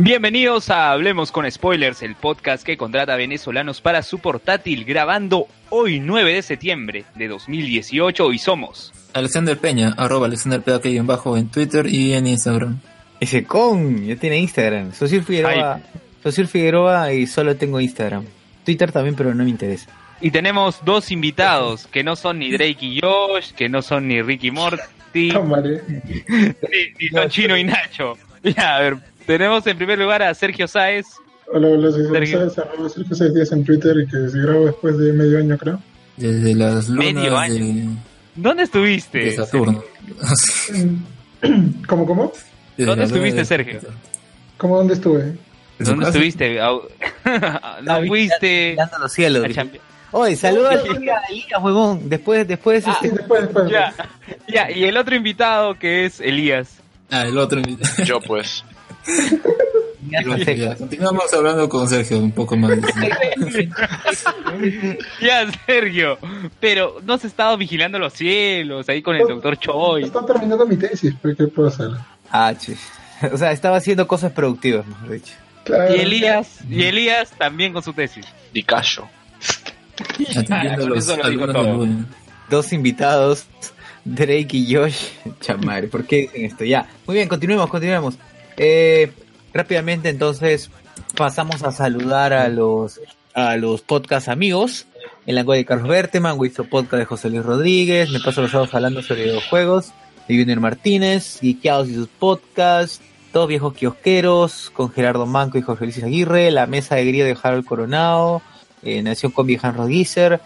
Bienvenidos a Hablemos con Spoilers, el podcast que contrata venezolanos para su portátil, grabando hoy 9 de septiembre de 2018 y somos. Alexander Peña, arroba Alexander Peña bajo en Twitter y en Instagram. Ese con, ya tiene Instagram. Socir Figueroa, Socir Figueroa y solo tengo Instagram. Twitter también, pero no me interesa. Y tenemos dos invitados que no son ni Drake y Josh, que no son ni Ricky Morty, ni, ni son Chino y Nacho. Ya, a ver, tenemos en primer lugar a Sergio Sáez. Hola, hola, soy Sergio. Sergio arroba Sergio seis días en Twitter y que se grabó después de medio año, creo. Desde las Medio lunas año. de, ¿Dónde estuviste? de Saturno. ¿Cómo, cómo? Desde ¿Dónde estuviste, de- Sergio? ¿Cómo dónde estuve? ¿En su ¿Dónde casa? estuviste? ¿No fuiste Mirando los cielos. Oye, saluda a Elías, Elías, huevón. Después, después, Ah, Sí, este, después, después. Ya, ya, y el otro invitado que es Elías. Ah, el otro invitado. Yo pues. Ya, Continuamos hablando con Sergio un poco más. Ya, Sergio, pero no has estado vigilando los cielos ahí con el doctor Choi. Está terminando mi tesis, ¿qué puedo hacer? Ah, chis. O sea, estaba haciendo cosas productivas, mejor dicho. Claro. Y Elías, y Elías también con su tesis. Luna. Dos invitados, Drake y Josh. Chamare, ¿por qué dicen esto? Ya. Muy bien, continuemos, continuemos. Eh, rápidamente, entonces, pasamos a saludar a los, a los podcast amigos. El lenguaje de Carlos Berteman, Wizo Podcast de José Luis Rodríguez. Me paso los sábados hablando sobre videojuegos. De Junior Martínez, Geekeados y sus podcasts. Dos viejos kiosqueros, con Gerardo Manco y Jorge Luis Aguirre. La mesa de gría de Harold Coronado. Eh, Nación con Viejan Rodícer.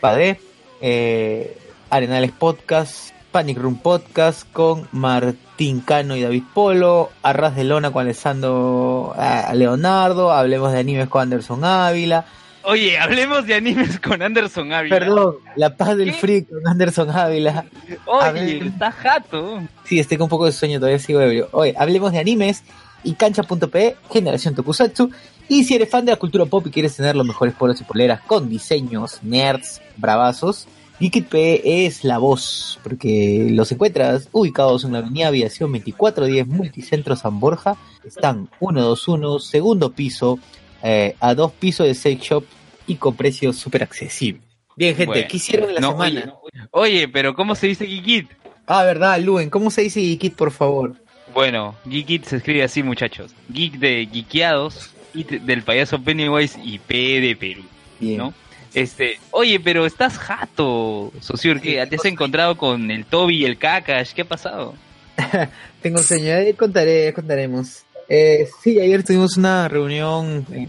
Padé, eh, Arenales Podcast, Panic Room Podcast con Martín Cano y David Polo, Arras de Lona con Alessandro Leonardo, Hablemos de Animes con Anderson Ávila, Oye, hablemos de animes con Anderson Ávila. perdón, La Paz del ¿Qué? Freak con Anderson Ávila. Oye, está jato. Sí, estoy con un poco de sueño, todavía sigo ebrio. Oye, hablemos de animes y cancha.pe, Generación Tokusatsu. Y si eres fan de la cultura pop y quieres tener los mejores polos y poleras con diseños, nerds, bravazos, Geekit.pe es la voz, porque los encuentras ubicados en la avenida Aviación 2410 Multicentro San Borja. Están 121, segundo piso, eh, a dos pisos de sex shop y con precios súper accesibles. Bien, gente, Bueno, ¿qué hicieron en la no, semana? Oye, Oye, pero ¿cómo se dice Geekit? Ah, verdad, Luen, ¿cómo se dice Geekit, por favor? Bueno, Geekit se escribe así, muchachos. Geek de Geekeados, It del payaso Pennywise y P de Perú, Bien. ¿no? Este, oye, pero estás jato, Sociur, ¿qué? ¿Te has encontrado con el Toby y el Kakash? ¿Qué ha pasado? Tengo sueño, ya contaré, contaremos. Eh, sí, ayer tuvimos una reunión eh,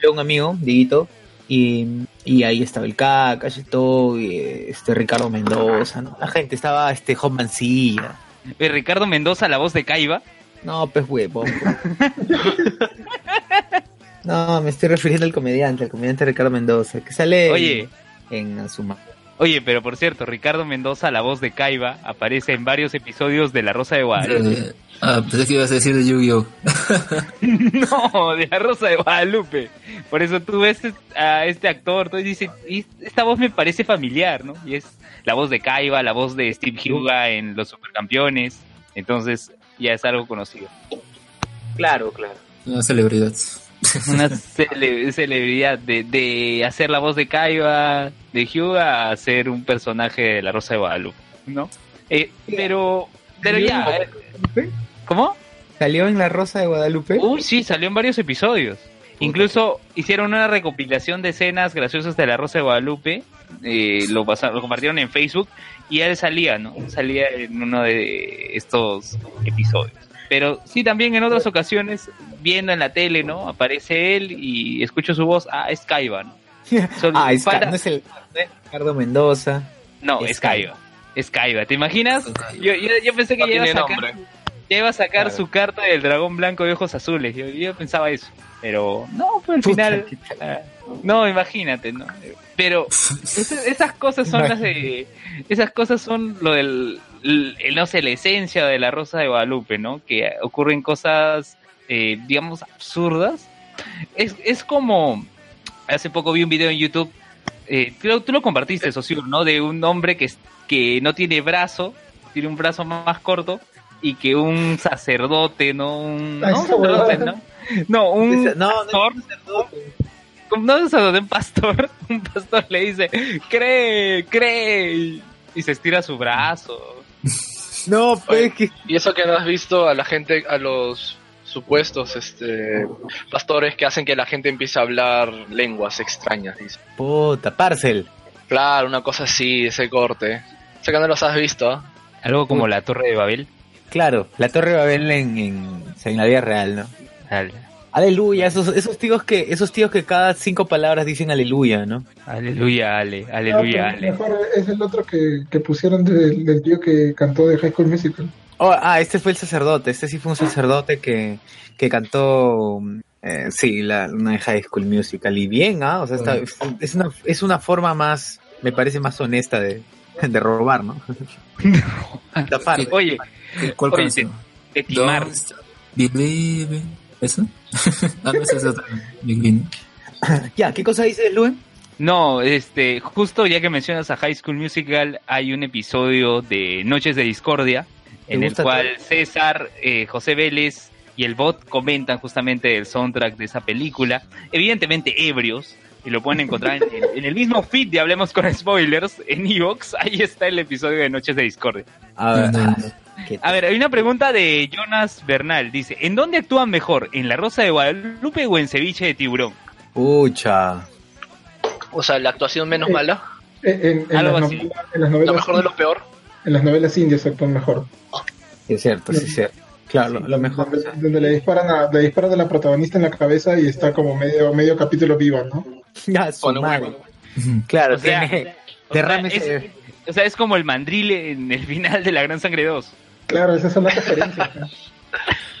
de un amigo, Diguito, y, y ahí estaba el Kakash y todo, y eh, este Ricardo Mendoza, ¿no? La gente estaba, este, Hot Mancilla. Eh, Ricardo Mendoza, la voz de Kaiba. No, pues huevo. no, me estoy refiriendo al comediante, al comediante Ricardo Mendoza, que sale Oye. en Azuma. Oye, pero por cierto, Ricardo Mendoza, la voz de Kaiba, aparece en varios episodios de La Rosa de Guadalupe. Eh, ah, pensé que ibas a decir de Yu-Gi-Oh! No, de La Rosa de Guadalupe. Por eso tú ves a este actor, tú dices, "Y esta voz me parece familiar, ¿no? Y es la voz de Kaiba, la voz de Steve Huga en Los Supercampeones. Entonces, ya es algo conocido. Claro, claro. Una celebridad. Una cele- celebridad de, de hacer la voz de Kaiba, de Hyuga, a hacer un personaje de La Rosa de Guadalupe, ¿no? Eh, pero, pero ya, eh, ¿cómo? ¿Salió en La Rosa de Guadalupe? Uy, sí, salió en varios episodios. Incluso hicieron una recopilación de escenas graciosas de La Rosa de Guadalupe eh, lo, pasaron, lo compartieron en Facebook y él salía, ¿no? Salía en uno de estos episodios. Pero sí, también en otras ocasiones, viendo en la tele, ¿no? Aparece él y escucho su voz, ah, es Kaiba, ¿no? Ah, es, falta- no es el es Ricardo Mendoza. No, Es Kaiba. Es Kaiba, ¿te imaginas? Yo, yo, yo pensé que No ya iba sacar, ya iba a sacar Claro. su carta del dragón blanco de ojos azules. Yo, yo pensaba eso. Pero no, pues al Puta, final. ah, no, imagínate, ¿no? Pero esas, esas cosas son las de. Esas cosas son lo del. el- el- no sé, la esencia de la Rosa de Guadalupe, ¿no? Que ocurren cosas, eh, digamos, absurdas. Es, es como. Hace poco vi un video en YouTube. Eh, lo- tú lo compartiste, Socio, ¿no? De un hombre que, que no tiene brazo, tiene un brazo más corto y que un sacerdote, ¿no? Un, no, un sacerdote. ¿no? No, un no, no, pastor, un- no un sacerdote, un pastor, un pastor le dice, cree, cree, y, se estira su brazo. No, pues que Y eso que no has visto a la gente, a los supuestos este pastores que hacen que la gente empiece a hablar lenguas extrañas. dice. puta, Parcel. Claro, una cosa así, ese corte. Sé que no los has visto. Algo como la Torre de Babel. Claro, la Torre de Babel en, en, en la vida real, ¿no? Al- Aleluya, esos, esos tíos que, esos tíos que cada cinco palabras dicen aleluya, ¿no? Aleluya, ale, aleluya, ale. mejor es el otro que, que pusieron del, del tío que cantó de High School Musical. Oh, ah, este fue el sacerdote, este sí fue un sacerdote que, que cantó, eh, sí, la, una de High School Musical. Y bien, ¿ah? O sea, está- es, una, es una forma más, me parece más honesta de, de robar, ¿no? Estafar. Oye, ¿Cuál Oye, de timar. Don't. ¿Eso? ah, no, es otra. Ya, ¿qué cosa dices, Luen? No, este, justo ya que mencionas a High School Musical, hay un episodio de Noches de Discordia ¿Te en el cual César, eh, José Vélez y el bot comentan justamente el soundtrack de esa película, evidentemente ebrios, y lo pueden encontrar en, en- en el mismo feed de Hablemos con Spoilers, en Evox, ahí está el episodio de Noches de Discordia. A ver, No, no, ah, no. ¿Qué A ver, hay una pregunta de Jonas Bernal, dice, ¿en dónde actúan mejor? ¿En La Rosa de Guadalupe o en Ceviche de Tiburón? Pucha. O sea, la actuación menos Eh, mala, En, en- Algo las así. novelas, en las lo mejor de lo peor. en las novelas indias actúan mejor. Sí, es cierto, sí, es cierto. Claro, lo, lo mejor. Donde, donde le disparan a, le disparan a la protagonista en la cabeza y está como medio, medio capítulo viva, ¿no? Ya, su Con un madre. huevo. Claro, O sea, tiene- O sea, derrames, es, eh, o sea, es como el mandril en el final de La Gran Sangre 2. Claro, esas son las referencias.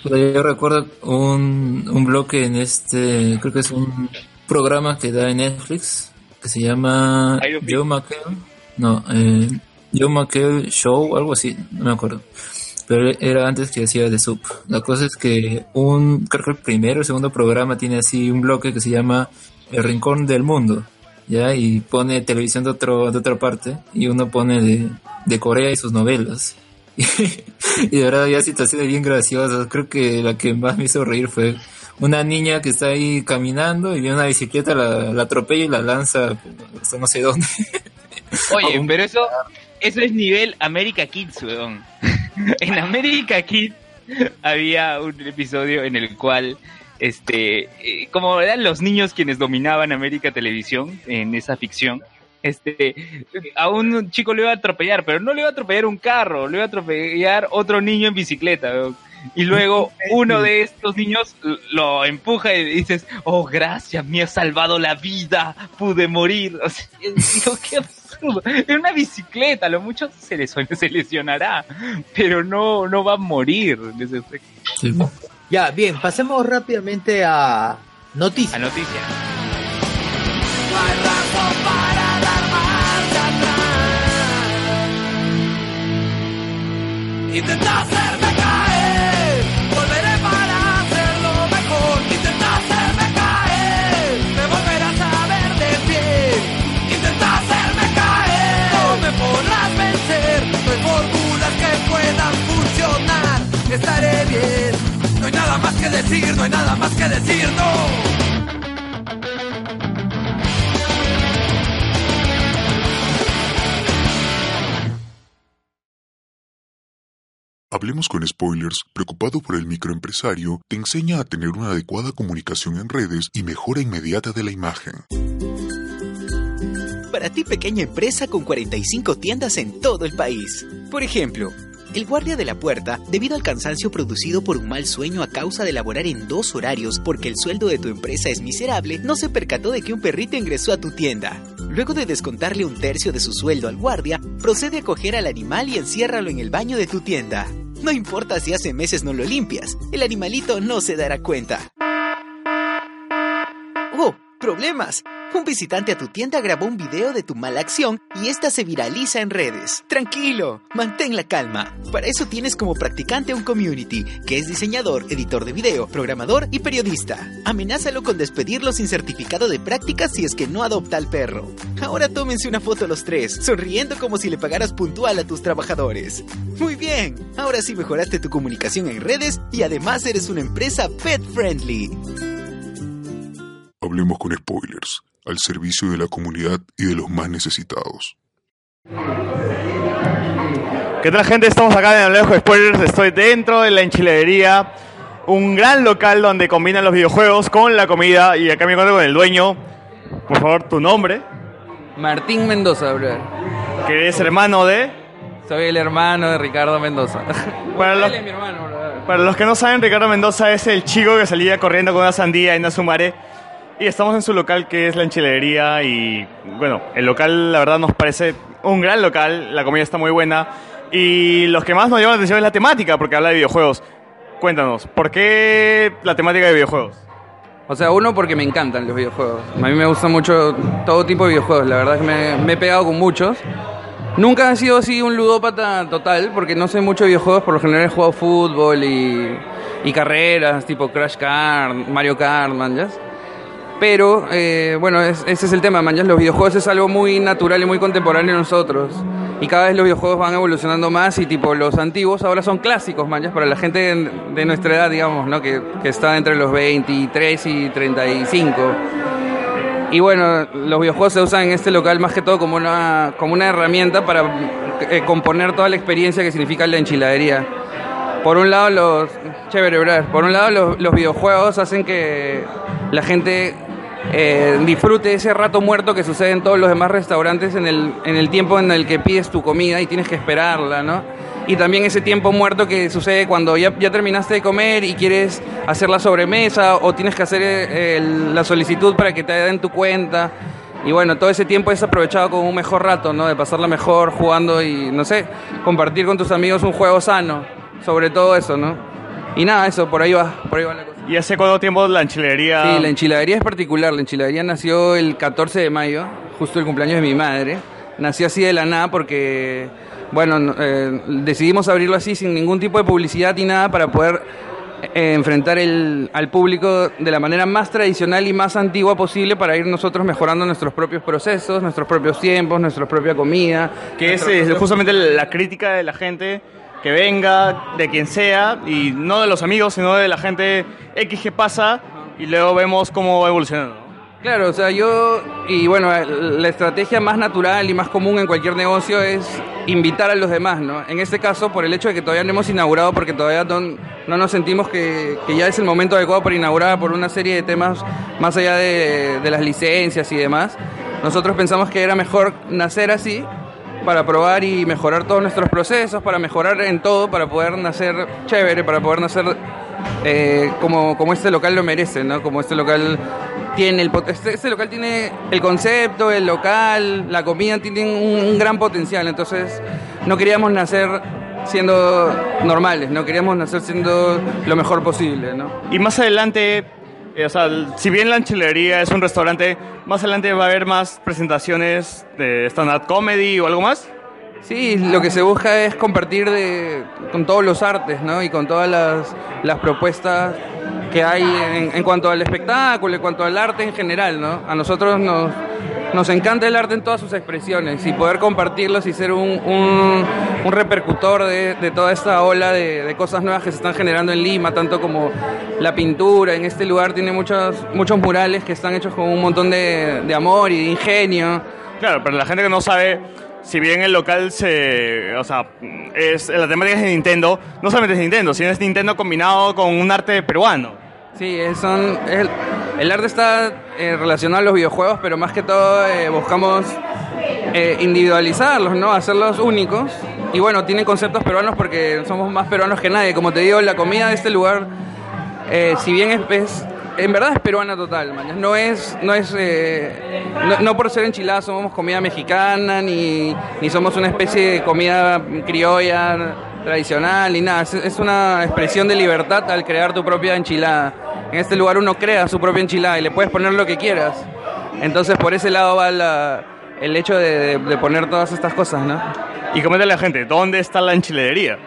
yo recuerdo un, un bloque en este, creo que es un programa que da en Netflix, que se llama. Joe McHale. No, eh, Joe McHale Show, algo así, no me acuerdo. Pero era antes que hacía de Soup. La cosa es que un, creo que el primero o segundo programa tiene así un bloque que se llama El Rincón del Mundo. ¿Ya? Y pone televisión de, otro, de otra parte y uno pone de, de Corea y sus novelas. y de verdad había situaciones bien graciosas. Creo que la que más me hizo reír fue una niña que está ahí caminando y viene una bicicleta, la, la atropella y la lanza hasta no sé dónde. Oye, pero eso, eso es nivel America Kids, weón. en America Kids había un episodio en el cual, este, eh, como eran los niños quienes dominaban América Televisión en esa ficción, este, a un chico le iba a atropellar, pero no le iba a atropellar un carro, le iba a atropellar otro niño en bicicleta. Y luego uno de estos niños lo empuja y dices, oh, gracias, me has salvado la vida, pude morir. O digo, qué absurdo. En una bicicleta, a lo mucho se, les, se lesionará, pero no, no va a morir. Sí. Ya, bien, pasemos rápidamente a noticias. La noticia. No hay razón para dar marcha atrás. Intenta hacerme decir, no hay nada más que decir, no. Hablemos con Spoilers, preocupado por el microempresario, te enseña a tener una adecuada comunicación en redes y mejora inmediata de la imagen. Para ti pequeña empresa con 45 tiendas en todo el país. Por ejemplo, el guardia de la puerta, debido al cansancio producido por un mal sueño a causa de laborar en dos horarios porque el sueldo de tu empresa es miserable, no se percató de que un perrito ingresó a tu tienda. Luego de descontarle un tercio de su sueldo al guardia, procede a coger al animal y enciérralo en el baño de tu tienda. No importa si hace meses no lo limpias, el animalito no se dará cuenta. ¡Oh! ¡Problemas! Un visitante a tu tienda grabó un video de tu mala acción y esta se viraliza en redes. Tranquilo, mantén la calma. Para eso tienes como practicante un community, que es diseñador, editor de video, programador y periodista. Amenázalo con despedirlo sin certificado de práctica si es que no adopta al perro. Ahora tómense una foto los tres, sonriendo como si le pagaras puntual a tus trabajadores. Muy bien, ahora sí mejoraste tu comunicación en redes y además eres una empresa pet friendly. Hablemos con spoilers, al servicio de la comunidad y de los más necesitados. ¿Qué tal gente? Estamos acá en Alejo Spoilers, estoy dentro de la enchiladería, un gran local donde combinan los videojuegos con la comida y acá me encuentro con el dueño. Por favor, tu nombre, Martín Mendoza, bro. que es hermano de... Soy el hermano de Ricardo Mendoza. Para los, Él es mi hermano, bro. para los que no saben, Ricardo Mendoza es el chico que salía corriendo con una sandía en Azumare. Y estamos en su local que es la enchiladería y bueno, el local la verdad nos parece un gran local, la comida está muy buena y los que más nos llaman la atención es la temática porque habla de videojuegos. Cuéntanos, ¿por qué la temática de videojuegos? O sea, uno porque me encantan los videojuegos. A mí me gusta mucho todo tipo de videojuegos. La verdad es que me, me he pegado con muchos. Nunca he sido así un ludópata total porque no sé mucho de videojuegos. Por lo general he jugado fútbol y, y carreras tipo Crash Kart, Mario Kart, manjas. Pero, eh, bueno, es- ese es el tema, manjas. Los videojuegos es algo muy natural y muy contemporáneo en nosotros. Y cada vez los videojuegos van evolucionando más y tipo los antiguos ahora son clásicos, manjas, para la gente de, de nuestra edad, digamos, ¿no? Que, está entre los 23 y 35. Y bueno, los videojuegos se usan en este local más que todo como una, como una herramienta para eh, componer toda la experiencia que significa la enchiladería. Por un lado, los. Chévere, brother. Por un lado, los videojuegos hacen que la gente eh, disfrute ese rato muerto que sucede en todos los demás restaurantes en el, en el tiempo en el que pides tu comida y tienes que esperarla, ¿no? Y también ese tiempo muerto que sucede cuando ya, ya terminaste de comer y quieres hacer la sobremesa o tienes que hacer eh, la solicitud para que te den tu cuenta. Y bueno, todo ese tiempo es aprovechado como un mejor rato, ¿no? De pasarla mejor jugando y, no sé, compartir con tus amigos un juego sano. Sobre todo eso, ¿no? Y nada, eso, por ahí va, por ahí va la cosa. ¿Y hace cuánto tiempo la enchiladería? Sí, la enchiladería es particular. La enchiladería nació el 14 de mayo, justo el cumpleaños de mi madre. Nació así de la nada porque, bueno, no- eh, decidimos abrirlo así sin ningún tipo de publicidad ni nada para poder eh, enfrentar el, al público de la manera más tradicional y más antigua posible para ir nosotros mejorando nuestros propios procesos, nuestros propios tiempos, nuestra propia comida. que es justamente la crítica de la gente que venga, de quien sea, y no de los amigos, sino de la gente X que pasa, y luego vemos cómo va evolucionando. Claro, o sea, yo, y bueno, la estrategia más natural y más común en cualquier negocio es invitar a los demás, ¿no? En este caso, por el hecho de que todavía no hemos inaugurado, porque todavía no, no nos sentimos que, que ya es el momento adecuado para inaugurar por una serie de temas más allá de, de las licencias y demás, nosotros pensamos que era mejor nacer así para probar y mejorar todos nuestros procesos, para mejorar en todo, para poder nacer chévere, para poder nacer eh, como, como este local lo merece, ¿no? Como este local tiene el este, este local tiene el concepto, el local, la comida tienen un, un gran potencial, entonces no queríamos nacer siendo normales, no queríamos nacer siendo lo mejor posible, ¿no? Y más adelante, o sea, si bien la enchiladería es un restaurante, más adelante va a haber más presentaciones de stand-up comedy o algo más. Sí, lo que se busca es compartir con todos los artes, ¿no? Y con todas las, propuestas que hay en, en cuanto al espectáculo, en cuanto al arte en general, ¿no? A nosotros nos, nos encanta el arte en todas sus expresiones y poder compartirlos y ser un, un, un repercutor de, de toda esta ola de, de cosas nuevas que se están generando en Lima, tanto como la pintura. En este lugar tiene muchos, muchos murales que están hechos con un montón de, de amor y de ingenio. Claro, pero la gente que no sabe, si bien el local se, o sea, es la temática es de Nintendo, no solamente es Nintendo, sino es Nintendo combinado con un arte peruano. Sí, es- son, el, el arte está eh, relacionado a los videojuegos, pero más que todo eh, buscamos eh, individualizarlos, ¿no? Hacerlos únicos. Y bueno, tienen conceptos peruanos porque somos más peruanos que nadie. Como te digo, la comida de este lugar, eh, si bien es, es- en verdad es peruana total. No es, no es, eh, no, no por ser enchiladas somos comida mexicana, ni, ni somos una especie de comida criolla tradicional, ni nada. Es, una expresión de libertad al crear tu propia enchilada. En este lugar uno crea su propia enchilada y le puedes poner lo que quieras. Entonces por ese lado va la- el hecho de, de- de poner todas estas cosas, ¿no? Y coméntale a la gente, ¿dónde está la enchiladería?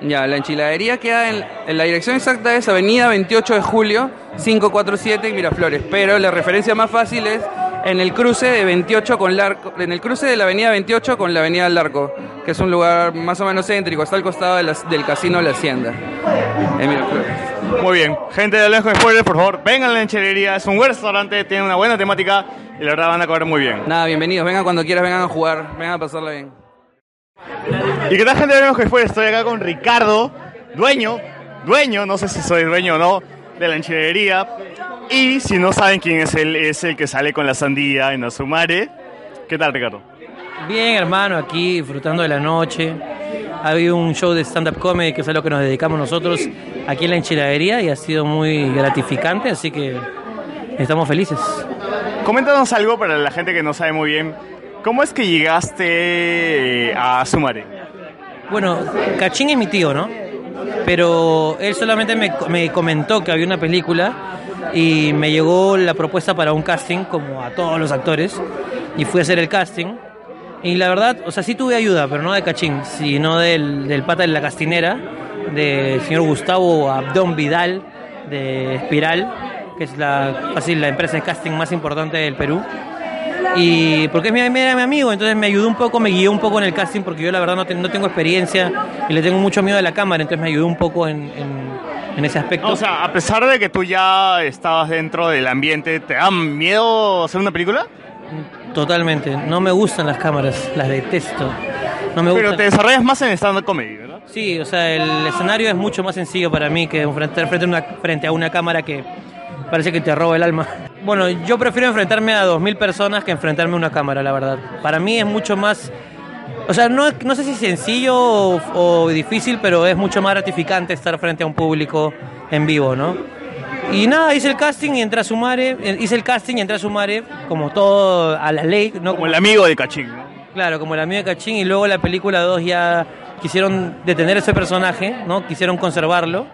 Ya, la enchiladería queda en, en la dirección exacta es Avenida 28 de Julio, 547 en Miraflores, pero la referencia más fácil es en el cruce de 28 con Larco, en el cruce de la Avenida 28 con la Avenida del Larco, que es un lugar más o menos céntrico, está al costado de las- del casino La Hacienda, en. Muy bien, gente de Lejos Spoilers, por favor, vengan a la enchiladería, es un buen restaurante, tiene una buena temática y la verdad van a comer muy bien. Nada, bienvenidos, vengan cuando quieras, vengan a jugar, vengan a pasarla bien. ¿Y qué tal gente de Lejos Spoilers? Estoy acá con Ricardo, dueño, dueño, no sé si soy dueño o no, de la enchiladería. Y si no saben quién es él, es el que sale con la sandía en Azumare. ¿Qué tal, Ricardo? Bien, hermano, aquí disfrutando de la noche. Ha habido un show de stand-up comedy que es a lo que nos dedicamos nosotros aquí en la enchiladería y ha sido muy gratificante, así que estamos felices. Coméntanos algo para la gente que no sabe muy bien. ¿Cómo es que llegaste a Azumare? Bueno, Cachín es mi tío, ¿no? Pero él solamente me, me comentó que había una película y me llegó la propuesta para un casting, como a todos los actores, y fui a hacer el casting. Y la verdad, o sea, sí tuve ayuda, pero no de Cachín, sino del, del pata de la castinera, del señor Gustavo Abdón Vidal, de Espiral, que es la, así, la empresa de casting más importante del Perú. Y porque es mi, era mi amigo, entonces me ayudó un poco, me guió un poco en el casting, porque yo la verdad no, te- no tengo experiencia y le tengo mucho miedo a la cámara, entonces me ayudó un poco en, en- en ese aspecto. O sea, a pesar de que tú ya estabas dentro del ambiente, ¿te da miedo hacer una película? Totalmente, no me gustan las cámaras, las detesto. No me Pero gustan- te desarrollas más en stand-up comedy, ¿verdad? Sí, o sea, el escenario es mucho más sencillo para mí que enfrentar frente a una, frente a una cámara que parece que te roba el alma. Bueno, yo prefiero enfrentarme a 2.000 personas que enfrentarme a una cámara, la verdad. Para mí es mucho más... O sea, no, no sé si sencillo o, o difícil, pero es mucho más gratificante estar frente a un público en vivo, ¿no? Y nada, hice el casting y entré a Sumare, eh, hice el casting y entré a Sumare, como todo a la ley, ¿no? Como el amigo de Cachín, ¿no? Claro, como el amigo de Cachín y luego la película 2 ya quisieron detener ese personaje, ¿no? Quisieron conservarlo.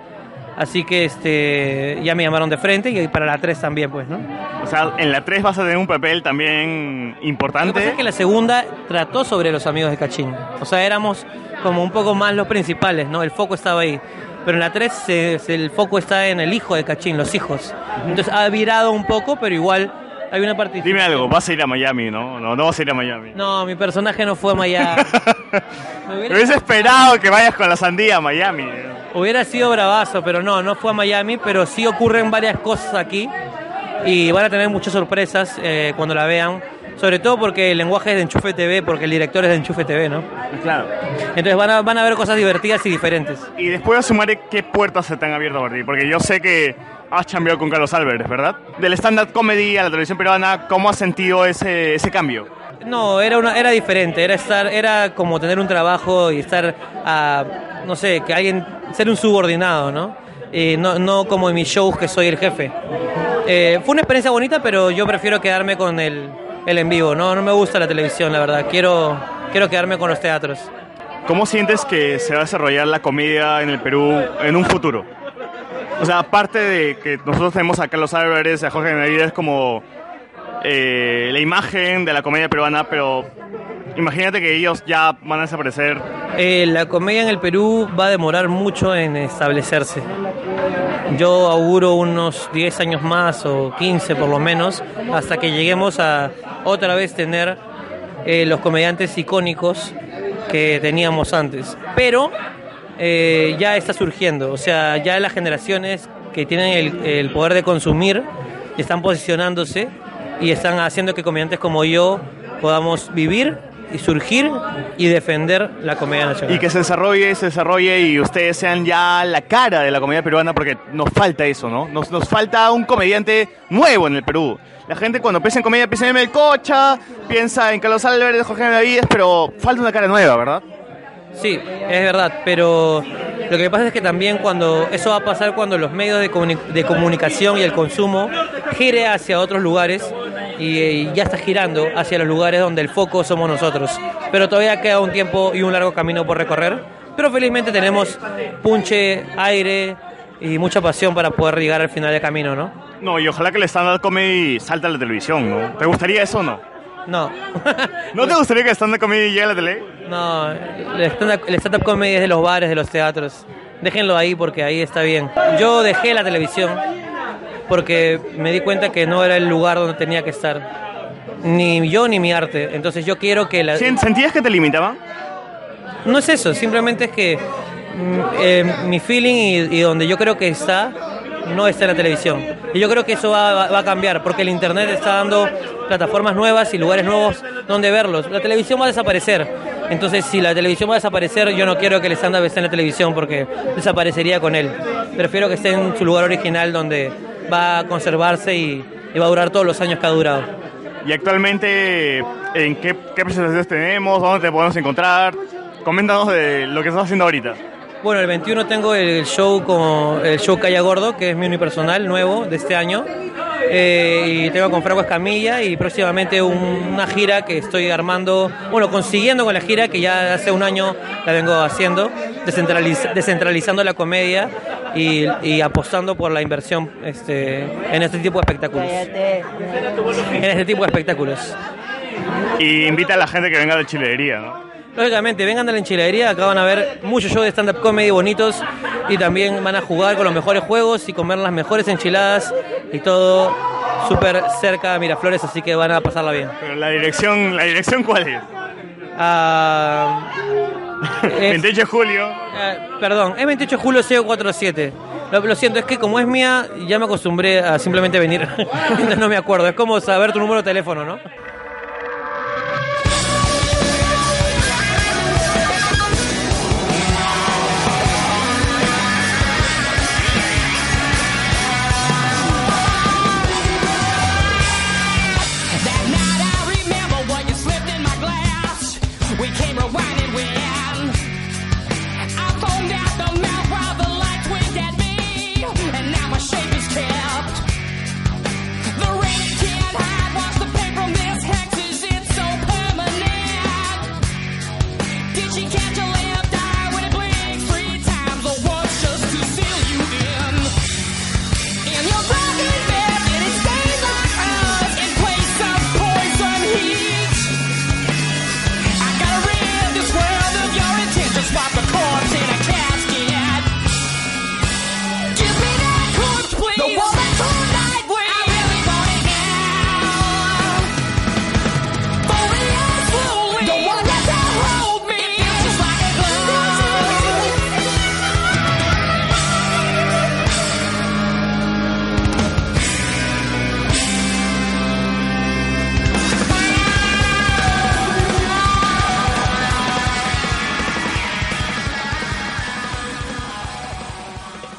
Así que este ya me llamaron de frente y para la 3 también, pues, ¿no? O sea, en la 3 vas a tener un papel también Lo que pasa importante. es que la segunda trató sobre los amigos de Cachín. O sea, éramos como un poco más los principales, ¿no? El foco estaba ahí. Pero en la 3 se- se- el foco está en el hijo de Cachín, los hijos. Entonces ha virado un poco, pero igual hay una participación. Dime algo, vas a ir a Miami, ¿no? No, no vas a ir a Miami. No, mi personaje no fue a Miami. Me hubiera- hubiese esperado que vayas con la sandía a Miami. ¿no? Hubiera sido bravazo, pero no, no fue a Miami, pero sí ocurren varias cosas aquí y van a tener muchas sorpresas eh, cuando la vean, sobre todo porque el lenguaje es de Enchufe TV, porque el director es de Enchufe TV, ¿no? Claro. Entonces van a, van a ver cosas divertidas y diferentes. Y después de Azumare, ¿qué puertas se te han abierto para ti? Porque yo sé que has cambiado con Carlos Álvarez, ¿verdad? Del stand-up comedy a la televisión peruana, ¿cómo has sentido ese, ese cambio? No, era una, era diferente, era estar, era como tener un trabajo y estar, a, no sé, que alguien, ser un subordinado, ¿no? Eh, no, no como en mis shows que soy el jefe. Eh, fue una experiencia bonita, pero yo prefiero quedarme con el, el en vivo, ¿no? No me gusta la televisión, la verdad. Quiero, quiero quedarme con los teatros. ¿Cómo sientes que se va a desarrollar la comedia en el Perú en un futuro? O sea, aparte de que nosotros tenemos a Carlos Álvarez, a Jorge Benavides como eh, la imagen de la comedia peruana, pero imagínate que ellos ya van a desaparecer. Eh, la comedia en el Perú va a demorar mucho en establecerse. Yo auguro unos 10 años más o 15 por lo menos, hasta que lleguemos a otra vez tener eh, los comediantes icónicos que teníamos antes. Pero eh, ya está surgiendo, o sea, ya las generaciones que tienen el, el poder de consumir están posicionándose y están haciendo que comediantes como yo podamos vivir y surgir y defender la comedia nacional. Y que se desarrolle, se desarrolle y ustedes sean ya la cara de la comedia peruana porque nos falta eso, ¿no? Nos, nos falta un comediante nuevo en el Perú. La gente cuando piensa en comedia piensa en el Cocha, piensa en Carlos Álvarez, Jorge Benavides, pero falta una cara nueva, ¿verdad? Sí, es verdad, pero lo que pasa es que también cuando eso va a pasar cuando los medios de, comuni- de comunicación y el consumo gire hacia otros lugares y, y ya está girando hacia los lugares donde el foco somos nosotros. Pero todavía queda un tiempo y un largo camino por recorrer, pero felizmente tenemos punche, aire y mucha pasión para poder llegar al final del camino, ¿no? No, y ojalá que el stand-up comedy salte a la televisión, ¿no? ¿Te gustaría eso o no? No. ¿No te gustaría que el stand-up comedy llegue a la tele? No, el stand-up el stand-up comedy es de los bares, de los teatros. Déjenlo ahí porque ahí está bien. Yo dejé la televisión porque me di cuenta que no era el lugar donde tenía que estar. Ni yo ni mi arte. Entonces yo quiero que la... ¿Sentías que te limitaban? No es eso, simplemente es que mm, eh, mi feeling y, y donde yo creo que está no está en la televisión. Y yo creo que eso va, a cambiar porque el Internet está dando plataformas nuevas y lugares nuevos donde verlos. La televisión va a desaparecer. Entonces, si la televisión va a desaparecer, yo no quiero que el stand-up esté en la televisión porque desaparecería con él. Prefiero que esté en su lugar original donde va a conservarse y, y va a durar todos los años que ha durado. Y actualmente, ¿en qué, qué presentaciones tenemos? ¿Dónde te podemos encontrar? Coméntanos de lo que estás haciendo ahorita. Bueno, el 21 tengo el show con el show Calla Gordo, que es mi unipersonal nuevo de este año. Eh, y tengo con Franco Escamilla y próximamente un- una gira que estoy armando, bueno, consiguiendo con la gira que ya hace un año la vengo haciendo, descentraliz- descentralizando la comedia y, y apostando por la inversión este, en este tipo de espectáculos. En este tipo de espectáculos. Y invita a la gente que venga de chilería, ¿no? Lógicamente, vengan de la enchiladería, acá van a ver muchos shows de stand-up comedy bonitos y también van a jugar con los mejores juegos y comer las mejores enchiladas y todo súper cerca de Miraflores, así que van a pasarla bien. Pero la dirección, ¿la dirección cuál es? Ah, es- 28 de julio. eh, perdón, es 28 de julio 047. Lo, lo siento, es que como es mía, ya me acostumbré a simplemente venir. No me acuerdo, es como saber tu número de teléfono, ¿no?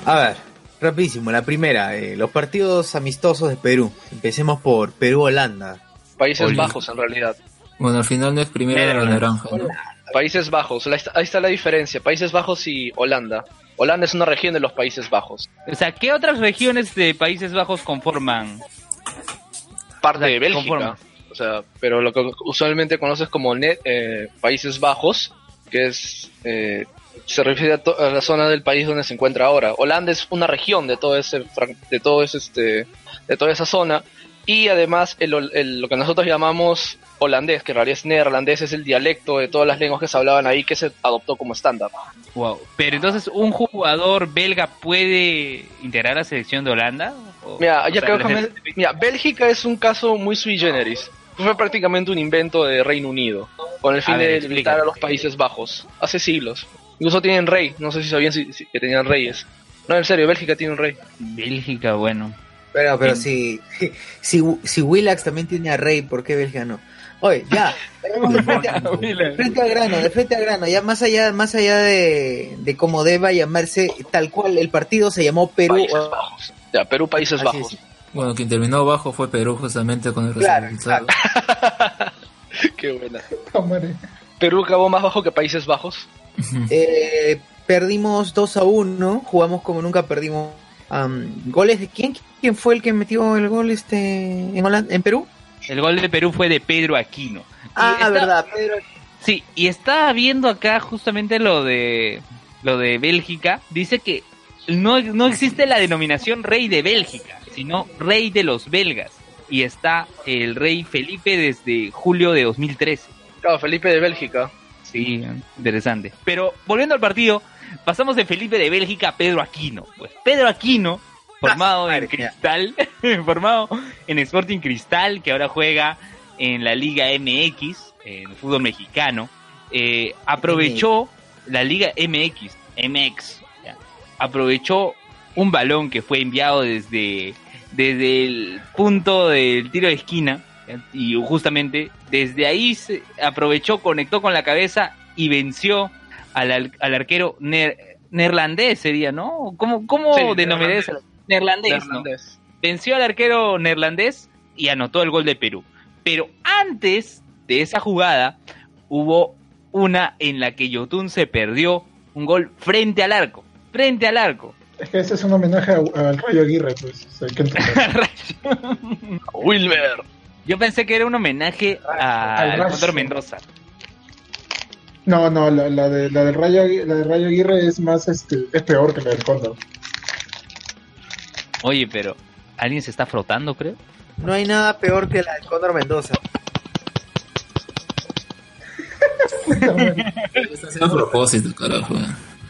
A ver, rapidísimo, la primera, eh, los partidos amistosos de Perú. Empecemos por Perú-Holanda. Países Oli. Bajos, en realidad. Bueno, al final no es primero de la naranja, ¿no? Países Bajos. La- Ahí está la diferencia. Países Bajos y Holanda. Holanda es una región de los Países Bajos. O sea, ¿qué otras regiones de Países Bajos conforman? Parte de Bélgica. conforma. O sea, pero lo que usualmente conoces como net, eh, Países Bajos, que es eh, se refiere a, to- a la zona del país donde se encuentra ahora. Holanda es una región de todo ese de todo ese este de toda esa zona y además el, el- lo que nosotros llamamos holandés, que en realidad es neerlandés, es el dialecto de todas las lenguas que se hablaban ahí que se adoptó como estándar. Wow. Pero entonces, ¿un jugador belga puede integrar la selección de Holanda? O- Mira, o ya sea, creo que mira, Bélgica es un caso muy sui generis. Fue prácticamente un invento de Reino Unido, con el fin A ver, de limitar a los Países Bajos, hace siglos. Incluso tienen rey, no sé si sabían si- si- que tenían reyes. No, en serio, Bélgica tiene un rey. Bélgica, bueno. Pero, pero si, si, si Willax también tiene a Rey, ¿por qué Bélgica no? Oye, ya. de frente, a, Mira. frente al grano, de frente al grano, ya más allá, más allá de, de cómo deba llamarse, tal cual el partido se llamó Perú. Países Bajos. Ya, Perú, Países Así Bajos. es. Bueno, quien terminó bajo fue Perú justamente con el Claro, resultado. Qué buena. Perú acabó más bajo que Países Bajos. Eh, perdimos 2 a 1, jugamos como nunca perdimos. ¿Goles de quién? ¿Quién fue el que metió el gol este en, Holan- en Perú? El gol de Perú fue de Pedro Aquino. Ah, está- verdad, Pedro. Sí, y estaba viendo acá justamente lo de lo de Bélgica. Dice que no, no existe la denominación rey de Bélgica, sino rey de los belgas. Y está el rey Felipe desde julio de 2013. Claro, Felipe de Bélgica. Sí, interesante. Pero volviendo al partido, pasamos de Felipe de Bélgica a Pedro Aquino. Pues Pedro Aquino, formado en Cristal, formado en Sporting Cristal, que ahora juega en la Liga MX, en el fútbol mexicano, eh, aprovechó la Liga MX, MX, ya, aprovechó un balón que fue enviado desde, desde el punto del tiro de esquina y justamente desde ahí se aprovechó, conectó con la cabeza y venció al, al- arquero ner- neerlandés sería, ¿no? ¿Cómo, cómo Sí, eso? Neerlandés, ¿no? Neerlandés. venció al arquero neerlandés y anotó el gol de Perú. Pero antes de esa jugada hubo una en la que Yotun se perdió un gol frente al arco, frente al arco. Es que ese es un homenaje a- al Rayo Aguirre, pues. o sea, hay que entender. Yo pensé que era un homenaje a Al al Rayo. Cóndor Mendoza. No, no, la, la de, la, del Rayo, la del Rayo Aguirre es más, este, es peor que la del Cóndor. Oye, pero alguien se está frotando, creo. No hay nada peor que la de Cóndor Mendoza. A propósito, carajo.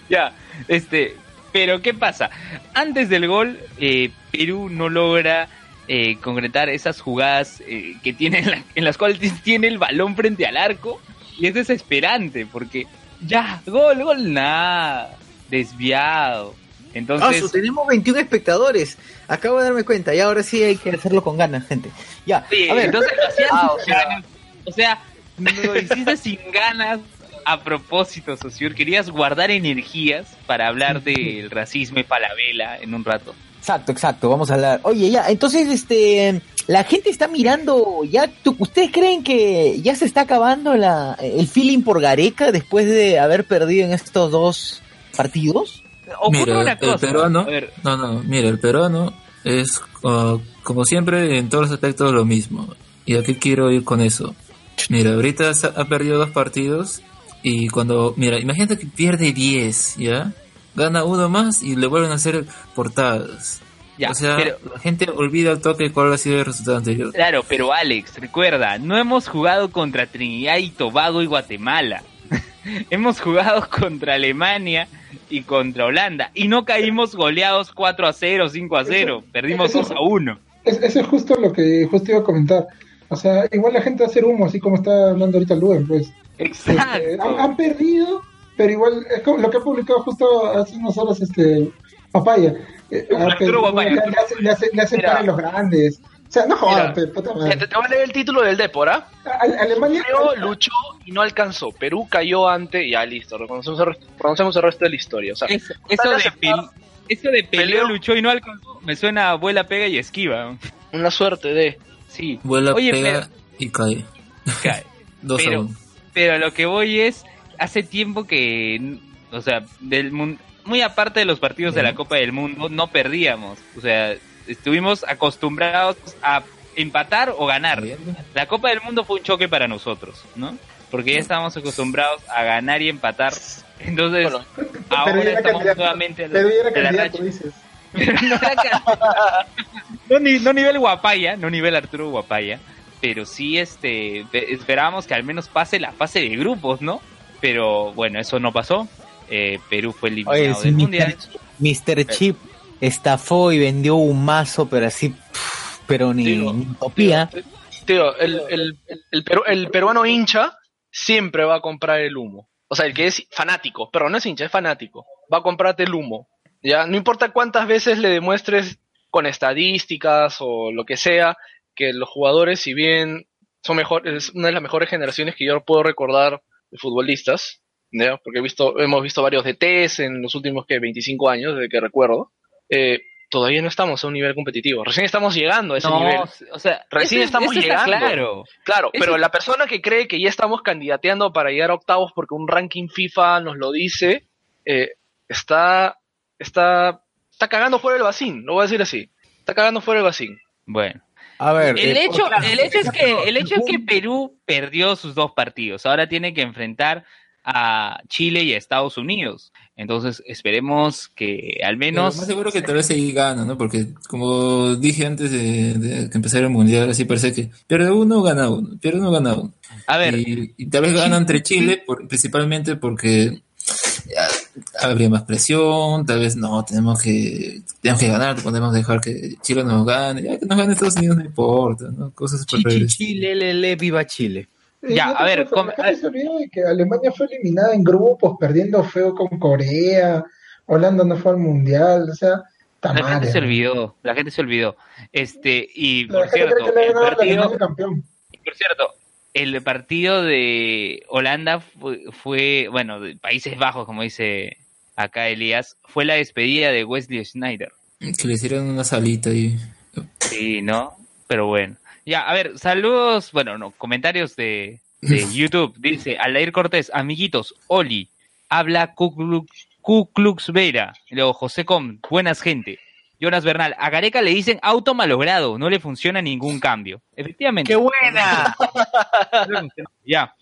Ya, este, pero ¿qué pasa? Antes del gol, eh, Perú no logra eh, concretar esas jugadas eh, que tiene en, la- en las cuales tiene el balón frente al arco y es desesperante porque ya, gol, gol, nada, desviado. Entonces, tenemos 21 espectadores. Acabo de darme cuenta. Y ahora sí hay que hacerlo con ganas, gente. Ya, sí, a ver. entonces lo hacían Ah. O sea, lo hiciste sin ganas a propósito. Querías guardar energías para hablar del racismo y palabela en un rato. Exacto, exacto. Vamos a hablar. Oye, ya. Entonces, este, la gente está mirando. Ya, ¿tú- ¿ustedes creen que ya se está acabando la, el feeling por Gareca después de haber perdido en estos dos partidos? Ocurre Mira, una el cosa. peruano, no, no, mira, el peruano es uh, como siempre en todos los aspectos lo mismo. ¿Y a qué quiero ir con eso? Mira, ahorita se- ha perdido dos partidos y cuando, mira, imagínate que pierde 10, ¿ya? Gana uno más y le vuelven a hacer portadas. Ya, o sea, pero- la gente olvida al toque cuál ha sido el resultado anterior. Claro, pero Alex, recuerda, no hemos jugado contra Trinidad y Tobago y Guatemala. hemos jugado contra Alemania y contra Holanda. Y no caímos goleados 4 a 0, 5 a 0. Perdimos eso- 2 a 1. Es, eso es justo lo que justo iba a comentar. O sea, igual la gente va a hacer humo, así como está hablando ahorita Luen, pues. Este, han, han perdido, pero igual, es como lo que ha publicado justo hace unas horas este Papaya. Eh, perdido, Papaya. le, le hace, le hace, le hace Mira. par a los grandes. O sea, no Mira, pe- puta Te, madre. te voy a leer el título del Depor, ¿ah? Ale- Alemania Sufrió, luchó y no alcanzó. Perú cayó ante y ya listo. Reconocemos el, resto- reconocemos el resto de la historia. O sea, Eso, eso de, pel- eso de peleó, luchó y no alcanzó, me suena a abuela pega y esquiva. Una suerte de. Sí. Vuela, Oye, pega y cae. Cae. Dos a pero, uno. pero a lo que voy es, hace tiempo que, o sea, del mun- muy aparte de los partidos de la Copa del Mundo, no perdíamos. O sea, estuvimos acostumbrados a empatar o ganar. La Copa del Mundo fue un choque para nosotros, ¿no? Porque ya estábamos acostumbrados a ganar y empatar. Entonces, ahora estamos candidato, nuevamente a la, la racha. dices. no, no, ni- no nivel Guapaya, no nivel Arturo Guapaya, pero sí este pe- esperábamos que al menos pase la fase de grupos, ¿no? Pero bueno, eso no pasó. Eh, Perú fue eliminado Oye, del mundial. Mr. Chip estafó y vendió un mazo, pero así, pff, pero ni, Digo, ni utopía. Tío, el, el, el, el peru- el peruano hincha siempre va a comprar el humo. O sea, el que es fanático, pero no es hincha, es fanático. Va a comprarte el humo. Ya, no importa cuántas veces le demuestres con estadísticas o lo que sea, que los jugadores, si bien son mejor, es una de las mejores generaciones que yo puedo recordar futbolistas, ¿ya? porque he visto, hemos visto varios DTs en los últimos que 25 años, desde que recuerdo. Eh, todavía no estamos a un nivel competitivo. Recién estamos llegando a ese No, nivel. o sea, Recién eso- estamos eso llegando. claro. Claro, Eso- pero la persona que cree que ya estamos candidateando para llegar a octavos porque un ranking FIFA nos lo dice, eh, está, está, está cagando fuera del vacín, lo voy a decir así. Está cagando fuera del vacín. Bueno. A ver, El eh, hecho, el hecho es que, el hecho es que. Perú perdió sus dos partidos. Ahora tiene que enfrentar a Chile y a Estados Unidos. Entonces esperemos que al Pero menos más seguro que tal vez ahí gana, ¿no? Porque como dije antes de, de que empezara el mundial, así parece que pierde uno, gana uno, pierde uno, gana uno. A ver, Y, y tal vez gana entre Chile, por- principalmente porque habría más presión, tal vez no, tenemos que, tenemos que ganar, podemos dejar que Chile nos gane, ya que nos gane Estados Unidos no importa, ¿no? Cosas Chi, súper chi, regresivas. chi, le, viva Chile. Eh, Ya, a ver, cosa, com- la gente se olvidó de que Alemania fue eliminada en grupos, perdiendo feo con Corea, Holanda no fue al mundial, o sea, la gente tamales. se olvidó, la gente se olvidó. Este, y La por cierto, que le ha el a partido, por cierto, el partido de Holanda fue, fue, bueno, de Países Bajos, como dice acá Elías, fue la despedida de Wesley Schneider. Que le hicieron una salita y Sí, ¿no? Pero bueno. Ya, a ver, saludos, bueno, no, comentarios de, de YouTube. Dice, Aldair Cortés, amiguitos, Oli, habla Ku Klux, Ku Klux Vera. Y Luego, José Com, buenas gente. Jonas Bernal, a Gareca le dicen auto malogrado, no le funciona ningún cambio. Efectivamente. ¡Qué buena! Ya.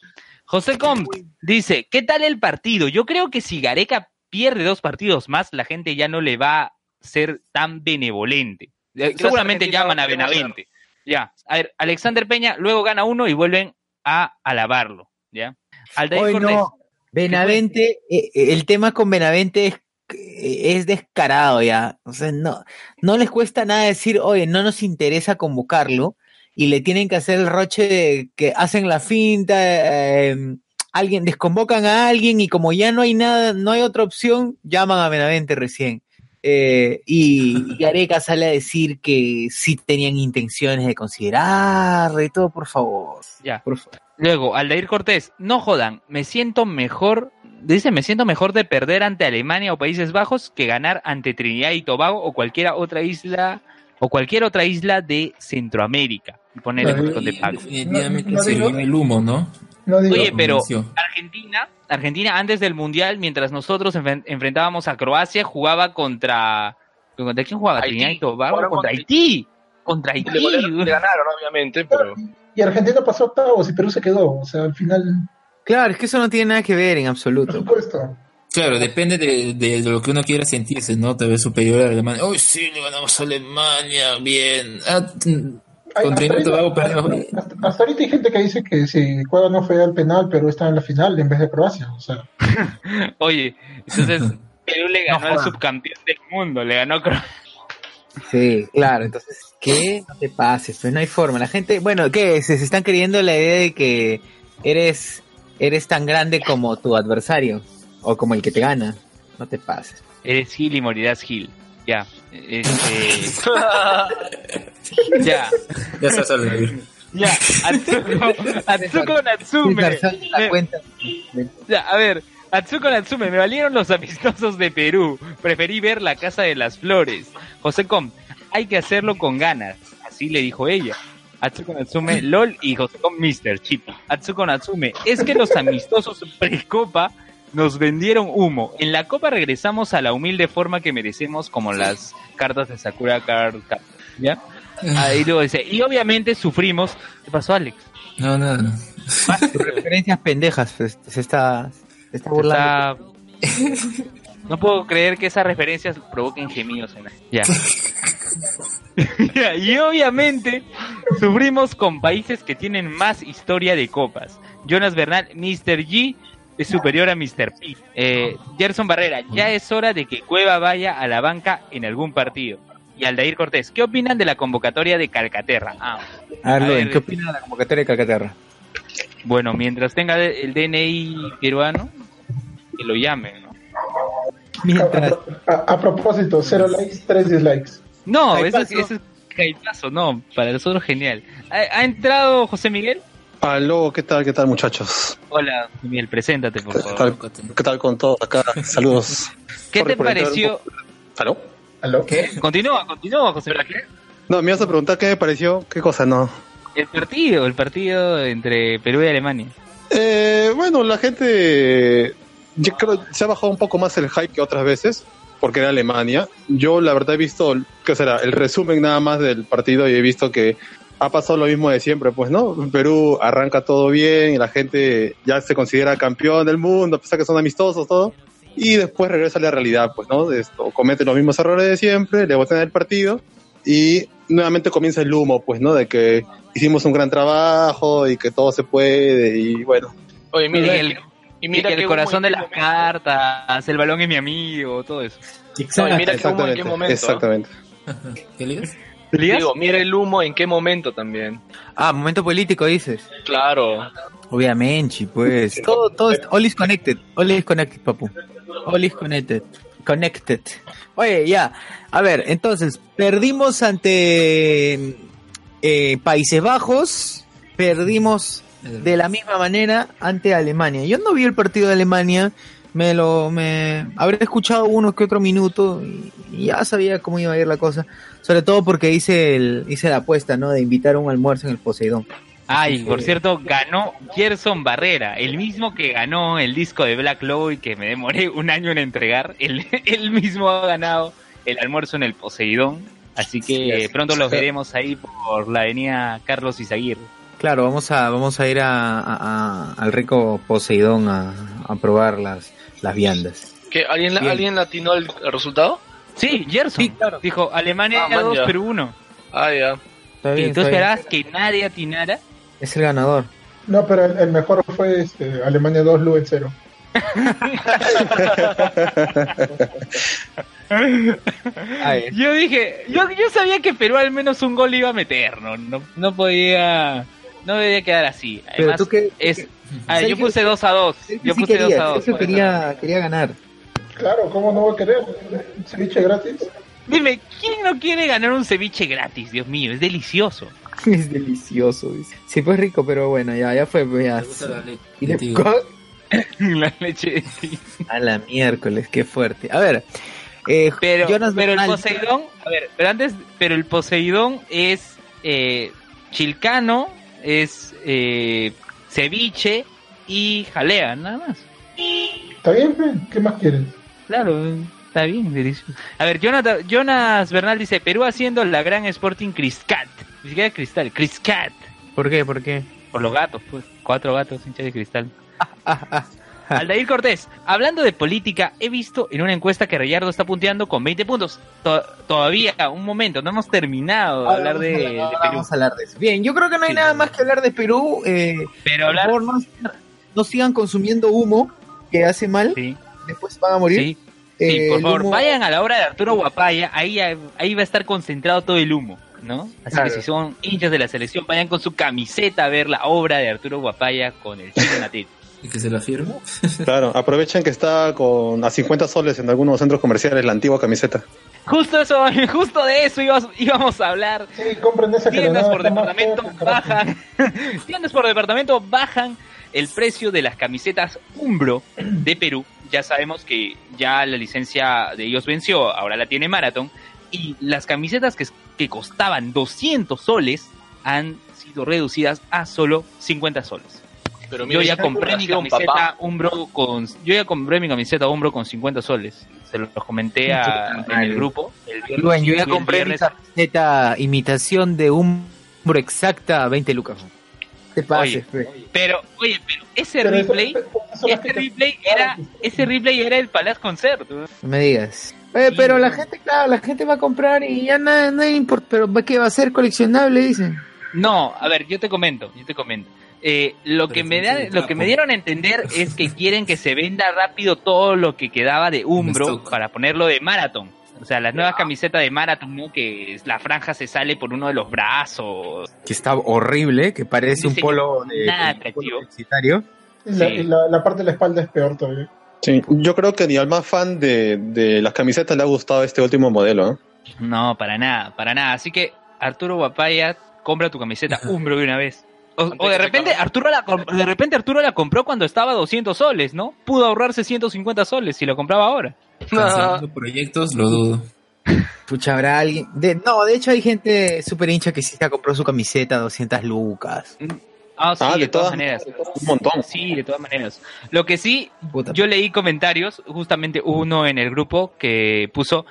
José Com dice, ¿qué tal el partido? Yo creo que si Gareca pierde dos partidos más, la gente ya no le va a ser tan benevolente. Eh, Seguramente llaman a Benavente. Ya. A ver, Alexander Peña luego gana uno y vuelven a alabarlo. ¿Ya? Aldair Hoy Cortés. no, Benavente, eh, eh, el tema con Benavente es, es descarado ya. O sea, no, no les cuesta nada decir, oye, no nos interesa convocarlo y le tienen que hacer el roche de que hacen la finta, eh, alguien, desconvocan a alguien y como ya no hay nada, no hay otra opción, llaman a Benavente recién. Eh, y Gareca sale a decir que sí tenían intenciones de considerarlo y todo, por favor. Ya. Por favor. Luego, Aldair Cortés, no jodan, me siento mejor, dice, me siento mejor de perder ante Alemania o Países Bajos que ganar ante Trinidad y Tobago o cualquier otra isla o cualquier otra isla de Centroamérica. Y poner el Bueno, botón de y- pago. definitivamente No, no se digo- el humo, ¿no? No digo, Oye, pero. Argentina, Argentina antes del Mundial, mientras nosotros enfren- enfrentábamos a Croacia, jugaba contra... ¿Contra quién jugaba? Haití. Trinidad y Tobago, contra Haití. Contra Haití. le ganaron, obviamente, pero y Argentina pasó a octavos y Perú se quedó, o sea, al final, Claro, es que eso no tiene nada que ver en por absoluto. supuesto. Claro, depende de, de lo que uno quiera sentirse, ¿no? Tal vez superior a Alemania. ¡Uy, sí, le ganamos a Alemania! Bien. Ah, Ay, con Trinidad y hasta, Tobago ahorita, perdimos. hasta- hasta ahorita hay gente que dice que si Cueva no fue al penal, Perú está en la final en vez de Croacia, o sea, Oye, entonces Perú le ganó al subcampeón del mundo, le ganó Croacia. Sí, claro, entonces, ¿qué? No te pases, pues no hay forma. La gente, bueno, ¿qué? Se, se están creyendo la idea de que eres, eres tan grande como tu adversario o como el que te gana. No te pases. Eres Gil y morirás Gil. Ya. Este... ya. Ya se sale. Ya. Atsuko, Atsuko Natsume. Me-. Ya, a ver. Atsuko Natsume, me valieron los amistosos de Perú. Preferí ver la Casa de las Flores. José Com, hay que hacerlo con ganas. Así le dijo ella. Atsuko Natsume, LOL y José Com, Mr. Chip. Atsuko Natsume, es que los amistosos pre-copa nos vendieron humo. En la copa regresamos a la humilde forma que merecemos como las cartas de Sakura Card ¿Ya? Ahí luego dice, y obviamente sufrimos. ¿Qué pasó, Alex? No, nada. Tus referencias pendejas, pues, se está, se está burlando. Está- No puedo creer que esas referencias provoquen gemidos en la... Ya. Ya, Y obviamente sufrimos con países que tienen más historia de copas. Jonas Bernal, Mr. G es superior a Mr. P. Eh, Gerson Barrera, ya es hora de que Cueva vaya a la banca en algún partido. Y Aldair Cortés, ¿qué opinan de la convocatoria de Calcaterra? Ah, A ver, ¿qué opinas de la convocatoria de Calcaterra? bueno, mientras tenga el DNI peruano, que lo llamen, ¿no? Mientras, A, a- a propósito, cero likes, tres dislikes. No, eso es, eso es no, para nosotros genial. ¿Ha, ha entrado José Miguel? Aló, ¿qué tal, qué tal, muchachos? Hola, Miguel, preséntate, por ¿Qué favor. tal, qué tal con todos acá? Saludos. ¿Qué Sorry te pareció? ¿Aló? ¿Aló? ¿Qué? Continúa, continúa, José. ¿Qué? No, me ibas a preguntar qué me pareció. ¿Qué cosa? No. El partido, el partido entre Perú y Alemania. Eh, bueno, la gente. Yo creo se ha bajado un poco más el hype que otras veces, porque era Alemania. Yo, la verdad, he visto, ¿qué será? El resumen nada más del partido y he visto que ha pasado lo mismo de siempre, pues, ¿no? Perú arranca todo bien y la gente ya se considera campeón del mundo, a pesar que son amistosos, todo. Y después regresa a la realidad, pues, ¿no? Esto, comete los mismos errores de siempre, le botan el partido y nuevamente comienza el humo, pues, ¿no? De que hicimos un gran trabajo y que todo se puede y bueno. Oye, mira, Y el, y mira que qué el corazón de las cartas, el balón es mi amigo, todo eso. No, y mira humo en qué momento. Exactamente. ¿Qué ligas? Digo, mira el humo en qué momento también. Ah, momento político dices. Claro. Obviamente, pues. Todo, todo, es- all is connected. All is connected, papu. All is connected. Connected. Oye, ya. A ver, entonces, perdimos ante eh, Países Bajos. Perdimos de la misma manera ante Alemania. Yo no vi el partido de Alemania. Me lo, me, habré escuchado uno que otro minuto y, y ya sabía cómo iba a ir la cosa. Sobre todo porque hice el, hice la apuesta, ¿no? De invitar a un almuerzo en el Poseidón. Ay, por cierto, ganó Gerson Barrera, el mismo que ganó el disco de Black Low y que me demoré un año en entregar. Él, él mismo ha ganado el almuerzo en el Poseidón. Así que pronto los veremos ahí por la avenida Carlos Izaguirre. Claro, vamos a, vamos a ir a, a- a- al rico Poseidón a, a probar las, las viandas. ¿Qué, ¿Alguien, Bien. ¿Alguien latinó el, el resultado? Sí, Gerson. Dijo Alemania Ah, man, 2, ya. Perú 1. Ah, ya. Está ¿Y bien, tú está bien. esperabas que nadie atinara? Es el ganador. No, pero el, el mejor fue este, Alemania 2, Luen 0. Yo dije, yo, yo sabía que Perú al menos un gol iba a meter, no, no, no podía, no debía quedar así. Pero Además, tú qué- es, ah, yo Sergio- puse 2 a 2, yo sí puse 2 quería, a 2. Sergio quería, quería ganar. Claro, ¿cómo no va a querer? Ceviche gratis. Dime, ¿quién no quiere ganar un ceviche gratis? Dios mío, es delicioso. Es delicioso. dice. Sí, pues rico, pero bueno, ya, ya fue. ya. Y le- Digo. La leche de. A la miércoles, qué fuerte. A ver, eh, Pero, Jonas pero el Poseidón, a ver, pero antes, pero el Poseidón es eh, chilcano, es eh, ceviche y jalea, nada más. ¿Está bien? ¿Qué más quieres? Claro, está bien, delicioso. A ver, Jonathan- Jonas Bernal dice, Perú haciendo la gran Sporting Criscat. Ni siquiera Cristal, Criscat. ¿Por qué? ¿Por qué? Por los gatos, pues. Cuatro gatos hinchas de cristal. Aldair Cortés, hablando de política, he visto en una encuesta que Rayardo está punteando con 20 puntos. To- todavía, un momento, no hemos terminado de hablar de, de Perú. Vamos a hablar de eso. Bien, yo creo que no hay nada más que hablar de Perú. Eh, Pero hablar... por favor, no, no sigan consumiendo humo, que hace mal. Sí, Después van a morir. sí. Eh, Sí, por el favor, humo- vayan a la obra de Arturo Guapaya, ahí, ahí va a estar concentrado todo el humo, ¿no? Así Claro. que si son hinchas de la selección, vayan con su camiseta a ver la obra de Arturo Guapaya con el chino Natil. ¿Y que se la firme? Claro, aprovechen que está con a 50 soles en algunos centros comerciales la antigua camiseta. Justo eso, justo de eso íbamos, íbamos a hablar. Sí, compren esa Tiendas por departamento bajan, tiendas por departamento bajan el precio de las camisetas Umbro de Perú. Ya sabemos que ya la licencia de ellos venció, ahora la tiene Marathon. Y las camisetas que, que costaban 200 soles han sido reducidas a solo 50 soles. Pero Yo mira, ya esa compré mi camiseta papá. Umbro con yo ya compré mi camiseta Umbro con 50 soles. Se los comenté a- en el grupo. El viernes Luen, yo ya compré mi camiseta imitación de un hombro exacta a 20 lucas. Te pases, Oye, pe. Pero, oye, pero ese Pero replay, eso- eso es ese que- replay era, ese replay era el Palace Concert. ¿no? Me digas. Eh, pero la gente, claro, la gente va a comprar y ya nada, no importa. Pero ¿qué va a ser coleccionable? Dicen. No, a ver, yo te comento, yo te comento. Eh, lo que me da, lo que me dieron a entender es que quieren que se venda rápido todo lo que quedaba de Umbro para ponerlo de Marathon. O sea, las nuevas camisetas de Marathon, ¿no? Que la franja se sale por uno de los brazos. Que está horrible, que parece un polo de nada un polo atractivo. Y la, Sí. la- la parte de la espalda es peor todavía. Sí, yo creo que ni al más fan de, de las camisetas le ha gustado este último modelo. ¿eh? No, para nada, para nada. Así que, Arturo Guapaya, compra tu camiseta Umbro de una vez. O, o de repente Arturo la de repente Arturo la compró cuando estaba a 200 soles, ¿no? Pudo ahorrarse 150 soles si lo compraba ahora. Cancelando proyectos, lo dudo. Pucha, habrá alguien. De, no, de hecho hay gente súper hincha que sí se compró su camiseta a 200 lucas. Ah, sí, Ah, de, de todas todas maneras. Un montón. Sí, de todas maneras. Lo que sí, Puta. yo leí comentarios, justamente uno en el grupo que puso,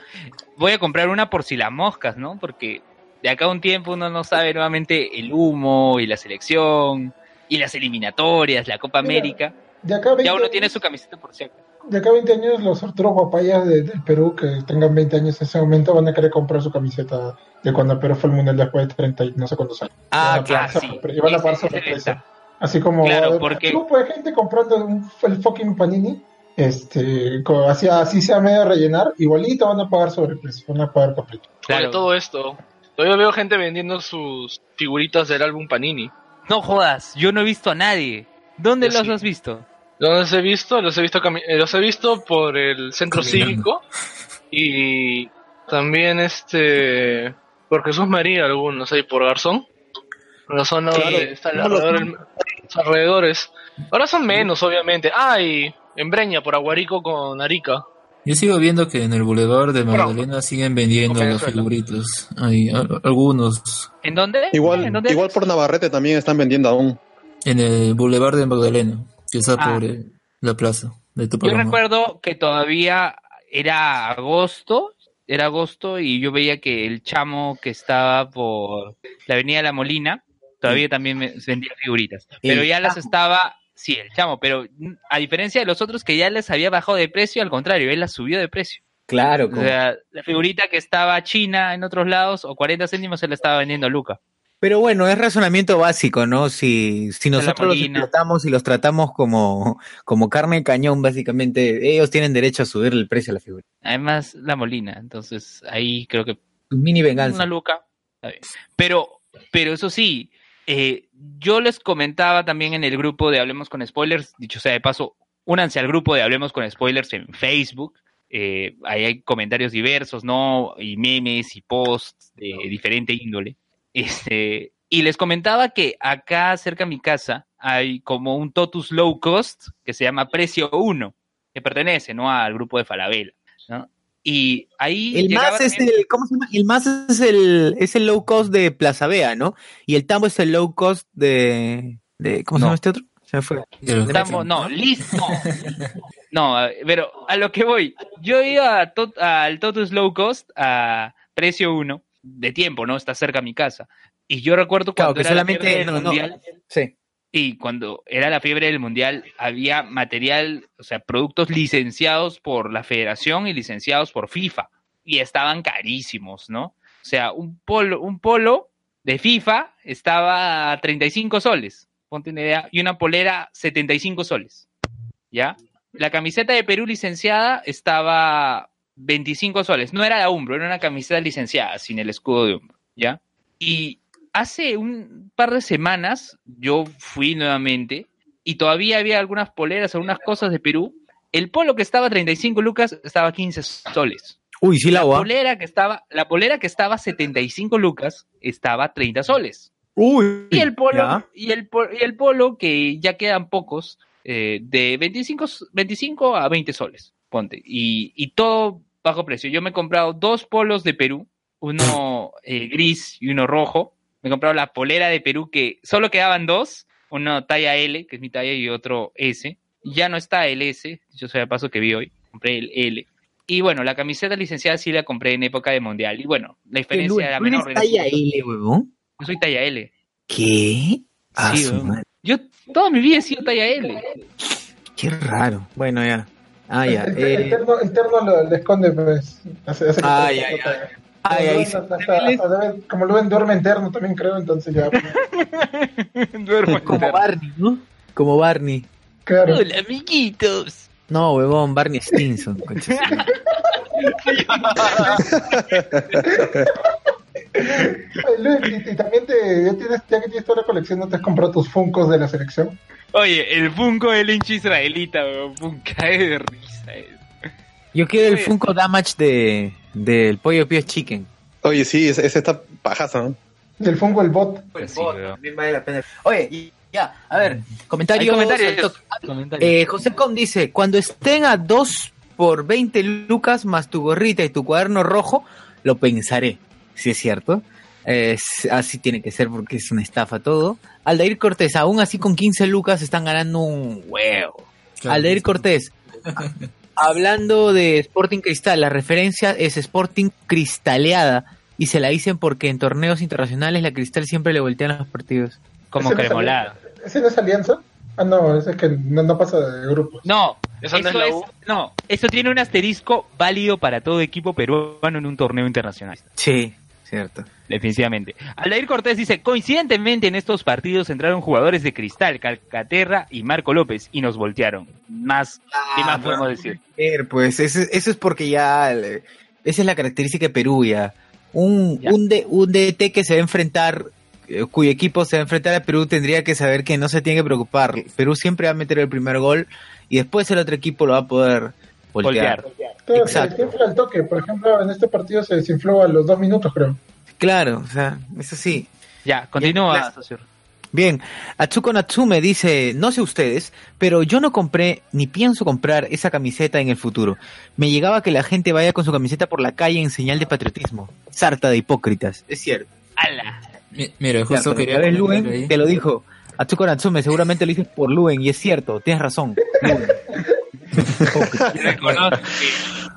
voy a comprar una por si las moscas, ¿no? Porque de acá a un tiempo uno no sabe nuevamente el humo y la selección y las eliminatorias, la Copa Mira, América. De acá a 20 Ya uno años- tiene su camiseta por si acaso. De acá a 20 años, los Arturo Papayas de- del Perú que tengan 20 años en ese momento van a querer comprar su camiseta de cuando Perú fue al Mundial después de 30 y no sé cuántos años. Ah, claro, sí. Y van a está. Así como Claro, un porque- grupo de gente comprando un- el fucking Panini, este, así, así sea medio rellenar, igualito van a pagar sobreprecio, van a pagar completo. Claro. Todo esto, todavía veo gente vendiendo sus figuritas del álbum Panini. No jodas, yo no he visto a nadie. ¿Dónde Yo los sí. has visto? Los he visto, los he visto, eh, los he visto por el centro Caminando. cívico y también este por Jesús María algunos ahí por Garzón. En la zona Claro, donde está no, alrededor, los alrededores. Ahora son menos, obviamente. Ah, y en Breña, por Aguarico con Arica. Yo sigo viendo que en el Boulevard de Magdalena siguen vendiendo los figuritos. Hay algunos ¿En dónde? Igual, ¿En dónde? igual por Navarrete también están vendiendo aún. en el Boulevard de Magdalena, que está Ah. por eh, la plaza de Yo recuerdo que todavía era agosto, era agosto y yo veía que el chamo que estaba por la avenida La Molina todavía también vendía figuritas. Pero ya las chamo. estaba, sí, el chamo, pero mm, a diferencia de los otros que ya les había bajado de precio, al contrario, él las subió de precio. Claro, O sea, la figurita que estaba china en otros lados o 40 céntimos se la estaba vendiendo a Luca. Pero bueno, es razonamiento básico, ¿no? Si, si la nosotros los explotamos y los tratamos como, como carne de cañón, básicamente, ellos tienen derecho a subir el precio de la figura. Además, la Molina, entonces ahí creo que Mini venganza. Una luca. está bien. Pero, pero eso sí, eh, yo les comentaba también en el grupo de Hablemos con Spoilers, dicho sea de paso, únanse al grupo de Hablemos con Spoilers en Facebook. eh, ahí hay comentarios diversos, ¿no? Y memes y posts de diferente índole. Este, y les comentaba que acá cerca de mi casa hay como un Totus Low Cost que se llama Precio 1, que pertenece, ¿no? Al grupo de Falabella. Y ahí El más es también- el, ¿cómo se llama? El más es el, es el low cost de Plaza Vea, ¿no? Y el tambo es el low cost de, de ¿cómo se No. llama este otro? Se fue. Estamos, no, listo. No, pero a lo que voy. Yo iba tot- al Totus Low Cost a precio 1 de tiempo, ¿no? Está cerca a mi casa. Y yo recuerdo Claro, cuando que era la solamente- no. Sí. Y cuando era la fiebre del mundial, había material, o sea, productos licenciados por la federación y licenciados por FIFA. Y estaban carísimos, ¿no? O sea, un polo, un polo de FIFA estaba a 35 soles, ponte una idea, y una polera 75 soles. ¿Ya? La camiseta de Perú licenciada estaba 25 soles. No era la Umbro, era una camiseta licenciada sin el escudo de Umbro. ¿Ya? Y hace un par de semanas yo fui nuevamente y todavía había algunas poleras, algunas cosas de Perú. El polo que estaba a 35 lucas estaba a 15 soles. Uy, sí la La polera que estaba, la polera que estaba a 75 lucas estaba a 30 soles. Uy. Y el polo, y el, po- y el polo que ya quedan pocos, eh, de 25, s- 25 a 20 soles, ponte. Y, y todo bajo precio. Yo me he comprado dos polos de Perú, uno eh, gris y uno rojo. Me he comprado la polera de Perú que solo quedaban dos, uno talla L, que es mi talla, y otro S. Ya no está el S, yo soy de paso que vi hoy, compré el L. Y bueno, la camiseta licenciada sí la compré en época de mundial. Y bueno, la diferencia era ¿Tú eres menor. talla L, huevón? Yo soy talla L. ¿Qué? Ah, Sí. Yo toda mi vida he sido talla L. Qué raro. Bueno, ya. Ah, ya. El, el Eh, terno, el terno lo, esconde, pues. Hace, Ah, ya, ya. Ay, debe- como Luen duerme interno también creo, entonces ya. pues, Duermo como Barney, ¿no? Como Barney. Claro. Hola, amiguitos. No, huevón, Barney Stinson. Ay, Luen, y, y también te, ya, tienes, ya que tienes toda la colección, ¿no te has comprado tus funcos de la selección? Oye, el Funko del hincha israelita, weón. Un cae de risa. Yo quiero el. Funko Damage de del Pollo Pio Chicken. Oye, sí, ese, ese está pajazo, ¿no? Del Funko el bot. El Sí, bot, weón. también vale la pena. Oye, y ya, a ver, comentarios. Hay comentarios. Comentarios. Eh, José Com dice, cuando estén a 2 por 20 lucas más tu gorrita y tu cuaderno rojo, lo pensaré. Si es cierto. Eh, así tiene que ser porque es una estafa todo. Aldair Cortés, aún así con 15 lucas están ganando un huevo. Claro, Aldair. Cortés, hablando de Sporting Cristal, la referencia es Sporting Cristaleada y se la dicen porque en torneos internacionales la Cristal siempre le voltean los partidos. Como Ese no es cremolada. alianza. ¿Ese no es alianza? Ah, no, ese es que no, no pasa de grupos. No, Esa no eso es la es- U. no, eso tiene un asterisco válido para todo equipo peruano en un torneo internacional. Sí, cierto. Definitivamente. Aldair Cortés dice, coincidentemente en estos partidos entraron jugadores de Cristal, Calcaterra y Marco López y nos voltearon. Más, ¿qué más podemos decir? pues eso, eso es porque ya esa es la característica de Perú ya. Un, Ya. un, D- un DT que se va a enfrentar, eh, cuyo equipo se va a enfrentar a Perú tendría que saber que no se tiene que preocupar. Perú siempre va a meter el primer gol y después el otro equipo lo va a poder voltear. Voltear. Exacto. se desinfla al toque. Por ejemplo, en este partido se desinfló a los dos minutos, creo. Claro, o sea, eso sí. Ya, continúa, Ya. Bien, Atsuko Natsume dice, no sé ustedes, pero yo no compré ni pienso comprar esa camiseta en el futuro. Me llegaba que la gente vaya con su camiseta por la calle en señal de patriotismo. Sarta de hipócritas. Es cierto. ¡Hala! Mi- Mira, justo quería comentar Luen ahí. te lo dijo. Atsuko Natsume, seguramente lo dices por Luen y es cierto, tienes razón. Luen.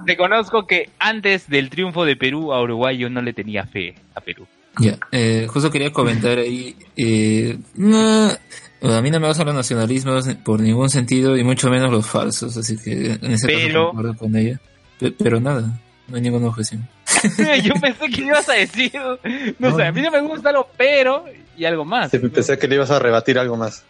Reconozco que, antes del triunfo de Perú a Uruguay yo no le tenía fe a Perú. Ya, eh, justo quería comentar ahí, eh, no, a mí no me gustan los nacionalismos por ningún sentido y mucho menos los falsos, así que en ese Pero- caso concuerdo con ella. Pe- pero nada, no hay ninguna objeción. yo pensé que ibas a decir, no, sé, a mí no me gusta lo pero y algo más. Sí, pensé que le ibas a rebatir algo más.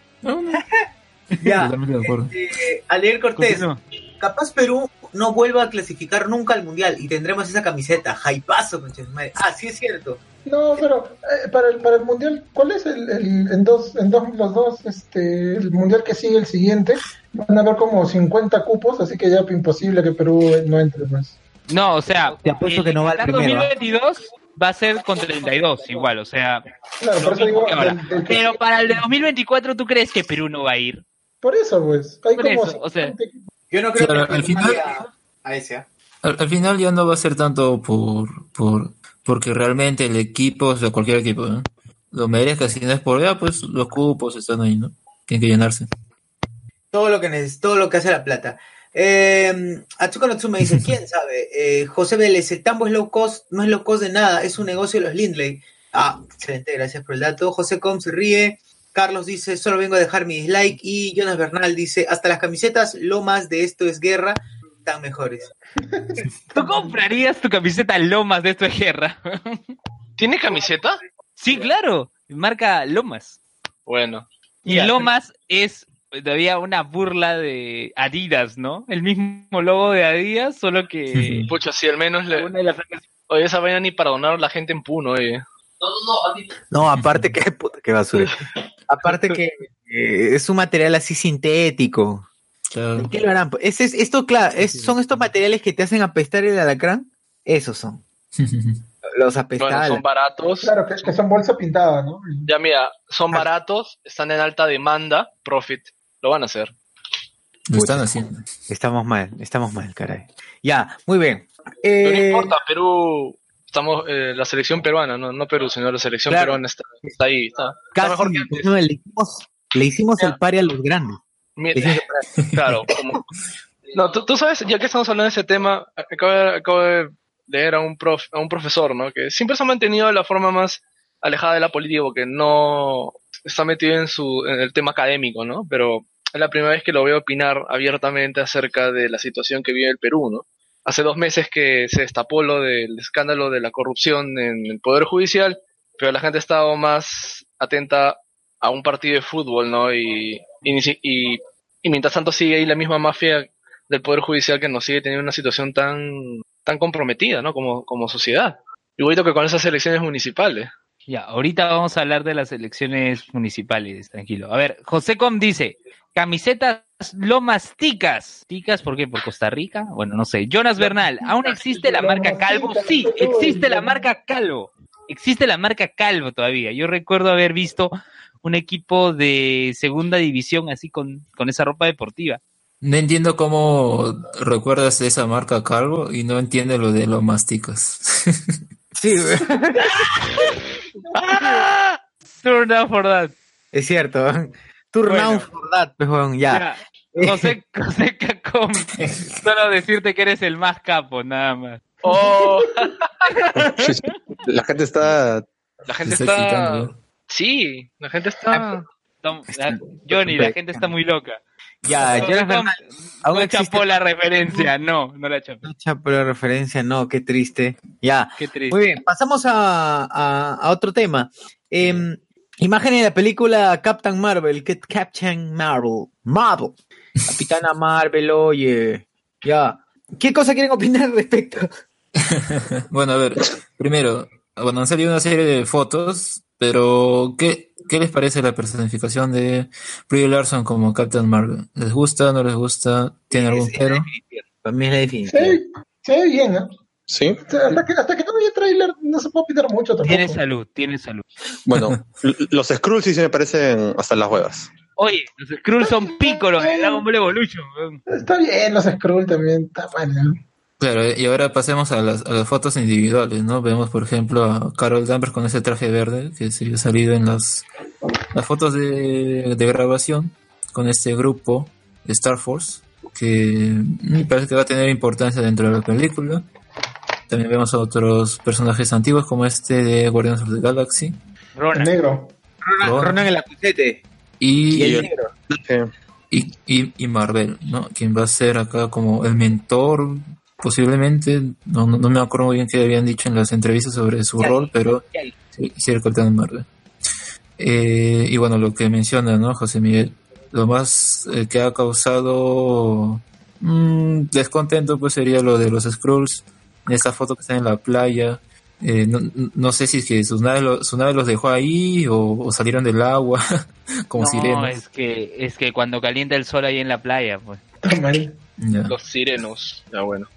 Ya, Totalmente de acuerdo. eh, Alier Cortés, Continúa. capaz Perú no vuelva a clasificar nunca al Mundial y tendremos esa camiseta. Jaipazo, madre. Ah, sí es cierto. No, pero eh, para, el, para el mundial, ¿cuál es el, el- en dos, en dos, los dos, este, el mundial que sigue el siguiente? Van a haber como 50 cupos, así que ya imposible que Perú no entre más. No, o sea, Te apuesto el que no va el primero, ¿ah? 2022 va a ser con 32 igual, o sea, Claro, por eso digo, del- del pero para el de 2024 ¿tú crees que Perú no va a ir? por eso, pues, hay Por como eso, o sea. 50 equipos. Yo no creo Claro, que al final- a, ese. ¿ah? Al, al final ya no va a ser tanto por, por porque realmente el equipo, o sea, cualquier equipo, ¿no? lo merezca, si no es por ya, pues los cupos están ahí, ¿no? Tienen que llenarse. Todo lo que neces- todo lo que hace la plata. Eh, Atsuko Natsume dice, ¿quién sabe? Eh, José Vélez, el tambo es low cost, no es low cost de nada, es un negocio de los Lindley. Ah, excelente, gracias por el dato. José Com se ríe. Carlos dice, solo vengo a dejar mi dislike. Y Jonas Bernal dice, hasta las camisetas lomas de esto es guerra, están mejores. ¿Tú comprarías tu camiseta Lomas de esto de guerra? ¿Tiene camiseta? sí, claro, marca Lomas. Bueno. Y Lomas es todavía una burla de Adidas, ¿no? El mismo logo de Adidas, solo que... Pucha, si al menos le... una de las- Oye, esa vaina ni para donar a la gente en Puno, oye. No, aparte que, puta, qué basura. aparte que eh, es un material así sintético. Claro. ¿Qué lo harán? Es, es- esto, claro, es- son estos materiales que te hacen apestar el alacrán. Esos son. Los Bueno, apestales. son baratos. Claro, que, que son bolsa pintada, ¿no? Ya mira, son Ah. baratos, están en alta demanda, profit. Lo van a hacer. Lo están haciendo. Estamos mal, estamos mal, caray. Ya, muy bien. Pero no Eh, importa, Perú, estamos, eh, la selección peruana, no, no Perú, sino la selección Claro. peruana está, está ahí, está, está casi, mejor que antes. no, le hicimos, le hicimos el pari a los grandes. Mira, claro, como- no, tú, tú sabes, ya que estamos hablando de ese tema, acabo de, acabo de leer a un, prof, a un profesor, ¿no? Que siempre se ha mantenido de la forma más alejada de la política, porque no está metido en, su, en el tema académico, ¿no? Pero es la primera vez que lo veo opinar abiertamente acerca de la situación que vive el Perú, ¿no? Hace dos meses que se destapó lo del escándalo de la corrupción en el Poder Judicial, pero la gente ha estado más atenta a un partido de fútbol, ¿no? Y, y, mientras tanto sigue ahí la misma mafia del Poder Judicial que nos sigue teniendo una situación tan, tan comprometida, ¿no? Como, como sociedad. Igualito que con esas elecciones municipales. Ya, ahorita vamos a hablar de las elecciones municipales, tranquilo. A ver, José Com dice, camisetas Lomas Ticas. ¿Ticas por qué? ¿Por Costa Rica? Bueno, no sé. Jonas Bernal, ¿aún existe la marca Calvo? Sí, existe la marca Calvo. existe la marca Calvo todavía. Yo recuerdo haber visto un equipo de segunda división así con, con esa ropa deportiva. No entiendo cómo recuerdas esa marca Calvo y no entiende lo de los masticas. Sí, Turn down for that. es cierto. Turn Bueno. down for that, pues, weón, ya. Ya, José, José Cacom, solo decirte que eres el más capo, nada más. Oh. La gente está. la gente está. Sí, la gente está. Tom- la- Johnny, la gente está muy loca. Ya, José Jonathan Cacom aún no existe chapó la referencia, no, no la chapó. mucha pero referencia, no, qué triste. Ya, Qué triste. muy bien, pasamos a, a, a otro tema. Em, imagen de la película Captain Marvel, que Captain Marvel, Marvel, Capitana Marvel, oye, ya. ¿Qué cosa quieren opinar al respecto? Bueno, a ver, primero, bueno, han salido una serie de fotos, pero ¿qué, qué les parece la personificación de Brie Larson como Captain Marvel? ¿Les gusta, no les gusta? ¿Tiene algún pero? Para mí es la definición. Se ve, se ve bien, ¿eh? Sí. Hasta que, hasta que no haya trailer no se puede opinar mucho tampoco. Tiene salud, tiene salud. Bueno, los Skrulls sí se me parecen hasta las huevas. Oye, los Skrulls son pícoros de Dragon Ball Evolution. Está bien, los Skrull también, está bueno. Claro, y ahora pasemos a las, a las fotos individuales, ¿no? Vemos, por ejemplo, a Carol Danvers con ese traje verde que se ha salido en las, las fotos de, de grabación con este grupo de Star Force, que me parece que va a tener importancia dentro de la película. También vemos a otros personajes antiguos como este de Guardians of the Galaxy. El Ronan. negro. Ronan, Ronan. Ronan el acusete. Y, Y el el- negro. Y, y, y Marvel, ¿no? Quien va a ser acá como el mentor, posiblemente, no, no, me acuerdo muy bien qué habían dicho en las entrevistas sobre su rol, pero sí, sí, el Capitán Marvel. Eh, y bueno, lo que menciona, ¿no, José Miguel? Lo más eh, que ha causado mm, descontento, pues sería lo de los Skrulls, en esa foto que está en la playa. Eh, no, no sé si es que sus naves, lo- su nave los dejó ahí o, o salieron del agua, como no, sirenas. es que, es que cuando calienta el sol ahí en la playa, pues. Está mal. Ya. Los sirenos. Ya bueno.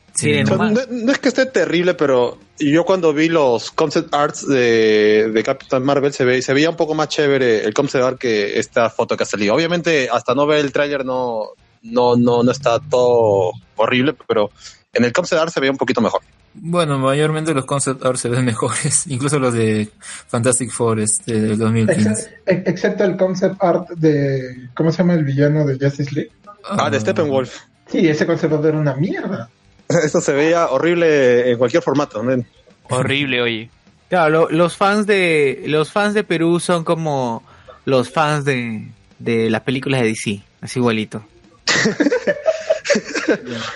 O sea, no, no es que esté terrible, pero yo cuando vi los concept arts de, de Captain Marvel se, ve, se veía un poco más chévere el concept art que esta foto que ha salido. Obviamente, hasta no ver el tráiler no, no, no, no está todo horrible, pero en el concept art se veía un poquito mejor. Bueno, mayormente los concept art se ven mejores, incluso los de Fantastic Four este, del 2015. Ex- ex- excepto el concept art de. ¿Cómo se llama el villano de Justice League? Ah, de Steppenwolf. Sí, ese concept art era una mierda. Esto se veía horrible en cualquier formato. ¿no? Horrible, oye. Claro, lo- los fans de los fans de Perú son como los fans de, de las películas de DC, así igualito.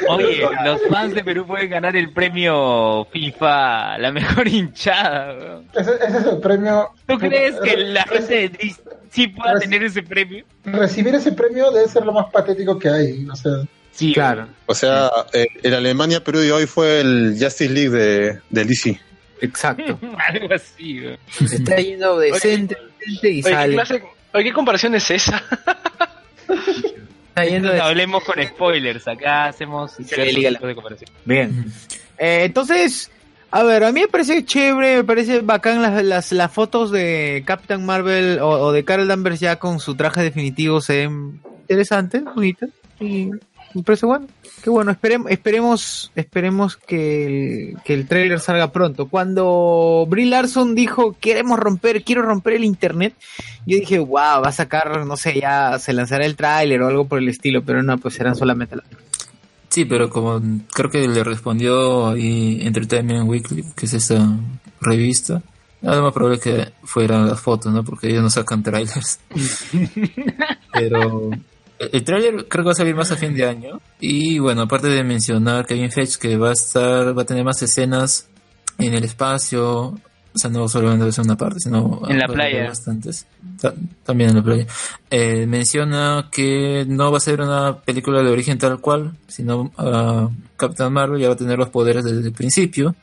Oye, los fans de Perú pueden ganar el premio FIFA, la mejor hinchada. Ese, ese es el premio. ¿Tú crees que la gente de DC sí pueda tener ese premio? Recibir ese premio debe ser lo más patético que hay. O sea, Sí, Claro, O sea, eh, el Alemania-Perú de hoy fue el Justice League de, del DC. exacto. algo así. Se está yendo decente, y Oye, ¿qué, sale. clase- oye, ¿qué comparación es esa? Está yendo Entonces, de- hablemos con spoilers. Acá hacemos liga. tipos de comparación. Bien. Eh, entonces, a ver, a mí me parece chévere, me parece bacán las, las, las fotos de Captain Marvel o, o de Carol Danvers ya con su traje definitivo, se ven interesantes, bonitas. Y me parece bueno. Qué bueno, esperemos, esperemos, esperemos que el, que el trailer salga pronto. Cuando Brie Larson dijo, queremos romper, quiero romper el internet, yo dije, wow, va a sacar, no sé, ya se lanzará el tráiler o algo por el estilo, pero no, pues serán solamente las Sí, pero como creo que le respondió ahí Entertainment Weekly, que es esta revista, nada más probable que fueran las fotos, ¿no? Porque ellos no sacan trailers. pero el el tráiler creo que va a salir más a fin de año. Y bueno, aparte de mencionar Kevin Feige que va a estar, va a tener más escenas en el espacio, o sea, no solamente va a ser una parte, sino En la playa. bastantes. Ta- También en la playa. Eh, menciona que no va a ser una película de origen tal cual, sino ah, Captain Marvel ya va a tener los poderes desde el principio.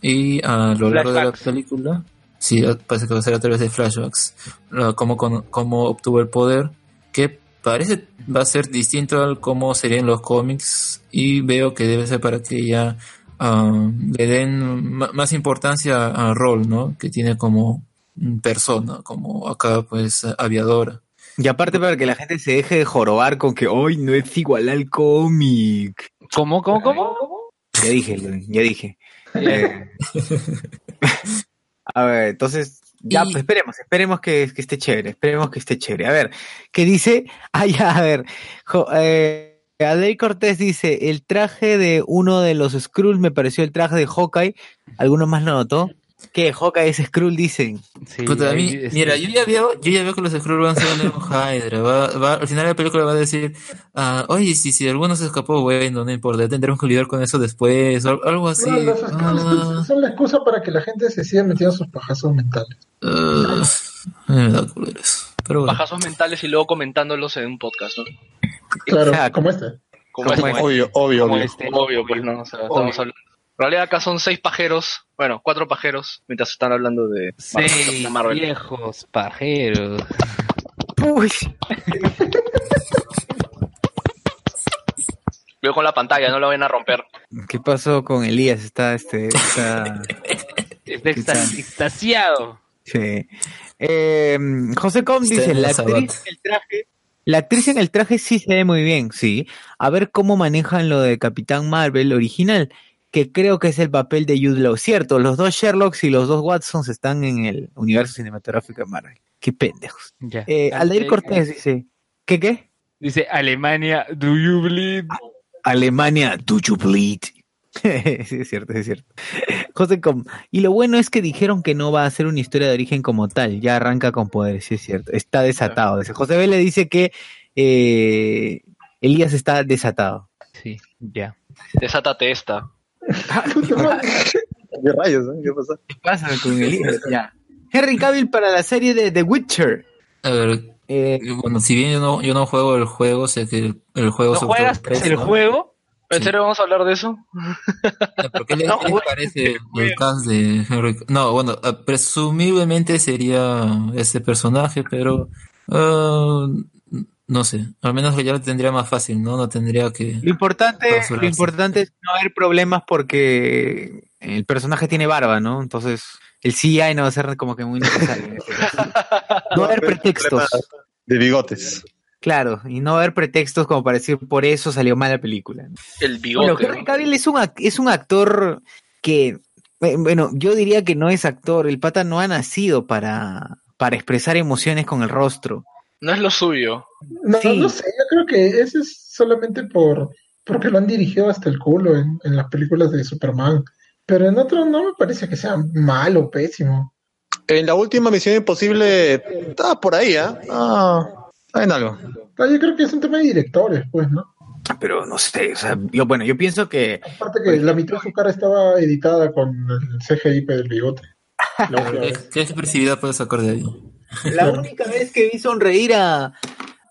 Y a lo largo de la película, sí, parece que va a ser a través de flashbacks, ah, cómo, con- cómo obtuvo el poder, que parece va a ser distinto al cómo serían los cómics. Y veo que debe ser para que ella ah, le den más importancia al rol, ¿no? Que tiene como persona, como acá pues aviadora. Y aparte para que la gente se deje de jorobar con que hoy no es igual al cómic. ¿Cómo, cómo, cómo? Ya dije, ya dije. Eh, a ver, entonces, ya, pues esperemos, esperemos que, que esté chévere, esperemos que esté chévere. A ver, ¿qué dice? Ah, ya, a ver. Jo, eh, Adel Cortés dice, el traje de uno de los Skrulls me pareció el traje de Hawkeye. ¿Alguno más lo notó? ¿Qué? Hawkeye es Skrull, dicen. Puta, a mí- mira, yo ya veo, yo ya veo que los Skrulls van a ser un nuevo Hydra. Va, va- al final de la película va a decir, ah, oye, si, si alguno se escapó, bueno, no importa, tendremos que lidiar con eso después, o algo así. No, los Skrulls son la excusa para que la gente se siga metiendo sus pajazos mentales. Ah, a mí me da culo eso. Pero bueno. Bajazos mentales y luego comentándolos en un podcast, ¿no? Claro, como este. Como este. Obvio, obvio, Como obvio. este. Obvio, pues no, o sea, estamos hablando. En realidad acá son seis pajeros, bueno, cuatro pajeros, mientras están hablando de Seis Marvel. viejos pajeros. Uy. Veo con la pantalla, no la vayan a romper. ¿Qué pasó con Elías? Está, este, está... Está extas- extasiado. Sí. Eh, José Com dice, la actriz, en el traje, la actriz en el traje sí se ve muy bien, sí. A ver cómo manejan lo de Capitán Marvel original, que creo que es el papel de Jude Law. Cierto, los dos Sherlocks y los dos Watsons están en el universo cinematográfico de Marvel. Qué pendejos. Ya. Eh, Aldair Cortés dice, ¿qué qué? Dice Alemania, do you bleed? Alemania, do you bleed? sí, es cierto, es cierto. José Com, y lo bueno es que dijeron que no va a ser una historia de origen como tal, ya arranca con poderes, sí es cierto, está desatado. Dice, José B le dice que eh, Elías está desatado. Sí, ya. Desátate esta. ¿Qué rayos? eh? ¿Qué pasa? ¿Qué pasa con Elías? ya. Henry Cavill para la serie de The Witcher. A ver, Eh, bueno, si bien yo no, yo no juego el juego, sé que el, el juego ¿No juegas el ¿no? juego? ¿En Sí. serio vamos a hablar de eso? ¿Pero qué le, No qué le juegas parece el el, el cast de Henry? No, bueno, ah, presumiblemente sería ese personaje, pero ah, no sé, al menos ya lo tendría más fácil, ¿no? No tendría que... lo importante, lo importante es no haber problemas porque el personaje tiene barba, ¿no? Entonces, el CGI no va a ser como que muy necesario. No va a haber pretextos. De bigotes. Claro, y no va a haber pretextos como para decir por eso salió mal la película. El Bueno, bigote. Henry Cavill es un, ac- es un actor que, eh, bueno, yo diría que no es actor, el pata no ha nacido para, para expresar emociones con el rostro. No es lo suyo. No, Sí. no sé, yo creo que ese es solamente por porque lo han dirigido hasta el culo en, en las películas de Superman. Pero en otro no me parece que sea malo, pésimo. En la última Misión Imposible estaba por ahí, ¿ah? Ah, está en algo. Ah, yo creo que es un tema de directores, pues, ¿no? Pero no sé, o sea, yo, bueno, yo pienso que Aparte que la mitad de su cara estaba editada con el CGI del bigote. La última ¿Qué, vez. qué expresividad puedes sacar de ahí? la única vez que vi sonreír a,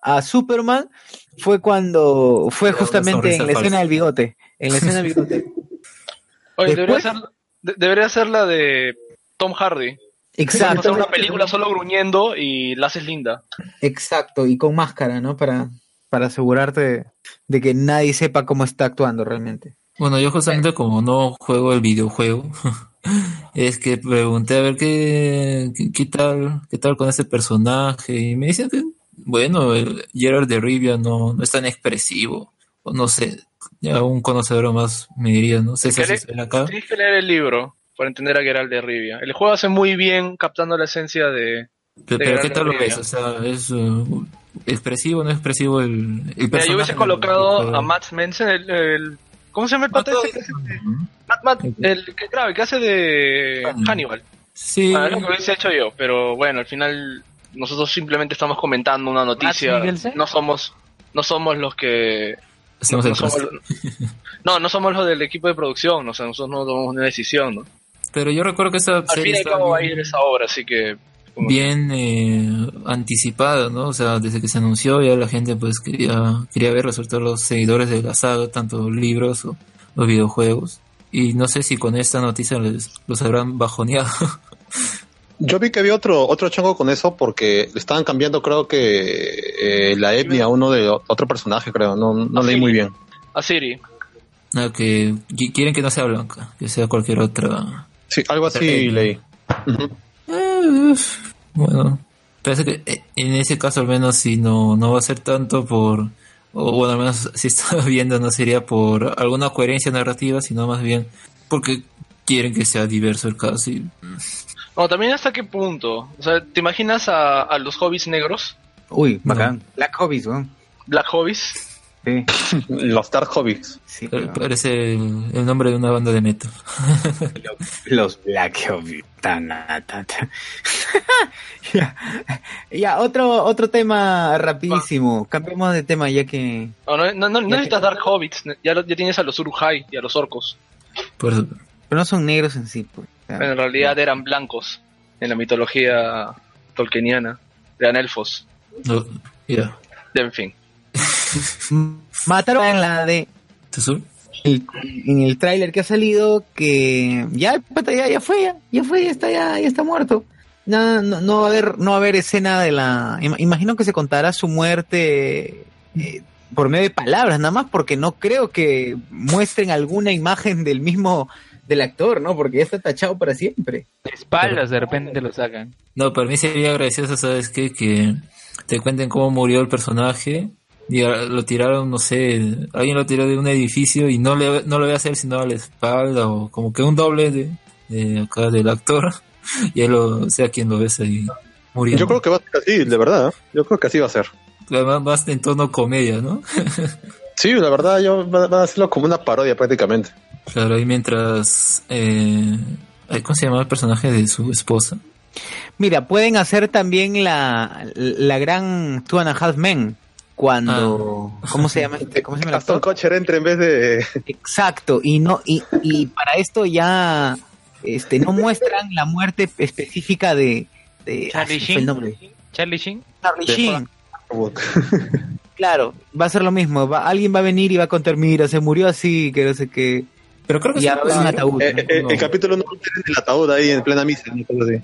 a Superman fue cuando, fue justamente en la escena del bigote, en la escena del bigote. Oye, debería ser, de- debería ser la de Tom Hardy. Exacto. Hacer una película solo gruñendo y la haces linda. Exacto, y con máscara, ¿no? Para, para asegurarte de que nadie sepa cómo está actuando realmente. Bueno, yo justamente como no juego el videojuego, es que pregunté a ver qué, qué, qué tal, qué tal con ese personaje, y me dicen que, bueno, el Gerard de Rivia no, no es tan expresivo, o no sé, ya un conocedor más me diría, no sé si así ¿Querés- se ve acá. Tienes que leer el libro para entender a Geralt de Rivia. El juego hace muy bien captando la esencia de... Pero, de pero ¿qué tal lo ves? O sea, ¿es uh, expresivo o no expresivo el, el Mira, yo personaje? hubiese colocado a Matt Mensen, el, el- ¿Cómo se llama el pata ese? que hace de- Matt, Matt, el que, el que hace de Hannibal. Sí, Ah, es lo que hubiese hecho yo, pero bueno, al final nosotros simplemente estamos comentando una noticia. No somos, no somos los que hacemos no, el no somos, casting. no, no somos los del equipo de producción, o sea, nosotros no tomamos una decisión, ¿no? Pero yo recuerdo que esa Al fin serie y al estaba cabo va a ir esa obra, así que... bien eh, anticipada, ¿no? O sea, desde que se anunció ya la gente pues quería, quería verlo, sobre todo los seguidores de la saga, tanto libros o los videojuegos. Y no sé si con esta noticia les, los habrán bajoneado. Yo vi que había otro otro chongo con eso porque le estaban cambiando, creo que eh, la etnia a uno de otro personaje, creo. No, no leí muy bien. A Siri. No, que qui- quieren que no sea blanca, que sea cualquier otra. Sí, algo así leí. Eh, bueno, parece que eh, en ese caso al menos si no, no va a ser tanto por, o bueno, al menos si estaba viendo no sería por alguna coherencia narrativa, sino más bien porque quieren que sea diverso el caso. Y, No, también hasta qué punto. O sea, ¿te imaginas a, a los hobbies negros? Uy, bacán. Black Hobbies, ¿no? Black hobbies. Sí. Los Dark Hobbits. Sí, pero- parece el, el nombre de una banda de metal. Los Black tan, tan. ya, ya, otro, otro tema rapidísimo. Cambiemos de tema ya que... No, no, no, no Ya necesitas que- Dark Hobbits. Ya, lo- ya tienes a los Uruhai y a los orcos. Por Pero no son negros en sí, pues. O sea, En realidad eran blancos en la mitología tolkieniana. Eran elfos. no, ya. En fin. Mataron en la de... ¿Tesur? el- en el tráiler que ha salido que ya ya, ya fue ya, ya fue ya está ya, ya está muerto no, no, no va a haber no va a haber escena de la ima- imagino que se contará su muerte eh, por medio de palabras nada más porque no creo que muestren alguna imagen del mismo del actor no porque ya está tachado para siempre De espaldas de repente lo sacan. No, para mí sería gracioso, ¿sabes qué? Que te cuenten cómo murió el personaje lo tiraron, no sé, alguien lo tiró de un edificio y no le no lo voy a hacer sino a la espalda o como que un doble de, de acá del actor y él lo, sea quien lo ves ahí muriendo. Yo creo que va a ser así, de verdad. ¿eh? Yo creo que así va a ser. Además, más en tono comedia, ¿no? Sí, la verdad, yo van a hacerlo como una parodia prácticamente. Claro, y mientras... Eh, ¿Cómo se llama el personaje de su esposa? mira pueden hacer también la la gran Two and a Half Men cuando cómo se llama este cómo se llama el Aston Kutcher entre en vez de... Exacto, y no, y, y para esto ya este no muestran la muerte específica de, de Charlie ah, fue Sheen. el nombre. Charlie Sheen. Charlie De Sheen. Claro, va a ser lo mismo. Va, alguien va a venir y va a contar, mira, se murió así, que no sé qué. Pero creo que Y sí, ahora un ataúd. Eh, eh, No. El capítulo no tiene el ataúd ahí en plena misa.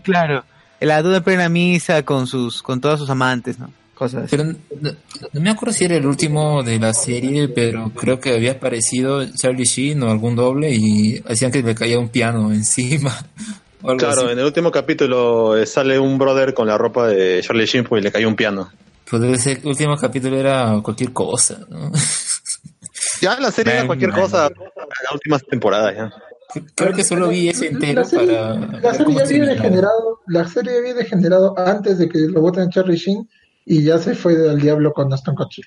Claro. La duda en plena misa con sus, con todas sus amantes, ¿no? Cosas así. Pero no, no me acuerdo si era el último de la serie, pero creo que había aparecido Charlie Sheen o algún doble y hacían que le caía un piano encima. o algo Claro, así. en el último capítulo eh, sale un brother con la ropa de Charlie Sheen pues, y le cayó un piano. Pues ese último capítulo era cualquier cosa, ¿no? Ya la serie era cualquier man. cosa las últimas temporadas ya. Creo que solo vi ese entero La serie, para la serie ya había degenerado, la serie había degenerado antes de que lo voten a Charlie Sheen y ya se fue al diablo con Aston Kutcher.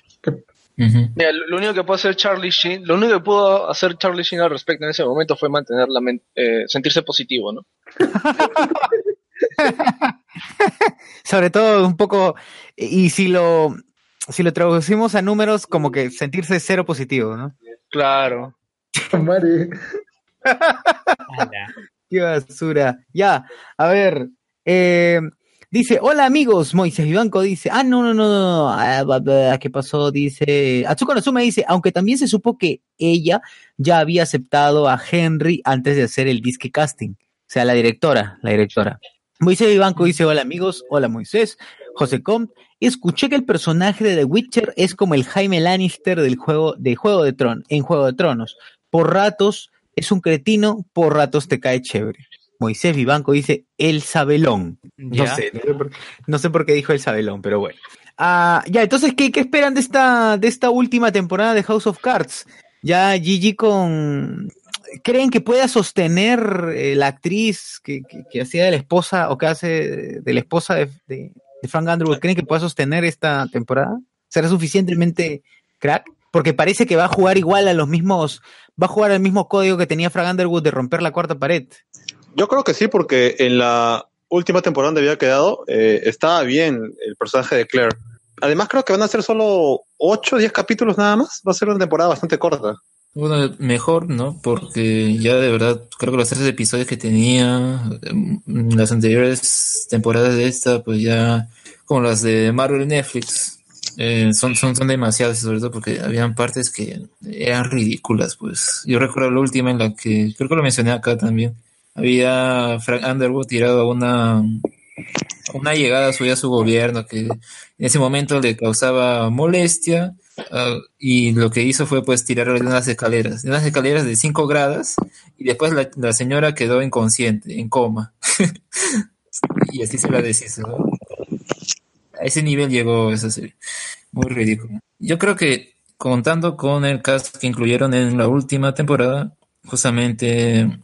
Mira, lo lo único que pudo hacer Charlie Sheen, lo único que pudo hacer Charlie Sheen al respecto en ese momento fue mantener la eh, sentirse positivo, ¿no? Sobre todo un poco, y si lo, si lo traducimos a números, como que sentirse cero positivo, ¿no? Claro. Qué basura. Ya, a ver. eh, dice, hola amigos, Moisés Vivanco dice, ah, no, no, no, no, ah, ¿qué pasó? Dice, Atsuko Nozume dice, aunque también se supo que ella ya había aceptado a Henry antes de hacer el disque casting. O sea, la directora, la directora. Moisés Vivanco dice, hola amigos, hola Moisés, José Com, escuché que el personaje de The Witcher es como el Jaime Lannister del juego de Juego de Tron, en Juego de Tronos. Por ratos es un cretino, por ratos te cae chévere. Moisés Vivanco dice el sabelón. No sé, no sé, por, no sé por qué dijo el sabelón, pero bueno. Ah, ya, entonces, ¿qué, qué esperan de esta, de esta última temporada de House of Cards? Ya Gigi con... ¿Creen que pueda sostener eh, la actriz que, que, que hacía de la esposa o que hace de la esposa de, de- de Frank Underwood? ¿Creen que pueda sostener esta temporada? ¿Será suficientemente crack? Porque parece que va a jugar igual a los mismos, va a jugar al mismo código que tenía Frank Underwood de romper la cuarta pared. Yo creo que sí, porque en la última temporada donde había quedado, eh, estaba bien el personaje de Claire. Además, creo que van a ser solo 8 o 10 capítulos nada más. Va a ser una temporada bastante corta. Bueno, mejor, ¿no? Porque ya de verdad, creo que los tres episodios que tenía en las anteriores temporadas de esta, pues ya, como las de Marvel y Netflix, eh, son, son, son demasiadas, sobre todo porque habían partes que eran ridículas, pues. Yo recuerdo la última en la que, creo que lo mencioné acá también, había Frank Underwood tirado una, una llegada suya a su gobierno que en ese momento le causaba molestia Ah, y lo que hizo fue pues tirarlo de unas escaleras, de unas escaleras de 5 grados, y después la, la señora quedó inconsciente, en coma. y así se la deshizo. ¿no? A ese nivel llegó esa serie. Muy ridículo. Yo creo que contando con el cast que incluyeron en la última temporada, justamente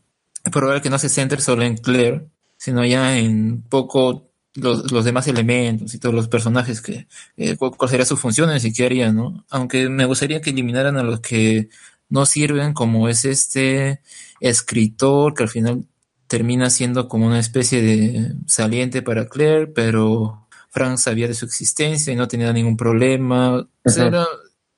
es probable que no se centre solo en Claire, sino ya en poco los, los demás elementos y todos los personajes que eh, cu- cuál sería sus funciones y qué harían, ¿no? Aunque me gustaría que eliminaran a los que no sirven, como es este escritor que al final termina siendo como una especie de saliente para Claire, pero Frank sabía de su existencia y no tenía ningún problema. O sea, Ujú. era-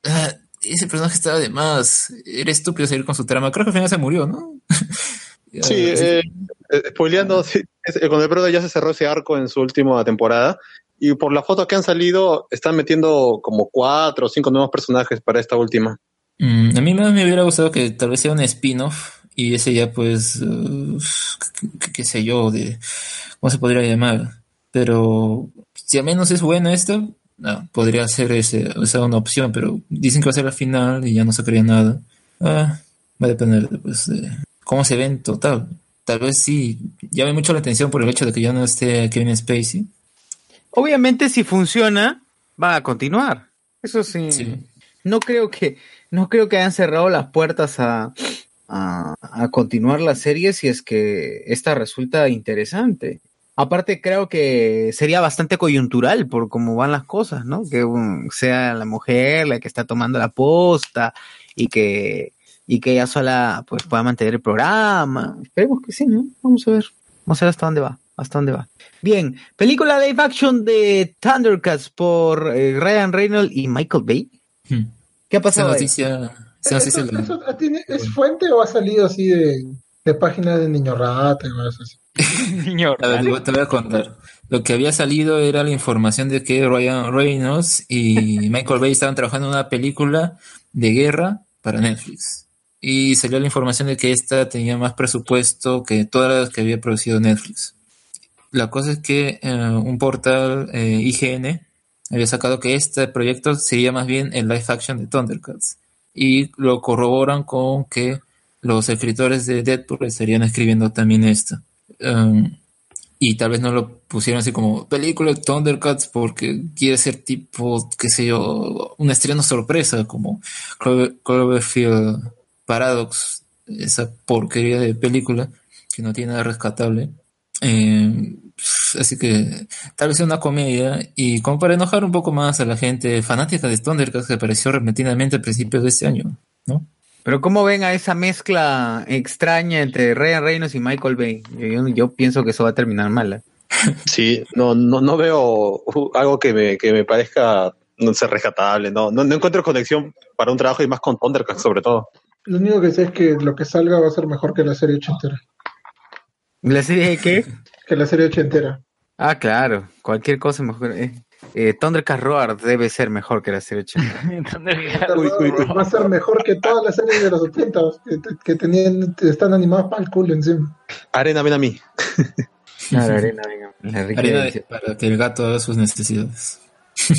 ah, ese personaje estaba de más. Era estúpido seguir con su trama. Creo que al final se murió, ¿no? Sí, eh, eh, spoileando, sí, eh, con el Brodo ya se cerró ese arco en su última temporada. Y por las fotos que han salido, están metiendo como cuatro o cinco nuevos personajes para esta última. Mm, a mí más me hubiera gustado que tal vez sea un spin-off y ese ya pues, uh, qué, sé yo, de cómo se podría llamar. Pero si al menos es bueno esto, no, podría ser ese, esa una opción, pero dicen que va a ser la final y ya no sacaría nada. Ah, va a depender de, pues, de cómo se ve en total. Tal vez sí, llame mucho la atención por el hecho de que ya no esté Kevin Spacey. Obviamente, si funciona, va a continuar. Eso sí. No creo que, no creo que hayan cerrado las puertas a, a, a continuar la serie si es que esta resulta interesante. Aparte, creo que sería bastante coyuntural por cómo van las cosas, ¿no? Que um, sea la mujer la que está tomando la posta y que, y que ella sola pues pueda mantener el programa. Esperemos que sí, ¿no? Vamos a ver. Vamos a ver hasta dónde va. Hasta dónde va. Bien, película live action de Thundercats por eh, Ryan Reynolds y Michael Bay. Hmm. ¿Qué ha pasado noticia, esa noticia ¿Eso, la- eso tiene- ¿Es fuente o ha salido así de, de página de niño rata y cosas así? Niño A ver, te voy a contar. Lo que había salido era la información de que Ryan Reynolds y Michael Bay estaban trabajando en una película de guerra para Netflix. Y salió la información de que esta tenía más presupuesto que todas las que había producido Netflix. La cosa es que eh, un portal eh, IGN había sacado que este proyecto sería más bien el live action de Thundercats. Y lo corroboran con que los escritores de Deadpool estarían escribiendo también esto. Um, y tal vez no lo pusieron así como película de Thundercats porque quiere ser tipo, qué sé yo, un estreno sorpresa como Clover- Cloverfield Paradox, esa porquería de película que no tiene nada rescatable. Eh, así que tal vez sea una comedia y como para enojar un poco más a la gente fanática de Thundercats que apareció repentinamente a principios de este año, ¿no? Pero ¿cómo ven a esa mezcla extraña entre Ryan Reynolds y Michael Bay? Yo, yo pienso que eso va a terminar mal. ¿eh? Sí, no, no, no veo uh, algo que me, que me parezca no sé, rescatable. No, no, no encuentro conexión para un trabajo y más con Thundercats sobre todo. Lo único que sé es que lo que salga va a ser mejor que la serie ochentera. ¿La serie de qué? Que la serie ochentera. Ah, claro. Cualquier cosa mejor. Eh, eh, Roar debe ser mejor que la serie 80. Va a ser mejor que todas las series de los 80 que, que tenían, están animadas para el culo encima. Arena, ven a mí. Claro, arena, venga. La rica Arena delicia. para que el gato haga sus necesidades.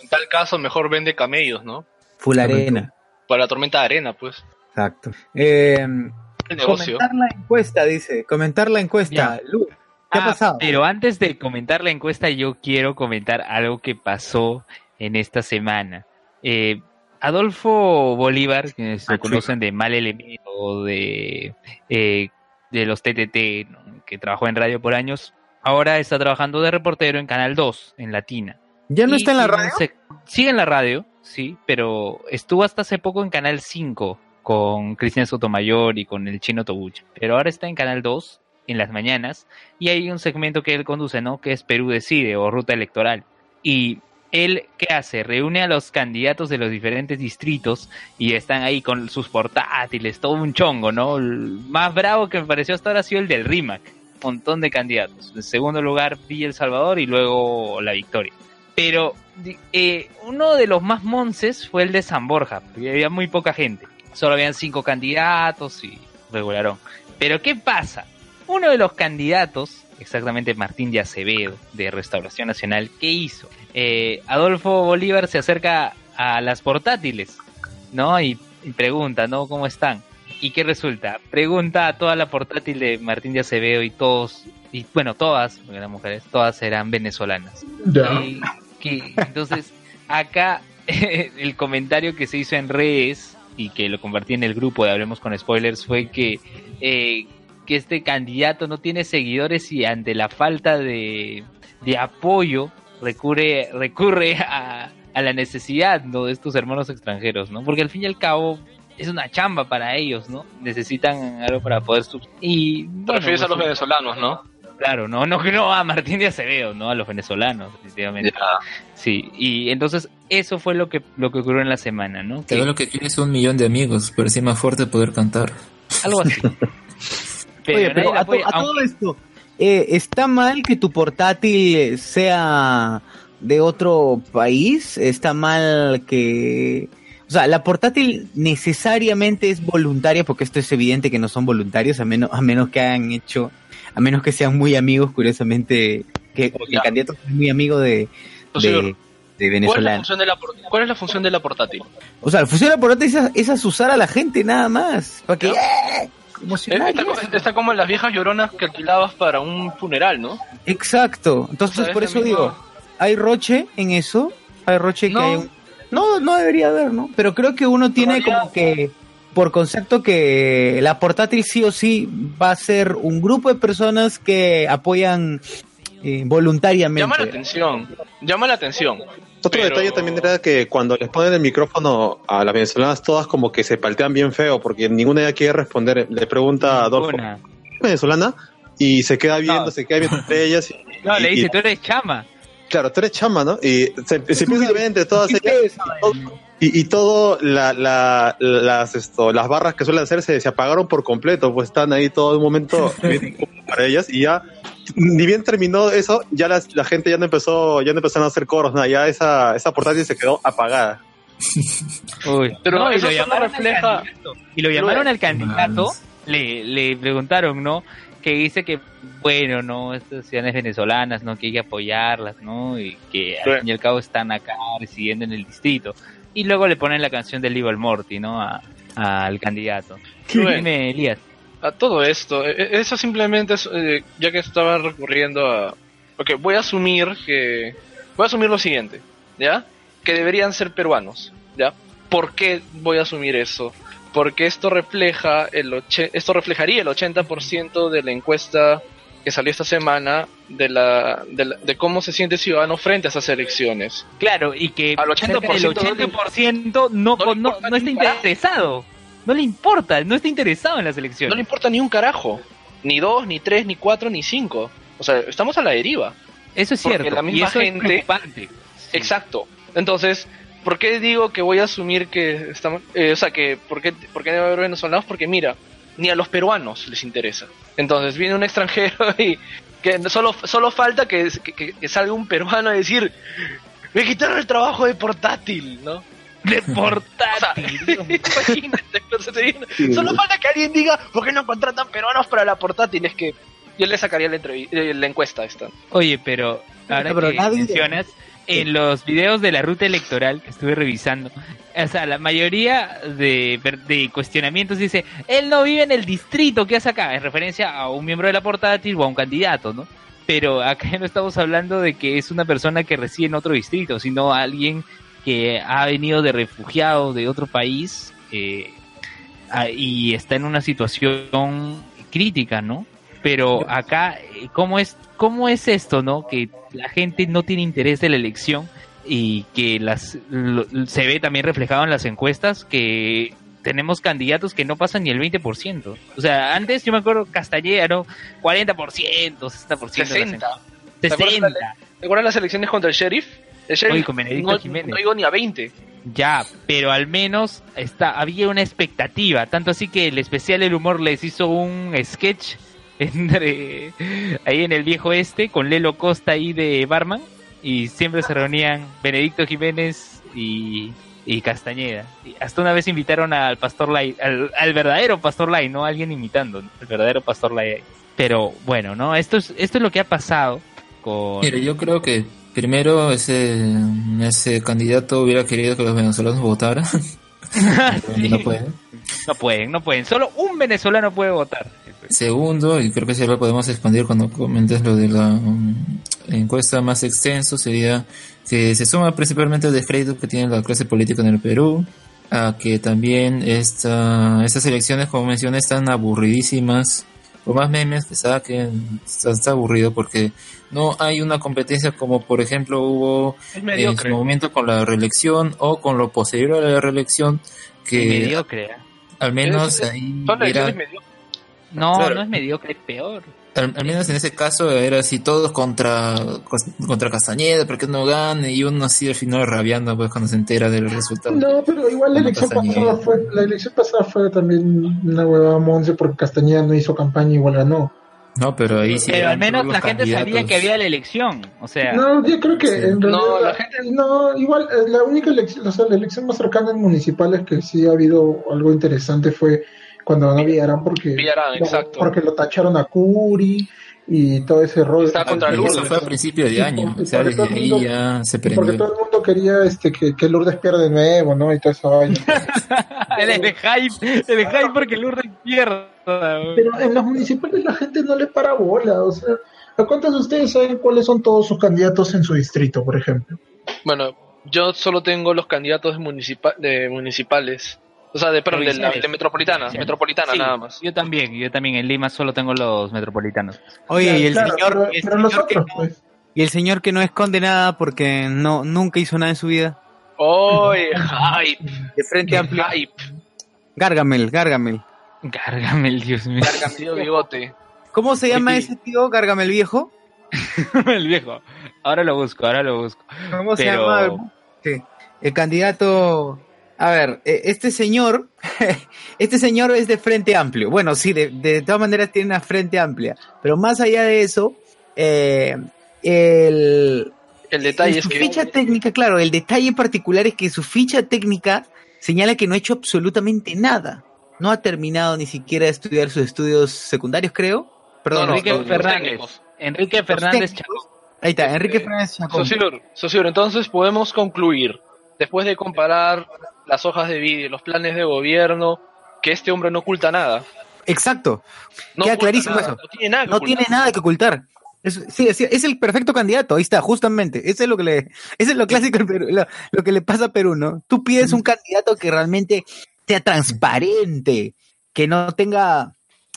En tal caso, mejor vende camellos, ¿no? Full arena. Para la tormenta de arena, pues. Exacto. Eh, El negocio. comentar la encuesta, dice. Comentar la encuesta. Lu, ¿qué ha Ah, pasado? Pero antes de comentar la encuesta, yo quiero comentar algo que pasó en esta semana. Eh, Adolfo Bolívar, que se conocen de Mal Elemento, de, eh, de los TTT, ¿no? que trabajó en radio por años, ahora está trabajando de reportero en Canal 2, en Latina. ¿Ya no Y está en la radio? sec- Sigue en la radio, sí, pero estuvo hasta hace poco en Canal 5 con Cristian Sotomayor y con el chino Tobucha. Pero ahora está en Canal 2 en las mañanas y hay un segmento que él conduce, ¿no? Que es Perú Decide o Ruta Electoral. Y él, ¿qué hace? Reúne a los candidatos de los diferentes distritos y están ahí con sus portátiles, todo un chongo, ¿no? El más bravo que me pareció hasta ahora ha sido el del RIMAC. Montón de candidatos. En segundo lugar, Villa El Salvador y luego la victoria. Pero eh, uno de los más monces fue el de San Borja, porque había muy poca gente. Solo habían cinco candidatos y regularón. Pero ¿qué pasa? uno de los candidatos, exactamente Martín de Acevedo, de Restauración Nacional, ¿qué hizo? Eh, Adolfo Bolívar se acerca a las portátiles, ¿no? Y, y pregunta, ¿no? ¿Cómo están? ¿Y qué resulta? Pregunta a toda la portátil de Martín de Acevedo y todos, y bueno, todas, porque eran mujeres, todas eran venezolanas. Y que- entonces, acá el comentario que se hizo en redes y que lo compartí en el grupo de Hablemos con Spoilers fue que, eh, que este candidato no tiene seguidores y ante la falta de, de apoyo recurre, recurre a, a la necesidad ¿no? de estos hermanos extranjeros, ¿no? Porque al fin y al cabo es una chamba para ellos, ¿no? Necesitan algo para poder. Y, Te refieres a los venezolanos, ¿no? Claro, no, no, no a Martín de Acevedo, no a los venezolanos, definitivamente. Sí, y entonces eso fue lo que lo que ocurrió en la semana, ¿no? Te Que- lo que tienes un millón de amigos, pero sí más fuerte poder cantar. algo así. Pero Oye, pero a, to- a todo esto, eh, ¿está mal que tu portátil sea de otro país? ¿Está mal que... O sea, la portátil necesariamente es voluntaria, porque esto es evidente que no son voluntarios, a menos, a menos que hayan hecho, a menos que sean muy amigos, curiosamente, que, que el candidato es muy amigo de, de, de ¿Cuál es, la venezolano. función de la, por- ¿Cuál es la función de la portátil? O sea, la función de la portátil es, es asusar a la gente nada más, para que... ¡eh! Está, está como en las viejas lloronas que alquilabas para un funeral, ¿no? Exacto. Entonces, O sea, es por eso mismo. digo, ¿hay roche en eso? ¿Hay roche No. que hay un... No, no debería haber, ¿no? Pero creo que uno tiene como que, por concepto que la portátil sí o sí va a ser un grupo de personas que apoyan eh, voluntariamente. Llama la atención. Llama la atención. Otro Pero- detalle también era que cuando les ponen el micrófono a las venezolanas, todas como que se paltean bien feo, porque ninguna de ellas quiere responder. Le pregunta a Adolfo, Ninguna. ¿es venezolana? Y se queda viendo, No. se queda viendo entre ellas. y- No, le dice, y- tú eres chama. Claro, tú eres chama, ¿no? Y se, se empieza a ver entre todas ellas. Y todo, y, todo la, la- las, esto, las barras que suelen hacerse se apagaron por completo, pues están ahí todo un momento para ellas y ya ni bien terminó eso, ya las- la gente ya no empezó, ya no empezaron a hacer coros, nada, ya esa, esa portátil se quedó apagada. Uy, Pero no, y lo llamaron refleja- al candidato. Y lo llamaron al candidato, le, le preguntaron, ¿no? Que dice que, bueno, no, estas ciudades venezolanas, ¿no? Que hay que apoyarlas, ¿no? Y que al Sí. fin y al cabo están acá residiendo en el distrito. Y luego le ponen la canción del Evil Morty, ¿no? A- al candidato. Dime, Elías. a todo esto, e- e- eso simplemente es, eh, ya que estaba recurriendo a... Ok, voy a asumir que... Voy a asumir lo siguiente, ¿ya? Que deberían ser peruanos, ¿ya? ¿Por qué voy a asumir eso? Porque esto refleja el oche- esto reflejaría el 80% de la encuesta que salió esta semana de la, de la- de cómo se siente ciudadano frente a esas elecciones. Claro, y que Al cerca del 80% 80% no, no no, importa no ni está interesado. No le importa, no está interesado en las elecciones. No le importa ni un carajo. Ni dos, ni tres, ni cuatro, ni cinco. O sea, estamos a la deriva. Eso es Porque cierto. la y misma eso gente-. Exacto. Entonces, ¿por qué digo que voy a asumir que estamos... eh, o sea, que ¿por qué, ¿por qué debe haber venezolanos? Porque mira, ni a los peruanos les interesa. Entonces viene un extranjero y que solo, solo falta que, que, salga un peruano a decir, me quitaron el trabajo de portátil, ¿no? De O sea, portátil. imagínate, solo falta que alguien diga, ¿por qué no contratan peruanos para la portátil? Es que yo le sacaría la, eh, la encuesta esta. Oye, pero ahora Pero que nadie- mencionas, en los videos de la ruta electoral que estuve revisando, o sea, la mayoría de, cuestionamientos dice, él no vive en el distrito, ¿qué hace acá? En referencia a un miembro de la portátil o a un candidato, ¿no? Pero acá no estamos hablando de que es una persona que reside en otro distrito, sino alguien que ha venido de refugiado de otro país eh, y está en una situación crítica, ¿no? Pero acá, eh, ¿cómo es, ¿cómo es esto, no? Que la gente no tiene interés de la elección y que las lo- se ve también reflejado en las encuestas que tenemos candidatos que no pasan ni el 20%. O sea, antes yo me acuerdo ¿no? 40%, 60%. de las 60. encuestas. ¿Te acuerdas 60. la- ¿Te acuerdas las elecciones contra el sheriff? El sheriff Oye, no, Jiménez. no llegó ni a 20. Ya, pero al menos está, había una expectativa. Tanto así que el especial El Humor les hizo un sketch entre ahí en el viejo este con Lelo Costa ahí de Barman y siempre se reunían Benedicto Jiménez y, y Castañeda. Y hasta una vez invitaron al Pastor Lai, al, al verdadero Pastor Lai, no a alguien imitando, el verdadero Pastor Lai. Pero bueno, ¿no? Esto es, esto es lo que ha pasado con... Mira, yo creo que primero ese, ese candidato hubiera querido que los venezolanos votaran. No pueden. No pueden, no pueden. Solo un venezolano puede votar. Segundo, y creo que si lo podemos expandir cuando comentes lo de la um, encuesta más extenso, sería que se suma principalmente el descrédito que tiene la clase política en el Perú, a que también esta, estas elecciones, como mencioné, están aburridísimas, por más memes que saquen, está, está aburrido porque no hay una competencia como por ejemplo hubo en su momento con la reelección o con lo posterior a la reelección, que mediocre. ¿eh? al menos ahí son era- mediocres. No, Claro. no es mediocre, es peor. Al, al menos en ese caso era así todos contra contra Castañeda, porque no gane y uno así al final rabiando pues cuando se entera del resultado. No, pero igual la elección Castañeda. pasada fue, la elección pasada fue también una huevada monce porque Castañeda no hizo campaña y igual ganó. No, pero ahí sí. Pero al menos la gente sabía que había la elección. O sea, No, yo creo que en realidad No, la, la gente no, igual eh, la única elección, o sea, la elección más cercana en municipales que sí ha habido algo interesante fue cuando ganó Villarán porque Villarán, no, exacto. porque lo tacharon a Curi y todo ese rollo. Está contra Lourdes. Eso fue a principio de año, porque- o sea, desde todo el ahí mundo- ya se Porque todo el mundo quería este que, que Lourdes pierda de nuevo, ¿no? Y esa vaina. el, el hype, el hype porque Lourdes pierda. Pero en los municipales la gente no le para bola, o sea, ¿a cuántos de ustedes saben cuáles son todos sus candidatos en su distrito, por ejemplo? Bueno, yo solo tengo los candidatos municipa- de municipales. O sea, de, perdón, de, la- de metropolitana, metropolitana Sí, nada más. Yo también, yo también. En Lima solo tengo los metropolitanos. Oye, y el Claro, señor, pero- y el pero señor los que otros, no- pues. y el señor que no esconde nada porque no nunca hizo nada en su vida. ¡Oye, hype! De frente amplio. hype! Gargamel, Gargamel. Gárgame, Dios mío. Tío bigote. ¿Cómo se llama Sí. ese tío Gargamel viejo? el viejo. Ahora lo busco, ahora lo busco. ¿Cómo se llama? Sí. El candidato. A ver, eh, este señor, este señor es de frente amplio. Bueno, sí, de, de todas maneras tiene una frente amplia. Pero más allá de eso, eh, el, El detalle es su que ficha técnica, claro, el detalle en particular es que su ficha técnica señala que no ha hecho absolutamente nada. No ha terminado ni siquiera de estudiar sus estudios secundarios, creo. Perdón, No, Enrique Fernández. Enrique Fernández. Chacón. Ahí está, Enrique Fernández Chacón. Sociur, entonces podemos concluir, después de comparar las hojas de vídeo, los planes de gobierno, que este hombre no oculta nada. Exacto. No Queda clarísimo nada, eso. No tiene nada que No ocultar. tiene nada que ocultar. Es, sí, es, es el perfecto candidato, ahí está, justamente. Eso es lo que le, eso es lo clásico Perú, lo, lo que le pasa a Perú, ¿no? Tú pides un candidato que realmente sea transparente, que no tenga,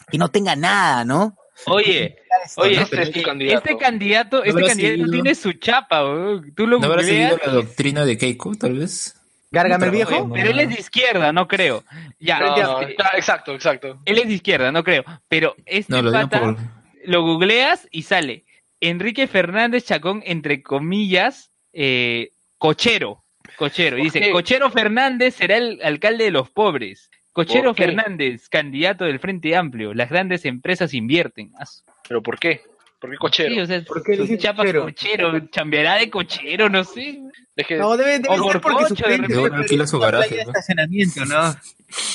que no tenga nada, ¿no? Oye, oye, ¿no? este, Pero es tu candidato. este candidato, este candidato tiene su chapa, weón. Tú lo ¿No habrá seguido la doctrina de Keiko, tal vez? Gárgame el viejo. pero él es de izquierda, no creo. Ya, No, no, este, exacto, exacto. él es de izquierda, no creo. Pero este No, lo digo pata, por... lo googleas y sale Enrique Fernández Chacón, entre comillas, eh, cochero. Cochero. Y dice, qué? Cochero Fernández será el alcalde de los pobres. Cochero. Fernández, candidato del Frente Amplio. Las grandes empresas invierten. Ah, ¿Pero por qué? ¿Por qué cochero? Sí, o sea, ¿Por qué su dice chapa cochero? cochero? chambeará de cochero, no sé. Es que No, debe, debe O ser porque su Gorgocho, de frente repente. fue alquila su garaje, ¿no? estacionamiento, ¿no?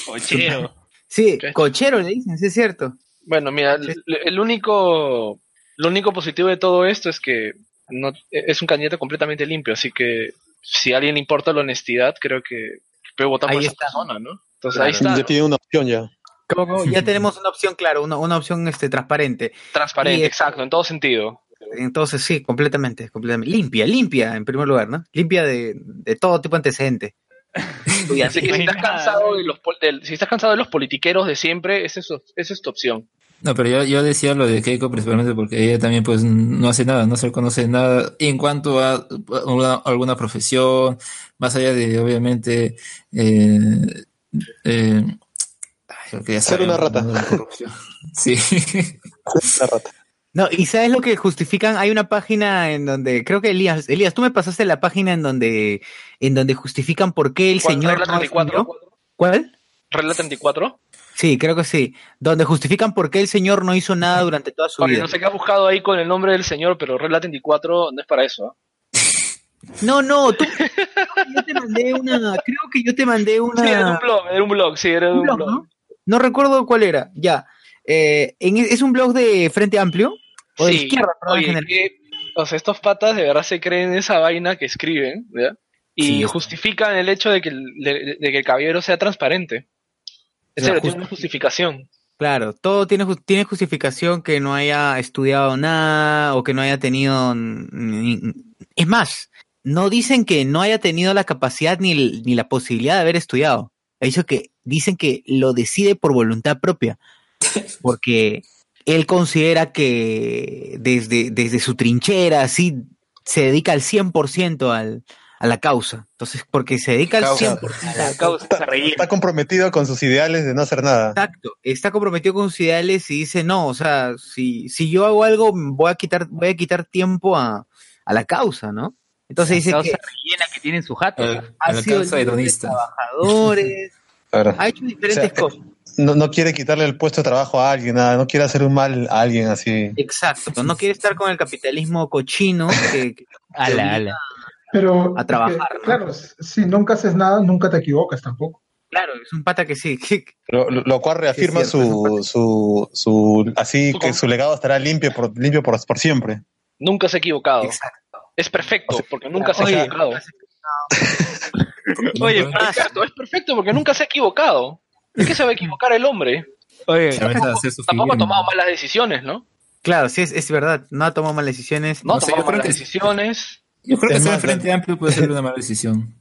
Cochero. Sí, ¿Qué? cochero le dicen, sí es cierto. Bueno, mira, el, único lo único positivo de todo esto es que no es un candidato completamente limpio, así que si a alguien le importa la honestidad, creo que puede votar por Ahí esa está. persona, ¿no? Entonces Claro. ahí está, Ya tiene una opción ya. Como ya tenemos una opción, claro, una, una opción este, transparente. transparente, Y- exacto, en todo sentido. Entonces, sí, completamente, completamente. Limpia, limpia, en primer lugar, ¿no? Limpia de, de todo tipo de antecedente. Así que si estás cansado de los si estás cansado de los politiqueros de siempre, esa es, esa es tu opción. No, pero yo, yo decía lo de Keiko principalmente porque ella también pues no hace nada, no se conoce nada en cuanto a una- alguna profesión, más allá de obviamente eh, eh, lo que ya Ser una rata. Sí. La rata. No, y ¿sabes lo que justifican? Hay una página en donde, creo que Elías, Elías, tú me pasaste la página en donde, en donde justifican por qué el ¿Cuál? señor ¿Regla no 34? asumió. ¿Cuál? ¿Regla 34? Sí, creo que sí. Donde justifican por qué el señor no hizo nada durante toda su Oye, vida. no sé qué has buscado ahí con el nombre del señor, pero regla 34 no es para eso. ¿ah? No, no, tú. Yo te mandé una. Creo que yo te mandé una. Sí, era un blog, era un blog, sí, era de un blog, blog. ¿no? No recuerdo cuál era. Ya. Eh, en- es un blog de Frente Amplio. O de izquierda, perdón, en oye, general. que, o sea, estos patas de verdad se creen esa vaina que escriben, ¿ya? Y Sí, justifican el hecho de que el, de, de que el caballero sea transparente. En O sea, serio, tiene una justificación. Claro, todo tiene, tiene justificación que no haya estudiado nada o que no haya tenido... ni- Es más, no dicen que no haya tenido la capacidad ni, ni la posibilidad de haber estudiado. Ha dicho que dicen que lo decide por voluntad propia, porque él considera que desde, desde su trinchera, así, se dedica al 100% al, a la causa. Entonces, porque se dedica al Causa. 100% a la causa. Está comprometido con sus ideales de no hacer nada. Exacto, está comprometido con sus ideales y dice, no, o sea, si, si yo hago algo, voy a quitar, voy a quitar tiempo a, a la causa, ¿no? Entonces dice causa que rellena que tiene en su jato. ha la sido de trabajadores, Claro. ha hecho diferentes O sea, cosas. No, no quiere quitarle el puesto de trabajo a alguien, nada, no quiere hacer un mal a alguien así. Exacto, no quiere estar con el capitalismo cochino que, que- Ala, ala. Pero, a trabajar, ¿no? claro, si nunca haces nada, nunca te equivocas tampoco. Claro, es un pata que sí, que- Lo, lo- cual reafirma cierto, su, su, su, así que su legado estará limpio por, limpio por, por siempre. Nunca se ha equivocado. Exacto. Es perfecto, porque nunca se ha Oye, equivocado. Oye, Es perfecto, es perfecto, porque nunca se ha equivocado. ¿De qué se va a equivocar el hombre? oye, Tampoco ha tomado malas decisiones, ¿no? claro, sí, es, es verdad, no ha tomado malas decisiones. No ha No sé, tomado malas que- decisiones. Yo creo que Es ser frente amplio puede ser una mala decisión.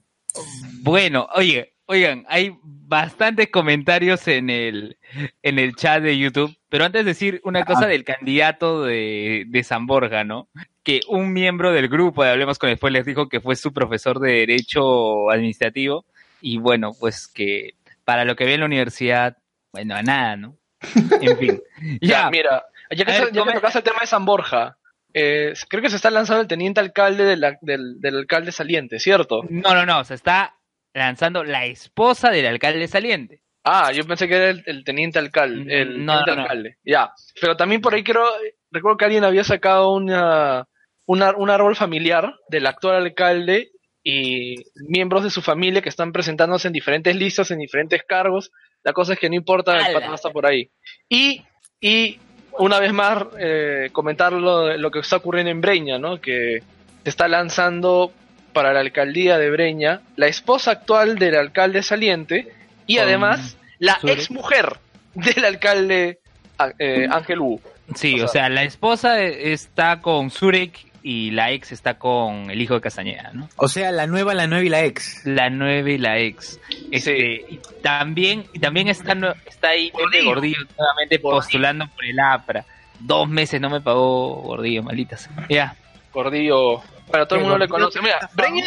Bueno, oye, oigan, hay bastantes comentarios en el, en el chat de YouTube, pero antes de decir una cosa del candidato de, de San Borja, ¿no? Que un miembro del grupo de Hablemos con el les dijo que fue su profesor de Derecho Administrativo y bueno, pues que para lo que ve en la universidad, bueno, a nada, ¿no? En fin. Ya, ya, mira, ya que, ver, se- ya que tocaste el tema de San Borja, eh, creo que se está lanzando el teniente alcalde de la- del, del alcalde saliente, ¿cierto? no, no, no, se está lanzando la esposa del alcalde saliente. Ah, yo pensé que era el, el teniente alcalde, el No, teniente no, no. alcalde. Ya, pero también por ahí creo, recuerdo que alguien había sacado una, una- un árbol familiar del actual alcalde y miembros de su familia que están presentándose en diferentes listas, en diferentes cargos. La cosa es que no importa, el patrón está por ahí. Y, y una vez más, eh, comentar lo, lo que está ocurriendo en Breña, ¿no? Que se está lanzando para la alcaldía de Breña la esposa actual del alcalde saliente y además la ex mujer del alcalde eh, Ángel Wu. Sí, O o sea- la esposa está con Zurek y la ex está con el hijo de Castañeda, ¿no? O sea, la nueva, la nueva y la ex. La nueva y la ex. Este, y también, y también está, está ahí Pepe Gordillo. Nuevamente Gordillo. postulando por el APRA. Dos meses no me pagó Gordillo, malditas. Ya. Gordillo. Bueno, todo el mundo le conoce. Mira. Breña,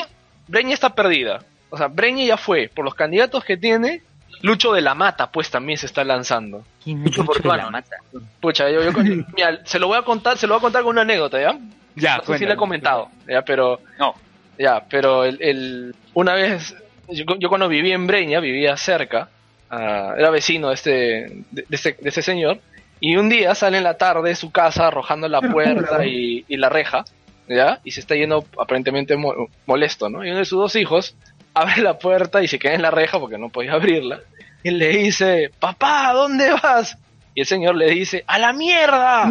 Breña está perdida. O sea, Breña ya fue. Por los candidatos que tiene, Lucho de la Mata, pues también se está lanzando. ¿Quién Lucho de portuano. la mata? Pucha, yo, yo- mira, se lo voy a contar, se lo voy a contar con una anécdota, ¿ya? Ya, no sé si le he comentado, ya, pero No. ya, pero el, el- una vez yo, yo cuando viví en Breña, vivía cerca, ah, era vecino de este, de, de este, de ese señor, y un día sale en la tarde de su casa arrojando la puerta y, y la reja, ¿ya? Y se está yendo aparentemente mo- molesto, ¿no? Y uno de sus dos hijos abre la puerta y se queda en la reja porque no podía abrirla. Y le dice, papá, ¿dónde vas? Y el señor le dice, ¡a la mierda!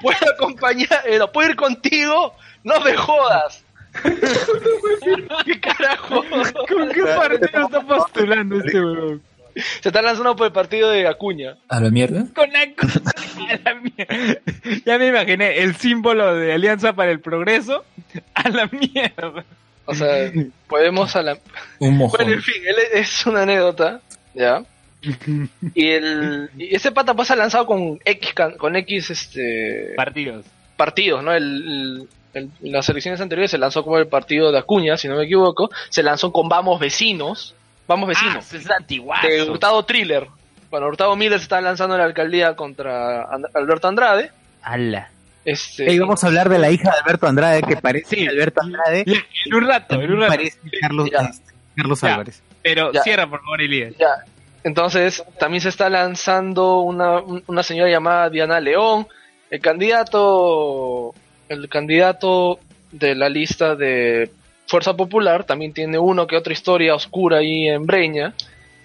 ¿Puedo acompañar? eh, ¿No puedo ir contigo? ¡No me jodas! ¿Qué carajo? ¿Con qué partido está postulando este huevón? Se está lanzando por el partido de Acuña. ¿A la mierda? Con la, a la mierda. Ya me imaginé el símbolo de Alianza para el Progreso a la mierda. O sea, podemos a la... Un mojón. Bueno, en fin, él es una anécdota, ¿ya? Y, el, y ese pata pasa lanzado con X, con X este, Partidos. partidos, ¿no? El, el- el- las elecciones anteriores se lanzó como el partido de Acuña, si no me equivoco. Se lanzó con Vamos Vecinos. Vamos Ah, Vecinos. es antiguazo. de Hurtado Thriller. Bueno, Hurtado Miller se está lanzando en la alcaldía contra And- Alberto Andrade. Ala. Este, Ey, vamos a hablar de la hija de Alberto Andrade, que parece Alberto Andrade. Ya, en un rato, en un rato. Parece Carlos, Ya. este, Carlos Ya. Álvarez. Pero Ya. cierra, por favor, Elías. Ya. Entonces, también se está lanzando una, un- una señora llamada Diana León. El candidato. El candidato de la lista de Fuerza Popular, también tiene uno que otra historia oscura ahí en Breña.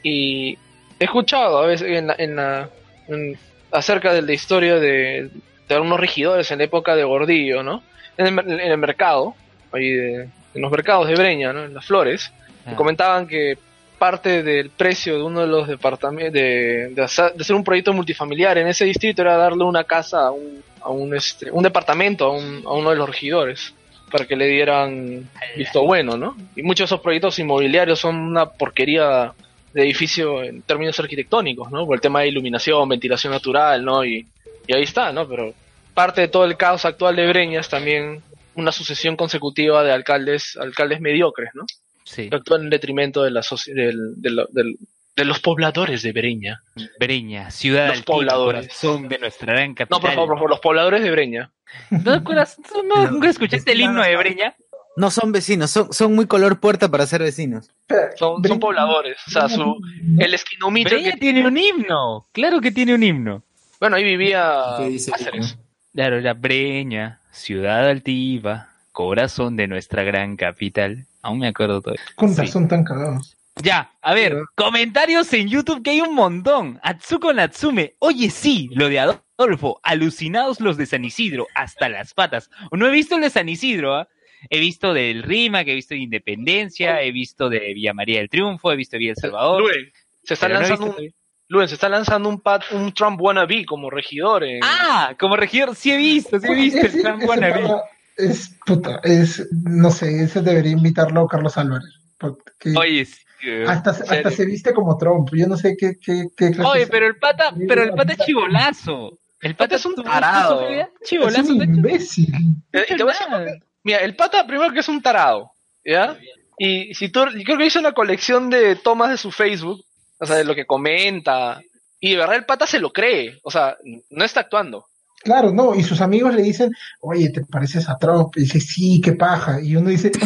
Y he escuchado a veces en la, en la- en- acerca de la historia de, de algunos regidores en la época de Gordillo, ¿no? En el, en el mercado, ahí de- en los mercados de Breña, ¿no? En las flores, Ah. comentaban que parte del precio de uno de los departamentos, de, de hacer un proyecto multifamiliar en ese distrito era darle una casa a un, a un, este, un departamento a, un- a uno de los regidores para que le dieran visto bueno, ¿no? Y muchos de esos proyectos inmobiliarios son una porquería de edificio en términos arquitectónicos, ¿no? Por el tema de iluminación, ventilación natural, ¿no? Y, y ahí está, ¿no? Pero parte de todo el caos actual de Breña es también una sucesión consecutiva de alcaldes, alcaldes mediocres, ¿no? Sí. Que actúan en detrimento de, la del- de, lo- del- de los pobladores de Breña. Breña, ciudad Los altiva, pobladores. corazón de nuestra gran capital. No, por favor, por favor, los pobladores de Breña. ¿No, no- ¿Nunca escuchaste el himno de Breña? No son vecinos, son, son muy color puerta para ser vecinos. Son, son pobladores. O sea, su, el esquinomito Breña que tiene un himno. Claro que tiene un himno. Bueno, ahí vivía. Claro, la Breña, ciudad altiva, corazón de nuestra gran capital. Aún me acuerdo todo. Con Sí. razón tan cagados. Ya, a ver, comentarios en YouTube que hay un montón. Atsuko Natsume, oye sí, lo de Adolfo, alucinados los de San Isidro, hasta las patas. No he visto el de San Isidro, ¿ah? He visto del Rima, que he visto de Independencia, he visto de Villa María del Triunfo, he visto de Villa El Salvador. Se está no lanzando un, Luen, se está lanzando un, pat- un Trump wannabe como regidor en... Ah, como regidor, sí he visto, sí he visto el Trump ese wannabe. Es, puta, es, no sé, ese debería invitarlo Carlos Álvarez. Porque Oye, sí, hasta, hasta se viste como Trump. Yo no sé qué, qué, qué clase Oye, pero el pata, pero el pata es chivolazo. El pata es un tarado. Chivolazo, es un imbécil. Eh, y te voy a decir por qué. Mira, el pata primero que es un tarado, ¿ya? Y si tú, yo creo que hizo una colección de tomas de su Facebook, o sea, de lo que comenta, y de verdad el pata se lo cree, o sea, no está actuando. Claro, no, y sus amigos le dicen, oye, ¿te pareces a Trump? Y dice, sí, qué paja. Y uno dice,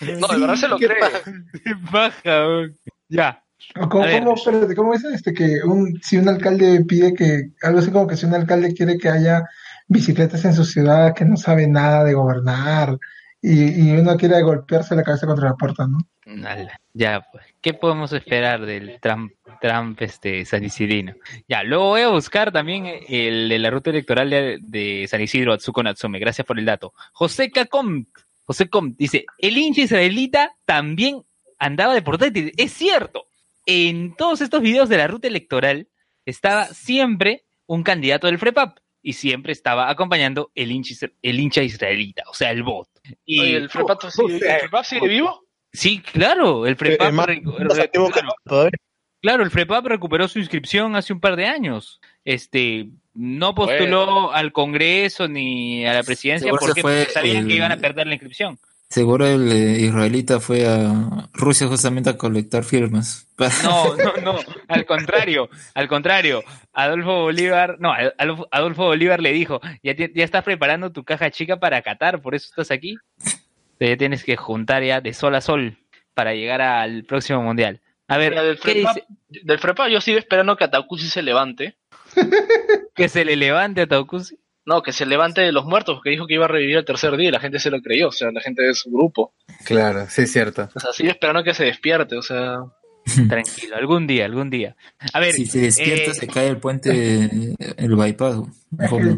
No, de verdad se lo qué cree. paja. Qué paja, weón. Ya. ¿Cómo, espérate, ¿cómo es este que un, si un alcalde pide que, algo así como que si un alcalde quiere que haya bicicletas en su ciudad, que no sabe nada de gobernar, y, y uno quiere golpearse la cabeza contra la puerta, ¿no? Ya, pues, ¿qué podemos esperar del Trump, Trump este, San Isidrino? Ya, luego voy a buscar también el de la ruta electoral de, de San Isidro Atsuko Natsume. Gracias por el dato. José Cacom, José Com dice, el hincha israelita también andaba de portátil. Es cierto. En todos estos videos de la ruta electoral estaba siempre un candidato del FREPAP y siempre estaba acompañando el hincha, isra- el hincha israelita, o sea, el bot. Y, Oye, ¿el Frepato sigue, el Frepap sigue vivo? Sí, claro, el FREPAP, más- recu- más activo que claro, el FREPAP recuperó su inscripción hace un par de años. Este, no postuló al Congreso ni a la presidencia Seguro porque sabían que iban a perder la inscripción. Seguro el eh, israelita fue a Rusia justamente a colectar firmas. No, no, no, al contrario, al contrario. Adolfo Bolívar, no, Adolfo, Adolfo Bolívar le dijo, ya, ya estás preparando tu caja chica para Qatar, por eso estás aquí. Te tienes que juntar ya de sol a sol para llegar al próximo mundial. A ver, Mira, del ¿qué Frepap, dice? del Frepap yo sigo esperando que Atacusi se levante. Que se le levante a Taucusi. No, que se levante de los muertos, porque dijo que iba a revivir el tercer día y la gente se lo creyó, o sea, la gente de su grupo. Claro, sí es cierto. O sea, sigo esperando que se despierte, o sea... Tranquilo, algún día, algún día. A ver, Si se despierta, eh, se cae el puente, el bypass.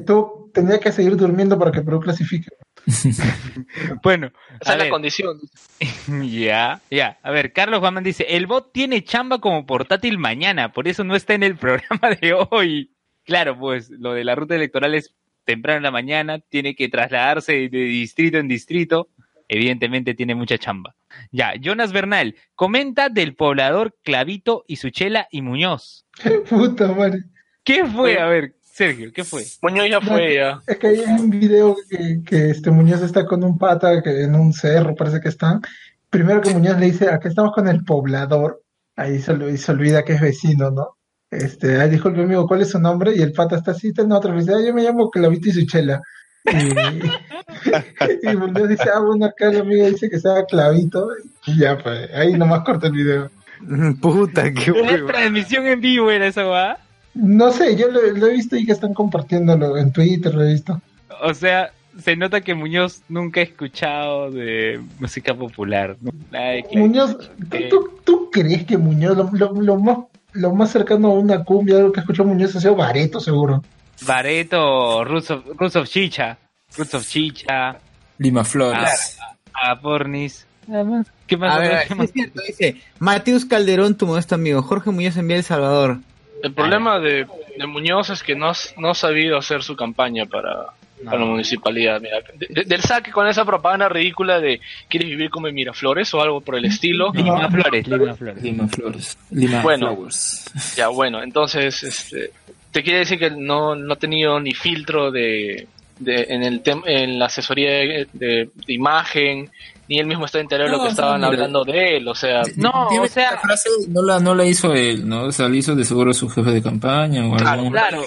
Tú tendrías que seguir durmiendo para que Perú clasifique. bueno, Esa es la condición. Ya, ya. A ver, Carlos Juanman dice, el bot tiene chamba como portátil mañana, por eso no está en el programa de hoy. Claro, pues lo de la ruta electoral es temprano en la mañana, tiene que trasladarse de distrito en distrito, evidentemente tiene mucha chamba. Ya, Jonas Bernal, comenta del poblador Clavito y Suchela y Muñoz. Puta madre. ¿Qué fue? A ver, Sergio, ¿qué fue? Muñoz ya fue, ya. Es que hay un video que, que este Muñoz está con un pata que en un cerro, parece que están. Primero que Muñoz le dice, acá estamos con el poblador. Ahí se, lo- y se olvida que es vecino, ¿no? Este, ahí dijo el amigo, ¿cuál es su nombre? Y el pata está así, está en dice, "Ah, yo me llamo Clavito y Suchela. Y, y Muñoz dice, ah, bueno, acá el amigo dice que sea Clavito. Y ya, pues, ahí nomás corta el video. Puta, qué Una transmisión en vivo era esa, ¿va? No sé, yo lo, lo he visto y que están compartiéndolo en Twitter, lo he visto. O sea, se nota que Muñoz nunca ha escuchado de música popular. ¿no? Nada de que- Muñoz, ¿tú, eh, tú- tú crees que Muñoz, lo, lo- lo más, lo más cercano a una cumbia, algo que escuchó Muñoz ha sido Bareto, seguro? Bareto, Roots of, Roots of Chicha, Roots of Chicha, Lima Flores. a Pornis. Nada más. ¿Qué más? A ver, a ¿Qué más? es cierto, dice Mateus Calderón, tu modesto amigo. Jorge Muñoz envía El Salvador. El problema de, de Muñoz es que no, no ha sabido hacer su campaña para, para la municipalidad. Mira, de- de- del saque con esa propaganda ridícula de ¿quieres vivir como en Miraflores o algo por el estilo? Lima Flores, Lima Flores. Lima Flores. Lima Bueno. Flowers. Ya, bueno, entonces, este, te quiere decir que no, no ha tenido ni filtro de, de en el tem- en la asesoría de, de- de imagen, ni él mismo está enterado de lo No, que o sea, estaban mira. hablando de él, o sea, No, o sea, la frase no la, no la hizo él, ¿no? O sea, la hizo de seguro su jefe de campaña o algún, claro,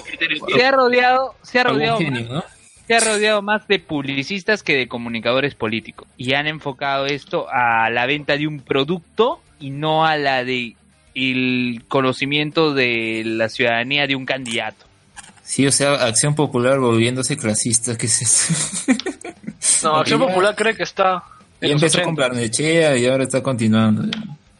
se ha rodeado, se ha rodeado genio, ¿no? se ha rodeado más de publicistas que de comunicadores políticos y han enfocado esto a la venta de un producto y no a la de el conocimiento de la ciudadanía de un candidato. Sí, o sea, Acción Popular volviéndose clasista, ¿qué es eso? no, Acción Popular cree que está Los empezó con 80. Barnechea y ahora está continuando.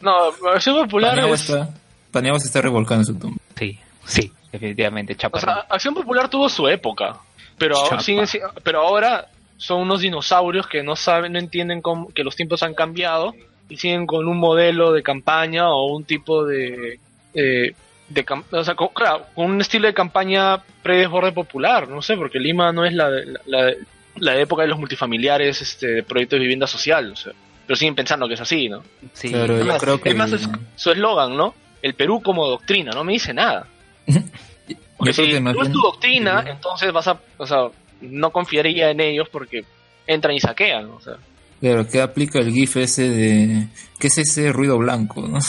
No, Acción Popular Paniagua es, está, Paniagua se está revolcando en su tumba. Sí, sí, definitivamente, o chaparrón. sea, Acción Popular tuvo su época, pero ahora, Chapa. siguen si- pero ahora son unos dinosaurios que no saben, no entienden cómo, que los tiempos han cambiado y siguen con un modelo de campaña o un tipo de eh, de o sea, con, claro, con un estilo de campaña pre-desborde popular, no sé, porque Lima no es la, la, la- la época de los multifamiliares, este, proyectos de vivienda social, o sea, pero siguen pensando que es así, ¿no? Sí. Claro, Es yo más, creo que... es más, es- su eslogan, ¿no? El Perú como doctrina, no me dice nada. Porque Yo creo si que tú es bien- tu doctrina, entonces vas a, o sea, no confiaría en ellos porque entran y saquean, o sea. Claro, que aplica el GIF ese de... ¿Qué es ese ruido blanco, no?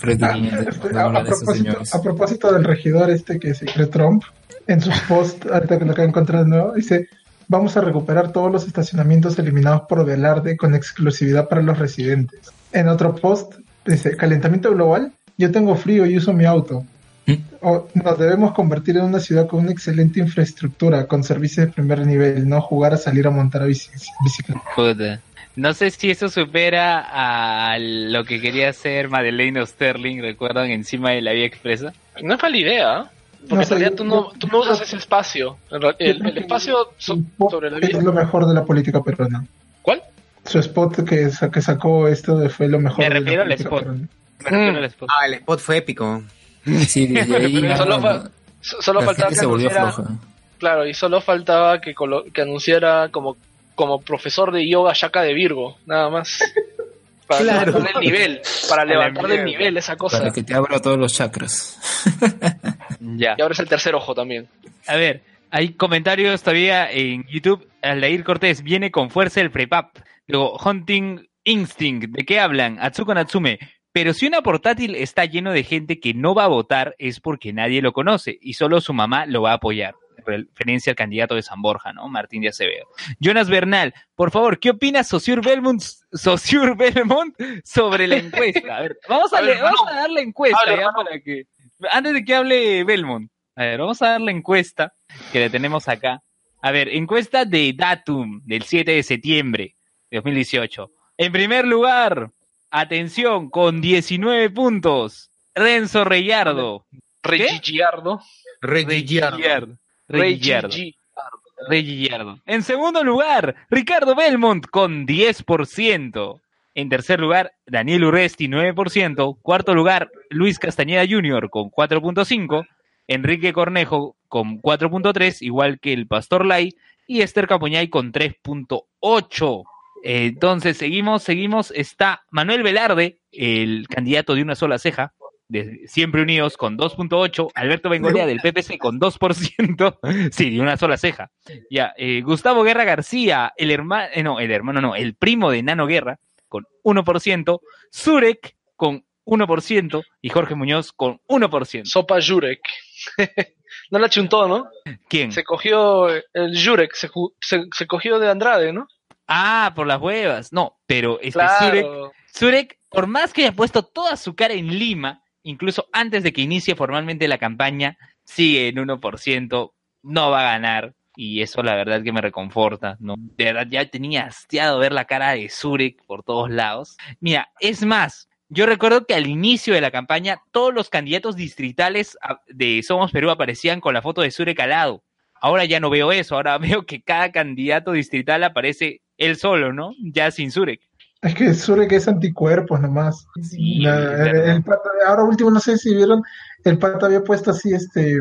Prácticamente, Este, propósito, a propósito del regidor este que se cree Trump, en sus posts, ahorita que lo acabo de encontrar de nuevo, dice, vamos a recuperar todos los estacionamientos eliminados por Velarde con exclusividad para los residentes. En otro post, dice, calentamiento global, yo tengo frío y uso mi auto. ¿Mm? O, nos debemos convertir en una ciudad con una excelente infraestructura, con servicios de primer nivel, no jugar a salir a montar a bici- bicicleta. Puta. No sé si eso supera a lo que quería hacer Madeleine Sterling, ¿recuerdan? Encima de la vía expresa. No es mala idea, ¿eh? Porque No en sé, realidad tú no, tú no usas ese espacio. El, el espacio so- sobre la Es vía. lo mejor de la política peruana. ¿Cuál? Su spot que, que sacó esto fue lo mejor Me de la refiero al spot. peruana. Me refiero Mm. al spot. Ah, el spot fue épico. Sí, desde ahí Solo, no- fa- so- solo faltaba que se volvió anunciara, floja. claro, y solo faltaba que, colo- que anunciara como, como profesor de yoga Shaka de Virgo, nada más. Para Claro. levantarle el nivel, para la levantarle el nivel esa cosa. Para que te abra todos los chakras. Ya. Y ahora es el tercer ojo también. A ver, hay comentarios todavía en YouTube. Aldair Cortés viene con fuerza el prepap. Luego, Hunting Instinct. ¿De qué hablan? Atsuko Natsume. Pero si una portátil está lleno de gente que no va a votar es porque nadie lo conoce y solo su mamá lo va a apoyar. Referencia al candidato de San Borja, ¿no? Martín de Acevedo. Jonas Bernal, por favor, ¿qué opina Sociur Belmont, Sociur Belmont sobre la encuesta? A ver, vamos a, A ver, le- vamos hermano. a dar la encuesta ya para que. Antes de que hable Belmont. A ver, vamos a dar la encuesta que le tenemos acá. A ver, encuesta de Datum del 7 de septiembre de 2018. En primer lugar, atención, con 19 puntos, Renzo Reyardo. Rey Giardo. Reggie. En segundo lugar, Ricardo Belmont con 10%. En tercer lugar, Daniel Urresti, 9%. Cuarto lugar, Luis Castañeda Jr. con 4.5%. Enrique Cornejo con 4.3%, igual que el Pastor Lai. Y Esther Capuñay con 3.8%. Eh, Entonces, seguimos, seguimos. Está Manuel Velarde, el candidato de una sola ceja, de Siempre Unidos con 2.8, Alberto Bengolea del PPC con 2%, sí, de una sola ceja. Ya, eh, Gustavo Guerra García, el hermano, no, el hermano no, el primo de Nano Guerra con 1%, Zurek con 1% y Jorge Muñoz con 1%. Sopa Jurek. no la chuntó, ¿no? ¿Quién? Se cogió el Jurek, se, se, se cogió de Andrade, ¿no? Ah, por las huevas. No, pero este Zurek, Claro. Zurek, por más que haya puesto toda su cara en Lima, incluso antes de que inicie formalmente la campaña, sigue en 1%, no va a ganar. y eso la verdad que me reconforta, ¿no? De verdad ya tenía hastiado ver la cara de Zurek por todos lados. Mira, es más, yo recuerdo que al inicio de la campaña todos los candidatos distritales de Somos Perú aparecían con la foto de Zurek al lado. Ahora ya no veo eso, ahora veo que cada candidato distrital aparece él solo, ¿no? Ya sin Zurek. Es que Zurek es anticuerpos nomás. Sí, La- es el, verdad. el pata- ahora último, no sé si vieron, el pata había puesto así, este,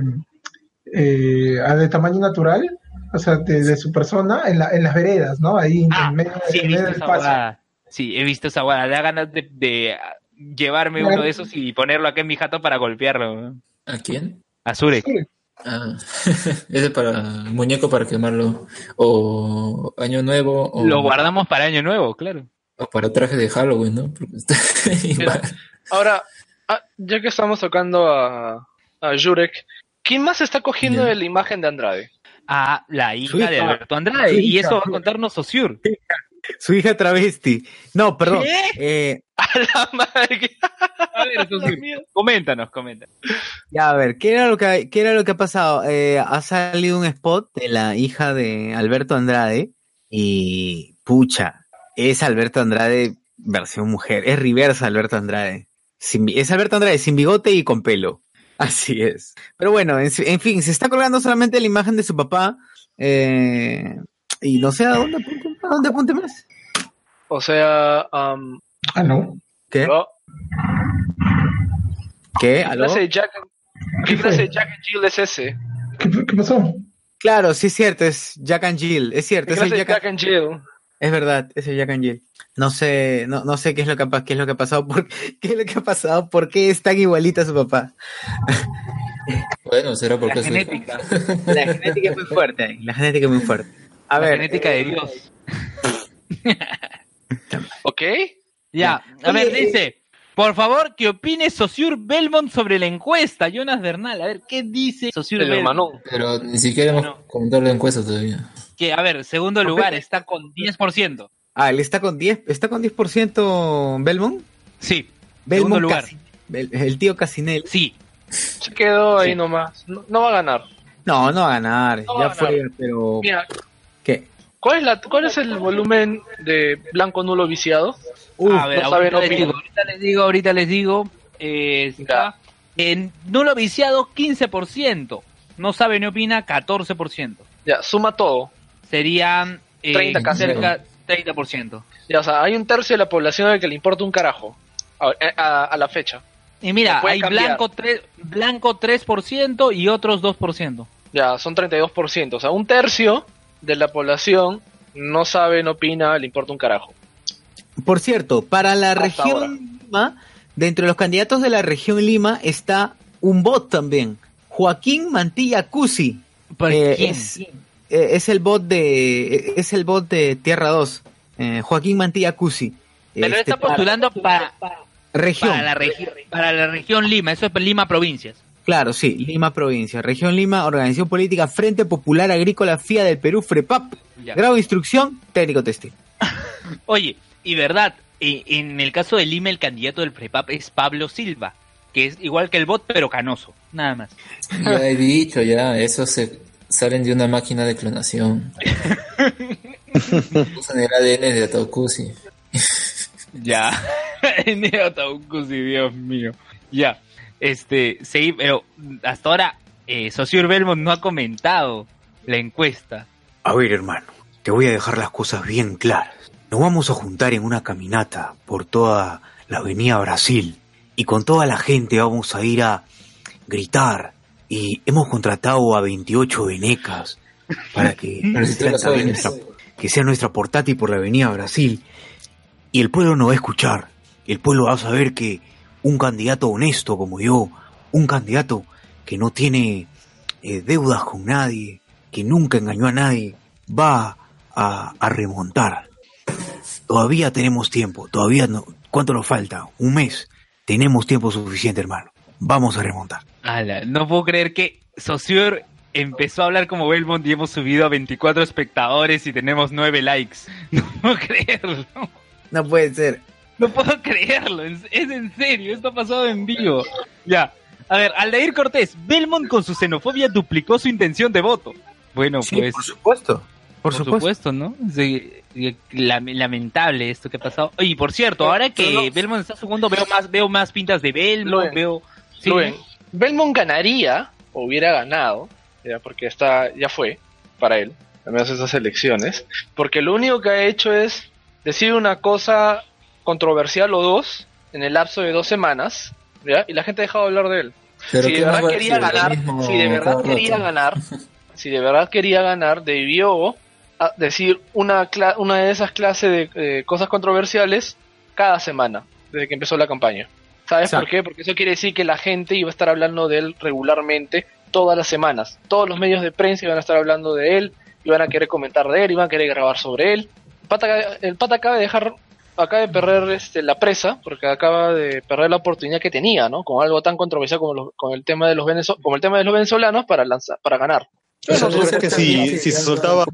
eh, de tamaño natural, o sea, de, de su persona, en, la, en las veredas, ¿no? Ahí en medio, Ah, Sí, he en medio visto del esa paso. Sí, he visto esa guada. Da ganas de, de, ah, llevarme Claro. uno de esos y ponerlo acá en mi jato para golpearlo. ¿A quién? A Zurek. Ah, ese para muñeco para quemarlo. O año nuevo. O, Lo guardamos para Año Nuevo, claro. O para traje de Halloween, ¿no? Porque está igual. Ahora, ah, ya que estamos tocando a, a Jurek, ¿quién más está cogiendo de la imagen de Andrade? A la hija Su de Alberto Andrade. Y eso va a contarnos Sosur. Su hija travesti. No, perdón. Eh, A la madre. A ver, Sosur, coméntanos, coméntanos. ya, a ver, ¿qué era lo que, qué era lo que ha pasado? Eh, ha salido un spot de la hija de Alberto Andrade y pucha, es Alberto Andrade versión mujer, es reversa Alberto Andrade. Sin es Alberto Andrade sin bigote y con pelo. Así es. Pero bueno, en, en fin, se está colgando solamente la imagen de su papá eh, y no sé a dónde apunte, a dónde apunte más. O sea, um, Ah, no. ¿Qué? ¿Qué? ¿qué ¿Aló? clase de Jack, ¿Qué qué clase fue? de Jack and Jill es ese? ¿Qué, qué pasó? Claro, sí es cierto, es Jack and Jill, es cierto, ¿Qué es clase Jack and Jill? Es verdad, ese es Jack and Jill. No sé, no, no sé qué es lo que qué es lo que ha pasado, por, qué es lo que ha pasado, por qué es tan igualita a su papá. Bueno, será La porque hija. genética. La genética es muy fuerte, la genética es muy fuerte. A La ver, genética de Dios. ¿Ok? Ya, a ver, eh, dice. Por favor, ¿qué opine Sosur Belmont sobre la encuesta? Jonas Bernal, a ver, ¿qué dice Sosur El Belmont? hermano. Pero ni siquiera hemos No. comentado la encuesta todavía. Que, a ver, segundo lugar, está con 10%. ah, él está con 10, está con 10% Belmont. Sí, Belmont segundo lugar. Casi- el tío Casinel. Sí, Se quedó ahí Sí. nomás. No, no va a ganar. No, no va a ganar, No ya a fue, ganar. pero Mira, ¿qué? ¿cuál es, la, ¿cuál es el volumen de blanco nulo viciado? Uf, a ver, no ahorita, no les digo, ahorita les digo, ahorita les digo. eh, está en nulo viciado 15%. No sabe ni opina 14%. Ya, suma todo. Serían eh, 30 casi. cerca 30%. Ya, o sea, hay un tercio de la población al que le importa un carajo. A, a- a la fecha. Y mira, hay cambiar. blanco, tres- blanco 3% y otros 2%. Ya, son 32%. O sea, un tercio de la población no sabe, no opina, le importa un carajo. Por cierto, para la Hasta región ahora. Lima, dentro de los candidatos de la región Lima está un bot también, Joaquín Mantilla Cusi. Eh, quién? es, eh, es el bot de es el bot de Tierra 2, eh, Joaquín Mantilla Cusi. Pero él Este, está postulando para, región. para, la regi- para la región Lima, eso es Lima provincias. Claro, sí, Lima provincia, región Lima, organización política Frente Popular Agrícola FIA del Perú FREPAP. Ya. Grado de instrucción técnico textil. Oye, y verdad, en el caso de Lima el candidato del PREPAP es Pablo Silva, que es igual que el bot pero canoso, nada más. Ya he dicho, ya, esos se salen de una máquina de clonación. Usan el ADN de Ataucusi. Ya. Neo Taucusi, Dios mío. Ya. Este, sí, pero hasta ahora eh, Sociur Belmont no ha comentado la encuesta. A ver, hermano, te voy a dejar las cosas bien claras. Nos vamos a juntar en una caminata por toda la avenida Brasil y con toda la gente vamos a ir a gritar y hemos contratado a 28 venecas para que, nuestra, sea nuestra portátil por la avenida Brasil y el pueblo no va a escuchar. El pueblo va a saber que un candidato honesto como yo, un candidato que no tiene eh, deudas con nadie, que nunca engañó a nadie, va a, a remontar. Todavía tenemos tiempo, todavía no. ¿Cuánto nos falta? Un mes. Tenemos tiempo suficiente, hermano. Vamos a remontar. Ala, no puedo creer que Sociur empezó a hablar como Belmont y hemos subido a 24 espectadores y tenemos 9 likes. No puedo creerlo. No puede ser. No puedo creerlo, es, es en serio, esto ha pasado en vivo. Ya, a ver, Aldair Cortés, Belmont con su xenofobia duplicó su intención de voto. Bueno, Sí, pues por supuesto. Por, por supuesto. supuesto, ¿no? Sí, y- lamentable esto que ha pasado. Oye, por cierto, ahora que no- Belmont está segundo, veo más, veo más pintas de Belmont, veo... Sí, Belmont ganaría, o hubiera ganado, ya, porque está, ya fue para él, al menos esas elecciones, porque lo único que ha hecho es decir una cosa controversial o dos en el lapso de dos semanas, ¿ya? y la gente ha dejado de hablar de él. Pero si ¿qué de verdad quería ganar, si de verdad quería rato. ganar, si de verdad quería ganar, debió decir una, una de esas clases de eh, cosas controversiales cada semana, desde que empezó la campaña. ¿Sabes por qué? Porque eso quiere decir que la gente iba a estar hablando de él regularmente todas las semanas. Todos los medios de prensa iban a estar hablando de él, iban a querer comentar de él, iban a querer grabar sobre él. Pata- el pata acaba de dejar, acaba de perder este, la presa, porque acaba de perder la oportunidad que tenía, ¿no? Con algo tan controversial como los- con el tema de los como el tema de los venezolanos para lanzar, para ganar. O sea, ¿tú crees que si, si se soltaba,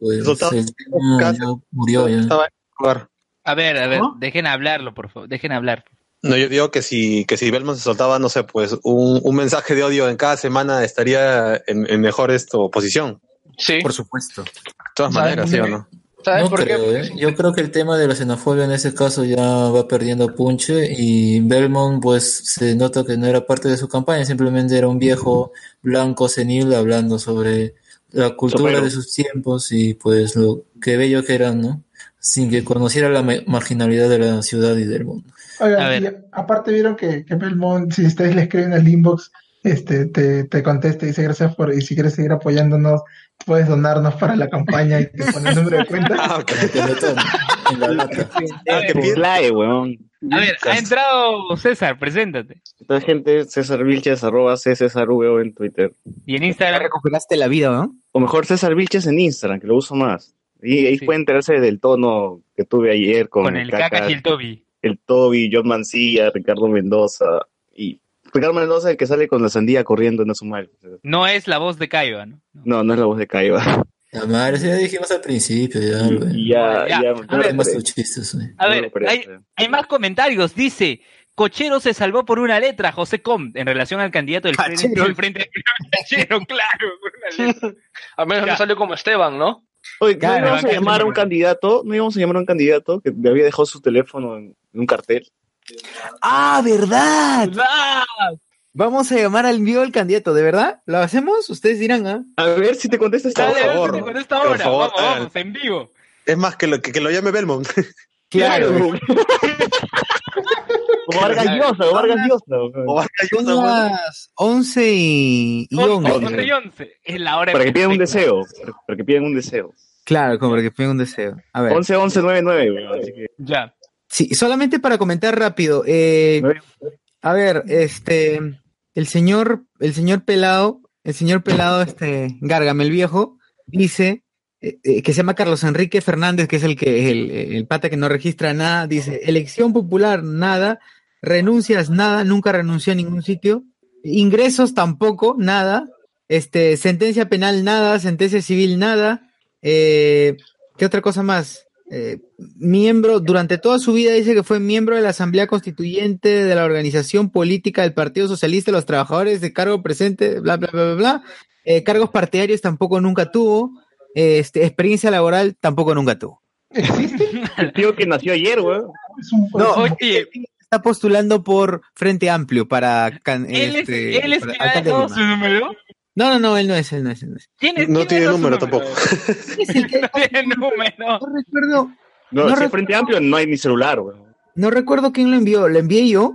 Pues, soltaba ya murió ya. estaba en el lugar? A ver, a ver, ¿Cómo? dejen hablarlo, por favor, dejen hablar. No, yo digo que si, que si Belmont se soltaba, no sé, pues un, un mensaje de odio en cada semana estaría en, en mejor esto, posición. Sí, Por supuesto. De todas ¿Sabes maneras, ¿sí o no? ¿Sabes No por qué? creo, ¿eh? Yo creo que el tema de la xenofobia en ese caso ya va perdiendo punche y Belmont pues se nota que no era parte de su campaña, simplemente era un viejo blanco senil hablando sobre la cultura de sus tiempos y pues lo que bello que eran, ¿no? Sin que conociera la ma- marginalidad de la ciudad y del mundo. Oigan, A ver. y aparte vieron que, que Belmont, si ustedes le escriben al inbox, este, te, te contesta y dice gracias por, y si quieres seguir apoyándonos, puedes donarnos para la campaña y te pone el número de cuenta. Ah, ok. En la lata. Ah, que weón. A ver, ha entrado César, preséntate. Esta gente, César Vilches, arroba C César VO en Twitter. Y en Instagram, recuperaste la vida, ¿no? O mejor César Vilches en Instagram, que lo uso más. Y ahí Sí. puede enterarse del tono que tuve ayer con, con el Cacas y el Toby. el Toby, John Mancilla, Ricardo Mendoza. Y Ricardo Mendoza el que sale con la sandía corriendo en Azumar. No es la voz de Caiba, ¿no? No, no es la voz de Caiba. La madre, eso ya dijimos al principio, ya, güey. Ya, Ya, ya, a no ver, tus chistes, güey. A ver, hay, hay más comentarios. Dice, Cochero se salvó por una letra, José Com, en relación al candidato del frente. Cachero. del frente Cachero, claro. por una letra. Al menos Ya. no salió como Esteban, ¿no? Oye, Claro, ¿no íbamos a llamar a un candidato? ¿No íbamos a llamar a un candidato que había dejado su teléfono en, en un cartel? ¡Ah, verdad! ¡Ah! Vamos a llamar al envío del candidato, ¿de verdad? ¿Lo hacemos? Ustedes dirán, ¿ah? A ver si te contesta esta Dale, Por a ver, favor, si te contesto por ahora. favor, vamos, vamos, en vivo. Es más, que lo, que, que lo llame Belmont. Claro. O Vargas Llosa, o Vargas Llosa. O Vargas Son Llosa, bueno. las 11 y, y Once, 11. once y once. Es la hora Para que pidan un deseo. Para, que pidan un deseo. Claro, como para que peguen un deseo. A ver. 11 11 99, weón. Así que Ya. Sí, solamente para comentar rápido. eh, a ver, este, el señor, el señor Pelado, el señor Pelado, este, Gárgame el viejo, dice eh, eh, que se llama Carlos Enrique Fernández, que es el que, el, el pata que no registra nada, dice, elección popular, nada, renuncias, nada, nunca renunció a ningún sitio, ingresos tampoco, nada, este, sentencia penal, nada, sentencia civil, nada, eh, ¿qué otra cosa más? Eh, miembro, durante toda su vida dice que fue miembro de la Asamblea Constituyente de la Organización Política del Partido Socialista de los Trabajadores de cargo presente, bla, bla, bla, bla, bla. Eh, cargos partidarios tampoco nunca tuvo. Eh, este, experiencia laboral tampoco nunca tuvo. ¿Existe? El tío que nació ayer. Es un, No, es un- Oye, Está postulando por Frente Amplio para... can- él es, este, él es para ha dejado su número. No, no, no, él no es, él no es, él no es. ¿Quién es- No quién tiene número tampoco. Es el que- no tiene número. no recuerdo, No, No si recuerdo. Frente Amplio no hay ni celular, weón. no recuerdo quién lo envió. ¿Lo envié yo?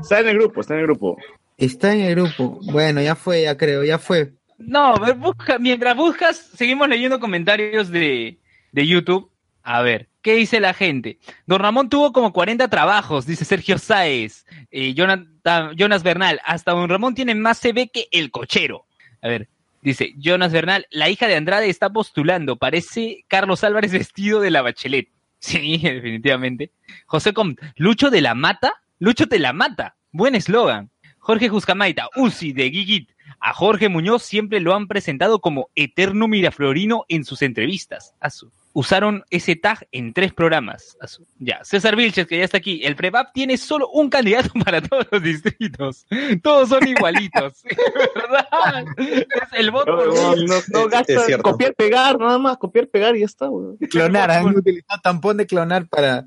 Está en el grupo, está en el grupo. Está en el grupo. Bueno, ya fue, ya creo, ya fue. No, a ver, busca, mientras buscas, seguimos leyendo comentarios de, de YouTube. A ver, ¿qué dice la gente? Don Ramón tuvo como 40 trabajos, dice Sergio Sáez. Eh, Jonathan- Jonas Bernal, hasta Don Ramón tiene más CV que el cochero. A ver, dice Jonas Bernal, la hija de Andrade está postulando, parece Carlos Álvarez vestido de la bachelet. Sí, definitivamente. José Com, Lucho de la Mata, Lucho te la mata. Buen eslogan. Jorge Juscamaita, Uzi de Gigit. A Jorge Muñoz siempre lo han presentado como eterno miraflorino en sus entrevistas. Asu. Usaron ese tag en tres programas. Ya, César Vilches, que ya está aquí. El Prevap tiene solo un candidato para todos los distritos. Todos son igualitos. ¿Verdad? Es el voto. No, no, no, no gasta copiar, pegar, nada más, copiar, pegar y ya está, weón. Clonar, han utilizado tampón de clonar para.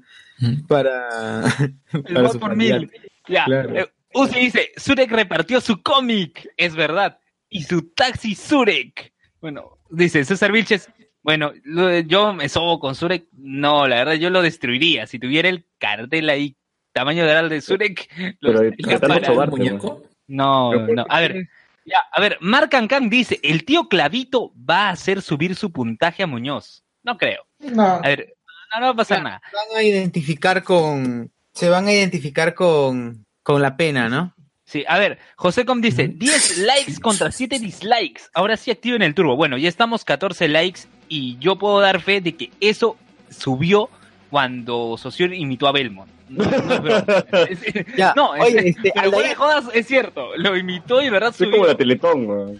para. El para voto por mil. Ya. Claro. eh, Uzi dice, Surek repartió su cómic. Es verdad. Y su taxi Surek. Bueno, dice César Vilches. Bueno, lo- yo me sobo con Surek. No, la verdad, yo lo destruiría. Si tuviera el cartel ahí, tamaño de de Surek, lo Pero destruiría muñeco? No, Pero ¿por no. A ver, ya, a ver, Mark Kang dice, el tío Clavito va a hacer subir su puntaje a Muñoz. No creo. No. A ver, no, no va a pasar nada. Van a identificar con. Se van a identificar con. Con la pena, ¿no? Sí, a ver, José Com dice, 10 likes contra 7 dislikes. Ahora sí activen el turbo. Bueno, ya estamos 14 likes y yo puedo dar fe de que eso subió cuando Socior imitó a Belmont. No, no es. Es- Ya, no, es- oye, este, pero Aldair- jodas, es cierto. Lo imitó y de verdad Soy subió. como la Teletón, weón.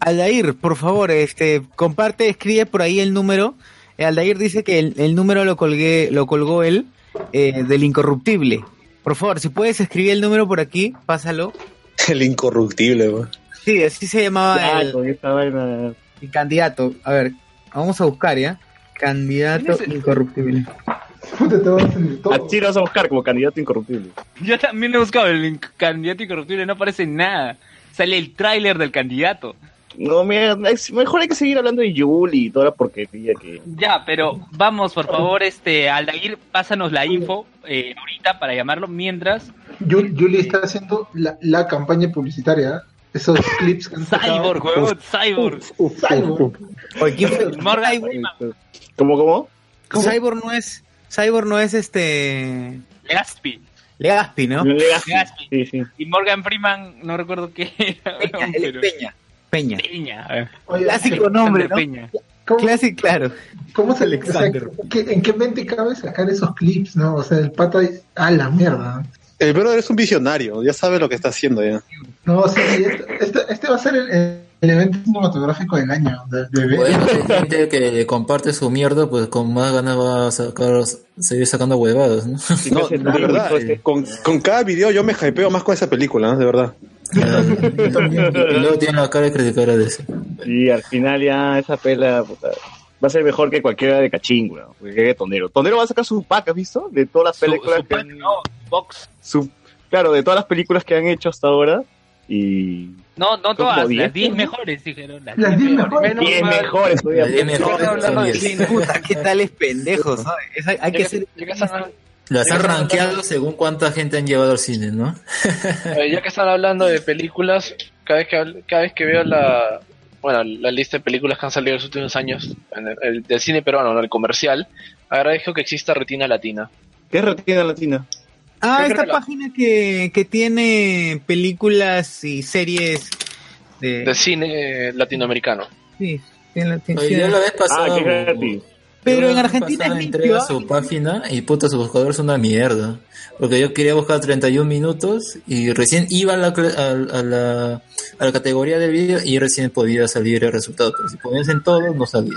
Aldair, por favor, este, comparte, escribe por ahí el número. Eh, Aldair dice que el, el número lo colgué, lo colgó él, eh, del incorruptible. Por favor, si puedes escribir el número por aquí, pásalo. El incorruptible, weón. Sí, así se llamaba Ya, el, con esta vaina. el candidato. A ver, vamos a buscar ya. Candidato incorruptible. Puta, te vas a salir todo. Así lo vas a buscar como candidato incorruptible. Yo también he buscado el candidato incorruptible, no aparece nada. Sale el tráiler del candidato. No, mira, es- mejor hay que seguir hablando de Yuli y toda la porquería que... Ya, pero vamos, por favor, este, Aldair, pásanos la info eh, ahorita para llamarlo mientras. Yul- Yuli está haciendo la, la campaña publicitaria. Esos clips que han sacado. Cyborg, huevón, Cyborg. Cyborg. Oye, ¿quién fue? Morgan Cyborg, ¿Cómo, cómo? Cyborg no es, Cyborg no es este, Legaspi. Legaspi, ¿no? Legaspi. Legaspi. Sí, sí. Y Morgan Freeman, no recuerdo qué era. Peña, es pero- Peña. Peña. Peña. Oye, Clásico nombre, ¿no? Peña. ¿Cómo, Clásico, claro. cómo se le Alexander. ¿qué- ¿En qué mente cabe sacar esos clips, no? O sea, el pata. A la mierda. El brother es un visionario, ya sabe lo que está haciendo ya. No, sí, sí, este, este, este va a ser el, el- evento cinematográfico del año. Del bebé. Bueno, gente que comparte su mierda, pues con más ganas va a sacar, seguir sacando huevadas, ¿no? No, de verdad, con, con cada video yo me hypeo más con esa película, ¿no? de verdad. Y luego tiene la cara de criticar a DC. Y al final ya esa pela puta, va a ser mejor que cualquiera de Cachín, weón. Que Tonero. Tonero va a sacar su pack, ¿has visto? De todas las Su- películas su que pack, han... no, box. su- claro, de todas las películas que han hecho hasta ahora. Y... No, no todas, las 10. 10 mejores, dijeron. Las Las 10 10 mejores. mejores. Bien mejores todavía. Las diez mejores. Puta, qué tales pendejos, ¿sabes? Es- hay, hay que ser... Las han rankeado según cuánta gente han llevado al cine, ¿no? ya que están hablando de películas, cada vez que, cada vez que veo la, bueno, la lista de películas que han salido en los últimos años en el, el- del cine peruano, no el comercial, agradezco que exista Retina Latina. ¿Qué es Retina Latina? Ah, Creo esta que página que, que tiene películas y series de... De cine latinoamericano. Sí, tiene la- vez Ah, pasada. es gratis. Pero en Argentina es limpio, a su página y puta, su buscador es una mierda. Porque yo quería buscar 31 minutos y recién iba a la, a, a la, a la categoría del vídeo y recién podía salir el resultado. Pero si ponías en todo, no salía.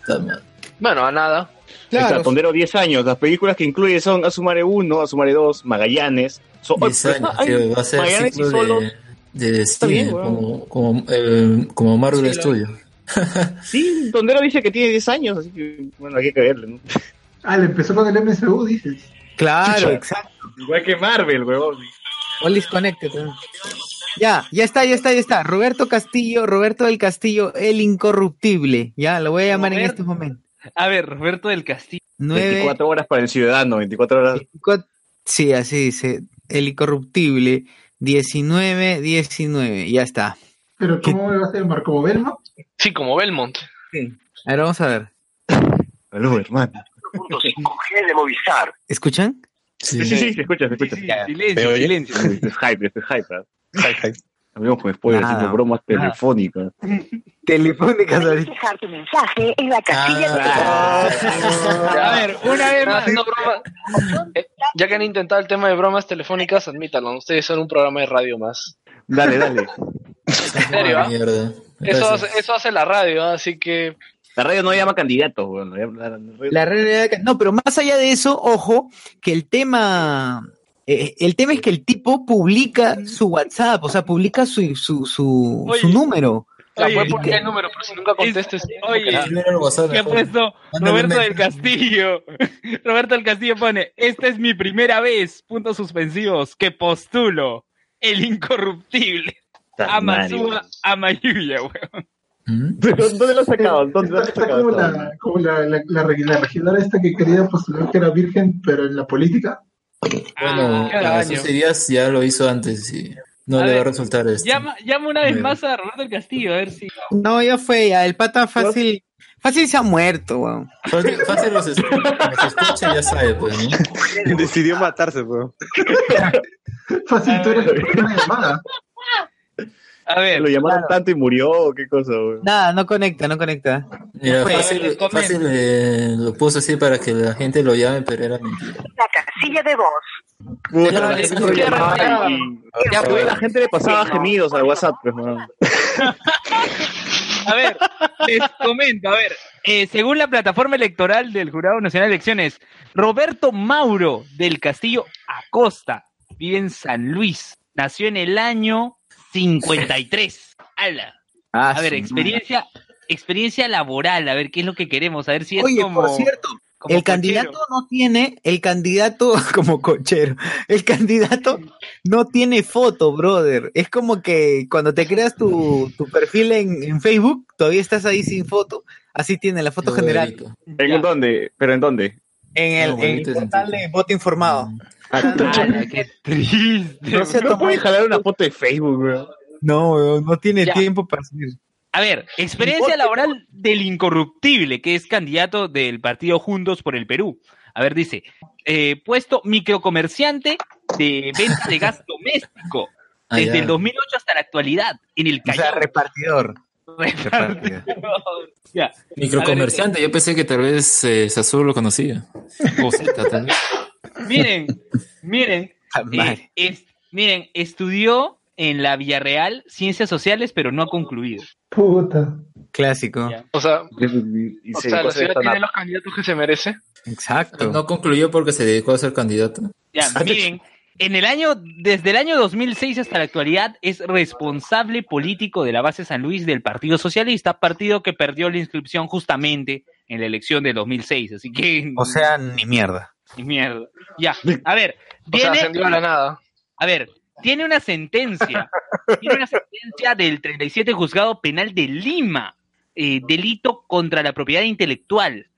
Está mal. Bueno, a nada. Claro. Está, Tondero 10 años. Las películas que incluye son Asumare 1, Asumare 2, Magallanes. So- 10 Oye, años, tío, va a ser Magallanes y solo. de, de cine, bien, weón. como, como, eh, como Marvel Sí, Studio. Sí, Tondero dice que tiene 10 años, así que bueno, hay que creerle. ¿no? Ah, le empezó con el MCU, dices. Claro, Chucha. exacto. Igual que Marvel, huevón. All is connected. ¿no? Ya, ya está, ya está, ya está. Roberto Castillo, Roberto del Castillo, el incorruptible. Ya, lo voy a llamar en este momento. A ver, Roberto del Castillo. 9, 24 horas para el ciudadano, 24 horas. Sí, así dice. El incorruptible. 19, 19. Ya está. Pero ¿cómo va a ser Marco Belmo? Sí, como Belmont. Sí. Ahora vamos a ver. Aló, hermano. 5G de Movistar. ¿Escuchan? Sí, sí, sí, se escucha, se escucha. Silencio, ¿Me oye? silencio. Este es hype, este es hype. ¿eh? Hablamos con spoilers, Nada. haciendo bromas telefónicas. Telefónicas ahorita. dejar tu mensaje en la casilla de A ver, una vez más. No, broma. Eh, ya que han intentado el tema de bromas telefónicas, admítanlo, ustedes son un programa de radio más. Dale, dale. En serio, ¿ah? Mierda. Eso hace, eso hace la radio, ¿ah? así que La radio no llama candidatos, weón. La, radio- La que- no, pero más allá de eso, ojo, que el tema, eh, el tema es que el tipo publica su WhatsApp, o sea, publica su, su, su, Oye. su número. Sea, Oye, porque que- el número, pero si nunca contestes. Oye, ¿qué ha puesto Roberto del Castillo? Roberto del Castillo pone, esta es mi primera vez, puntos suspensivos, que postulo, el incorruptible. Amazúa Amayuya, weón. ¿Pero ¿Dónde lo has sacado? ¿Dónde lo has Está sacado? como, la, como la, la, la, la regidora esta que quería postular que era virgen, pero en la política. Bueno, cada a año. sus ideas ya lo hizo antes y no A le va a ver, resultar esto. Llama, llama una vez más a Roberto del Castillo, a ver si... No, ya fue, ya, el pata fácil, fácil se ha muerto, weón. Fácil, fácil los, es- los escucha ya sabe, pues, ¿no? Decidió matarse, weón. Fácil, tú eres la primera llamada. A ver, Lo llamaron tanto y murió, ¿o qué cosa, weón? Nada, no conecta, no conecta. Mira, fácil, fácil eh, lo puso así para que la gente lo llame, pero era mentira. La casilla de voz. Puta, Ya, la gente ya, ya. Ya, pues, la gente le pasaba gemidos al WhatsApp, pues. A ver, les comento, a ver, eh, según la plataforma electoral del Jurado Nacional de Elecciones, Roberto Mauro del Castillo Acosta vive en San Luis, nació en el año 53. ¡Hala! Ah, A ver, experiencia, experiencia laboral, a ver qué es lo que queremos, a ver si es Oye, como... por cierto, como el candidato no tiene, el candidato como cochero, el candidato no tiene foto, brother. Es como que cuando te creas tu, tu perfil en, en Facebook, todavía estás ahí sin foto, así tiene la foto general. ¿En dónde? ¿Pero en dónde? En el, No, en el portal sentido. de voto informado. ¡Hala, qué triste! No se No puede jalar una foto de Facebook, weón. No, weón, no tiene Ya. tiempo para hacer. A ver, experiencia laboral del incorruptible, que es candidato del partido Juntos por el Perú. A ver, dice, eh, puesto microcomerciante de venta de gas doméstico Ah, desde el 2008 hasta la actualidad en el O sea, Callao. repartidor. Repartidor. Ya. Microcomerciante, yo pensé que tal vez eh, lo conocía. O Zeta, tal vez. Miren, miren, eh, es- miren, estudió en la Villarreal Ciencias Sociales, pero no ha concluido. Puta. Clásico. O sea, Y o se sea la ciudad tiene los candidatos que se merece. Exacto. No concluyó porque se dedicó a ser candidato. Ya, miren, en el año, desde el año 2006 hasta la actualidad, es responsable político de la base San Luis del Partido Socialista, partido que perdió la inscripción justamente en la elección de 2006. Así que, O sea, ni mierda. mierda. Ya, a ver, O sea, tiene, ascendió a la nada. a ver, tiene una sentencia, tiene una sentencia del 37 Juzgado Penal de Lima, eh, delito contra la propiedad intelectual.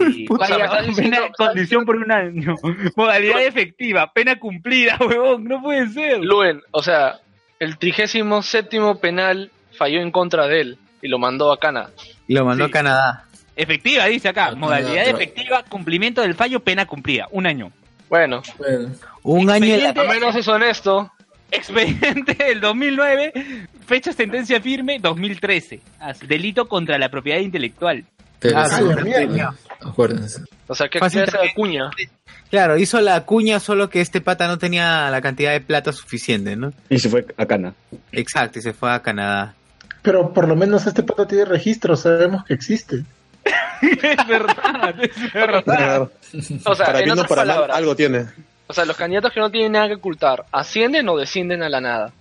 Eh, Puta, vaya, estás diciendo- pena- condición por un año. Modalidad efectiva, pena cumplida, huevón, no puede ser. Luen, o sea, el trigésimo séptimo penal falló en contra de él y lo mandó a Cana. Lo mandó Sí. a Canadá. Efectiva, dice acá. Ah, Modalidad otro. efectiva, cumplimiento del fallo, pena cumplida. Un año. Bueno, Bueno, Un año la- al menos es honesto. Expediente del 2009, fecha sentencia firme 2013. Así, Delito contra la propiedad intelectual. pero Ah, sí, la mierda. acuérdense. O sea, ¿qué Fácil clase de también. cuña? Claro, hizo la cuña, solo que este pata no tenía la cantidad de plata suficiente, ¿no? Y se fue a Cana. Exacto, y se fue a Canadá. Pero por lo menos este pata tiene registro, sabemos que existe. Es verdad, es verdad. O sea, para en otras para mal, palabras, algo tiene. o sea, los candidatos que no tienen nada que ocultar, ¿ascienden o descienden a la nada?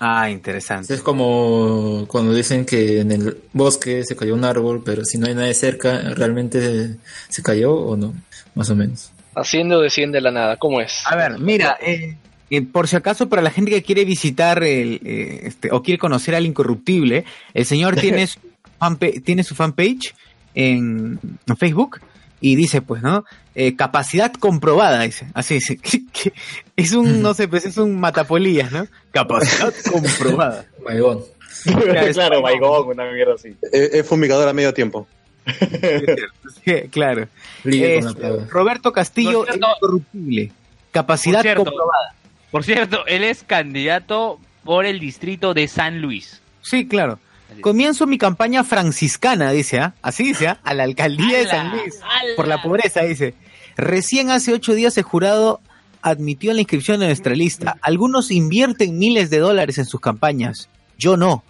Ah, interesante. Es como cuando dicen que en el bosque se cayó un árbol, pero si no hay nadie cerca, ¿realmente se cayó o no? Más o menos. ¿Asciende o desciende a la nada? ¿Cómo es? A ver, mira, eh, eh, por si acaso para la gente que quiere visitar el, eh, este, o quiere conocer al incorruptible, el señor tiene su, fanpa- tiene su fanpage en, en Facebook y dice, pues, ¿no? Eh, capacidad comprobada, dice. Así dice. es un, no sé, pues es un matapolillas, ¿no? Capacidad comprobada. Maigón. claro, Maigón, una mierda así. Es, es fumigador a medio tiempo. Sí, claro. Roberto Castillo, cierto- incorruptible. Capacidad Por cierto. comprobada. Por cierto, él es candidato por el distrito de San Luis. Sí, claro. Comienzo mi campaña franciscana, dice, ¿ah? Así dice, ¿ah? A la alcaldía de San Luis. Por la pobreza, dice. Recién hace ocho días el jurado admitió la inscripción de nuestra lista. Algunos invierten miles de dólares en sus campañas. Yo no.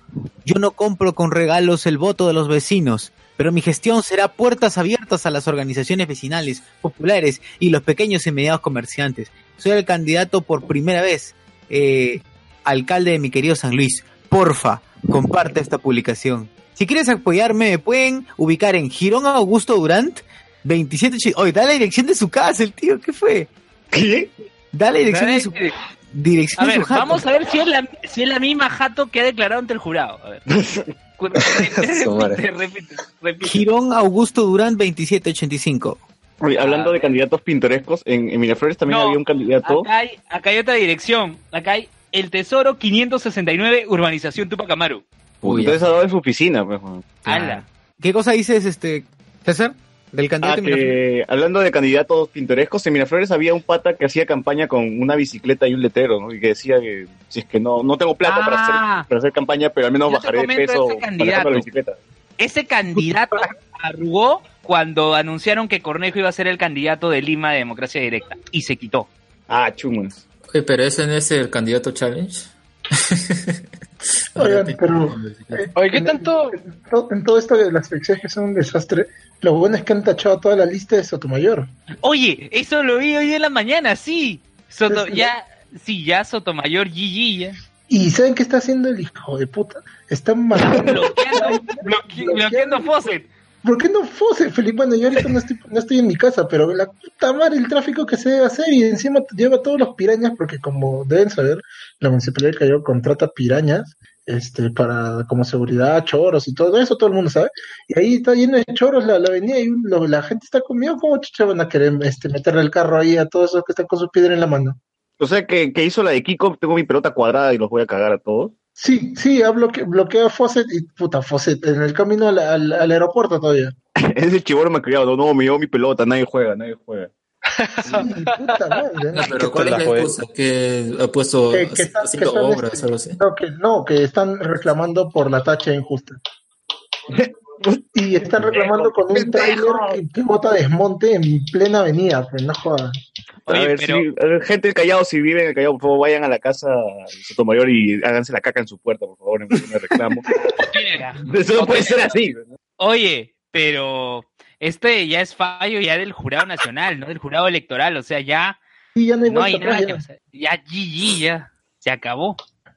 Yo no compro con regalos el voto de los vecinos. pero mi gestión será puertas abiertas a las organizaciones vecinales, populares y los pequeños y medianos comerciantes. Soy el candidato por primera vez, eh, alcalde de mi querido San Luis. Porfa, comparte esta publicación. Si quieres apoyarme, me pueden ubicar en Girón Augusto Durant, 27... Oye, da la dirección de su casa, el tío, ¿qué fue? ¿Qué? Da la dirección de su... Dirección A de ver, su jato. vamos a ver si es, la, si es la misma jato que ha declarado ante el jurado. A ver. repite, repite, repite. Girón Augusto Durán 2785. Oye, hablando de candidatos pintorescos, en, en Miraflores también No, había un candidato. Acá hay, acá hay otra dirección. Acá hay el Tesoro 569, Urbanización Tupac Amaru. Entonces ha dado en su oficina. Pues. Ala. ¿Qué cosa dices, este, César? Del Ah, candidato de Miraflores? que, hablando de candidatos pintorescos, en Miraflores había un pata que hacía campaña con una bicicleta y un letrero, ¿no? Y que decía que si es que no, no tengo plata para, Ah. hacer, para hacer campaña, pero al menos bajaré de peso ese manejando candidato. la bicicleta. Ese candidato arrugó cuando anunciaron que Cornejo iba a ser el candidato de Lima de Democracia Directa. Y se quitó. Ah, chumas. Oye, pero ese no es el candidato challenge. Oigan, pero. eh, Oye, ¿qué en- tanto? En, to- en todo esto de las elecciones que son un desastre, lo bueno es que han tachado toda la lista de Sotomayor. Oye, eso lo vi hoy en la mañana, sí. Soto, sí. ya, sí, ya Sotomayor GG ya. ¿Y saben qué está haciendo el hijo de puta? Están matando. bloqueando, bloque- bloqueando Fawcett. ¿Por qué no Fose, Felipe? Bueno, yo ahorita no estoy, no estoy en mi casa, pero la puta madre, el tráfico que se debe hacer y encima lleva todos los pirañas, porque como deben saber, la Municipalidad de Callao contrata pirañas este para como seguridad, choros y todo eso, todo el mundo sabe. Y ahí está lleno de choros la, la avenida y la gente está conmigo, ¿cómo chucha van a querer este, meterle el carro ahí a todos esos que están con su piedra en la mano? O sea, que, que hizo la de Kiko, tengo mi pelota cuadrada y los voy a cagar a todos. Sí, sí, ha bloque, bloqueado Fawcett y puta Fawcett en el camino al, al- al aeropuerto todavía. Ese chivolo me ha criado, no, me llevó mi pelota, nadie juega, nadie juega. Puta madre, No, ¿no? pero ¿cuál es la excusa? Que ha puesto Que- que está- haciendo que están, obras, este, algo así. No, que, no, que están reclamando por la tacha injusta. Y están reclamando con un trailer que, que bota desmonte en plena avenida, pues no jodas. A, ver, si- a ver, gente del Callao, si viven en el Callao, por favor, vayan a la casa de Sotomayor y háganse la caca en su puerta, por favor, en de reclamo. Eso no puede ser así. Oye, pero este ya es fallo ya del jurado nacional, ¿no? Del jurado electoral, o sea, ya Y ya no hay no hay vuelta nada atrás, que ya. hacer. Ya GG, ya se acabó.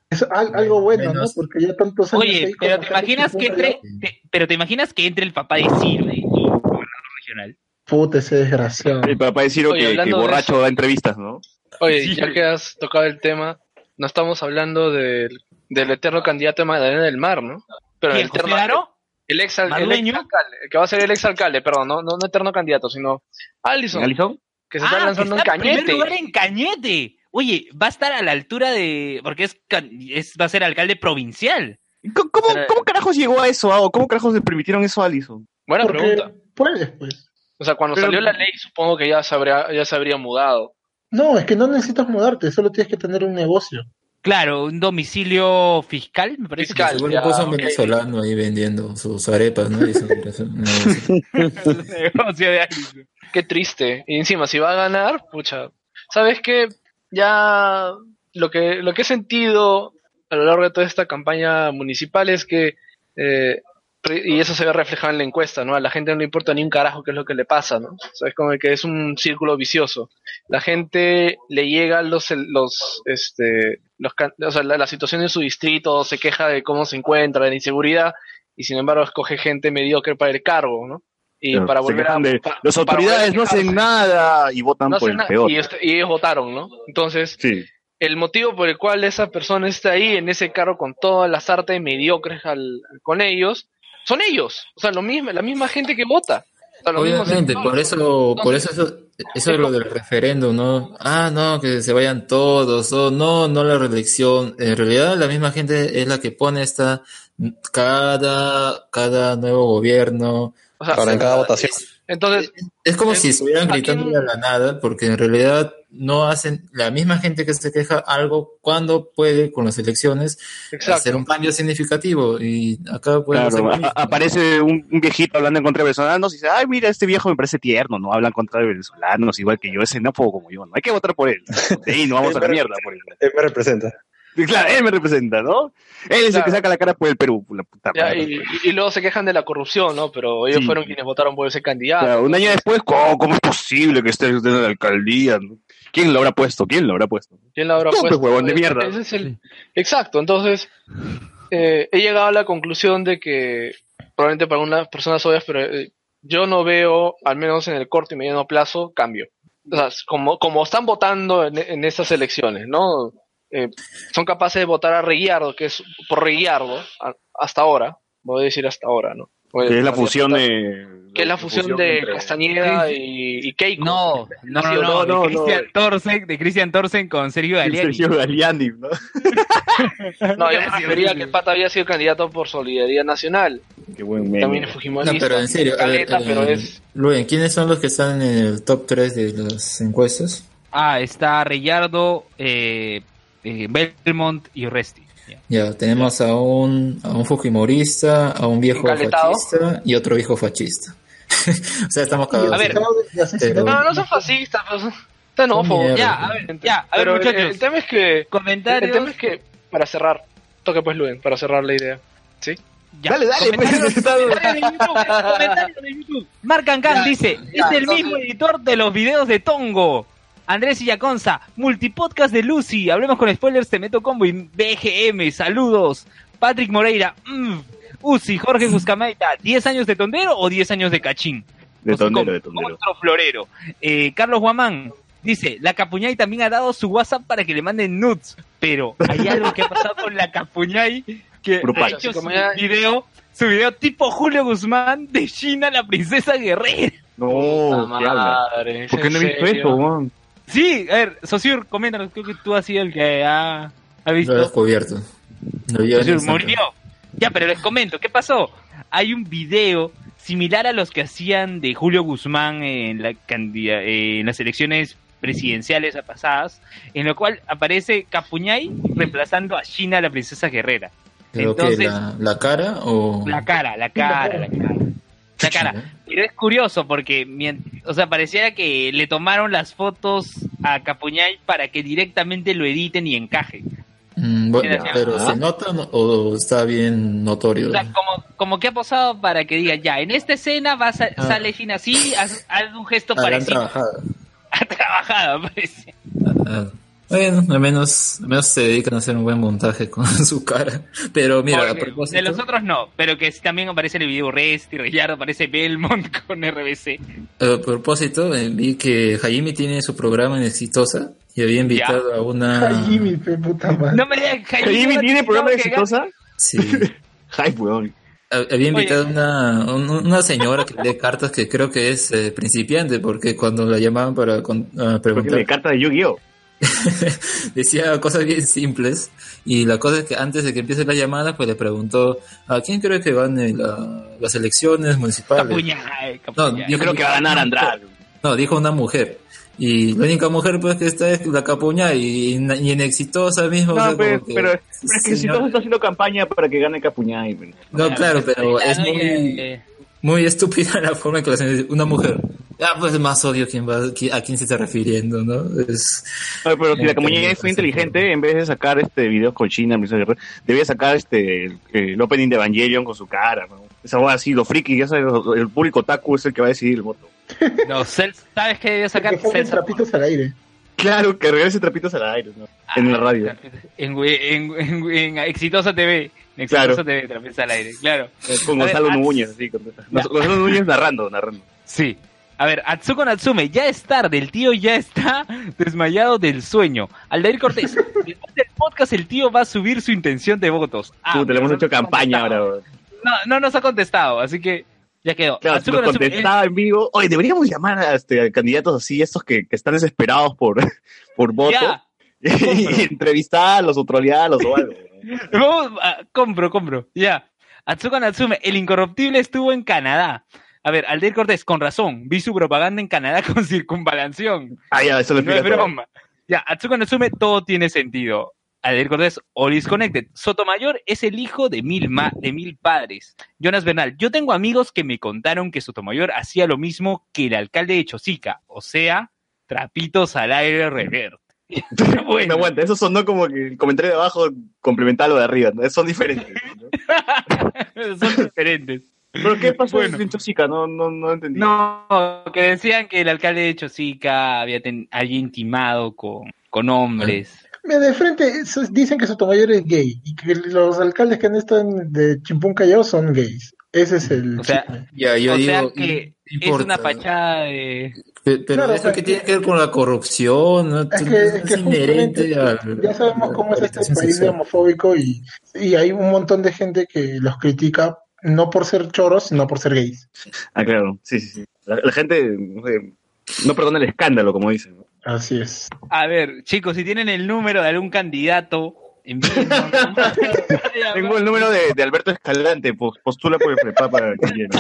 Es al- algo bueno, ¿no? Porque ya tantos años Oye, pero te imaginas que entre, te- pero te imaginas que entre el papá de Ciro y gobernador regional. Puta, ese desgraciado. El papá de Ciro Oye, que, que de borracho eso. da entrevistas, ¿no? Oye, Sí. ya que has tocado el tema, no estamos hablando del, del eterno candidato de Magdalena del Mar, ¿no? Pero ¿Quién, el eterno, José Aro? el ex, el ex alcalde, el que va a ser el ex alcalde, perdón, no, no, no eterno candidato, sino Allison, ¿Alison? que se está Ah, lanzando que en está en primer Cañete. lugar en Cañete. Oye, va a estar a la altura de. Porque es, es va a ser alcalde provincial. ¿Cómo, cómo, carajos llegó a eso, Ao? ¿Cómo carajos le permitieron eso a Alison? Buena Porque pregunta. puedes, pues. O sea, cuando Pero- salió la ley, supongo que ya se habría, ya se habría mudado. No, es que no necesitas mudarte, solo tienes que tener un negocio. Claro, un domicilio fiscal, me parece. Fiscal. Seguro ya, puso un ok. venezolano ahí vendiendo sus arepas, ¿no? Y Que negocio de. Qué triste. Y encima, si va a ganar, pucha. ¿Sabes qué? Ya lo que, lo que he sentido a lo largo de toda esta campaña municipal es que, eh, y eso se ve reflejado en la encuesta, ¿no? A la gente no le importa ni un carajo qué es lo que le pasa, ¿no? O sea, es como que es un círculo vicioso. La gente le llega los, los, este, los, o sea, la, la situación en su distrito, se queja de cómo se encuentra, de la inseguridad, y sin embargo escoge gente mediocre para el cargo, ¿no? Y Claro, para volver a... de, pa- Las para a autoridades no hacen nada y votan No por el peor. Y, este- y ellos votaron, ¿no? Entonces, Sí. el motivo por el cual esa persona está ahí en ese carro con todas las artes mediocres al- con ellos, son ellos. O sea, lo mismo, la misma gente que vota. O sea, mismos Obviamente, por eso, por eso eso, eso es lo del referéndum, ¿no? Ah, no, que se vayan todos, o no, no la reelección. En realidad, la misma gente es la que pone esta cada, cada nuevo gobierno. O sea, Ahora en cada votación. Entonces, Es como Eh, si estuvieran ¿a gritando a la nada, porque en realidad no hacen la misma gente que se queja algo cuando puede con las elecciones exacto. hacer un cambio significativo. Y acá Claro, a- aparece un, un viejito hablando en contra de venezolanos y dice, ay, mira, este viejo me parece tierno, ¿no? Hablan contra de venezolanos, igual que yo, ese no puedo como yo, no hay que votar por él. Ahí no vamos a la mierda por él. Él me representa. Claro, él me representa, ¿no? Él es el que saca la cara por el Perú, la puta Ya, madre. y, y- y luego se quejan de la corrupción, ¿no? Pero ellos Sí. fueron quienes votaron por ese candidato. Claro, un año después, ¿cómo, cómo es posible que esté usted en la alcaldía? no? ¿Quién lo habrá puesto? ¿Quién lo habrá puesto? ¿Quién la habrá pues, puesto? huevón de mierda. Ese es el- Exacto, entonces eh, he llegado a la conclusión de que probablemente para unas personas obvias, pero eh, yo no veo, al menos en el corto y mediano plazo, cambio. O sea, como, como están votando en, en estas elecciones, ¿no? Eh, son capaces de votar a Reguiardo, que es por Reguiardo, a- hasta ahora, voy a decir hasta ahora, ¿no? A- Que es la fusión de... Que es la fusión de entre- Castañeda y, y Keiko. No, no, no, no, no, de Christian Torsen, de Christian Torsen con Sergio Galeani. Sergio Galeani, ¿no? No, yo me refería que el Pata había sido candidato por Solidaridad Nacional. Qué buen meme. También es No, fujimorista. pero en serio, a ver, Caleta, pero eh, es... Luen, ¿quiénes son los que están en el top 3 de las encuestas? Ah, está Reyardo, eh, eh, Belmont y Resti. Ya. Tenemos a un, a un fujimorista, a un viejo Encaletado. fascista y otro viejo fascista. o sea, estamos cagados. A ver, Pero- No, no son fascistas, pero son xenófobos. Mierda. Ya, a ver, ya, a ver, Pero el- muchachos. El, tema es que... El comentarios. tema es que, para cerrar, toque pues Luen, para cerrar la idea. ¿Sí? Ya. Dale, dale, pues, Comentarios- está- comentarios de YouTube, comentarios de YouTube. Marc Cancan Ya, dice, ya, es el mismo editor de los videos de Tongo. Andrés Illaconza, multipodcast de Lucy, hablemos con spoilers, te meto combo y BGM, saludos. Patrick Moreira, mm, Uzi, Jorge Buscamaita, ¿10 años de tondero o 10 años de cachín? De tondero, de tondero. Otro florero. Eh, Carlos Guamán dice, la Capuñay también ha dado su WhatsApp para que le manden nudes, pero hay algo que ha pasado con la Capuñay que ha hecho su video, su video tipo Julio Guzmán de China, la princesa guerrera. No, ¿qué habla? ¿Por qué ¿es no he visto eso, weón? Sí, a ver, Sosur, coméntanos, creo que tú has sido el que ha, ha Lo he visto. descubierto. Lo vi en Sosur murió. Ya, pero les comento, ¿qué pasó? Hay un video similar a los que hacían de Julio Guzmán en, la candida- en las elecciones presidenciales pasadas, en lo cual aparece Capuñay reemplazando a China, la princesa guerrera. Entonces, ¿La, la cara o...? la cara, la cara, la cara. La cara. Pero es curioso porque, o sea, pareciera que le tomaron las fotos a Capuñay para que directamente lo editen y encaje. Mm, bueno, pero. ¿se nota no- o está bien notorio? O sea, como, como que ha posado para que diga, ya, en esta escena va a sa- Ah. sale China así, haz, haz un gesto Ah, parecido. trabajado. Ha trabajado, parece. Ah, bueno, al menos, al menos se dedican a hacer un buen montaje con su cara. Pero mira, a Porque propósito... de los otros no, pero que sí también aparece en el video Resti, Reyardo, aparece Belmont con RBC. A propósito, eh, vi que Jaime tiene su programa en Exitosa y había invitado a una... Pe puta madre. No me digas, Jaime, ¿Jimmy no, tiene programa que- exitosa? Sí, Hype, weón. ha- había invitado a una, un- una señora que lee cartas que creo que es eh, principiante porque cuando la llamaban para con- Porque preguntar de carta de Yu-Gi-Oh! decía cosas bien simples y la cosa es que antes de que empiece la llamada pues le preguntó ¿a quién cree que gane la- las elecciones municipales? Capuñay, No, Yo creo que va a ganar Andrade. No, dijo una mujer. Y la única mujer pues que está es la capuña y, y en exitosa mismo. o sea, No, pero, que- pero, pero es que todos está haciendo campaña para que gane Capuñay. weón. No, claro, pero es muy, Eh, muy estúpida la forma en que la señora dice, una mujer. Ah, pues más obvio quién va, a quién se está refiriendo, ¿no? Es, Ay, pero si la Capuñay que- fue inteligente, en vez de sacar este videos con China, Princesa Guerrero, debía sacar este el, el opening de Evangelion con su cara. ¿no? Esa hueá así, lo friki, ya sabes, el público otaku es el que va a decidir el voto. No, Cel- ¿sabes qué debió sacar? Que trapitos al aire. Claro, que regrese trapitos al aire, ¿no? en la radio. En, en, en- en Exitosa TV. Claro. TV, trapieza al aire, claro. Con ver, Gonzalo Ats- Núñez. Con, Gonzalo Núñez narrando, narrando. Sí. A ver, Atsuko Natsume, ya es tarde, el tío ya está desmayado del sueño. Aldair Cortés, después del podcast el tío va a subir su intención de votos. Ah, Puta, le hemos no hecho campaña ahora. No, no nos ha contestado, así que ya quedó. Claro, Atsuko nos Natsume, contestaba en vivo. Oye, deberíamos llamar a, este, a candidatos así, estos que, que están desesperados por, por voto. Ya. Y entrevistarlos o trolearlos o algo. Vamos, ah, compro, compro. Ya. Atsuko Natsume, el incorruptible estuvo en Canadá. A ver, Aldair Cortés, con razón, vi su propaganda en Canadá con circunvalación. Ah, ya, eso lo No es broma. Ya, Atsuko Natsume, todo tiene sentido. Aldair Cortés, All is Connected. Sotomayor es el hijo de mil, ma- de mil padres. Jonas Bernal, yo tengo amigos que me contaron que Sotomayor hacía lo mismo que el alcalde de Chosica, o sea, trapitos al aire Me aguanta, eso sonó como que el comentario de abajo complementaba lo de arriba, ¿no? son diferentes. Son diferentes. ¿Pero qué pasó Bueno. en Chosica? No, no, no entendí. No, que decían que el alcalde de Chosica había, ten- había intimado con, con hombres. Mira, de frente dicen que Sotomayor es gay y que los alcaldes que han estado en- de Chimpún Callao son gays. Ese es el. O sea, Ya, yo o digo, sea que es una fachada de... Pe- Pero Claro, o eso sea, que tiene que ver con la corrupción, ¿no? Es que, es que inherente ya sabemos cómo es este país de homofóbico y, y hay un montón de gente que los critica no por ser choros, sino por ser gays. Ah, claro, sí, sí, sí. La, la gente no, sé, no perdona el escándalo, como dicen. ¿no? Así es. A ver, chicos, si tienen el número de algún candidato. Tengo el número de, de Alberto Escalante, pos- postula por el FREPA para que quiera.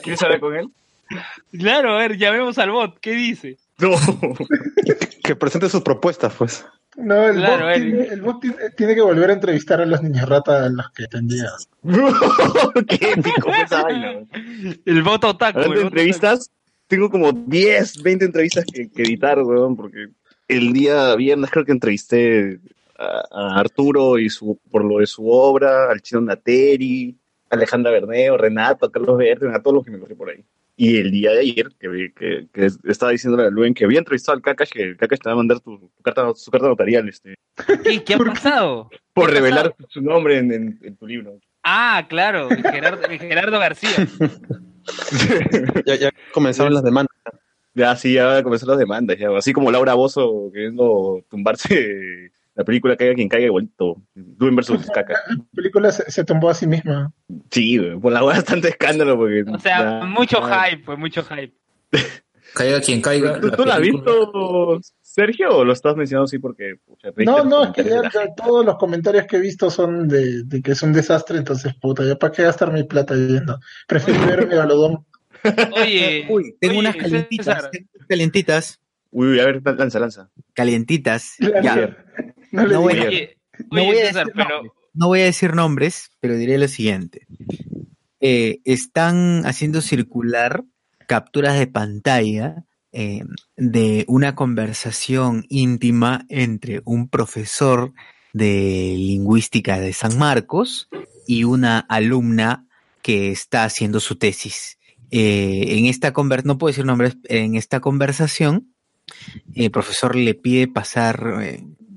¿Quieres hablar con él? Claro, a ver, llamemos al bot, ¿qué dice? No. Que presente sus propuestas, pues. No, el, Claro, bot, tiene, el bot tiene, tiene que volver a entrevistar a los niños rata a los que atendía. Qué épico. El voto otaku. Hablando de entrevistas, tengo como 10, 20 entrevistas que, que editar, weón, porque el día viernes creo que entrevisté a, a Arturo y su, por lo de su obra, al chino Nateri, a Alejandra Berneo, Renato, a Carlos Verde, a todos los que me encontré por ahí. Y el día de ayer, que, vi- que, que estaba diciéndole a Luen que había entrevistado al Kakash, que el Kakash te va a mandar tu, tu carta, su carta notarial, este, otaku. ¿Qué, qué ha pasado? por ¿Qué ha revelar pasado? su nombre en, en- en tu libro. Ah, claro, el Gerardo, el Gerardo García. Ya, ya comenzaron las demandas. Ya, sí, ya van a comenzar las demandas, ya. Así como Laura Bozo queriendo tumbarse la película Caiga quien caiga igualito. Duen versus Caca. La película se, se tumbó a sí misma. Sí, güey, por la hueá bastante escándalo porque... O sea, mucho hype, pues mucho hype. Caiga quien caiga. ¿Tú, tú la has visto, Sergio, o lo estás mencionando así porque... pucha, No, no, es que ya, todos los comentarios que he visto son de, de que es un desastre, entonces puta, ya para qué gastar mi plata yendo. Prefiero ver Megalodón. Oye, Uy, tengo oye, unas calientitas. César, tengo unas calientitas. Uy, uy, a ver, lanza, lanza. Calientitas. Ya. No voy a- Oye, No oye, voy a César, decir pero nombres. No voy a decir nombres, pero diré lo siguiente. Eh, están haciendo circular capturas de pantalla eh, de una conversación íntima entre un profesor de lingüística de San Marcos y una alumna que está haciendo su tesis. Eh, en esta conver no puedo decir nombres, en esta conversación, el profesor le pide pasar,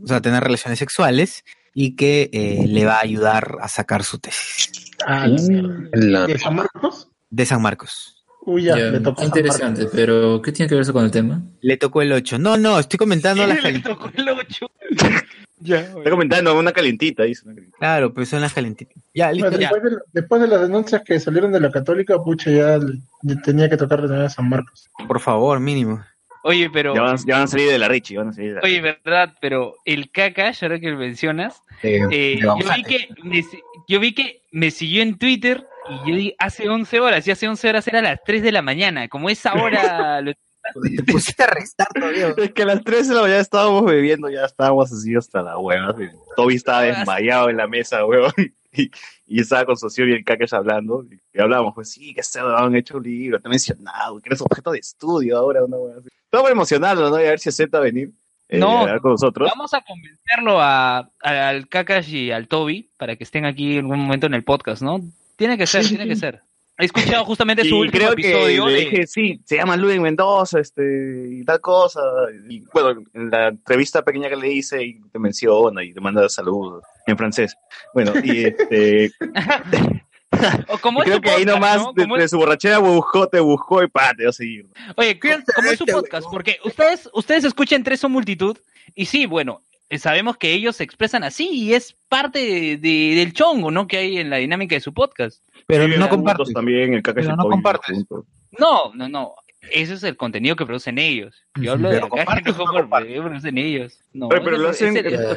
o sea, tener relaciones sexuales y que eh, le va a ayudar a sacar su tesis Ah, la. La- ¿De San Marcos? de San Marcos. Uy, ya, Ya, le tocó San interesante, pero ¿qué tiene que ver eso con el tema? Le tocó el 8. No, no, estoy comentando las le tocó el 8. ya, Está comentando una calentita, dice. una calentita. Claro, pues son las calentitas. Ya, listo. Bueno, ya. después, de, después de las denuncias que salieron de la católica, pucha, ya le- le tenía que tocar también a San Marcos. Por favor, mínimo. Oye, pero... Ya van, ya van a salir de la Richie, van a salir de la Oye, verdad, pero el Kakash, ahora que lo mencionas, Eh, eh, yo, vi que me, yo vi que me siguió en Twitter y yo di hace 11 horas, y hace 11 horas era las 3 de la mañana, como esa hora... lo- Te pusiste a restar todavía. Es que a las 3 de la mañana estábamos bebiendo, ya estábamos así hasta la hueva. Toby estaba desmayado en la mesa, huevón. Y, y estaba con Socio y el Kakash hablando. Y hablábamos, pues sí, que este han hecho un libro, te he mencionado, que eres objeto de estudio ahora, una hueva emocionado, ¿no? Y a ver si acepta venir. eh, No, a hablar con nosotros. Vamos a convencerlo a, a- al Kakash y al Toby para que estén aquí en algún momento en el podcast, ¿no? Tiene que ser, tiene que ser. He escuchado justamente su Y último creo episodio que le de- dije, sí, se llama Ludwig Mendoza, este, y tal cosa. Y bueno, en la entrevista pequeña que le hice, y te menciona y te manda saludos en francés. Bueno, y este. O como y es creo su que ahí nomás, ¿no? de, de su borrachera buscó, te buscó y pa, te va a seguir. Oye, ¿cómo es su podcast? Porque ustedes, ustedes escuchan Tres o Multitud y sí, bueno, eh, sabemos que ellos se expresan así y es parte de- de- del chongo, ¿no? Que hay en la dinámica de su podcast. Pero no compartes. también, el Pero no compartes. juntos. No, no, no. Ese es el contenido que producen ellos. Yo hablo de Pero acá que compartes o no que producen ellos. No, pero lo hacen- Ya,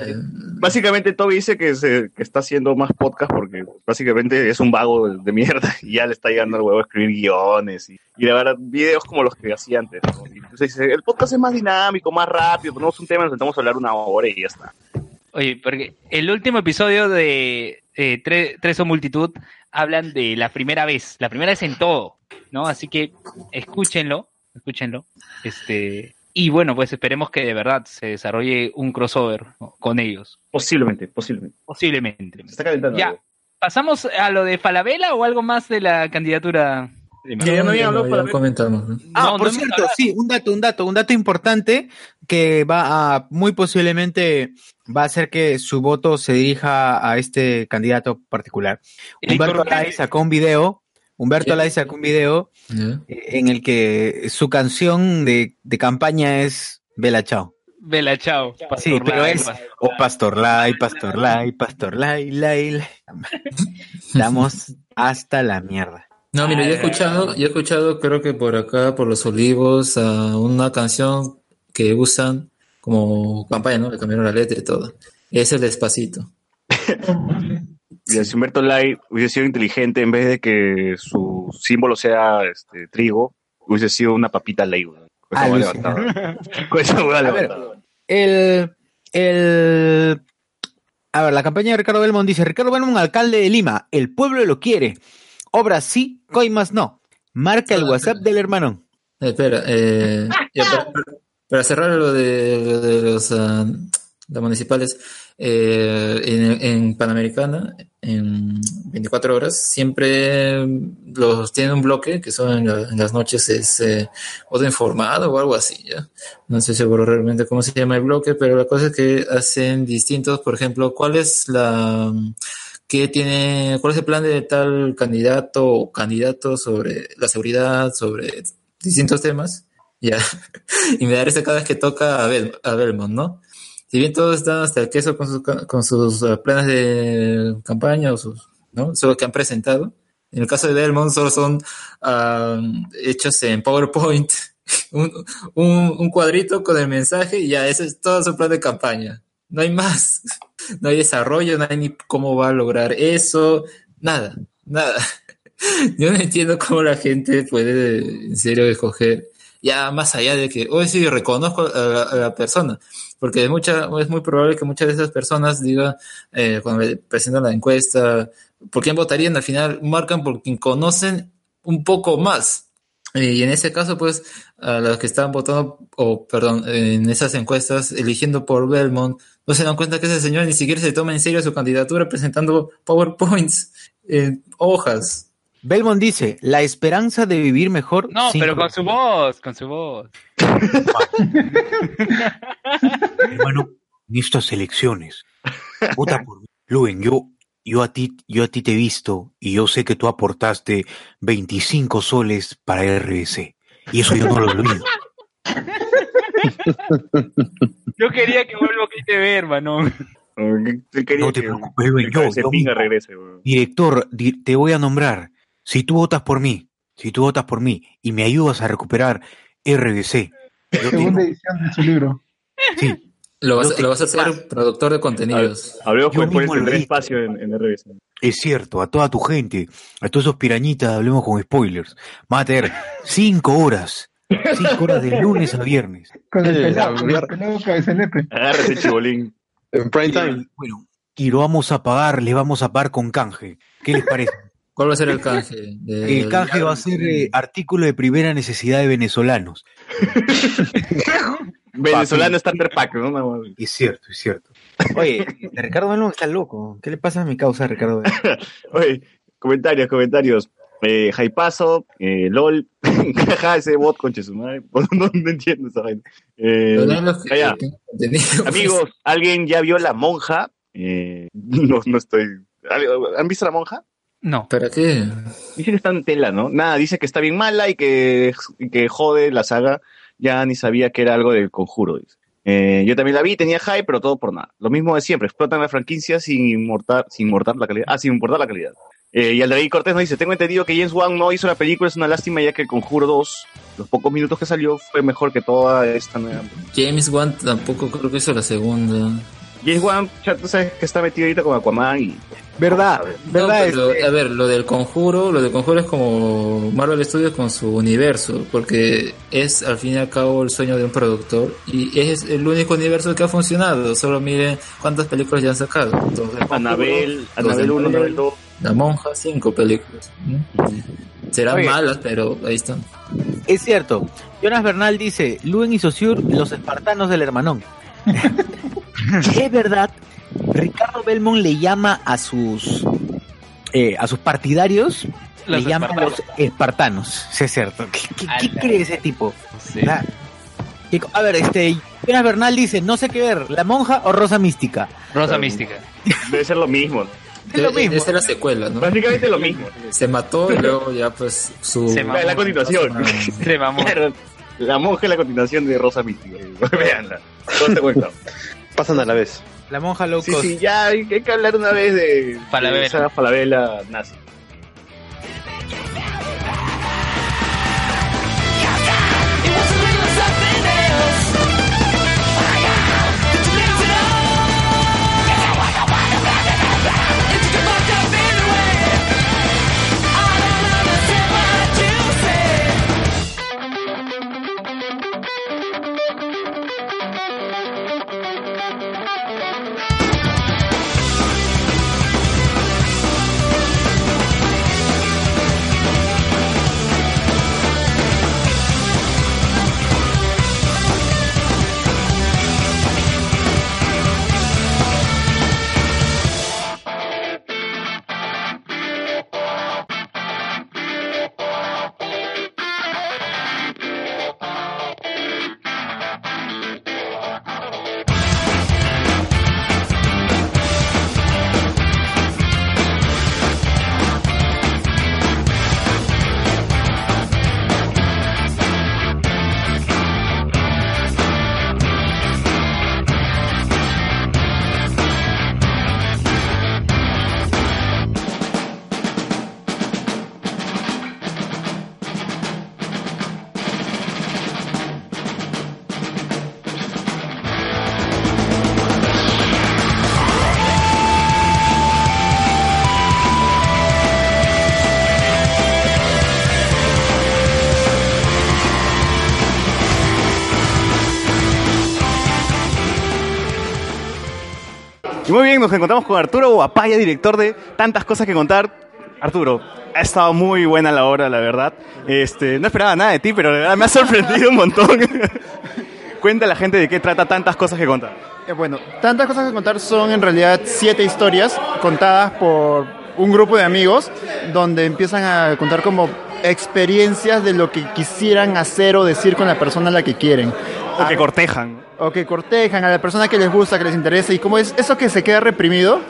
Básicamente Toby dice que, se, que está haciendo más podcast porque básicamente es un vago de, de mierda y ya le está llegando al huevo a escribir guiones y, y grabar videos como los que hacía antes. entonces dice, el podcast es más dinámico, más rápido, ponemos un tema, nos sentamos a hablar una hora y ya está. Oye, porque el último episodio de eh, Tre- Tres o Multitud hablan de la primera vez, la primera vez en todo, ¿no? Así que escúchenlo, escúchenlo, este, Y bueno, pues esperemos que de verdad se desarrolle un crossover ¿no? con ellos. Posiblemente, posiblemente. Posiblemente. Se está calentando. Ya, ¿pasamos a lo de Falabella o algo más de la candidatura? Ya, no, ya lo comentamos. ¿no? Ah, No, por no cierto, sí, un dato, un dato, un dato importante que va a, muy posiblemente va a hacer que su voto se dirija a este candidato particular. Humberto. Lai sacó un video, Humberto. Lai sacó un video eh, en el que su canción de, de campaña es Bella Chao. Vela, chao. Sí, Pastor pero Lai, es Pastor. Pastor Lai, Pastor Lai, Pastor Lai, Lai, Lai. Estamos hasta la mierda. No, mira, yo he escuchado, yo he escuchado, creo que por acá, por los olivos, a una canción que usan como campaña, ¿no? Le cambiaron la letra y todo. Es el despacito. Y si Humberto Lai hubiese sido inteligente, en vez de que su símbolo sea este, trigo, hubiese sido una papita weón. Con esa Ah, hueá Lucy. levantada. Con esa hueá A ver, levantada. El, el, a ver, la campaña de Ricardo Belmont dice, Ricardo Belmont, alcalde de Lima, el pueblo lo quiere. Obras sí, coimas no. Marca el WhatsApp del hermano. Eh, Espera, eh, ya para, para cerrar lo de, lo de los ah, las municipales, eh, en, en Panamericana, en 24 horas, siempre los tienen un bloque, que son en, la- en las noches, es eh, voto informado o algo así, ¿ya? No estoy seguro realmente cómo se llama el bloque, pero la cosa es que hacen distintos, por ejemplo, ¿cuál es la... ¿Qué tiene, cuál es el plan de tal candidato o candidato sobre la seguridad, sobre distintos temas? Ya. y me da risa cada vez que toca a, Bel- a Belmont, ¿no? Si bien todos están hasta el queso con sus, con sus eh, planes de campaña o sus, ¿no? Solo que han presentado. En el caso de Belmont solo son ah, hechos en PowerPoint. un, un, un cuadrito con el mensaje y ya, ese es todo su plan de campaña. No hay más. No hay desarrollo, no hay ni cómo va a lograr eso. Nada, nada. Yo no entiendo cómo la gente puede en serio escoger, ya más allá de que, hoy sí reconozco a la, persona, porque es, mucha, es muy probable que muchas de esas personas digan, eh, cuando presentan la encuesta, por quién votarían, al final marcan por quien conocen un poco más. Y en ese caso, pues, a los que están votando, o perdón, en esas encuestas, eligiendo por Belmont, no se dan cuenta que ese señor ni siquiera se toma en serio su candidatura presentando PowerPoints en hojas. Belmont dice, la esperanza de vivir mejor. No, sin pero con su voz, con su voz. Hermano, en estas elecciones, vota por mí. Luen, yo, yo a ti, yo a ti te he visto y yo sé que tú aportaste 25 soles para RBC. Y eso yo no lo olvido. Yo quería que vuelva a ITV, hermano. No te preocupes, Luen, yo, yo pinga mismo. regrese, weón. Director, di- te voy a nombrar. Si tú votas por mí, si tú votas por mí y me ayudas a recuperar RBC, Segunda edición de su libro. sí, Lo vas, Yo te- lo vas a hacer productor de contenidos. Hablemos con dije. espacio en, en RBS. Es cierto, a toda tu gente, a todos esos pirañitas, hablemos con spoilers. Va a tener cinco horas, cinco horas de lunes a viernes. Con el Eh, pelado. Agárrate, chibolín. En prime time. Bueno, y lo vamos a pagar, le vamos a pagar con canje. ¿Qué les parece? ¿Cuál va a ser el canje? De- El canje va a ser eh, artículo de primera necesidad de venezolanos. Venezolano Starter Pack, ¿no? Más. Es cierto, es cierto. Oye, Ricardo Belón está loco. ¿Qué le pasa a mi causa, Ricardo? Oye, comentarios, comentarios. Eh, Jaipazo, eh, LOL, jaja, ese bot con Chesumare. No, no entiendo esa vaina. Eh, no entendido, Amigos, ¿alguien ya vio La Monja? Eh, no, no estoy. ¿Han visto La Monja? No. ¿Para qué? Dice que está en tela, ¿no? Nada, dice que está bien mala y que, y que jode la saga. Ya ni sabía que era algo del conjuro, dice. Eh, yo también la vi, tenía hype, pero todo por nada. Lo mismo de siempre, explotan la franquicia sin importar, sin importar la calidad. Ah, sin importar la calidad. Eh, y Aldair Cortés nos dice, tengo entendido que James Wan no hizo la película, es una lástima ya que el Conjuro 2, los pocos minutos que salió, fue mejor que toda esta nueva. James Wan tampoco creo que hizo la segunda. James Wan, ya tú sabes que está metido ahorita con Aquaman y... ¿Verdad? No, ¿Verdad? pero, Este, a ver, lo del conjuro, lo del conjuro es como Marvel Studios con su universo, porque es al fin y al cabo el sueño de un productor y es el único universo que ha funcionado. Solo miren cuántas películas ya han sacado. Conjuro, Anabel, Anabel de 1, Marvel, Anabel 2. La monja, cinco películas. ¿no? Serán Oye. malas, pero ahí están. Es cierto. Jonas Bernal dice, Luen y Saussure, los espartanos del hermanón. es verdad, Ricardo Belmont le llama a sus eh, a sus partidarios, Los le llama espartanos. los espartanos. Sí, es cierto. ¿Qué, qué- qué cree ese tipo? La- ¿Qué co- A ver, este, Jonas Bernal dice, no sé qué ver, la monja o rosa mística. Rosa mística. Debe ser lo mismo. Es lo mismo. Esa es la secuela, ¿no? Básicamente lo mismo. Se mató y luego ya pues su... Se mamó. La, continuación. Se mamó. La monja es la continuación de Rosa Mística. Veanla. Te cuento. Pasan a la vez. La monja low Sí, cost. sí, ya hay, hay que hablar una vez de, Falabella. de esa Falabella nazi. Nos encontramos con Arturo Guapaya, director de Tantas Cosas que Contar. Arturo, ha estado muy buena la hora, la verdad. Este, no esperaba nada de ti, pero de verdad me ha sorprendido un montón. Cuenta a la gente de qué trata Tantas Cosas que Contar. Eh, bueno, tantas cosas que contar son en realidad siete historias contadas por un grupo de amigos donde empiezan a contar como experiencias de lo que quisieran hacer o decir con la persona a la que quieren. O que cortejan. O que cortejan a la persona que les gusta, que les interesa y cómo es eso que se queda reprimido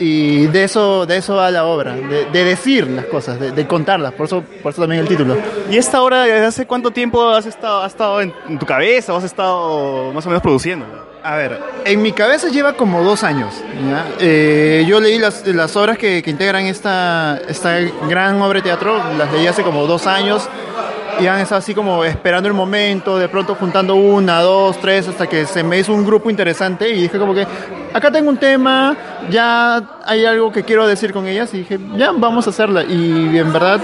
y de eso de eso va la obra, de, de decir las cosas, de, de contarlas, por eso por eso también el título. ¿Y esta obra desde hace cuánto tiempo has estado, ha estado en, en tu cabeza o has estado más o menos produciendo? A ver, en mi cabeza lleva como dos años. ¿ya? Eh, yo leí las, las obras que, que integran esta, esta gran obra de teatro, las leí hace como dos años estado así como esperando el momento, de pronto juntando una, dos, tres, hasta que se me hizo un grupo interesante y dije como que acá tengo un tema, ya hay algo que quiero decir con ellas y dije, ya, vamos a hacerla. Y en verdad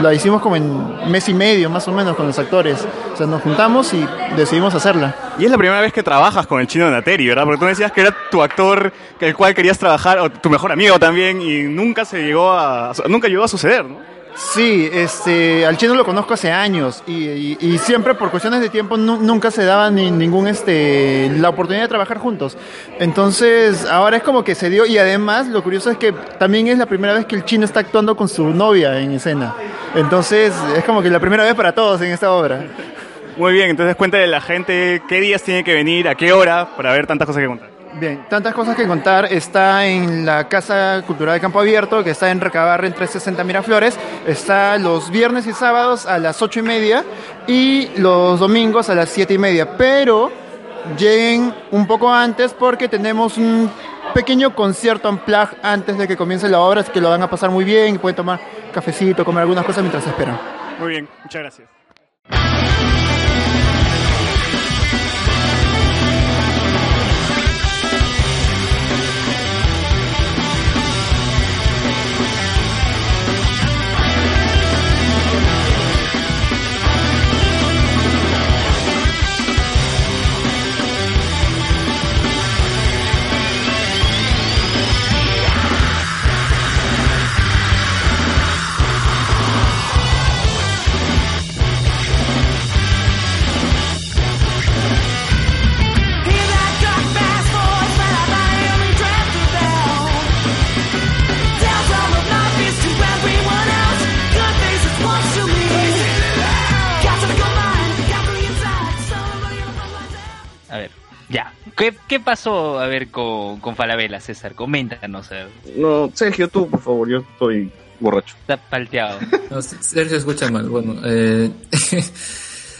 la hicimos como en mes y medio más o menos con los actores. O sea, nos juntamos y decidimos hacerla. Y es la primera vez que trabajas con el chino Nateri, ¿verdad? Porque tú me decías que era tu actor, el cual querías trabajar, o tu mejor amigo también, y nunca se llegó a, nunca llegó a suceder, ¿no? Sí, este, al chino lo conozco hace años y, y- siempre por cuestiones de tiempo nu- nunca se daba ni, ningún, este, la oportunidad de trabajar juntos. Entonces, ahora es como que se dio y además lo curioso es que también es la primera vez que el chino está actuando con su novia en escena. Entonces, es como que la primera vez para todos en esta obra. Muy bien, entonces cuéntale a la gente qué días tiene que venir, a qué hora, para ver tantas cosas que contar. Bien, tantas cosas que contar. Está en la Casa Cultural de Campo Abierto, que está en Recabarre en 360 Miraflores. Está los viernes y sábados a las 8 y media y los domingos a las 7 y media. Pero lleguen un poco antes porque tenemos un pequeño concierto en plug antes de que comience la obra, así que lo van a pasar muy bien pueden tomar cafecito, comer algunas cosas mientras esperan. Muy bien, muchas gracias. ¿Qué, qué pasó, a ver, con, con Falabella, César? Coméntanos. a ver. No, Sergio, tú, por favor, yo estoy borracho. Está palteado. No, Sergio escucha mal. Bueno, eh...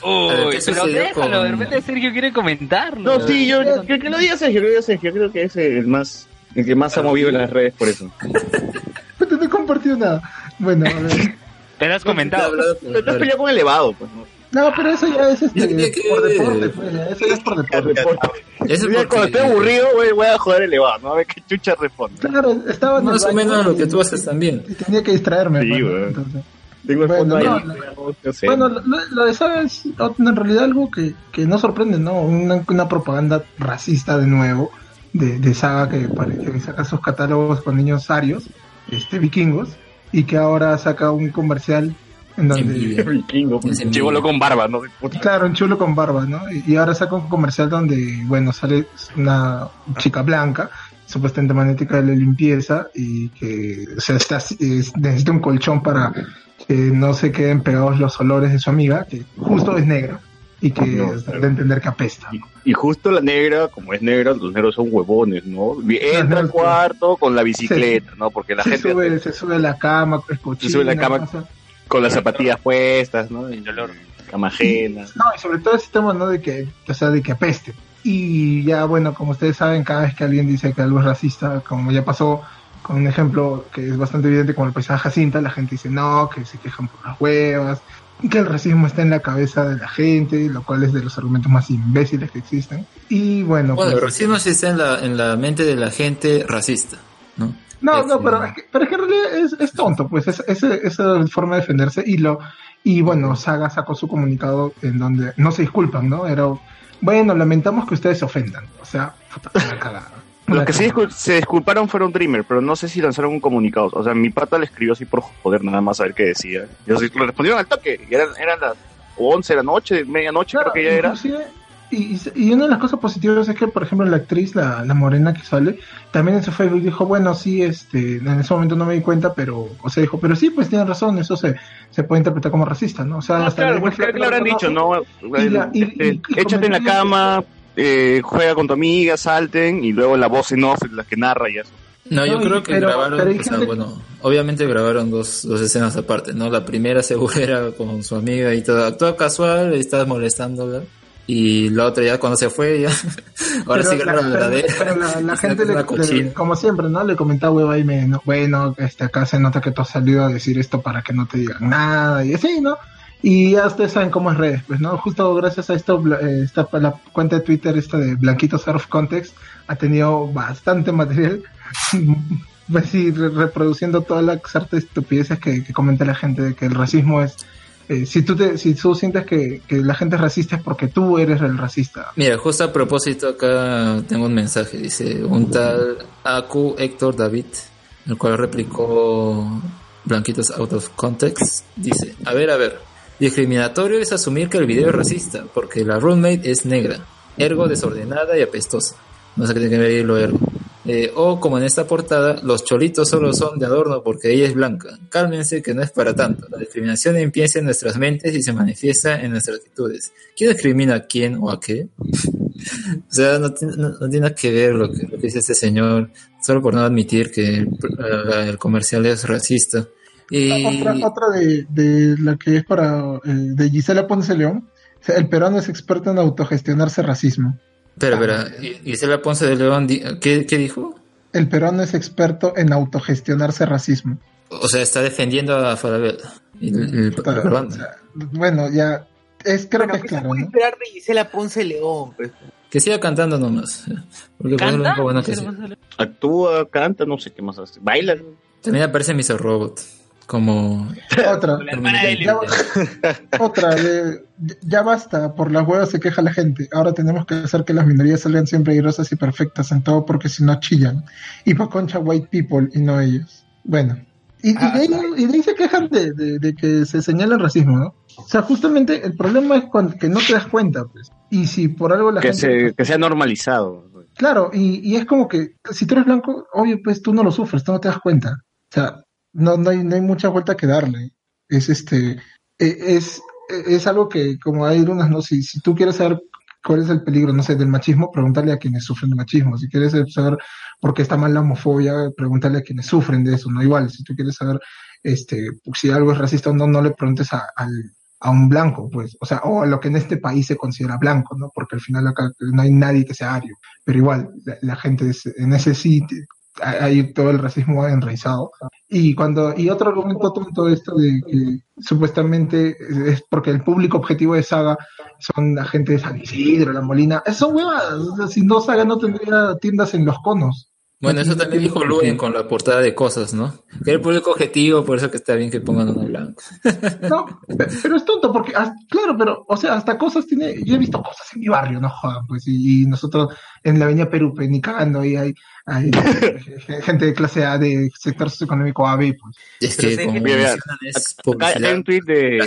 Uy, ¿qué pero déjalo, con- de repente Sergio quiere comentarlo. No, sí, yo, que, que lo diga Sergio, que lo diga Sergio, creo que es el más, el que más ha movido en las redes por eso. Pero no he compartido nada. Bueno, a ver. Pero has comentado. Pero te has peleado con elevado, pues, ¿no? No, pero eso ya es este, que- por deporte, pues, ya, eso ya es por deporte. Eso Mira, porque- cuando esté aburrido, güey, voy a joder elevado, ¿no? A ver qué chucha responde. Claro, estaba en el Más o menos lo que tú haces también. y tenía que distraerme. Sí, pues, güey. entonces. Tengo el Bueno, fondo ahí. no, no, no sé. Bueno, lo, lo de Saga es en realidad algo que, que no sorprende, ¿no? Una, una propaganda racista de nuevo de, de Saga que, que saca sus catálogos con niños arios, este, vikingos, y que ahora saca un comercial en donde... Vikingo, con barba, ¿no? Puta. Claro, un chulo con barba, ¿no? Y, ahora saca un comercial donde, bueno, sale una chica blanca, supuestamente magnética de la limpieza, y que o sea, está, es- necesita un colchón para que no se queden pegados los olores de su amiga, que justo es negra, y que No, es de entender que apesta. ¿no? Y justo la negra, como es negra, los negros son huevones, ¿no? Entra al cuarto con la bicicleta, ¿no? Porque la se, gente sube, se sube a la cama, es se sube a la cochina, cama. Con las zapatillas puestas, ¿no? El dolor. Cama ajena. No, y sobre todo ese tema, ¿no? De que, o sea, de que apeste. Y ya, bueno, como ustedes saben, cada vez que alguien dice que algo es racista, como ya pasó con un ejemplo que es bastante evidente como el paisaje Jacinta, la gente dice no, que se quejan por las huevas, que el racismo está en la cabeza de la gente, lo cual es de los argumentos más imbéciles que existen. Y bueno, Bueno, el pues, racismo sí está en la, en la mente de la gente racista, ¿no? No, no, pero es que, pero es que en realidad es, es tonto, pues es, es- esa forma de defenderse y lo y bueno, Saga sacó su comunicado en donde no se disculpan, ¿no? Era bueno, lamentamos que ustedes se ofendan, o sea, puta, una cagada. Los que sí discul- se disculparon fueron Dreamer, pero no sé si lanzaron un comunicado. O sea, mi pata le escribió así por joder, nada más a ver qué decía. Y le respondieron al toque. Y eran, eran las 11 de la noche, medianoche creo que ya era. Y, una de las cosas positivas es que, por ejemplo, la actriz, la, la morena que sale, también en su Facebook dijo, bueno, sí, este, en ese momento no me di cuenta, pero, o sea, dijo, pero sí, pues tiene razón, eso se, se puede interpretar como racista, ¿no? O sea, No, hasta claro, la- pues, ¿qué le habrán dicho? No, Y la- y- Este, échate en la cama, eh, juega con tu amiga, salten, y luego la voz en off es la que narra y eso. No, yo No, creo que pero- grabaron, pero hay o sea, gente- bueno, obviamente grabaron dos, dos escenas aparte, ¿no? La primera seguro era con su amiga y todo, actuó casual, y estaba molestándola. Y la otra ya cuando se fue, ya, ahora sí la- la verdadera. pero la, la gente, le, le- como siempre, ¿no? Le comentaba hueva y me, no, bueno, este, acá se nota que tú has salido a decir esto para que no te digan nada, y así, ¿no? Y ya ustedes saben cómo es redes, pues, ¿no? Justo gracias a esto, eh, esta, la cuenta de Twitter, esta de Blanquitos Out of Context, ha tenido bastante material, pues sí, re- reproduciendo todas las artes estupideces que, que comenta la gente de que el racismo es, eh, si tú te, si tú sientes que, que la gente es racista es porque tú eres el racista. Mira, justo a propósito acá tengo un mensaje, dice un tal Aku Héctor David, el cual replicó Blanquitos Out of Context, dice, a ver, a ver, discriminatorio es asumir que el video es racista, porque la roommate es negra, ergo desordenada y apestosa. No sé qué tiene que ver lo ergo. Eh, o como en esta portada, los cholitos solo son de adorno porque ella es blanca. Cálmense que no es para tanto. La discriminación empieza en nuestras mentes y se manifiesta en nuestras actitudes. ¿Quién discrimina a quién o a qué? o sea, no, no- no tiene que ver lo que, dice este señor, solo por no admitir que el, el comercial es racista. Y Otra, otra de, la que es para eh, de Gisela Ponce León. El peruano es experto en autogestionarse racismo. Espera, y- Gisela Ponce de León, ¿qué, qué dijo? El peruano es experto en autogestionarse racismo. O sea, está defendiendo a Falabella. O sea, bueno, ya es creo que es ¿Qué se claro, ¿no? esperar de Gisela Ponce León? Pues? Que siga cantando nomás. Porque fue lo ¿Canta? bueno que sí. Actúa, canta, no sé qué más hace. Baila. También aparece Mr. Robot. Como. Otra, ya, otra de- ya basta, por las huevas se queja la gente. Ahora tenemos que hacer que las minorías salgan siempre airosas y perfectas en todo porque si no chillan. Y pa' concha white people y no ellos. Bueno. Y, y de, ahí, y de ahí se quejan de, de- de que se señala el racismo, ¿no? O sea, justamente el problema es cuando, que no te das cuenta, pues. Y si por algo la Que, gente... se, que sea normalizado. Claro, y, y es como que si tú eres blanco, obvio, pues tú no lo sufres, tú no te das cuenta. O sea, no, no, hay, no hay mucha vuelta que darle. Es este, eh, es, es algo que, como hay unas, ¿no? Si, si tú quieres saber cuál es el peligro, no sé, del machismo, preguntarle a quienes sufren de machismo. Si quieres saber por qué está mal la homofobia, preguntarle a quienes sufren de eso, no igual. Si tú quieres saber este, si algo es racista o no, no le preguntes a, al- a un blanco, pues, o sea, o a lo que en este país se considera blanco, ¿no? Porque al final acá no hay nadie que sea ario, pero igual, la, gente es- en ese sitio hay todo el racismo enraizado. Y cuando, y otro argumento tonto esto de que supuestamente es porque el público objetivo de Saga son la gente de San Isidro, La Molina, eso huevadas, o si no Saga no tendría tiendas en los conos. Bueno, eso también dijo Luen con la portada de cosas, ¿no? Que era el público objetivo, por eso que está bien que pongan uno blanco. No, pe- pero es tonto porque, as- claro, pero, o sea, hasta cosas tiene, yo he visto cosas en mi barrio, no jodan, pues, y, y nosotros en la avenida Perú, pues, ni cagando, y hay, hay gente de clase A, de sector socioeconómico AB, pues. Es sí, acá, acá hay un tweet de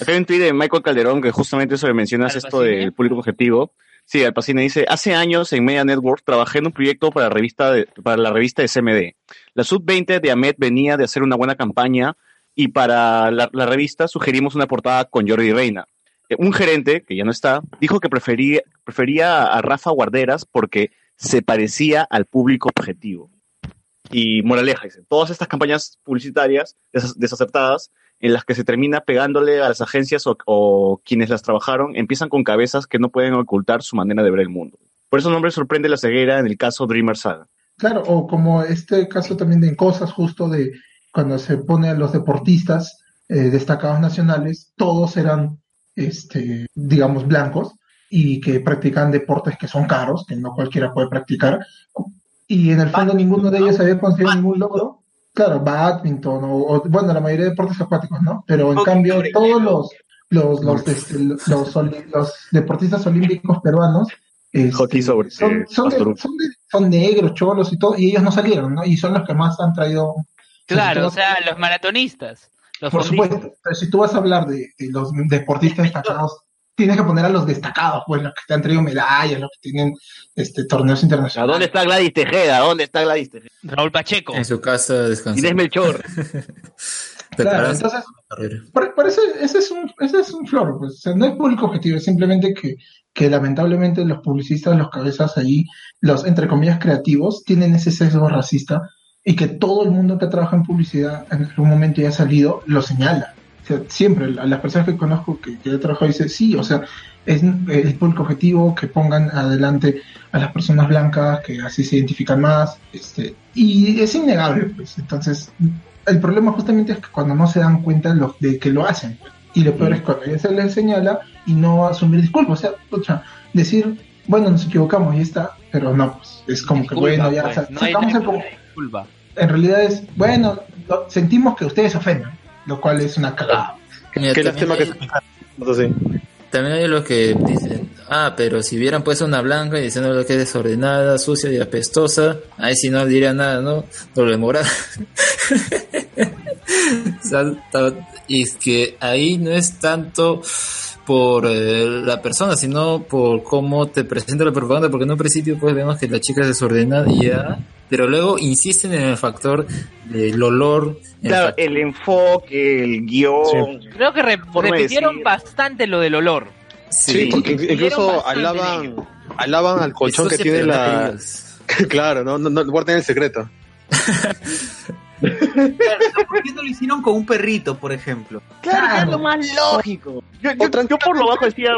acá hay un tweet de Michael Calderón que justamente eso que mencionas esto del público objetivo. Sí, Alpacine dice, hace años en Media Network trabajé en un proyecto para la revista para la revista de CMD. La Sub-20 de Ahmed venía de hacer una buena campaña y para la, revista sugerimos una portada con Jordi Reina. Eh, Un gerente, que ya no está, dijo que prefería, prefería a Rafa Guarderas porque se parecía al público objetivo. Y moraleja, dice, todas estas campañas publicitarias desacertadas en las que se termina pegándole a las agencias o, o quienes las trabajaron empiezan con cabezas que no pueden ocultar su manera de ver el mundo. Por eso no me sorprende la ceguera en el caso Dreamer Saga. Claro, o como este caso también de en cosas justo de cuando se pone a los deportistas eh, destacados nacionales, todos eran, este, digamos, blancos y que practican deportes que son caros, que no cualquiera puede practicar, y en el fondo ninguno de ellos había conseguido ningún logro. Claro, badminton o, o, bueno, la mayoría de deportes acuáticos, ¿no? Pero en cambio todos los los los, este, los, oli- los deportistas olímpicos peruanos este, Hockey sobre son, son, de- son de- son negros, cholos y todo, y ellos no salieron, ¿no? Y son los que más han traído. Claro, o sea, los maratonistas. Los por fondistas. supuesto, pero si tú vas a hablar de, de los deportistas destacados, tienes que poner a los destacados, pues los que te han traído medallas, los que tienen este torneos internacionales. ¿Dónde está Gladys Tejeda? ¿Dónde está Gladys Tejeda? Raúl Pacheco. En su casa descansando. Inés Melchor. Claro, entonces, por eso ese es un, ese es un flor, pues, o sea, no es público objetivo, es simplemente que, que lamentablemente los publicistas, los cabezas ahí, los entre comillas creativos, tienen ese sesgo racista y que todo el mundo que trabaja en publicidad en algún momento ya ha salido, lo señala. Sea, siempre, a las personas que conozco que, que he trabajado dicen, sí, o sea, es el público objetivo, que pongan adelante a las personas blancas, que así se identifican más, este, y es innegable, pues, entonces, el problema justamente es que cuando no se dan cuenta lo- de que lo hacen, pues, y lo peor es cuando ya se les señala y no asumir disculpas, o sea, pucha, decir, bueno, nos equivocamos y está, pero no, pues, es como que, bueno, ya, pues, no sacamos el disculpa. en realidad es, bueno, sentimos que ustedes ofendan, lo cual es una cagada. Mira, Qué que hay- También hay los que dicen, ah, pero si hubieran puesto una blanca y diciendo que es desordenada, sucia y apestosa, ahí sí no diría nada, ¿no? Doble moral. O sea, ta- y es que ahí no es tanto por eh, la persona, sino por cómo te presenta la propaganda, porque en un principio pues vemos que la chica es desordenada y ya, pero luego insisten en el factor del olor. el Claro, el enfoque, el guion. Creo que re- repitieron decir. bastante lo del olor. Sí, porque in- incluso alaban, alaban al colchón que Sucia, tiene la... claro, no, no, no guarden el secreto. ¿Por qué no lo hicieron con un perrito, por ejemplo? Claro, es lo más lógico. Yo, yo- yo por lo bajo decía,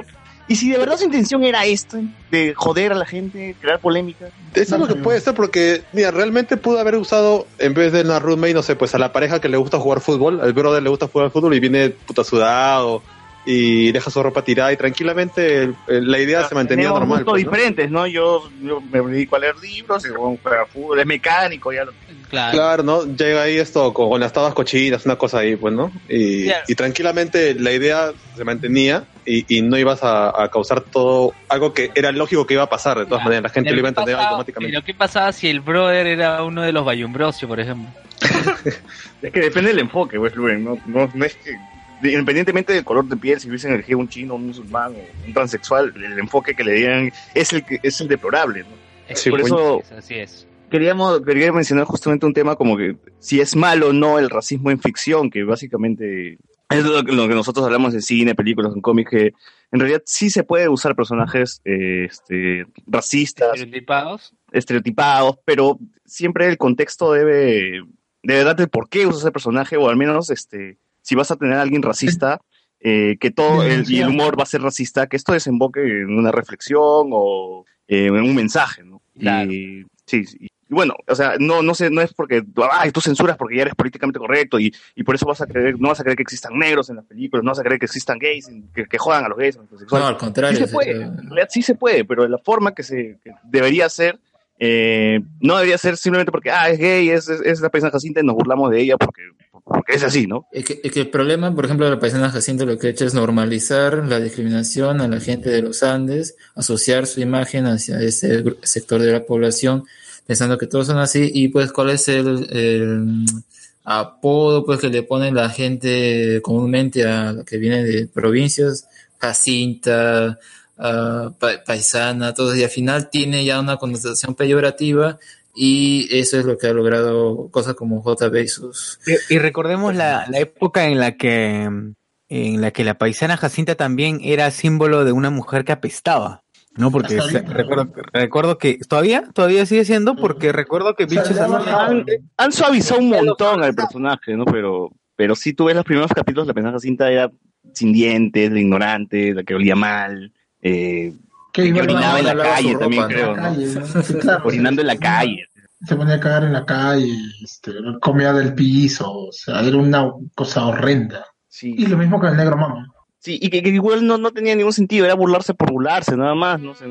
¿y si de verdad su intención era esto? De joder a la gente, crear polémica. Eso es lo que puede ser porque, mira, realmente pudo haber usado, en vez de una roommate, no sé, pues a la pareja que le gusta jugar fútbol, al brother le gusta jugar fútbol y viene puta sudado y deja su ropa tirada y tranquilamente el- el- la idea se mantenía normal. pues, ¿no? diferentes, ¿no? Yo, yo me dedico a leer libros, juega fútbol, es mecánico, ya lo... Claro, ¿no? Llega ahí esto con, con las tabas cochinas, una cosa ahí, pues, ¿no? Y, Claro. y tranquilamente la idea se mantenía y, y no ibas a, a causar todo algo que era lógico que iba a pasar, de todas maneras, la gente lo iba a ¿qué entender pasaba- automáticamente. pero ¿qué pasaba si el brother era uno de los Bayumbrosio, por ejemplo? Es que depende del enfoque, pues, Rubén, ¿no? No, no es que... Independientemente del color de piel, si hubiesen elegido un chino, un musulmán o un transexual, el enfoque que le dieran es el que es el deplorable, ¿no? Sí, Por eso Así es. queríamos quería mencionar justamente un tema como que si es malo o no el racismo en ficción, que básicamente es lo que, lo que nosotros hablamos en cine, películas, en cómics, que en realidad sí se puede usar personajes eh, este, racistas, Estereotipados. estereotipados, pero siempre el contexto debe, debe darte por qué usas ese personaje, o al menos este, si vas a tener a alguien racista, eh, que todo el, y el humor va a ser racista, que esto desemboque en una reflexión o eh, en un mensaje, ¿no? Y, sí, sí. Y bueno, o sea, no, no sé, no es porque ay, tú censuras porque ya eres políticamente correcto y, y por eso vas a creer, no vas a creer que existan negros en las películas, no vas a creer que existan gays, que, que jodan a los gays, a los. No, al contrario, Sí se puede, en realidad sí se puede, pero la forma que se que debería ser, eh, no debería ser simplemente porque, ah, es gay, es, es, es la paisana Jacinta y nos burlamos de ella porque, porque es así, ¿no? Es que, es que el problema, por ejemplo, de la paisana Jacinta lo que ha hecho es normalizar la discriminación a la gente de los Andes, asociar su imagen hacia ese sector de la población, pensando que todos son así, y pues cuál es el, el apodo pues que le pone la gente comúnmente a la que viene de provincias, Jacinta, ah, pa- paisana, todo, y al final tiene ya una connotación peyorativa, y eso es lo que ha logrado cosas como JB y sus Y, y recordemos la, la época en la que en la que la paisana Jacinta también era símbolo de una mujer que apestaba. No, porque recuerdo, recuerdo que todavía, todavía sigue siendo, porque recuerdo que bichos han, han suavizado un montón al personaje, ¿no? Pero, pero si tú ves los primeros capítulos, la paisana Jacinta era sin dientes, la ignorante, la que olía mal, eh, Que que iba orinaba en la calle ropa, también, creo, En la calle, ¿no? ¿no? Sí, claro. Orinando en la calle. Se ponía a cagar en la calle, este, comía del piso, o sea, era una cosa horrenda. Y lo mismo con el negro mama. Sí, y que, que igual no, no tenía ningún sentido, era burlarse por burlarse, nada más, no sé,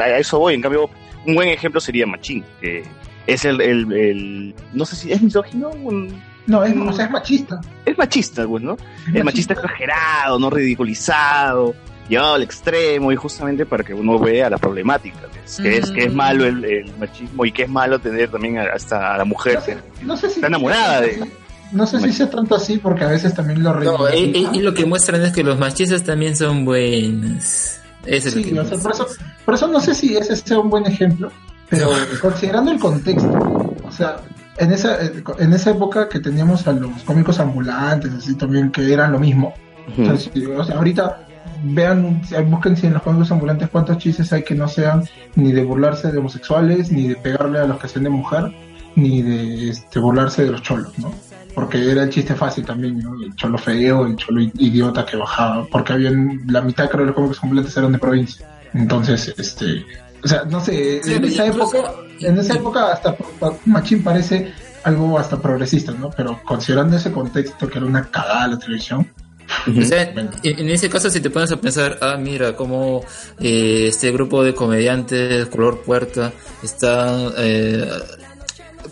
a eso voy, en cambio, un buen ejemplo sería Machín, que es el, el, el- no sé si es misógino, un- No, es, o sea, es machista. es machista, pues, ¿no? Es machista exagerado, no ridiculizado, llevado al extremo y justamente para que uno vea la problemática, que es, que es, que es malo el, el machismo y que es malo tener también a- hasta a la mujer No sé si está enamorada de... No sé si sea tanto así porque a veces también lo No, y, reivindican. y- y lo que muestran es que los machistas también son buenos. Eso es lo Sí, que o sea, por eso, por eso no sé si ese sea un buen ejemplo, pero considerando el contexto, o sea, en esa, en esa época que teníamos a los cómicos ambulantes, así también, que eran lo mismo. O sea, si- o sea, ahorita vean, busquen si en los cómicos ambulantes cuántos chistes hay que no sean ni de burlarse de homosexuales, ni de pegarle a los que hacen de mujer, ni de este, burlarse de los cholos, ¿no? Porque era el chiste fácil también, ¿no? El cholo feo, el cholo idiota que bajaba, porque habían, la mitad creo de los cómicos ambulantes eran de provincia. Entonces, este, o sea, no sé, Sí, en esa incluso- época, en esa época hasta Machín parece algo hasta progresista, ¿no? Pero considerando ese contexto que era una cagada la televisión, En, ese caso, si te pones a pensar, ah, mira, cómo eh, este grupo de comediantes, color puerta, está eh,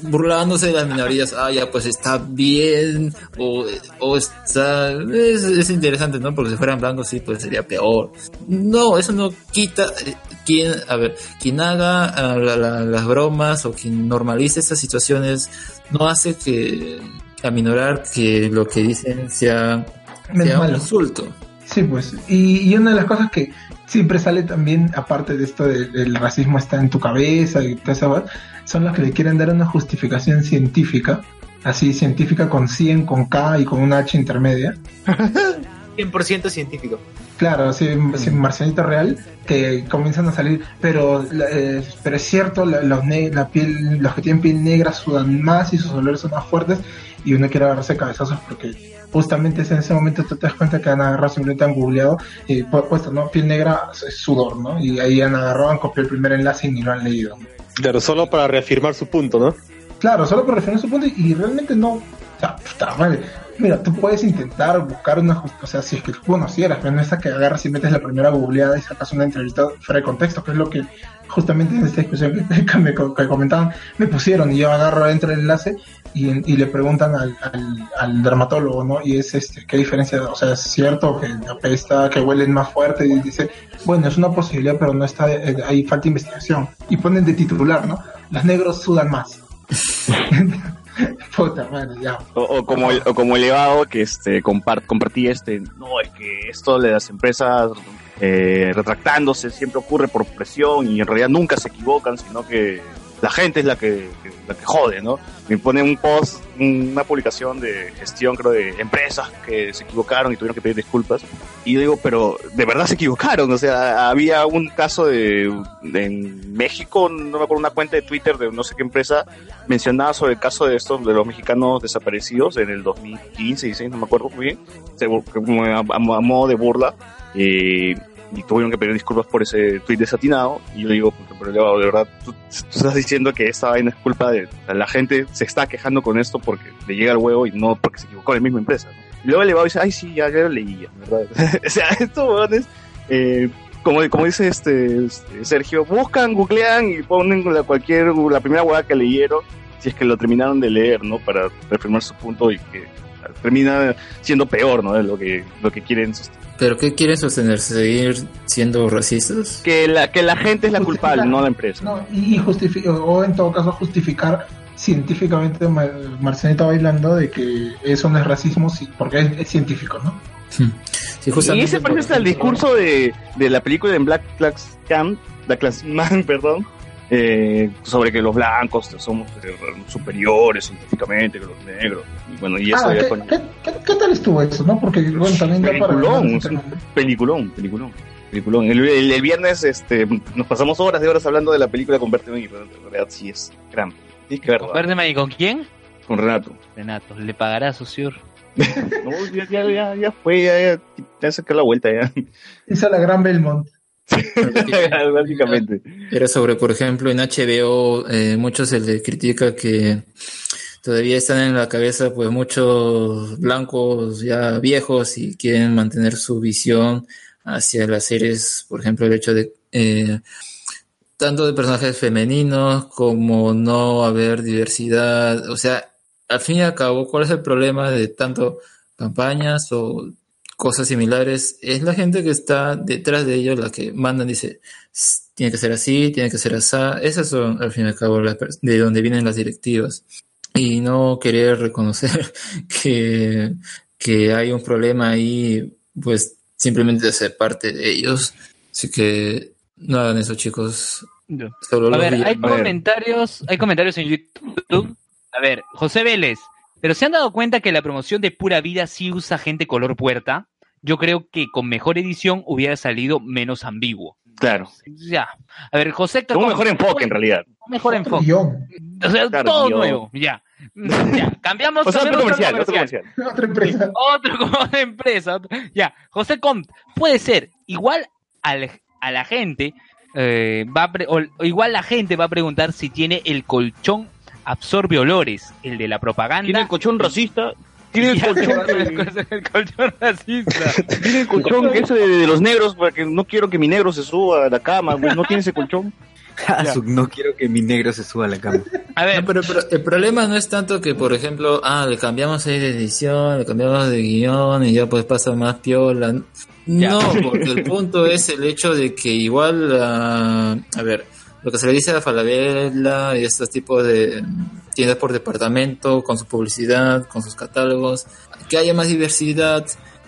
burlándose de las minorías, ah, ya, pues está bien, o, o está. Es, es interesante, ¿no? Porque si fueran blancos, sí, pues sería peor. No, eso no quita. eh, Quien, a ver, quien haga ah, la- la- las bromas o quien normalice estas situaciones no hace que aminorar que lo que dicen sea, Un malo. insulto. Sí, pues. Y, y una de las cosas que siempre sale también, aparte de esto del el racismo está en tu cabeza y toda esa va- son los que le quieren dar una justificación científica, así científica con 100, con K y con una H intermedia. 100% científico. Claro, así, así marcianito real, que comienzan a salir, pero, eh, pero es cierto, la, los, ne- la piel, los que tienen piel negra sudan más y sus olores son más fuertes y uno quiere agarrarse cabezazos porque justamente es en ese momento tú te das cuenta que han agarrado, simplemente han googleado y pu- puesto, ¿no? Piel negra es sudor, ¿no? Y ahí han agarrado, han copiado el primer enlace y ni lo han leído. Claro, solo para reafirmar su punto, ¿no? Claro, solo por referir a su punto y, y realmente no. O sea, puta madre. Mira, tú puedes intentar buscar una justicia, o sea, si es que conocieras, pero no es que agarras y metes la primera googleada y sacas una entrevista fuera de contexto, que es lo que justamente en esta discusión que, me que comentaban, me pusieron y yo agarro dentro del enlace y, y le preguntan al, al, al dermatólogo, ¿no? Y es este, ¿qué diferencia? O sea, es cierto que apesta, que huelen más fuerte y dice, bueno, es una posibilidad, pero no está, eh, hay falta de investigación. Y ponen de titular, ¿no? Los negros sudan más. Puta madre, ya. O, o como o como elevado que este compart, compartía este no es que esto de las empresas eh, retractándose siempre ocurre por presión y en realidad nunca se equivocan sino que la gente es la que, la que jode, ¿no? Me pone un post, una publicación de gestión, creo, de empresas que se equivocaron y tuvieron que pedir disculpas. Y yo digo, pero de verdad se equivocaron. O sea, había un caso de, de- en México, no me acuerdo, una cuenta de Twitter de no sé qué empresa mencionaba sobre el caso de estos, de los mexicanos desaparecidos en el 2015, 16, no me acuerdo muy bien, a, a- a modo de burla. eh, y tuvieron que pedir disculpas por ese tweet desatinado. Y yo digo, "Puta, pero Leo, de verdad, tú, estás diciendo que esta vaina es culpa de. la gente se está quejando con esto porque le llega el huevo y no porque se equivocó en la misma empresa. Y luego le va y dice, ay, sí, ya, ya lo leí, ya, ¿verdad? o sea, estos huevones, eh, como, como dice este, este, Sergio, buscan, googlean y ponen cualquier, la primera hueá que leyeron, si es que lo terminaron de leer, ¿no? Para reafirmar su punto y que termina siendo peor, ¿no? De lo que, lo que quieren sostener. ¿Pero qué quieren sostener? ¿Seguir siendo racistas? Que la, que la gente es la culpable, no la empresa. No, y, o en todo caso justificar científicamente Mar- Marcelita bailando de que eso no es racismo sí, porque es, es científico, ¿no? y ese parece al discurso de, de la película en Black Class Camp, Black Class Man, perdón, eh, sobre que los blancos somos eh, superiores científicamente que los negros. Y bueno, y eso Ah, ya ¿qué, con- qué, qué- qué tal estuvo eso, no? Porque bueno, también da para... peliculón, peliculón, peliculón. Peliculón. El, el- el viernes este, nos pasamos horas de horas hablando de la película con Bertman y en realidad sí es gran. Tienes que verla. ¿Con Birdman y con quién? Con Renato. Renato, le pagará Sociur. No, ya, ya, ya, ya fue, ya, ya, ya saqué la vuelta ya. Hizo la gran Belmont. Básicamente. Era sobre, por ejemplo, en HBO, eh, muchos se le critica que todavía están en la cabeza, pues, muchos blancos ya viejos y quieren mantener su visión hacia las series, por ejemplo, el hecho de eh, tanto de personajes femeninos como no haber diversidad, o sea, al fin y al cabo, ¿cuál es el problema de tanto campañas o cosas similares? Es la gente que está detrás de ellos la que mandan, dice, "S- tiene que ser así, tiene que ser así. Esas son, al fin y al cabo, las de donde vienen las directivas. Y no querer reconocer que, que hay un problema ahí, pues simplemente ser parte de ellos. Así que no hagan eso, chicos. A ver, hay comentarios, hay comentarios en YouTube. A ver, José Vélez, pero se han dado cuenta que la promoción de Pura Vida sí usa gente color puerta. Yo creo que con mejor edición hubiera salido menos ambiguo. Claro. Ya. A ver, José Un mejor enfoque en realidad. Un mejor enfoque. O sea, Claro, todo guion. nuevo. Ya. Ya. Cambiamos. O sea, otro comercial, al otro comercial. Otra empresa. Otro como de empresa. otro- Ya, José Comte, puede ser. Igual al- a la gente eh, va a pre- o, o igual la gente va a preguntar si tiene el colchón absorbe olores, el de la propaganda. Tiene el colchón racista. Tiene el colchón, el colchón racista. tiene el colchón que es de, de los negros, porque no quiero que mi negro se suba a la cama, güey, no tiene ese colchón. Ah, no quiero que mi negro se suba a la cama. A ver. No, pero, pero el problema no es tanto que, por ejemplo, ah, le cambiamos ahí de edición, le cambiamos de guion y ya pues pasa más piola. No, porque el punto es el hecho de que igual, ah, a ver, lo que se le dice a Falabella y estos tipos de tiendas por departamento, con su publicidad, con sus catálogos, que haya más diversidad.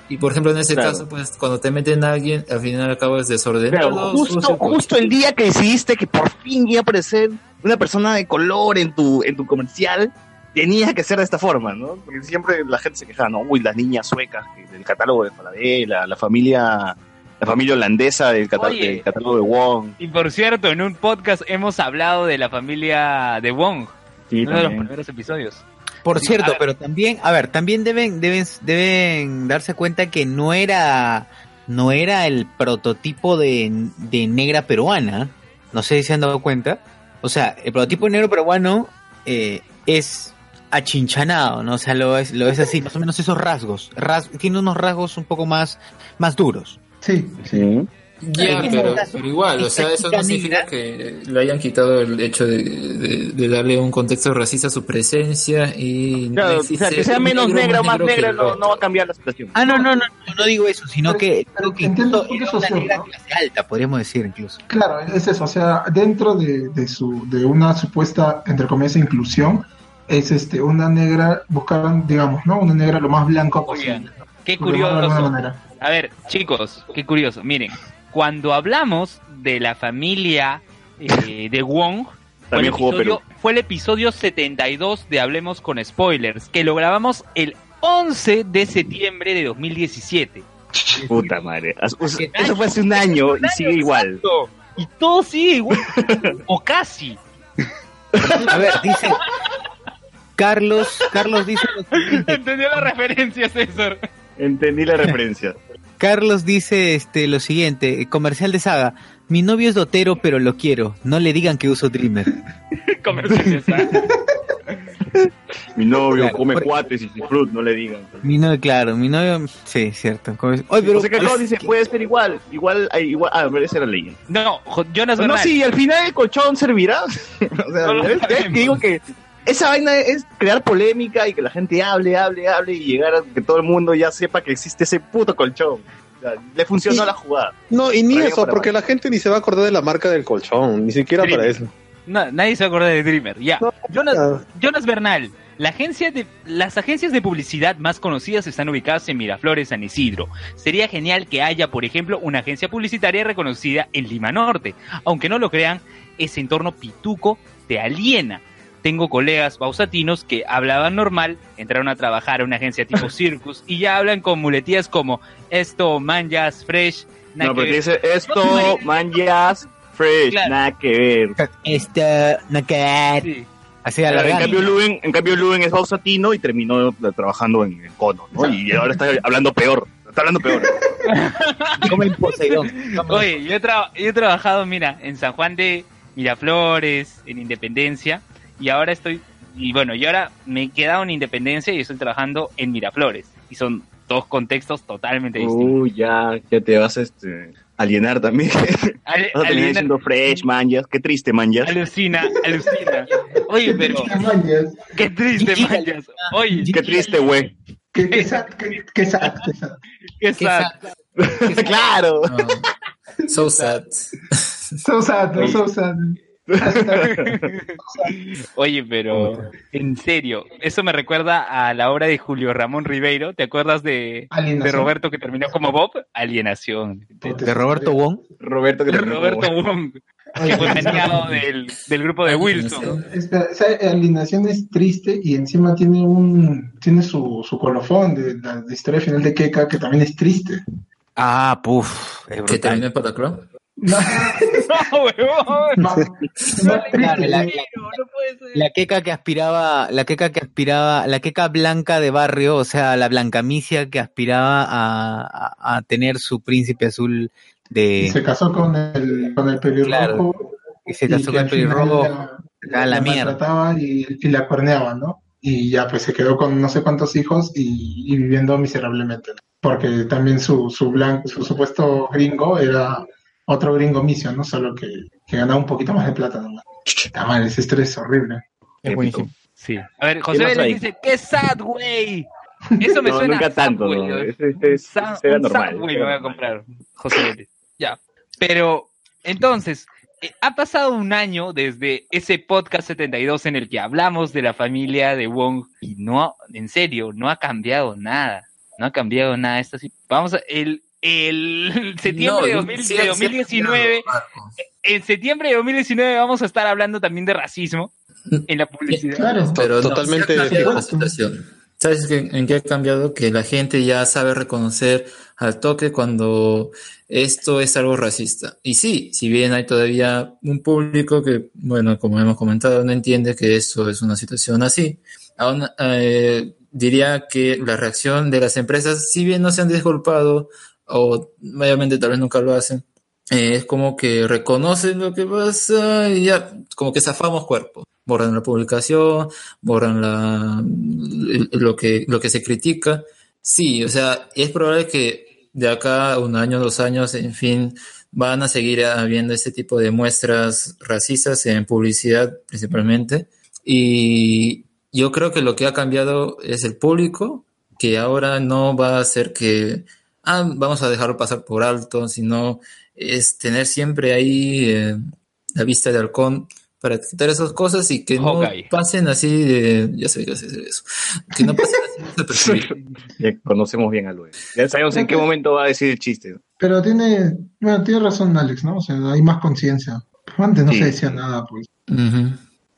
Y por ejemplo, en ese Claro. caso, pues cuando te meten a alguien, al final al cabo es desordenado. Claro, justo, sucio, justo el día que decidiste que por fin iba a aparecer una persona de color en tu, en tu comercial, tenía que ser de esta forma, ¿no? Porque siempre la gente se quejaba, ¿no? Uy, las niñas suecas que- del catálogo de Falabella, la familia, la familia holandesa del, catá- Oye. del catálogo de Wong. Y por cierto, en un podcast hemos hablado de la familia de Wong. Sí, uno de los primeros episodios. Por Sí, cierto, pero también, a ver, también deben, deben, deben darse cuenta que no era, no era el prototipo de, de negra peruana. No sé si se han dado cuenta. O sea, el prototipo de negro peruano eh, es achinchanado, ¿no? O sea, lo es, lo es así, más o menos esos rasgos. Ras- tiene unos rasgos un poco más, más duros. Sí. Sí. Ya, pero, pero igual, o sea, eso no significa que le hayan quitado el hecho de, de- de darle un contexto racista a su presencia y no Claro, o existe sea, que sea menos negro negra o más negro que negra no, no va a cambiar la situación. Ah, no, no, no, no, no digo eso, sino que creo que entiendo era una social, negra ¿no? clase alta, podríamos decir incluso. Claro, es eso, o sea, dentro de, de su de una supuesta entre comillas inclusión es este una negra buscaban, digamos, ¿no? Una negra lo más blanco posible. Qué curioso. manera. A ver, chicos, qué curioso. Miren, cuando hablamos de la familia eh, de Wong, También el episodio-. Fue el episodio 72 de Hablemos con Spoilers, que lo grabamos el 11 de septiembre de 2017. Puta madre. Us- Eso fue hace un año y sigue igual. Exacto. Y todo sigue igual. o casi. A ver, dice. Carlos, Carlos dice. Entendió la referencia, César. Entendí la referencia. Carlos dice este lo siguiente, eh, comercial de saga. Mi novio es dotero, pero lo quiero. No le digan que uso Dreamer. Comercial de saga. Mi novio Claro, come por- cuates y fruit, no le digan. Mi novio, claro, mi novio, sí, cierto. Como- Oye, pero o sea que no, dice, puede ser igual. Igual, igual. Ah, era la ley. No, Jo- Jonas No, sí, al final el colchón servirá. o sea, No lo ¿ves? ¿Ves? Que digo que esa vaina es crear polémica y que la gente hable, hable, hable y llegar a que todo el mundo ya sepa que existe ese puto colchón. O sea, le funcionó Y- la jugada. No, y ni Para eso, porque la gente ni se va a acordar de la marca del colchón, ni siquiera para eso. No, nadie se acuerda de Dreamer. Ya. Jonas, Jonas Bernal. La agencia de, las agencias de publicidad más conocidas están ubicadas en Miraflores, San Isidro. Sería genial que haya, por ejemplo, una agencia publicitaria reconocida en Lima Norte. Aunque no lo crean, ese entorno pituco te aliena. Tengo colegas pausatinos que hablaban normal, entraron a trabajar a una agencia tipo Circus y ya hablan con muletías como esto, manjas, fresh. nada No, que porque ver". dice esto, manjas, fresh, Claro. nada que ver. Esta, no que Sí. Así En alargando. cambio, Luen, en cambio, Luen es bausatino y terminó eh, trabajando en el cono, ¿no? Y ahora está hablando peor. Está hablando peor. Comen Poseidón. Oye, yo he, tra- yo he trabajado, mira, en San Juan de Miraflores, en Independencia, y ahora estoy, y bueno, y ahora me he quedado en Independencia y estoy trabajando en Miraflores. Y son dos contextos totalmente distintos. Uy, ya, ya te vas a este, alienar también. Ale- Vas a alienar- diciendo fresh, manjas. Qué triste, manjas. Alucina, alucina. Oye, pero qué triste, manjas. Oye, Qué triste, güey. Que, sad, que sad, que sad. qué sad. claro. So sad. So sad, no, so sad. Oye, pero en serio, eso me recuerda a la obra de Julio Ramón Ribeiro. ¿Te acuerdas de, de. Roberto que terminó como Bob? Alienación. De Roberto Wong. Roberto que terminó Roberto como- Wong, que fue maniado del, del grupo de Wilson. Esta- esa alineación es triste y encima tiene un tiene su, su colofón de la historia final de Keka que también es triste. Ah, puf. Que terminó en Pataclón. No, No, huevón. la. No puede ser. la queca que aspiraba, la queca que aspiraba, la queca blanca de barrio, o sea, la blancamicia que aspiraba a, a, a tener su príncipe azul Y de se casó con el con el pelirrojo Claro. y se casó con el pelirrojo. la, a la mierda. maltrataba y, y la cuerneaba, ¿no? Y ya pues se quedó con no sé cuántos hijos y, y viviendo miserablemente. ¿no? Porque también su, su blanco, su supuesto gringo era otro gringo misio, ¿no? Solo que, que ganaba un poquito más de plata nomás. Puta madre, ese estrés es horrible. Es buenísimo. Sí. A ver, José ¿Qué más Vélez dice, ¡qué sad, güey! Eso me No, suena nunca a tanto, Subway, no. ¿no? Ese, ese, ese Sa- era un normal. Subway me voy a comprar, José Vélez. Ya. Pero, entonces, eh, ha pasado un año desde ese podcast 72 en el que hablamos de la familia de Wong y no, en serio, no ha cambiado nada. No ha cambiado nada. Esto sí. Vamos a, el, el septiembre de, No, 2000 sí, de sí, 2019, Marcos. en septiembre de 2019 vamos a estar hablando también de racismo en la publicidad. Claro. Pero no, Totalmente la situación. ¿Sabes en qué ha cambiado? Que la gente ya sabe reconocer al toque cuando esto es algo racista. Y sí, si bien hay todavía un público que, bueno, como hemos comentado, no entiende que esto es una situación así, aún eh, diría que la reacción de las empresas, si bien no se han disculpado, o obviamente tal vez nunca lo hacen, eh, es como que reconocen lo que pasa y ya, como que zafamos cuerpo. Borran la publicación, borran la, lo, que, lo que se critica. Sí, o sea, es probable que de acá un año, dos años, en fin, van a seguir habiendo este tipo de muestras racistas en publicidad principalmente. Y yo creo que lo que ha cambiado es el público, que ahora no va a ser que, ah, vamos a dejarlo pasar por alto, sino es tener siempre ahí eh, la vista de halcón para quitar esas cosas y que no pasen así de, ya sé que hacer eso, que no pasen así desapercibidos. Ya conocemos bien a Luis. Ya sabemos en qué momento va a decir el chiste. Pero tiene, bueno, tiene razón Alex, ¿no? O sea, hay más conciencia. Antes no Sí. se decía nada, pues.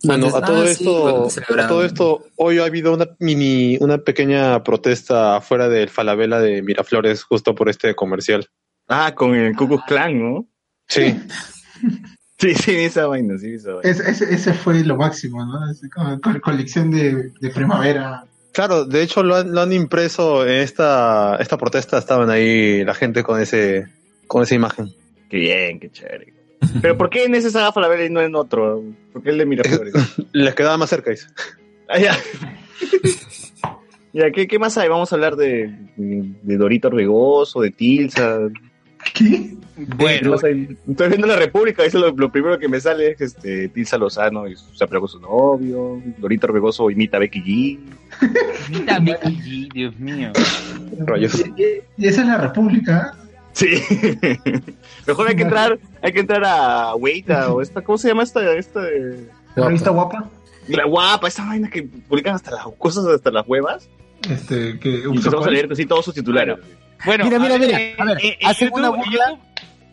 Bueno, a todo ah, esto, a todo esto, hoy ha habido una mini, una pequeña protesta afuera del Falabella de Miraflores justo por este comercial. Ah, con el Ku Klux Klan, ¿no? Sí. Sí, sí, esa vaina, sí, esa vaina. Es- ese, ese fue lo máximo, ¿no? Es como co- colección de, de primavera. Claro, de hecho lo han, lo han impreso en esta, esta protesta, estaban ahí la gente con ese, con esa imagen. Qué bien, qué chévere. Pero ¿por qué en ese Saga Falabella y no en otro? ¿Por qué el de Miraflores? Les quedaba más cerca, dice. Ah, ya. Ya, ¿qué, ¿qué más hay? Vamos a hablar de, de Dorito Orbegoso, de Tilsa. ¿Qué? Bueno. Estoy viendo La República, eso es lo, lo primero que me sale es este, Tilsa Lozano y se con su novio, Dorito Orbegoso imita a Becky G. Mira, Becky G, Dios mío. Rayos. Y esa es la República. Sí. Mejor hay que entrar, hay que entrar a Weita o esta, ¿cómo se llama esta? esta de- ¿La revista guapa? La guapa, esa vaina que publican hasta las cosas, hasta las huevas. Este, que Y empezamos a leer así todos sus titulares. Bueno, mira, mira, a ver, mira. eh, A ver, eh, en hacen YouTube- una burla.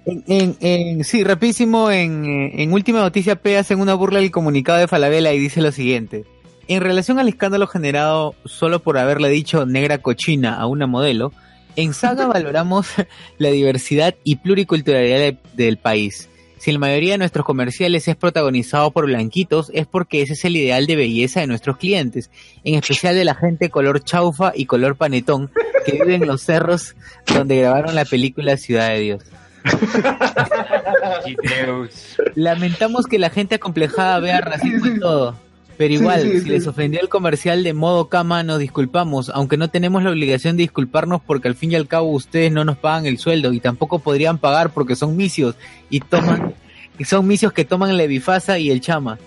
En, en, en- sí, rapidísimo, en, eh, en Última Noticia P hacen una burla del comunicado de Falabella y dice lo siguiente. En relación al escándalo generado solo por haberle dicho negra cochina a una modelo, en Saga valoramos la diversidad y pluriculturalidad de- del país. Si la mayoría de nuestros comerciales es protagonizado por blanquitos, es porque ese es el ideal de belleza de nuestros clientes, en especial de la gente color chaufa y color panetón que vive en los cerros donde grabaron la película Ciudad de Dios. Lamentamos que la gente acomplejada vea racismo y todo. Pero igual, Sí, sí, si sí. les ofendió el comercial de modo cama, nos disculpamos, aunque no tenemos la obligación de disculparnos porque al fin y al cabo ustedes no nos pagan el sueldo y tampoco podrían pagar porque son misios y toman, y son misios que toman la bifasa y el chama.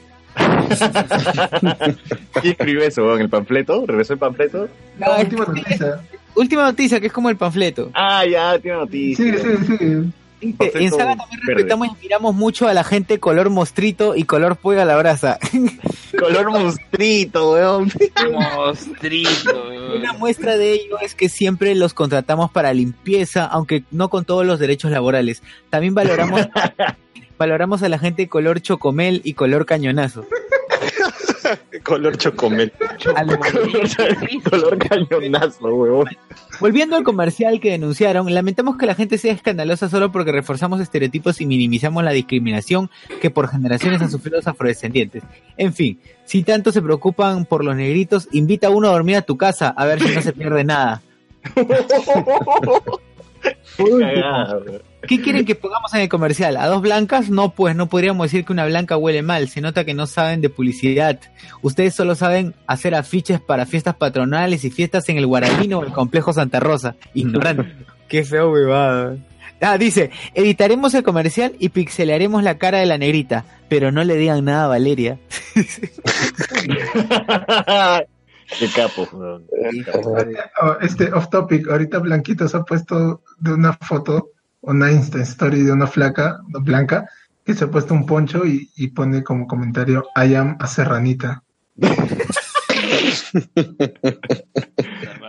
¿Quién escribió eso en el panfleto? ¿Regresó el panfleto? No, última noticia. Última noticia, que es como el panfleto. Ah, ya, tiene noticia. Sí, sí, sí. En Saga también verde. respetamos y inspiramos mucho a la gente color mostrito y color pollo a la brasa. Color monstrito, weón. Mostrito, Una muestra de ello es que siempre los contratamos para limpieza, aunque no con todos los derechos laborales. También valoramos valoramos a la gente color chocomel y color cañonazo. Color chocomel. Color cañonazo, weón. Volviendo al comercial que denunciaron, lamentamos que la gente sea escandalosa solo porque reforzamos estereotipos y minimizamos la discriminación que por generaciones han sufrido los afrodescendientes. En fin, si tanto se preocupan por los negritos, invita a uno a dormir a tu casa a ver si no se pierde nada. ¿Qué quieren que pongamos en el comercial? ¿A dos blancas? No, pues no podríamos decir que una blanca huele mal. Se nota que no saben de publicidad. Ustedes solo saben hacer afiches para fiestas patronales y fiestas en el Guaralino o el complejo Santa Rosa. Ignorante. Qué feo, huevada. Ah, dice, editaremos el comercial y pixelaremos la cara de la negrita, pero no le digan nada a Valeria. Qué capo, weón. Este off topic, ahorita Blanquito se ha puesto de una foto, una Insta Story de una flaca, una blanca, que se ha puesto un poncho y, y pone como comentario, I am a serranita.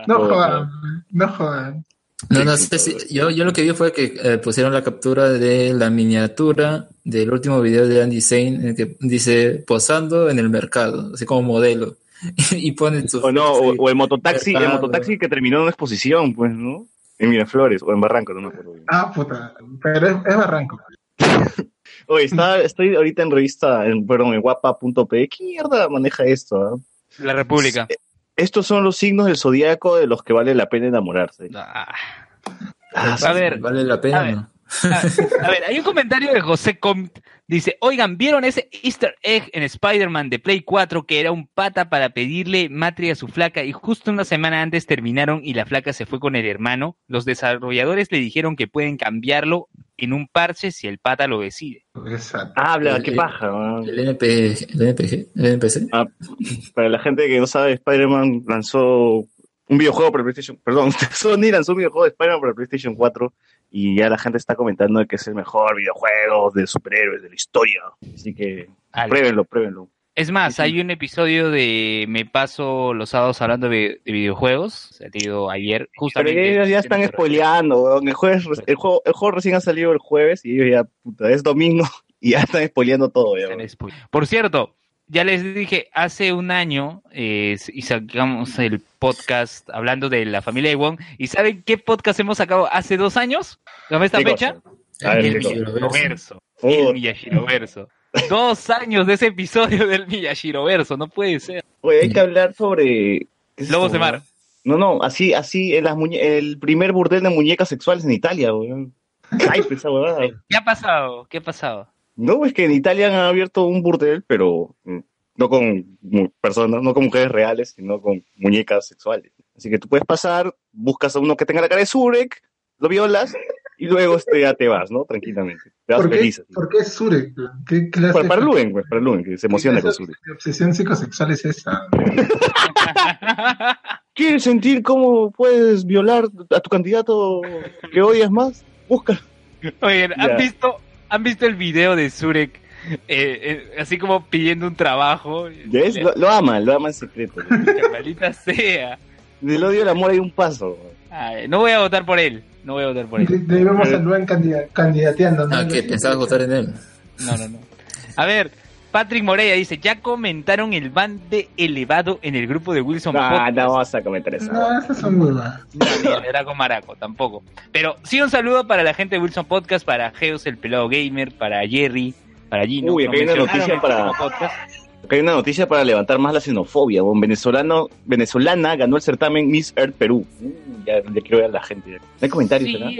No jodan, no jodan. No, no sé si. Yo, yo lo que vi fue que eh, pusieron la captura de la miniatura del último video de Andy Zane, en el que dice posando en el mercado, así como modelo. y pone su. O no, o, o el mototaxi, el mototaxi que terminó en una exposición, pues, ¿no? En Miraflores o en Barranco, no me acuerdo. bien. Ah, puta, pero es, es Barranco. Oye, está, estoy ahorita en revista, en, perdón, en guapa.p. ¿Qué mierda maneja esto? ah? La República. Estos son los signos del zodiaco de los que vale la pena enamorarse. Ah, Ah, a ver, Vale la pena, a ver. ¿no? A ver, hay un comentario de José Comte. Dice, oigan, ¿vieron ese easter egg en Spider-Man de Play 4 que era un pata para pedirle matria a su flaca y justo una semana antes terminaron y la flaca se fue con el hermano? Los desarrolladores le dijeron que pueden cambiarlo en un parche si el pata lo decide. Exacto. Habla, El- qué el- paja. ¿no? El NPG, el NPG, el NPC. Ah, para la gente que no sabe, Spider-Man lanzó un videojuego para el PlayStation, perdón, Sony lanzó un videojuego de Spider-Man para el PlayStation 4 y ya la gente está comentando que es el mejor videojuego de superhéroes de la historia. Así que Al- pruébenlo, pruébenlo. Es más, hay un episodio de Me paso los sábados hablando de, de videojuegos, salido ayer, Pero justamente. ellos ya están spoileando. El, jueves, el, juego, el juego recién ha salido el jueves y ellos ya, puta, es domingo y ya están spoileando todo. Ya, Por cierto, ya les dije, hace un año eh, y sacamos el podcast hablando de la familia de Wong. ¿Y saben qué podcast hemos sacado hace dos años? ¿A esta ¿Qué fecha? ver, el. Miyashiro-verso. El. Dos años de ese episodio del Miyashiro-verso, no puede ser. Oye, hay que hablar sobre... ¿qué es Lobos de mar. No, no, así, así, en las muñe- el primer burdel de muñecas sexuales en Italia, weón. Ay, pues, esa huevada. ¿Qué ha pasado? ¿Qué ha pasado? No, es que en Italia han abierto un burdel, pero mm, no con mu- personas, no con mujeres reales, sino con muñecas sexuales. Así que tú puedes pasar, buscas a uno que tenga la cara de Surek, lo violas y luego este, ya te vas, ¿no? Tranquilamente. Te vas ¿Por qué, feliz. así. ¿Por qué es Surek? ¿Qué clase Para, para Luen, pues, para Luen, que se emociona con Surek. de obsesión psicosexual es esa? ¿Quieres sentir cómo puedes violar a tu candidato que odias más? Busca. ¿han Ya. visto, ¿han visto el video de Surek? eh, eh, así como pidiendo un trabajo. ¿Ves? Lo, lo ama, lo ama en secreto. Que maldita sea. Del odio al amor hay un paso. Ay, no voy a votar por él. No voy a votar por él. De, de ahí vemos a candida- candidateando. ¿no? Ah, que pensabas votar en él. No, no, no. A ver, Patrick Moreira dice, ya comentaron el ban de elevado en el grupo de Wilson Ah, Podcast. no vas a comentar eso. No, esas son huevas. No, ni el Draco Maraco, tampoco. Pero sí un saludo para la gente de Wilson Podcast, para Geos el pelado gamer, para Jerry, para Gino. Uy, no hay una noticia para- podcast. Acá hay una noticia para levantar más la xenofobia. Un venezolano, venezolana ganó el certamen Miss Earth Perú. Mm, ya, ya quiero ver a la gente. No hay comentarios, Sí, ¿verdad?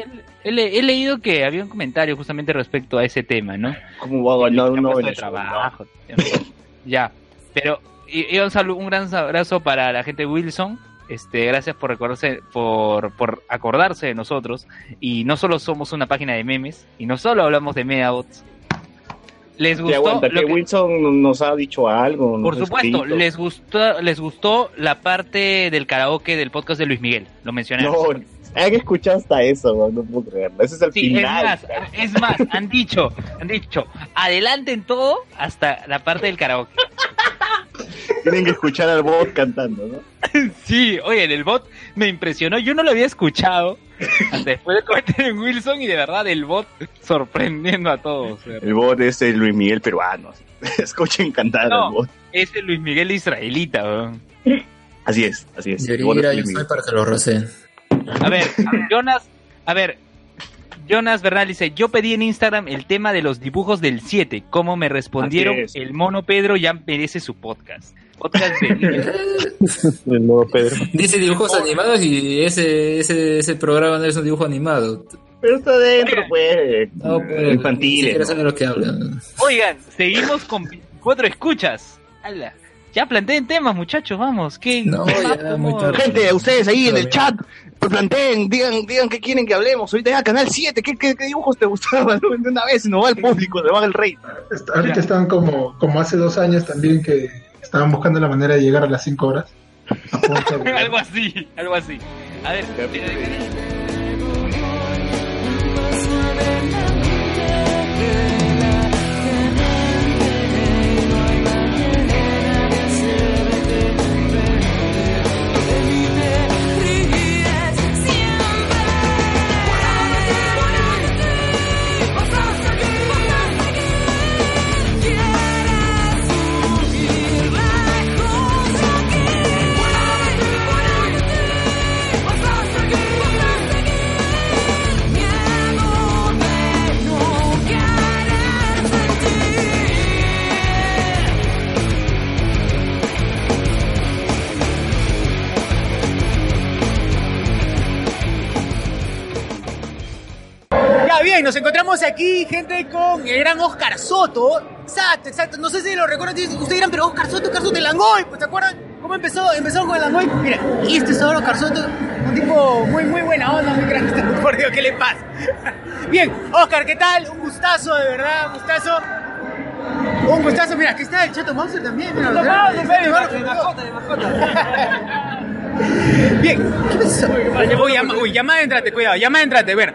he, he- he leído que había un comentario justamente respecto a ese tema, ¿no? ¿Cómo va a ganar uno venezolano? ya, pero y, y un, saludo, un gran abrazo para la gente de Wilson. Este, gracias por recordarse, por, por acordarse de nosotros. Y no solo somos una página de memes, y no solo hablamos de Medabots. Les gustó aguanta, lo que que- Wilson nos ha dicho algo. por supuesto, escrito. les gustó, les gustó la parte del karaoke del podcast de Luis Miguel. Lo mencionaron. No, hay que escuchar hasta eso, no puedo creerlo. Ese es el Sí, es final. más, es más, han dicho, han dicho, adelanten todo hasta la parte del karaoke. Tienen que escuchar al bot cantando, ¿no? Sí, oye, el bot me impresionó, yo no lo había escuchado después de comentario en Wilson y de verdad el bot sorprendiendo a todos. verdad. El bot es el Luis Miguel peruano. Escuchen cantar No. al bot. Es el Luis Miguel israelita, weón. Así es, así es. El Debería ir es a. Soy para que lo. A ver, Jonas, a ver, Jonas Bernal dice, yo pedí en Instagram el tema de los dibujos del 7, ¿cómo me respondieron? Es. El mono Pedro ya merece su podcast. Podcast de... Nuevo Pedro. Dice dibujos animados y ese, ese, ese programa no es un dibujo animado. Pero está dentro, pues. No, pues, Infantiles. ¿no? lo que hablan. Oigan, seguimos con cuatro escuchas. Ala, Ya planteen temas, muchachos, vamos. ¿Qué, No, ya. Gente, ustedes ahí en el chat, pues planteen, digan, digan qué quieren que hablemos. Ahorita ya, Canal 7, ¿qué, qué, qué dibujos te gustaban? De una vez, no va el público, se va el rey. Ahorita están como, como hace dos años también que estaban buscando la manera de llegar a las cinco horas. A algo así, algo así. A ver, Ya bien, nos encontramos aquí, gente, con el gran Oscar Soto. Exacto, exacto. No sé si lo recuerdan. Ustedes dirán, pero Oscar Soto, Oscar Soto, el Langoy. Pues, ¿se acuerdan cómo empezó? Empezó con el Langoy. Mira, y este es ahora Oscar Soto, un tipo muy, muy buena onda, muy grande. Por Dios, ¿qué le pasa? Bien, Oscar, ¿qué tal? Un gustazo, de verdad, un gustazo. Un gustazo, mira, aquí está el Chato Mauser también. Mira, Chato mira, de mascota, de mascota. Bien, ¿qué pasó? Uy, llama, uy, llama, entrate, cuidado, llama, entrate, ver.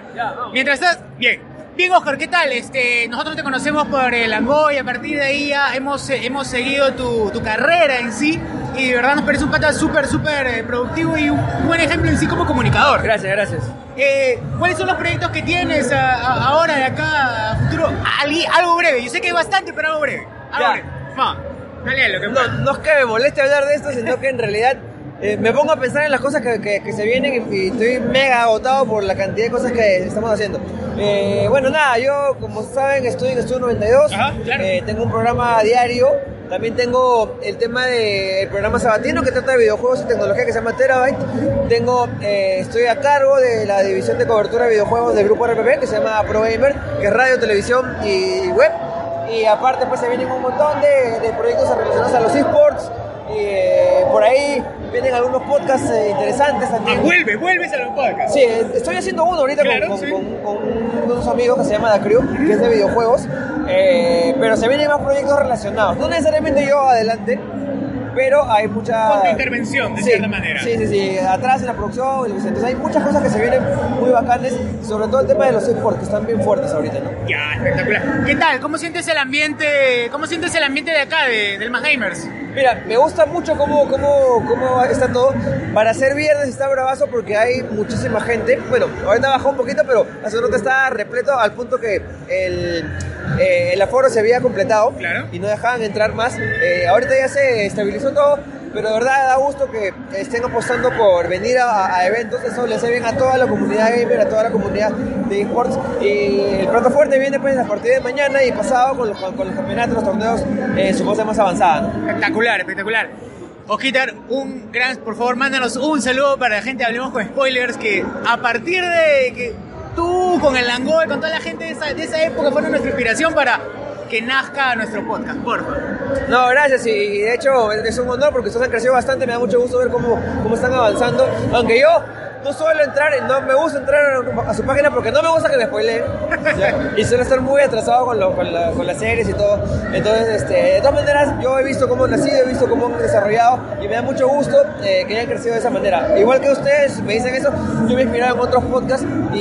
Mientras estás, bien. Bien, Oscar, ¿qué tal? Este, nosotros te conocemos por el Angoy, a partir de ahí ya hemos, eh, hemos seguido tu, tu carrera en sí y de verdad nos parece un pata súper, súper eh, productivo y un buen ejemplo en sí como comunicador. Gracias, gracias. Eh, ¿Cuáles son los proyectos que tienes a- a- ahora de acá a futuro? Ali- algo breve, yo sé que hay bastante, pero algo breve. Algo Ya. breve. Dale a lo que No, no es que me moleste hablar de esto, sino que en realidad eh, me pongo a pensar en las cosas que, que- que se vienen y, estoy mega agotado por la cantidad de cosas que estamos haciendo. Eh, bueno, nada, yo como saben estoy en Estudio 92, eh, tengo un programa diario, también tengo el tema del programa sabatino que trata de videojuegos y tecnología que se llama Terabyte. Tengo, estoy a cargo de la división de cobertura de videojuegos del grupo RPP que se llama Pro Gamer, que es radio, televisión y web. Y aparte pues se vienen un montón de, de proyectos relacionados a los esports. Y por ahí vienen algunos podcasts eh, interesantes también. vuelve, vuelves a los podcasts. Sí, eh, estoy haciendo uno ahorita con- Claro, con, sí. con- con unos amigos que se llama Crew, que es de videojuegos. Eh, pero se vienen más proyectos relacionados. No necesariamente yo adelante, pero hay mucha... Con tu intervención, de Sí, cierta manera. Sí, sí, sí. Atrás en la producción. Entonces hay muchas cosas que se vienen muy bacanes. Sobre todo el tema de los esports, que están bien fuertes ahorita, ¿no? Ya, espectacular. ¿Qué tal? ¿Cómo sientes el ambiente? ¿Cómo sientes el ambiente de acá, de, del Más Gamers? Mira, me gusta mucho cómo, cómo, cómo está todo. Para ser viernes está bravazo porque hay muchísima gente. Bueno, ahorita bajó un poquito, pero un rato está repleto al punto que el, eh, el aforo se había completado y no dejaban entrar más. Eh, ahorita ya se estabilizó todo, pero de verdad da gusto que estén apostando por venir a, a eventos. Eso le hace bien a toda la comunidad gamer, a toda la comunidad de esports. Y el plato fuerte viene pues a partir de mañana y pasado con los, con los campeonatos, los torneos en su fase más avanzada. ¿no? Espectacular, espectacular. Ojitar, un gran, por favor, mándanos un saludo para la gente, hablemos con spoilers, que a partir de que tú con el Langoy, con toda la gente de esa, de esa época fueron nuestra inspiración para que nazca nuestro podcast, por favor. No, gracias. Y de hecho es un honor porque ustedes han crecido bastante. Me da mucho gusto ver cómo, cómo están avanzando. Aunque yo no suelo entrar, no me gusta entrar a su página porque no me gusta que me spoileen. Y suelo estar muy atrasado con, lo- con, la- con las series y todo. Entonces, este, de todas maneras, yo he visto cómo han nacido, he visto cómo han desarrollado y me da mucho gusto eh, que hayan crecido de esa manera. Igual que ustedes me dicen eso, yo me he inspirado en otros podcasts y,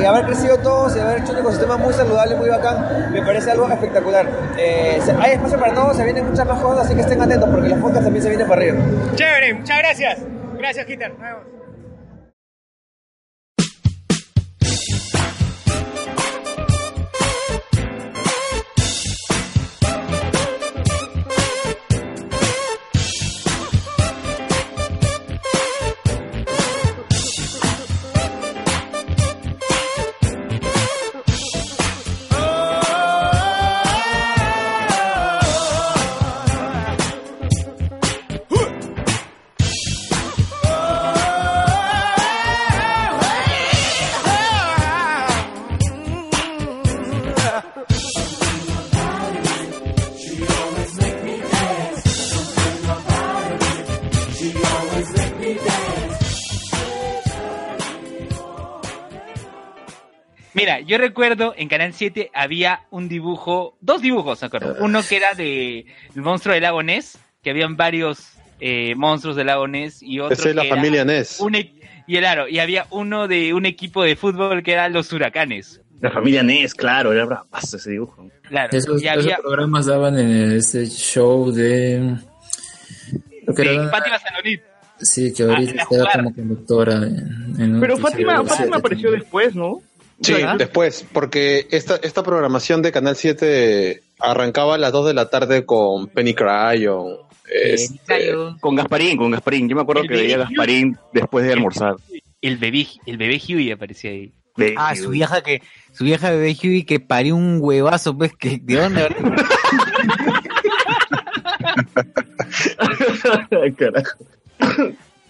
y haber crecido todos y haber hecho un ecosistema muy saludable, muy bacán, me parece algo espectacular. Eh, hay espacio para todos, se vienen muchas más cosas, así que estén atentos porque los podcasts también se vienen para arriba. Chévere, muchas gracias. Gracias, Ojitar. Nos vemos. Mira, yo recuerdo en Canal 7 había un dibujo, dos dibujos, me acuerdo. Uno que era de el monstruo del lago Ness, que habían varios eh, monstruos del lago Ness y otro Esa es la era familia Ness. un e- y claro, y había uno de un equipo de fútbol que eran los huracanes. La familia Ness, claro, era bravazo ese dibujo. Claro, Esos, y había esos programas daban en ese show de... Lo que de era- Fátima Salonit. sí, que ahorita Ah, a está jugar. como conductora en, en Pero Fátima, apareció también. después, ¿no? Sí, ¿Verdad? después, porque esta, esta programación de Canal 7 arrancaba a las 2 de la tarde con Penny Cryon. este, Con Gasparín, con Gasparín. Yo me acuerdo que veía a Gasparín después de almorzar. El bebé, el bebé Huey aparecía ahí. Ah, su vieja que, su vieja bebé Huey que parió un huevazo, pues, que, ¿de dónde? Carajo.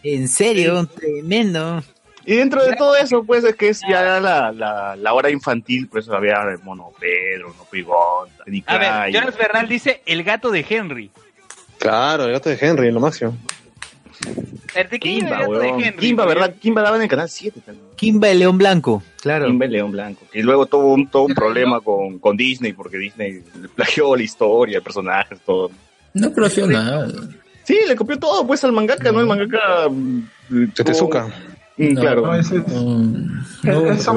En serio, tremendo. Y dentro de todo eso, pues es que es ya la, la, la hora infantil, pues había el mono Pedro, no Pigón, A ver. Jonas Bernal dice el gato de Henry. Claro, el gato de Henry, lo máximo. ¿De Kimba, el gato de. Henry? Kimba, ¿verdad? Kimba daba en el canal 7 también. Kimba el León Blanco, claro. Kimba el León Blanco. Y luego tuvo un, todo un problema con, con Disney, porque Disney le plagió la historia, el personajes, todo. No plagió nada. Sí, le copió todo, pues, al mangaka, ¿no? El mangaka... mm, Mm, No, claro. No, ese es, no, ese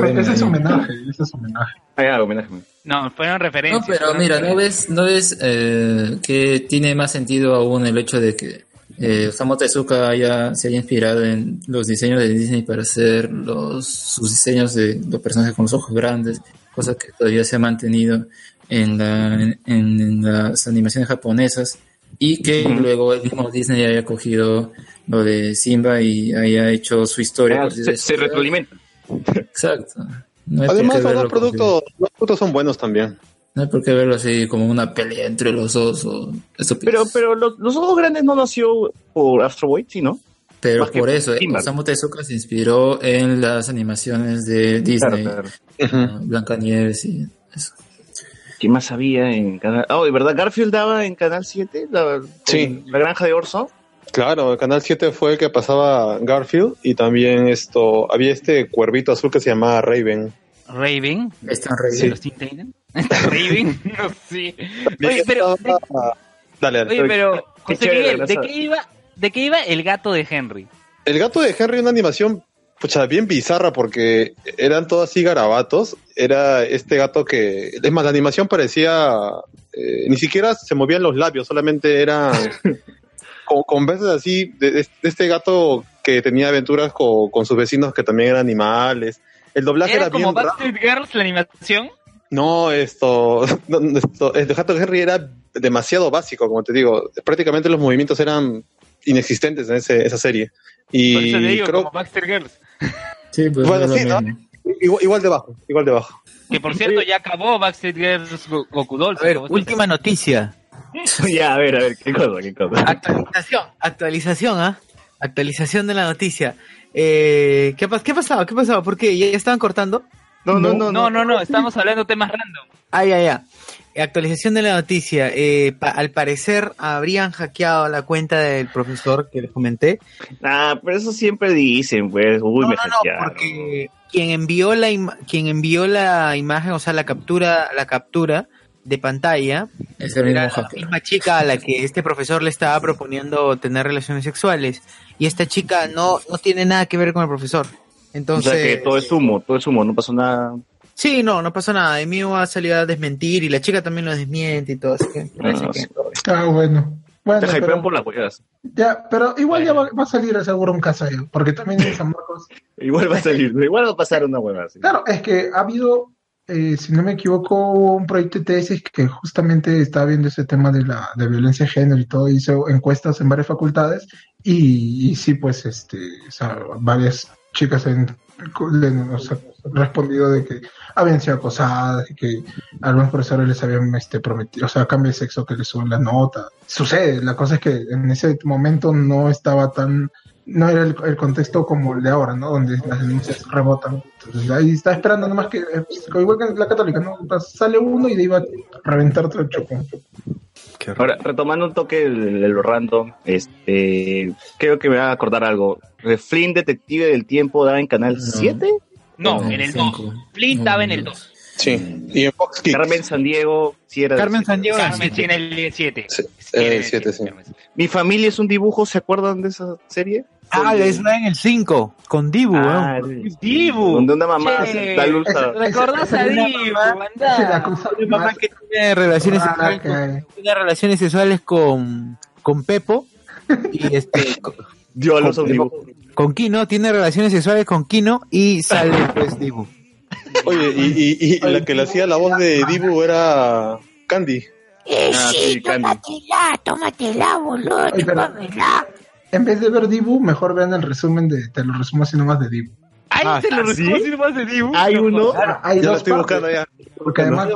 homenaje, ese es homenaje. Ah, homenaje. No, fueron No, referencias. pero mira, ¿no ves, no ves eh, que tiene más sentido aún el hecho de que eh, Osamu Tezuka haya, se haya inspirado en los diseños de Disney para hacer los, sus diseños de los personajes con los ojos grandes, cosa que todavía se ha mantenido en, la, en, en las animaciones japonesas y que luego el mismo Disney haya cogido lo de Simba y haya hecho su historia. Ah, se, se retroalimenta. Exacto. No Además, los productos, los productos son buenos también. no hay por qué verlo así como una pelea entre los dos o. Pero, pero los, los ojos grandes no nació por Astro Boy, ¿sí, no? Pero más por eso, eh. Osamu Tezuka se inspiró en las animaciones de Disney, Claro, claro. Blancanieves y eso. ¿Qué más había en Canal? Ah, ¿de verdad Garfield daba en Canal 7? La, Sí. La granja de Orso. Claro, el Canal 7 fue el que pasaba Garfield y también esto, había este cuervito azul que se llamaba Raven. Raven. Están ¿De los Teen Titans? Raven, no sé. Oye, pero, de- Dale, dale. oye, pero José chévere, Miguel, ¿de qué iba, de qué iba el gato de Henry? El gato de Henry, una animación pucha, bien bizarra porque eran todos así garabatos. Era este gato que, es más, la animación parecía, eh, ni siquiera se movían los labios, solamente era con, con veces así, de, de este gato que tenía aventuras con, con sus vecinos que también eran animales. El doblaje ¿Era era, como bien. Backstreet Girls la animación? No, esto, no, esto, el gato Henry era demasiado básico, como te digo. Prácticamente los movimientos eran inexistentes en ese- esa serie. Y Por eso te digo, creo, como Backstreet Girls. Sí, pues. Igual, igual de bajo, igual de bajo. Que por cierto ya acabó Backstreet Girls Go- Goku Dolls. A ver, última noticia. ya, a ver, a ver, ¿qué cosa? ¿Qué cosa? Actualización, actualización, ¿ah? Actualización de la noticia. Eh, ¿qué, pas- ¿Qué pasaba? ¿Qué pasaba? ¿Por qué? ¿Ya estaban cortando? No, no, no, no, no, estamos hablando temas random. Ah, ya, ya. Actualización de la noticia. Eh, pa- al parecer habrían hackeado la cuenta del profesor que les comenté. Ah, pero eso siempre dicen, pues, uy, No, me no, no, hackearon. porque quien envió la quien envió la imagen, o sea, la captura, la captura de pantalla, Es el mismo era la hacker. misma chica a la que este profesor le estaba proponiendo tener relaciones sexuales. Y esta chica no, no tiene nada que ver con el profesor. Entonces, o sea que todo es humo, todo es humo, no pasó nada. sí, no, no pasó nada. De mí ha salido a desmentir y la chica también lo desmiente y todo. Así que parece Ah, que-. Ah, bueno. Bueno, Te pero, por las huevas. ya, pero igual ya va, va a salir seguro un caso porque también en San Marcos Igual va a salir, igual va a pasar una hueva así. Claro, es que ha habido, eh, si no me equivoco, un proyecto de tesis que justamente estaba viendo ese tema de la de violencia de género y todo, hizo encuestas en varias facultades y, sí, pues, este, o varias chicas han respondido de que habían sido acosadas que algunos profesores les habían este, prometido, o sea, cambio de sexo que les suben la nota. Sucede, la cosa es que en ese momento no estaba tan no era el, el contexto como el de ahora, ¿no? Donde las denuncias rebotan. Entonces ahí está esperando nomás que, eh, igual que la católica, ¿no? Pues, Sale uno y de ahí va a reventar todo el choco. Ahora, retomando un toque de, lo random, este, creo que me va a acordar algo. Eh, Flynn, Detective del Tiempo, daba en Canal 7. No, No, en el cinco. 2. Flint estaba en el 2. Sí, y en Fox Kids. Carmen San Diego, sí era. Carmen. San Diego. Carmen tiene el 7. Eh, siete, sí. Mi familia es un dibujo, ¿se acuerdan de esa serie? Ah, es en el 5, con Dibu, Ah, weón. Dibu. Donde una mamá Che, a... ¿Recordás a Una Dibu? mamá- Una que tiene relaciones sexuales con, tiene relaciones sexuales con, con Pepo y este con, Dio a luz a un dibujo. con Kino, tiene relaciones sexuales con Kino y sale pues Dibu. Oye, y, y, y la que le hacía la voz de Dibu era Candy. Ah, sí, Candy. tómatela, boludo, Ay, pero- En vez de ver Dibu, mejor vean el resumen de, te lo resumo así nomás de Dibu. Ay, Ah, te lo ¿ah, sí? resumo así más de Dibu. Hay uno. Claro, hay Ya lo dos estoy partes, buscando ya. Porque además,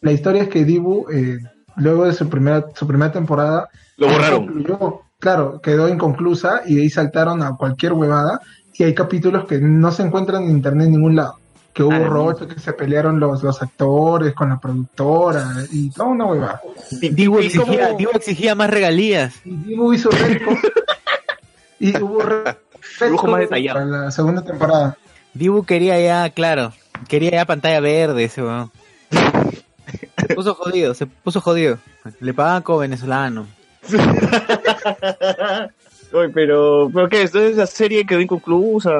la historia es que Dibu, eh, luego de su primera, su primera temporada, Lo borraron. concluyó, claro, quedó inconclusa y de ahí saltaron a cualquier huevada y hay capítulos que no se encuentran en internet en ningún lado. Que hubo Ah, no. roche, que se pelearon los, los actores con la productora y toda una huevada. Dibu exigía, como- Dibu exigía más regalías. Y Dibu hizo récord y hubo Dibujo más detallado. para la segunda temporada. Dibu quería ya, claro, quería ya pantalla verde ese weón. Se puso jodido, se puso jodido. Le pagaban como venezolano. Oye, pero, pero ¿qué? Entonces la serie quedó inconclusa.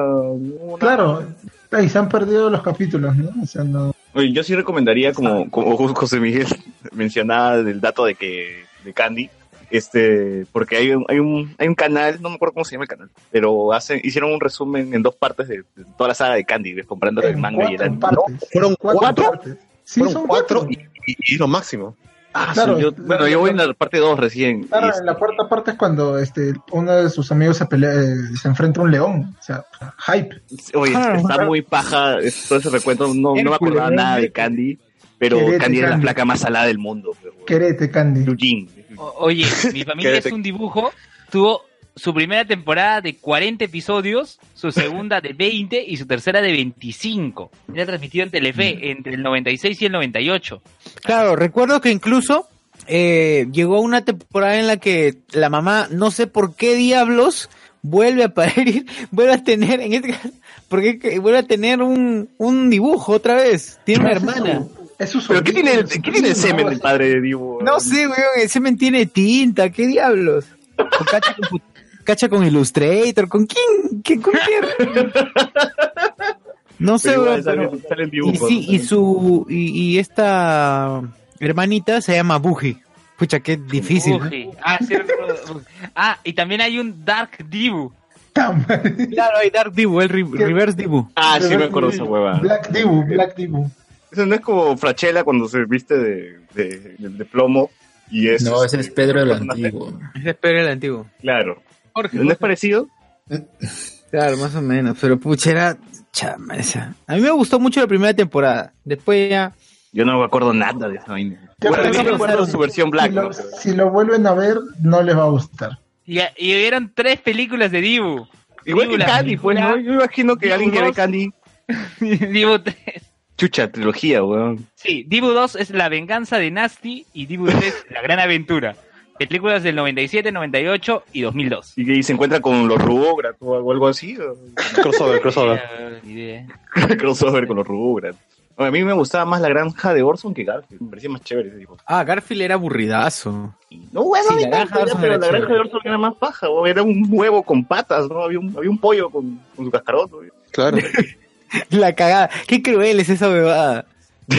Claro, ahí se han perdido los capítulos, ¿no? O sea, no. Oye, yo sí recomendaría, como, como José Miguel mencionaba del dato de que de Candy, este, porque hay un, hay un, hay un canal, no me acuerdo cómo se llama el canal, pero hacen, hicieron un resumen en dos partes de, de toda la saga de Candy, ¿ves? comprando el manga y el anime. Fueron cuatro, Sí, fueron son cuatro y, y- y lo máximo. Ah, Claro, sí, yo- bueno, yo voy en la parte 2 recién. Claro, en la cuarta parte es cuando este uno de sus amigos se pelea, eh, se enfrenta a un león. O sea, hype. Oye, Ah, está claro. muy paja todo ese recuento. No, no me acordaba nada de Candy, pero Querete, Candy es la placa más salada del mundo. pues, Querete, Candy. O- Oye, mi familia es un dibujo. Tuvo su primera temporada de 40 episodios, su segunda de 20 y su tercera de 25. Era transmitido en Telefe entre el 96 y el 98. Claro, recuerdo que incluso eh, llegó una temporada en la que la mamá, no sé por qué diablos, vuelve a parir, vuelve a tener, en este caso, porque que- vuelve a tener un, un dibujo otra vez. Tiene una hermana. ¿Pero qué tiene, el- qué tiene el semen del padre de Dibu? No sé, weón, el semen tiene tinta, ¿qué diablos? O cacha, con, cacha con Illustrator, ¿con quién? ¿Qué, ¿Con quién? No sé, Pero weón, pero- y sí, y su, y, y esta hermanita se llama Buji. Pucha, qué difícil. ¿no? Ah, cierto. Ah, y también hay un Dark Dibu. Claro, hay Dark Dibu, el re- Reverse Dibu. Ah, sí me acuerdo esa hueva. Black Dibu, Black Dibu. Eso no es como Frachela cuando se viste de, de, de- de plomo y es... No, ese es Pedro el Antiguo. Ese es Pedro el Antiguo. Claro. Jorge, ¿No es parecido? Claro, más o menos, pero pucha, era chama esa. A mí me gustó mucho la primera temporada. Después ya... Yo no me acuerdo nada de esa vaina. Bueno, sí recuerdo pasaron. su versión black, Si lo, ¿no? si lo vuelven a ver, no les va a gustar. Y, y vieron tres películas de Dibu. Igual Dibu, que Candy, pues, ¿no? Yo me imagino que Dibu alguien que ve 2, Candy... Dibu 3. Chucha, trilogía, weón. Sí, Dibu 2 es La venganza de Nasty y Dibu 3 La gran aventura. Películas del 97, 98 y 2002. Y que se encuentra con los Rugrats o algo, así. o- Crossover, crossover. Ni idea. crossover con los Rugrats. Oye, A mí me gustaba más la granja de Orson que Garfield. Me parecía más chévere ese tipo. Ah, Garfield era aburridazo. No, bueno, Sí, la granja de tampoco, Orson pero era la granja chévere. de Orson era más paja. Era un huevo con patas, ¿no? Había un, había un pollo con, con su cascarón. ¿no? Claro. La cagada. Qué cruel es esa bebada.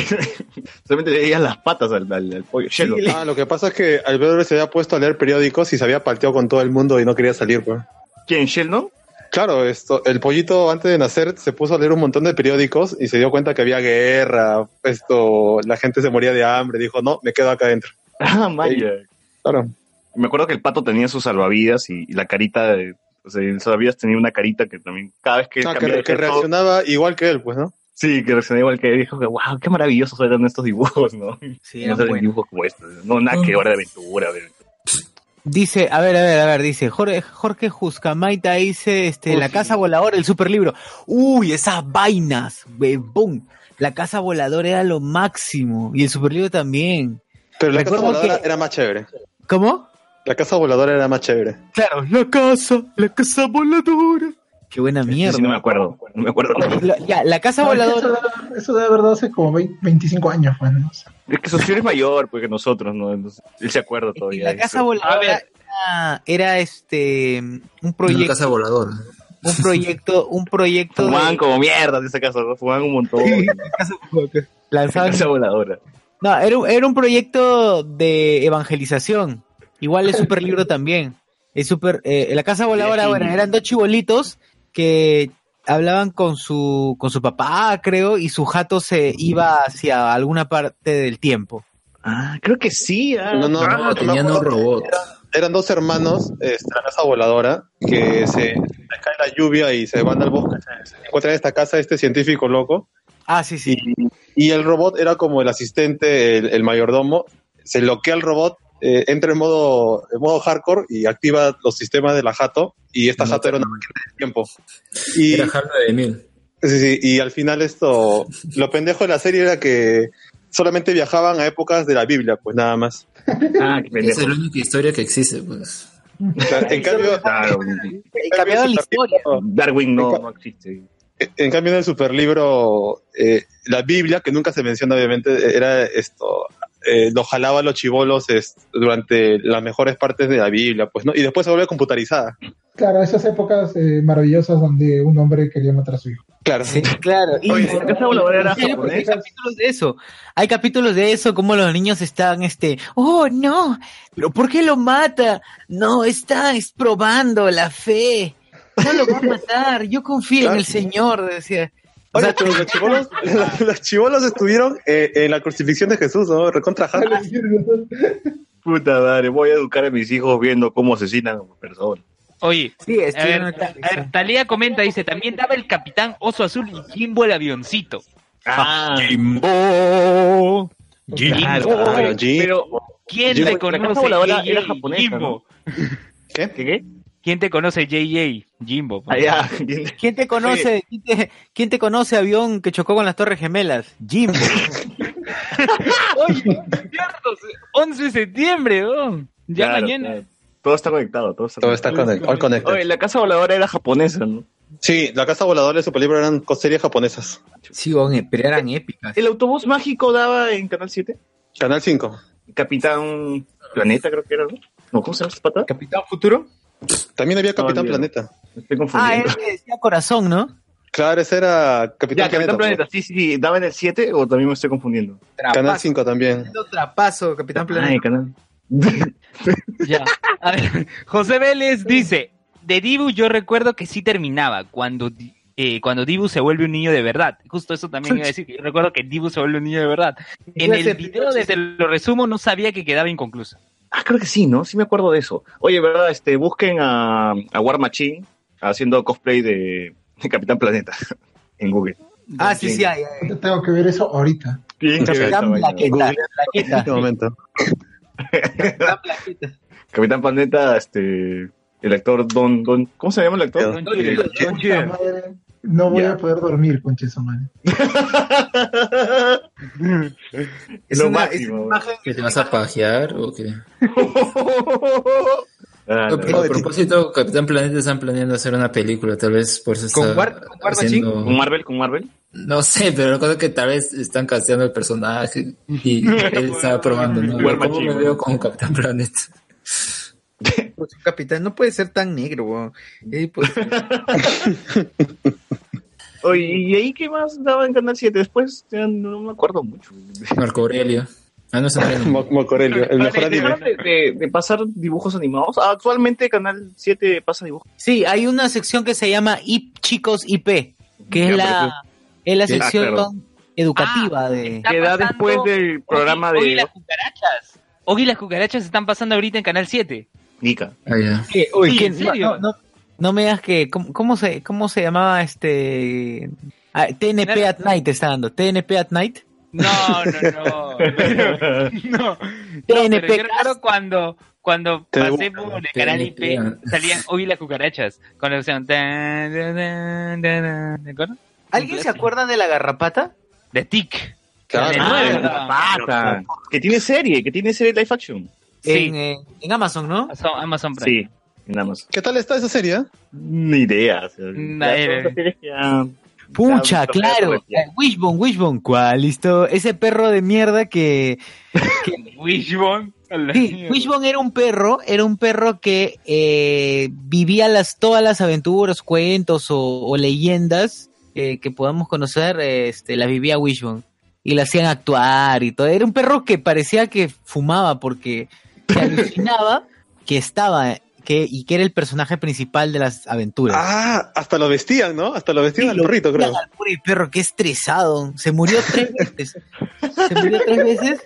Solamente le veías las patas al, al- al pollo. Shelo. Ah, lo que pasa es que Alberto se había puesto a leer periódicos y se había palteado con todo el mundo y no quería salir, pues. ¿Quién, Sheldon? Claro, esto, el pollito antes de nacer se puso a leer un montón de periódicos y se dio cuenta que había guerra, esto, la gente se moría de hambre, dijo, no, me quedo acá adentro. Ah, Maya. Claro. Me acuerdo que el pato tenía sus salvavidas y, y la carita de. O sea, salvavidas tenía una carita que también. Cada vez que Ah, cambiaba que, que gesto- reaccionaba igual que él, pues, ¿no? Sí, que reaccionaba igual que él. Dijo que, wow, qué maravillosos eran estos dibujos, ¿no? Sí, no buenos. dibujos como estos. No, nada que hora de aventura. de- Dice, a ver, a ver, a ver, dice Jorge, Jorge Juscamaita dice, este, la casa voladora, el super libro. Uy, esas vainas, bebón. La casa voladora era lo máximo. Y el super libro también. Pero la casa Recuerdo voladora que- era más chévere. ¿Cómo? La casa voladora era más chévere. Claro, la casa, la casa voladora. Qué buena mierda. Sí, no me acuerdo. No me acuerdo. La- ya, la casa No, voladora. Eso, de- eso de verdad hace como 20 25 años, pues, ¿no? O sea, Es que Socio es mayor pues, que nosotros, ¿no? Entonces, él se acuerda todavía. la de casa eso. voladora era, era, este un Una proyecto, casa voladora. un proyecto, un proyecto Fumaban de- como mierda en ese caso, ¿no? Fumaban un montón. lanzaban- Casa voladora. No, era, un- era un proyecto de evangelización. Igual el super libro también. El super, eh, la casa voladora, bueno, eran dos chibolitos que hablaban con su, con su papá, creo, y su jato se iba hacia alguna parte del tiempo. Ah, creo que sí. ah. No, no, No, no, tenían un robot. Eran dos hermanos, este, la casa voladora, que se les cae la lluvia y se van al bosque. Se encuentran en esta casa este científico loco. Ah, sí, sí. Y, y el robot era como el asistente, el, el mayordomo. Se bloquea el robot, eh, entra en modo, en modo hardcore y activa los sistemas de la jato. Y esta jato era una máquina del tiempo. Y, Era Harley de Mil. sí, sí, y al final esto, lo pendejo de la serie era que solamente viajaban a épocas de la Biblia, pues nada más. Ah, qué Esa pendejo. es la única historia que existe, pues. En cambio, Claro. La historia. Darwin no, no existe. En cambio, en el superlibro, eh, la Biblia, que nunca se menciona, obviamente, era esto. Eh, lo jalaba a los chivolos durante las mejores partes de la Biblia, pues, ¿no? Y después se vuelve computarizada. Claro, esas épocas eh, maravillosas donde un hombre quería matar a su hijo. Claro. Sí, claro. Y, Oye, ¿la casa voladora era ¿En serio? Porque hay capítulos de eso. Hay capítulos de eso, como los niños están, este, oh no, pero ¿por qué lo mata? No, está es probando la fe. No lo va a matar, yo confío en el Señor, decía. Oye, pero los chibolos, los chibolos estuvieron eh, en la crucifixión de Jesús, ¿no? Recontra. Puta madre, voy a educar a mis hijos viendo cómo asesinan a personas. Oye, Sí, a ver, a ver, Talía comenta, dice, también daba el Capitán Oso Azul y Jimbo el avioncito. Ah, Jimbo. Claro, Jimbo. claro, Jim- Pero, ¿quién Jimbo, te la era japonesa, Jimbo? ¿Qué qué? ¿Quién te conoce JJ Jimbo? Ah. ¿Quién te conoce? ¿Quién te, quién te conoce avión que chocó con las Torres Gemelas? Jimbo. Oye, cierto, 11 de septiembre, weón. Ya Claro, mañana. claro. Todo está conectado, todo está Todo está conectado, all connected. Oye, la casa voladora era japonesa, ¿no? Sí, la casa voladora y su película eran series japonesas. Sí, pero eran épicas. ¿El autobús mágico daba en Canal 7? Canal 5. Capitán Planeta, creo que era, ¿no? No, ¿cómo se llama esta pata? ¿Capitán Futuro? También había Capitán. Planeta. Me estoy Ah, confundiendo. él que decía corazón, ¿no? Claro, ese era Capitán ya, Capitán Planeta. Planeta, sí, sí, sí. ¿Daba en el 7 o también me estoy confundiendo? Canal 5 también. Trapazo, Capitán Planeta. Ay, canal. Ya. A ver, José Vélez dice, de Dibu yo recuerdo que sí terminaba cuando eh, cuando Dibu se vuelve un niño de verdad. Justo eso también iba a decir, que yo recuerdo que Dibu se vuelve un niño de verdad. En el video, desde lo resumo, no sabía que quedaba inconcluso. Ah, creo que sí, ¿no? Sí me acuerdo de eso. Oye, ¿verdad? Este, busquen a, a War Machine haciendo cosplay de, de Capitán Planeta en Google. Ah, sí, sí, ay, ay. Yo tengo que ver eso ahorita. Capitán. Plaqueta. En este momento. Capitán Plaqueta. Capitán Planeta, este, el actor Don, Don, ¿cómo se llama el actor? Don Cheadle. Puta madre, No voy a poder dormir, su madre. Es Lo una, máximo, es una imagen ¿Que te vas a pajear o qué? Ah, No, a propósito, Capitán Planeta están planeando hacer una película, tal vez por eso ¿Con War- con haciendo... ¿Con Marvel? ¿Con Marvel? No sé, pero recuerdo que tal vez están casteando el personaje y él estaba probando, ¿no? War ¿Cómo me veo como Capitán Planeta? pues, capitán no puede ser tan negro. Eh, pues, Oye, ¿y ahí qué más daba en Canal 7? Después ya no me acuerdo mucho. Marco Aurelio. Ah, no se Mo- Moco Aurelio, el mejor anime. ¿Dejaron de, de- de pasar dibujos animados? Ah, actualmente Canal 7 pasa dibujos. sí, hay una sección que se llama IP, Chicos IP, que es la, es la ah, sección claro. educativa de... Está Que da después del programa de... las cucarachas. Ogi las cucarachas están pasando ahorita en Canal 7. Nica. Ah, ya. ¿Qué? Uy, Sí, ¿qué? ¿en serio? no, no, no me digas que... ¿Cómo, cómo se, cómo se llamaba este...? Ah, TNP at Night está dando. TNP at Night. No, no, no. Pero- no, no, TNP pero yo recuerdo cuando, cuando pasé por el canal IP, salían Ogi las cucarachas. Con la opción... ¿Alguien se acuerda de la garrapata? De Tic. Claro. Ah, nueve, la ¿verdad? pata. Que tiene serie, que tiene serie live action. Sí. En, eh, en Amazon, ¿no? Amazon- Amazon Prime. Sí, nada más. ¿Qué tal está esa serie? eh? Ni idea. o sea, Nah, ya eh. series que ya- Pucha, claro. Wishbone, Wishbone. ¿Cuál? Listo. Ese perro de mierda que... Wishbone. A la Sí. Wishbone era un perro, era un perro que eh, vivía las, todas las aventuras, cuentos o, o leyendas eh, que podamos conocer, eh, este, las vivía Wishbone. Y la hacían actuar y todo. Era un perro que parecía que fumaba porque se alucinaba que estaba que, y que era el personaje principal de las aventuras. Ah, hasta lo vestían, ¿no? Hasta lo vestían Sí, al lo perrito, creo. al pobre perro, qué estresado. Se murió tres veces. Se murió tres veces.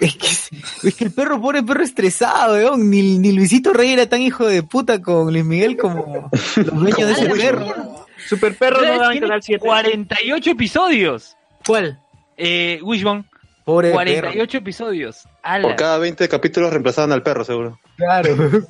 Es que, es que el perro, pobre perro estresado, weón. Ni, ni Luisito Rey era tan hijo de puta con Luis Miguel como los dueños de ese perro. Super Perro no daba en Canal 7. 48 episodios. ¿Cuál? Eh, Wishbone. Pobre 48 episodios. Ala. Por cada 20 capítulos reemplazaban al perro, seguro. Claro.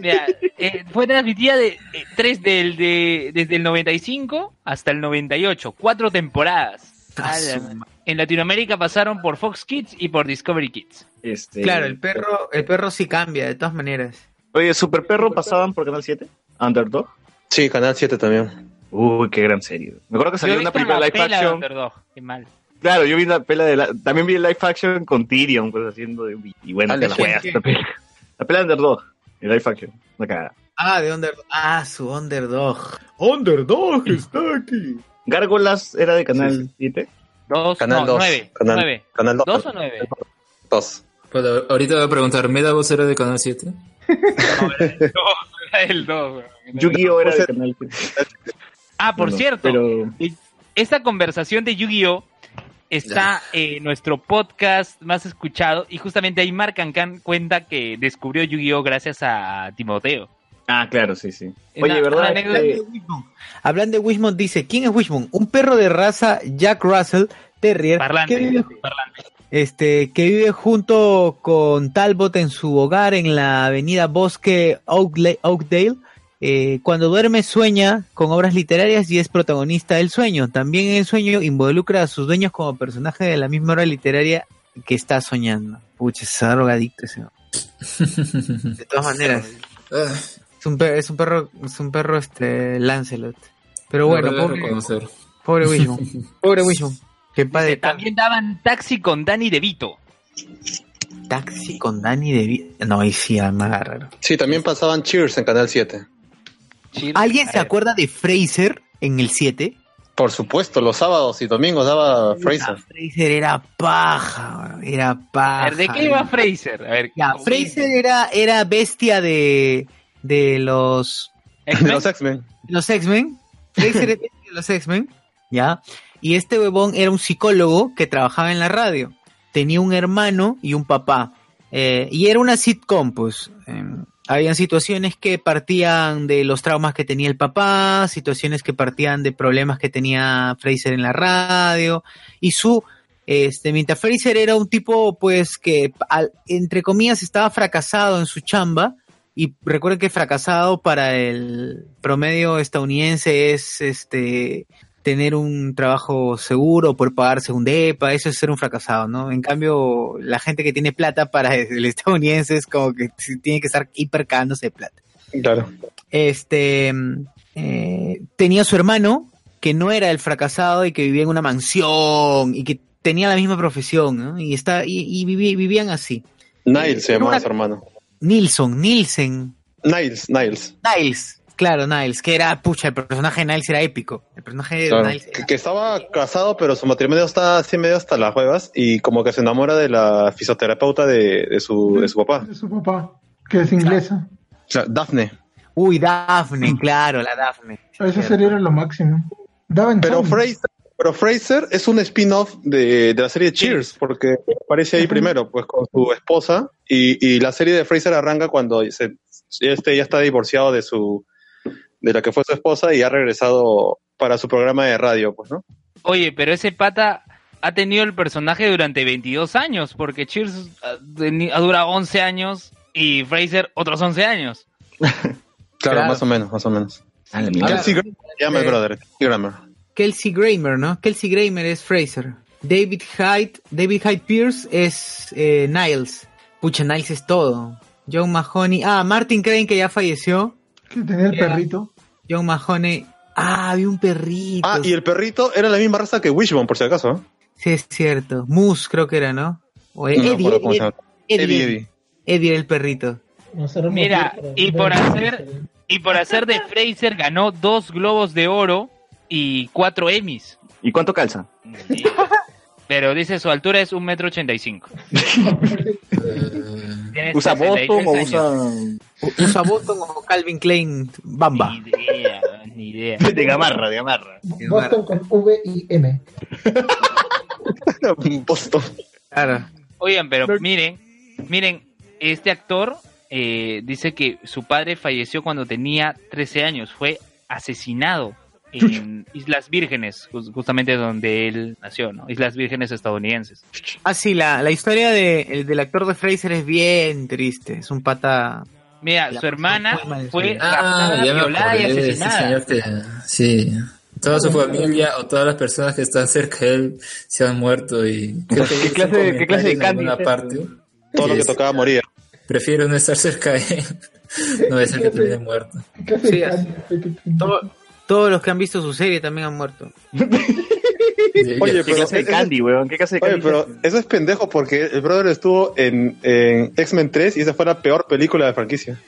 Mira, eh, fue transmitida de, eh, tres del, de, desde el 95 hasta el 98. Cuatro temporadas. Ah, Ala. En Latinoamérica pasaron por Fox Kids y por Discovery Kids. Este, Claro, el perro, el perro sí cambia, de todas maneras. Oye, Super Perro pasaban por Canal 7. Underdog. Sí, Canal 7 también. Uy, qué gran serie. Me acuerdo que salió una película la live de action. Underdog. Qué mal. Claro, yo vi la pela de la... También vi el live action con Tyrion, pues haciendo de... Y bueno, Ah, que la la La pela de Underdog, el live action. Una cagada. Ah, de Underdog. Ah, su Underdog. Underdog está aquí. Gárgolas era de Canal 7. Dos, Canal no, dos. nueve. Canal- nueve. Canal dos. ¿Dos o nueve? Dos. Pues, ahorita voy a preguntar, ¿Medavos era de Canal 7? Era el dos. weón. Yu-Gi-Oh era de Canal 7. Ah, por Bueno, cierto, pero- esta conversación de Yu-Gi-Oh está en nuestro podcast más escuchado y justamente ahí Mark Cancan cuenta que descubrió Yu-Gi-Oh gracias a Timoteo. Ah, claro, sí, sí. Oye, una- ¿verdad? una Este- Hablando de Wishmont, dice, ¿quién es Wishmont? Un perro de raza Jack Russell Terrier Parlante, que vive, parlante. este, que vive junto con Talbot en su hogar en la avenida Bosque Oakdale. Eh, cuando duerme sueña con obras literarias y es protagonista del sueño. También en el sueño involucra a sus dueños como personaje de la misma obra literaria que está soñando. Pucha, es drogadicto ese. De todas maneras. Es un perro, es un perro, es un perro este Lancelot. Pero bueno, No, pobre, reconocer. pobre Wishbone. pobre. Que padre También daban taxi con Danny DeVito. taxi con Danny de No, ahí sí, ah, más raro. Sí, también pasaban Cheers en Canal 7. ¿Alguien se acuerda de Fraser en el 7? Por supuesto, los sábados y domingos daba Fraser. Fraser era paja, era A paja. ver, ¿de qué iba Fraser? A ver, Ya, Fraser era, era bestia de, de los De los X-Men. los X-Men. Fraser es bestia de los X-Men, ¿ya? Y este huevón era un psicólogo que trabajaba en la radio. Tenía un hermano y un papá. Eh, y era una sitcom, pues. eh, habían situaciones que partían de los traumas que tenía el papá, situaciones que partían de problemas que tenía Fraser en la radio. Y su, este, mientras Fraser era un tipo, pues, que, al- entre comillas, estaba fracasado en su chamba. Y recuerden que fracasado para el promedio estadounidense es este tener un trabajo seguro, poder pagarse un DEPA, eso es ser un fracasado, ¿no? En cambio, la gente que tiene plata para el estadounidense es como que tiene que estar hiper cagándose de plata. Claro. Este eh, tenía su hermano que no era el fracasado y que vivía en una mansión y que tenía la misma profesión, ¿no? Y está y, y viví- vivían así. Niles se llamaba una- su hermano. Nilsson, Nielsen, Niles, Niles. Niles, claro, Niles, que era, pucha, el personaje de Niles era épico. El personaje de Claro, Niles que, que estaba casado, pero su matrimonio está así medio hasta las huevas y como que se enamora de la fisioterapeuta de, de su, de su papá. De su papá, que es inglesa. O sea, Daphne. Uy, Daphne, claro, la Daphne. Esa serie era lo máximo. Pero. Fraser, pero Fraser es un spin-off de, de la serie Cheers, porque aparece ahí primero, pues con su esposa, y, y la serie de Fraser arranca cuando se, este ya está divorciado de su de la que fue su esposa y ha regresado para su programa de radio, pues, ¿no? Oye, pero ese pata ha tenido el personaje durante 22 años, porque Cheers ah, ha durado 11 años y Fraser otros 11 años. Claro, Claro. más o menos, más o menos. Kelsey Grammer se llama el Eh, brother, Kelsey Grammer. Kelsey Grammer, ¿no? Kelsey Grammer es Fraser. David Hyde, David Hyde Pierce es eh, Niles. Pucha, Niles es todo. John Mahoney. Ah, Martin Crane que ya falleció. Que tenía el Era- perrito. John Mahoney. Ah, había un perrito. Ah, y el perrito era la misma raza que Wishbone, por si acaso. ¿eh? Sí, es cierto. Moose creo que era, ¿no? O No Eddie. Eddie, Eddie, Eddie. Eddie. Eddie era el perrito. Mira, y por hacer y por hacer de Fraser ganó dos globos de oro y cuatro Emmys. ¿Y cuánto calza? Pero dice su altura es un metro ochenta y cinco. ¿Usa 63 Boston o usa...? Usa Boston o Calvin Klein Bamba. Ni idea, ni idea. De gamarra, de gamarra. Boston con V y M. Boston. Claro. Oigan, pero miren, miren, este actor eh, dice que su padre falleció cuando tenía 13 años, fue asesinado en Islas Vírgenes, jus- justamente donde él nació, ¿no? Islas Vírgenes estadounidenses. Ah, sí, la, la historia de, el del actor de Fraser es bien triste. Es un pata. Mira, La su hermana fue Ah, raptada, violada y de asesinada. señor que... Sí. Toda su familia o todas las personas que están cerca de él se han muerto y... creo que ¿Qué clase- qué clase de Candy es parte. Todo lo que es, tocaba moría. Prefiero no estar cerca de él. No ser que termine muerto. Todo- todos los que han visto su serie también han muerto. Oye, ¿Qué pero, clase de ese- candy, weón? ¿Qué clase de oye, candy? pero eso es pendejo porque el brother estuvo en, en X-Men 3 y esa fue la peor película de franquicia.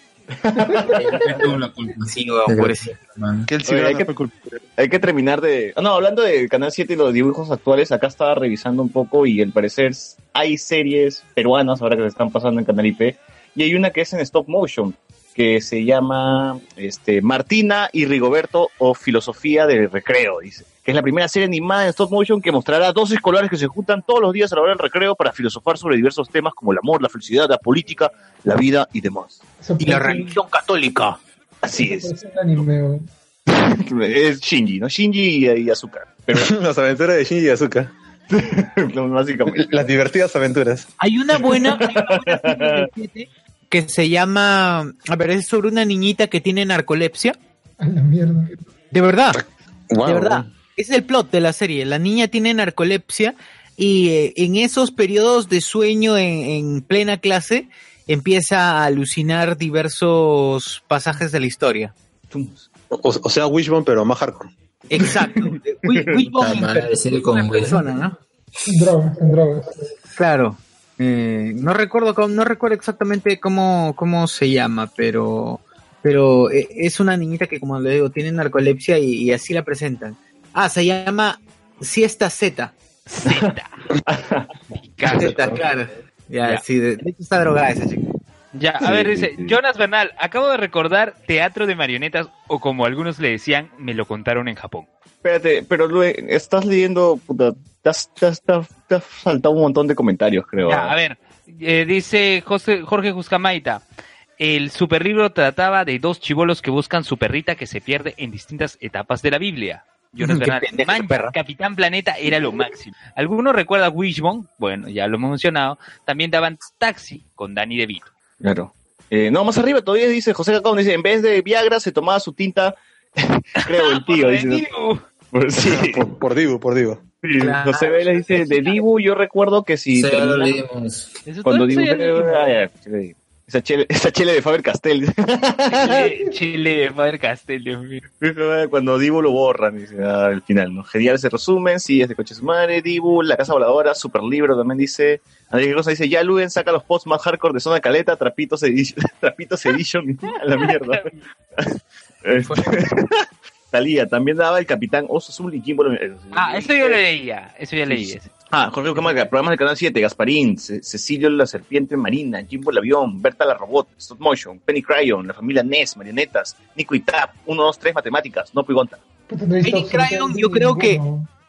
Sí, weón, pobrecito. Que el Oye, hay, que, hay que terminar de... ah, No, hablando de Canal 7 y los dibujos actuales, acá estaba revisando un poco y al parecer hay series peruanas ahora que se están pasando en Canal IP y hay una que es en stop motion que se llama este, Martina y Rigoberto o Filosofía del Recreo, dice. Que es la primera serie animada en stop motion que mostrará a dos escolares que se juntan todos los días a la hora del recreo para filosofar sobre diversos temas como el amor, la felicidad, la política, la vida y demás. Y la religión católica. Así es. Es anime, Shinji, ¿no? Shinji y, y Azúcar. Pero Las aventuras de Shinji y básicamente. Las divertidas aventuras. Hay una buena, hay una buena serie de que se llama, a ver, es sobre una niñita que tiene narcolepsia. A la mierda. De verdad, Wow. de verdad. Es el plot de la serie. La niña tiene narcolepsia y eh, en esos periodos de sueño en, en plena clase empieza a alucinar diversos pasajes de la historia. O, o sea, Wishbone, pero más hardcore. Exacto. Wi- Wishbone en madre, per- serie con en Will. persona, ¿no? En drogas, drogas. Claro. Eh, no recuerdo cómo- no recuerdo exactamente cómo, cómo se llama, pero pero eh, es una niñita que como le digo tiene narcolepsia y, y así la presentan. Ah, se llama Siesta Z. Z, claro. Ya, Ya. sí, de, de hecho está drogada esa chica. Ya, a ver, dice, Jonas Bernal, acabo de recordar teatro de marionetas, o como algunos le decían, me lo contaron en Japón. Espérate, pero Lue, estás leyendo, puta, te has, te has- te has- te has saltado un montón de comentarios, creo. Ya, ¿ah? a ver, eh, dice José, Jorge Juscamaita, el superlibro trataba de dos chivolos que buscan su perrita que se pierde en distintas etapas de la Biblia. Jonas Qué Bernal, perra. Capitán Planeta era lo máximo. ¿Alguno recuerda Wishbone? Bueno, ya lo hemos mencionado. También daban Taxi con Danny DeVito. Claro. Eh, no, más arriba todavía dice José Cacao, dice, en vez de Viagra se tomaba su tinta, creo, el tío. dice, Por- sí. Por, por Divo, por Divo. Sí, José Vélez dice, de Dibu yo recuerdo que si... Sí, ya lo termina-. Cuando Dibu... Ah, esa, chele de Faber Castell. Chile, Chile, Faber Castell, Dios mío. Cuando Dibu lo borran, dice ah, al final, ¿no? Genial ese resumen, sí, es de Coche su madre, Dibu, La Casa Voladora, Super Libro también dice. Andrés Rosa dice, ya Luen saca los posts más hardcore de Zona Caleta, Trapitos Edition, Trapitos Edition, a la mierda. Talía, también daba el Capitán Oso Azul y Kimbo. Ah, eso yo lo leía, eso ya leí. Ah, Jorge Camaga, programas del Canal 7, Gasparín, Ce- Cecilio la Serpiente Marina, Jimbo el Avión, Berta la Robot, Stop Motion, Penny Cryon, la familia Ness, Marionetas, Nico y Tap, 1, 2, 3, Matemáticas, No Pigonta. Penny Crayon, absolutamente yo creo que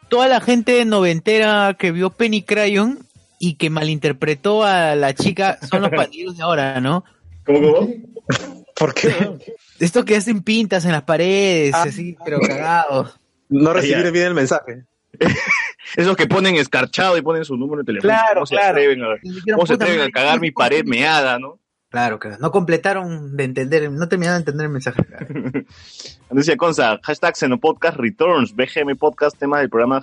toda la gente noventera que vio Penny Crayon y que malinterpretó a la chica son los pandilleros de ahora, ¿no? ¿Cómo, cómo? ¿Por qué? Esto que hacen pintas en las paredes, así, pero cagados. No recibir Ya. bien el mensaje. Esos que ponen escarchado y ponen su número de teléfono. Claro, ¿Cómo se claro. atreven a, dijeron, cómo se "Puta atreven a cagar mi pared meada, no? Claro, claro. No completaron de entender, no terminaron de entender el mensaje. Andrea Conza, hashtag Xenopodcast Returns, BGM Podcast, tema del programa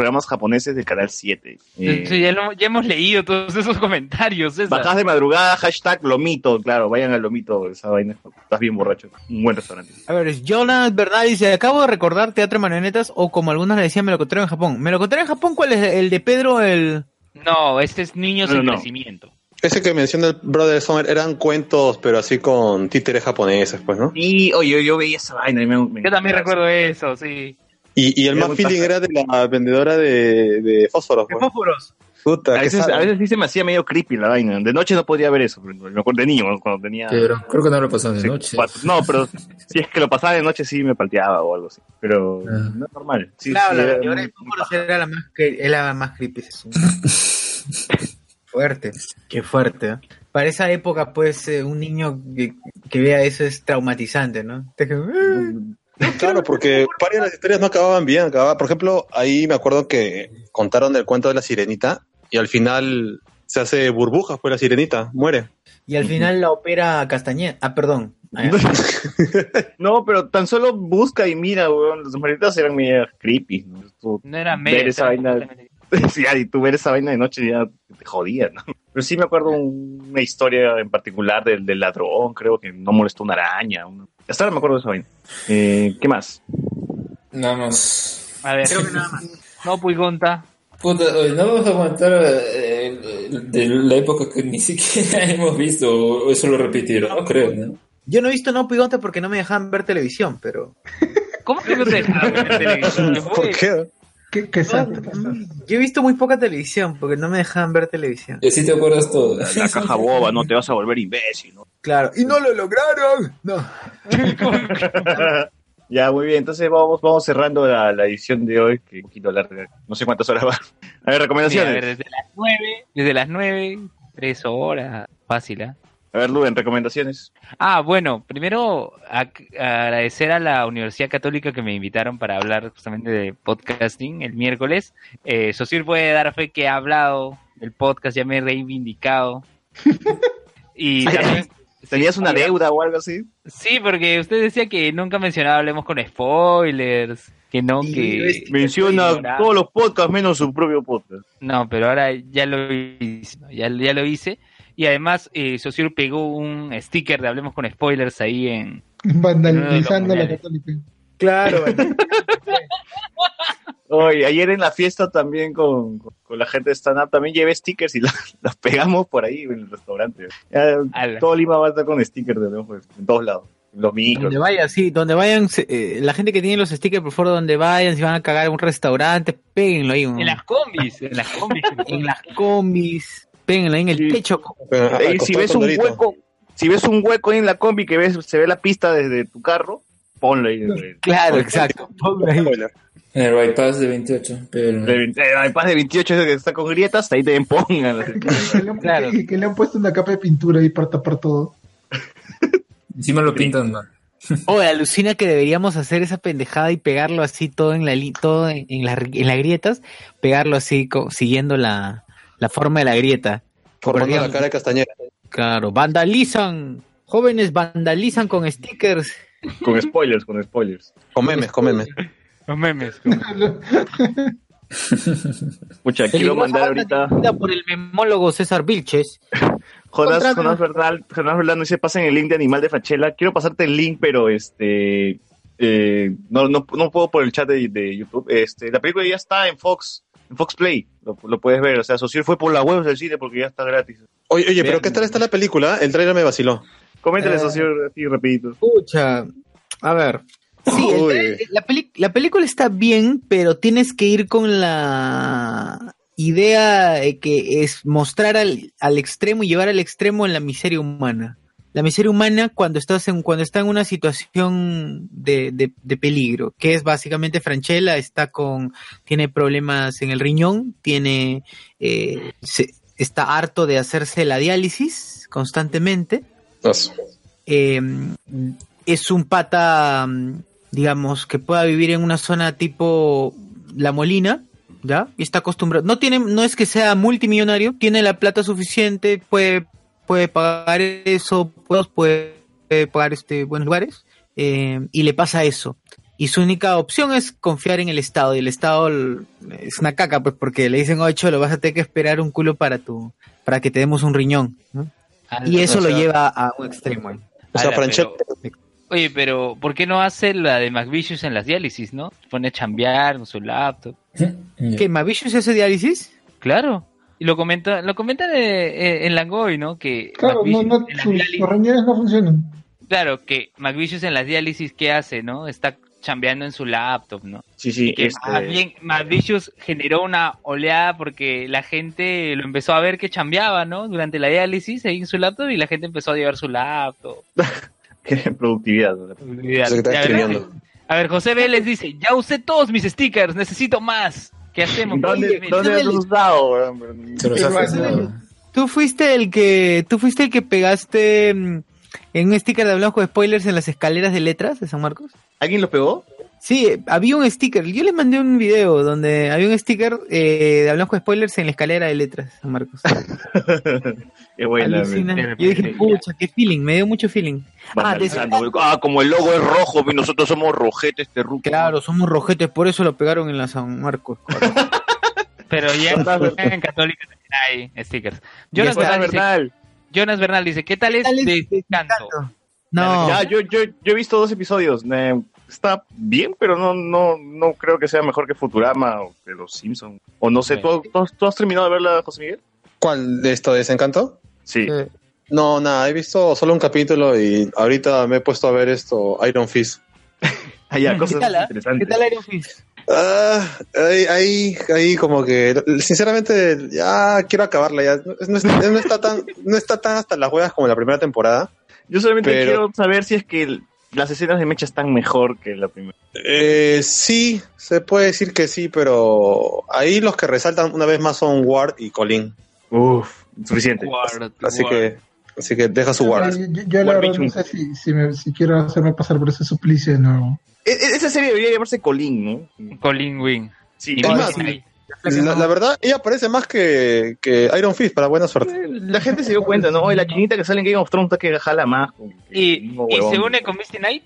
programas japoneses del Canal 7. Eh, Sí, ya, lo- ya hemos leído todos esos comentarios. César. Bajas de madrugada, hashtag Lomito, claro, vayan al Lomito, esa vaina, estás bien borracho, un buen restaurante. A ver, Jonas Bernal dice, acabo de recordar Teatro de Marionetas, o como algunos le decían, me lo encontré en Japón. ¿Me lo encontré en Japón? ¿Cuál es? ¿El de Pedro? El... No, este es Niños No, en no. Crecimiento. Ese que menciona el brother Sommer eran cuentos, pero así con títeres japoneses, pues, ¿no? Y, oye, yo veía esa vaina y me, me- Yo también recuerdo eso, sí. Y, y el Era más feeling era de la vendedora de, de fósforos. pues. fósforos. Puta, A veces, sad. a veces sí se me hacía medio creepy la vaina. De noche no podía ver eso, pero me acuerdo de niño, cuando tenía... Pero creo que no lo pasó de Sí, noche. cuatro- No, pero si es que lo pasaba de noche sí me palteaba o algo así. Pero Ah. no es normal. Sí, claro, sí, la muy- de fósforos era la más, que, era la más creepy. fuerte, qué fuerte. ¿eh? Para esa época, pues, eh, un niño que, que vea eso es traumatizante, ¿no? "Ah". Claro, porque varias de las historias no acababan bien. Acababa, por ejemplo, ahí me acuerdo que contaron el cuento de la sirenita y al final se hace burbujas, pues la sirenita muere. Y al final la opera Castañeda. Ah, perdón. Ah. No, pero tan solo busca y mira, weón. Las maritas eran medio creepy. ¿no? Tú No era ver medio. esa vaina. Sí, y tú ver esa vaina de noche ya te jodía, ¿no? Pero sí me acuerdo un- una historia en particular del, del ladrón, creo que no molestó una araña. una- Hasta ahora me acuerdo de esa vaina. Eh, ¿Qué más? Nada más. A ver, no, Puigonta. Puta, oye, no vamos a aguantar eh, de la época que ni siquiera hemos visto, o eso lo repitieron, no creo, ¿no? Yo no he visto No Pigonte porque no me dejaban ver televisión, pero... ¿Cómo que no te dejaban ver televisión? ¿Qué fue? qué? ¿Qué, qué santo? Yo he visto muy poca televisión porque no me dejaban ver televisión. Y así te acuerdas todo. La caja boba, no te vas a volver imbécil, ¿no? Claro, y no lo lograron. No. Ya, muy bien. Entonces vamos, vamos cerrando la, la edición de hoy, que es un poquito larga. No sé cuántas horas va. A ver, recomendaciones. a ver, desde las nueve, desde las nueve, tres horas, fácil, ¿ah? A ver, Luen, recomendaciones. Ah, bueno, primero agradecer a la Universidad Católica que me invitaron para hablar justamente de podcasting el miércoles. Eh, Sosir puede dar fe que ha hablado del podcast, ya me he reivindicado. y también, ¿Tenías una deuda o algo así? sí, porque usted decía que nunca mencionaba Hablemos con spoilers, que no, que... Menciona todos los podcasts menos su propio podcast. No, pero ahora ya lo hice, ya lo hice. Y además, eh, pegó un sticker de Hablemos con Spoilers ahí en... Vandalizando la católica. Claro. Hoy, ayer en la fiesta también con, con- con la gente de stand up también llevé stickers y los, los pegamos por ahí en el restaurante. Ya, todo Lima va a estar con stickers de lejos, en todos lados. Los micros. Donde vayan, sí, donde vayan, se- eh, la gente que tiene los stickers, por favor, donde vayan, si van a cagar en un restaurante, péguenlo ahí. En las combis, en las combis. en las combis, péguenlo ahí en el techo. Eh, si ves un hueco, si ves un hueco ahí en la combi que ves, se ve la pista desde tu carro, ponlo ahí. Claro, exacto. En el bypass de 28. Pero... De, eh, iPad de 28 ese que está con grietas, ahí te pongan. Que, le- que le han puesto una capa de pintura ahí para tapar todo. Encima lo pintan mal. Oye, alucina que deberíamos hacer esa pendejada y pegarlo así todo en la li- todo en, en las en las grietas, pegarlo así co- siguiendo la, la forma de la grieta. Formando la cara de Castañeda. Claro, vandalizan, jóvenes vandalizan con stickers. Con spoilers, con spoilers. Con memes, con memes. Los memes. Pucha, quiero mandar ahorita. Por el memólogo César Vilches. Jonas, Jonas Bernal, Jonas Bernal no dice, pasen el link de Animal de Fachela. Quiero pasarte el link, pero este eh, no, no, no puedo por el chat de, de YouTube. Este, la película ya está en Fox, en Fox Play. Lo, lo puedes ver. O sea, Socir fue por la web del cine porque ya está gratis. Oye, oye, pero ¿qué tal está la película? El trailer me vaciló. Coméntale, Eh, Socir, así rapidito. Escucha, a ver. Sí, la, peli- la película está bien, pero tienes que ir con la idea de que es mostrar al, al extremo y llevar al extremo la miseria humana. La miseria humana cuando estás en, cuando está en una situación de, de- de peligro, que es básicamente Franchella está con, tiene problemas en el riñón, tiene, eh, se- está harto de hacerse la diálisis constantemente eh, es un pata, digamos, que pueda vivir en una zona tipo La Molina, ¿ya? Y está acostumbrado. No tiene, no es que sea multimillonario, tiene la plata suficiente, puede, puede pagar eso, puede, puede pagar este buenos lugares, eh, y le pasa eso. Y su única opción es confiar en el Estado, y el Estado es una caca, pues, porque le dicen, ocho, lo vas a tener que esperar un culo para tu, para que te demos un riñón, ¿no? Y eso o lo sea- lleva a un extremo. ¿eh? Ala, pero- Oye, pero ¿por qué no hace la de McVicious en las diálisis, no? Pone a chambear con su laptop. ¿Qué, Mavicious hace diálisis? Claro. Y lo comenta, lo comentan eh, en Langoy, ¿no? Que Claro, no, no, sus, riñones no funcionan. claro, que McVicious en las diálisis, ¿qué hace, no? Está chambeando en su laptop, ¿no? Sí, sí, Y que este- más bien McVicious generó una oleada porque la gente lo empezó a ver que chambeaba, ¿no? Durante la diálisis ahí en su laptop y la gente empezó a llevar su laptop. Qué productividad. ¿no? Ya, ya, ¿verdad? A ver, José Vélez dice, ya usé todos mis stickers, necesito más. ¿Qué hacemos? ¿Dónde, Oye, ¿dónde Vélez. has usado? Se los. Tú fuiste el que, tú fuiste el que pegaste mm, en un sticker de Hablamos con Spoilers en las escaleras de letras de San Marcos. ¿Alguien lo pegó? Sí, había un sticker. Yo les mandé un video donde había un sticker eh, de Hablamos con Spoilers en la escalera de letras de San Marcos. Qué buena. Yo dije, pucha, qué feeling, me dio mucho feeling. Ah, de- weón. Ah, como el logo es rojo, y nosotros somos rojetes, este ruco. claro, somos rojetes, por eso lo pegaron en la San Marcos. Pero ya en Católica también hay stickers. Jonas está, Bernal, dice, Bernal. Jonas Bernal dice, ¿qué tal es Descanso? No. Ya, yo, yo, yo he visto dos episodios. eh, está bien, pero no, no, no creo que sea mejor que Futurama o que Los Simpsons. O no sé, ¿tú, tú, tú has terminado de verla, José Miguel? ¿Cuál de esto? ¿Desencanto? Sí. No, nada, he visto solo un capítulo y ahorita me he puesto a ver esto, Iron Fist. Allá, ¿Qué tal, ah? ¿Qué tal Iron Fist? Ah, ahí, ahí, ahí como que, sinceramente, ya quiero acabarla. Ya. No, no está, no está tan, no está tan hasta las huevas como la primera temporada. Yo solamente Pero- quiero saber si es que el- las escenas de Mecha están mejor que la primera. Eh, sí, se puede decir que sí, pero ahí los que resaltan una vez más son Ward y Colin. Uf, suficiente. Así que, así que deja su Ward. Yo, yo- yo la verdad no sé si, si, me- si quiero hacerme pasar por ese suplicio de nuevo. E- e- Esa serie debería llamarse Colin, ¿no? Colin Wing. Sí, Y más. La, la verdad, ella parece más que, que Iron Fist, para buena suerte. La gente se dio cuenta, ¿no? Oye, La chinita que sale en Game of Thrones está que jala más. Y, y se une con Misty Knight.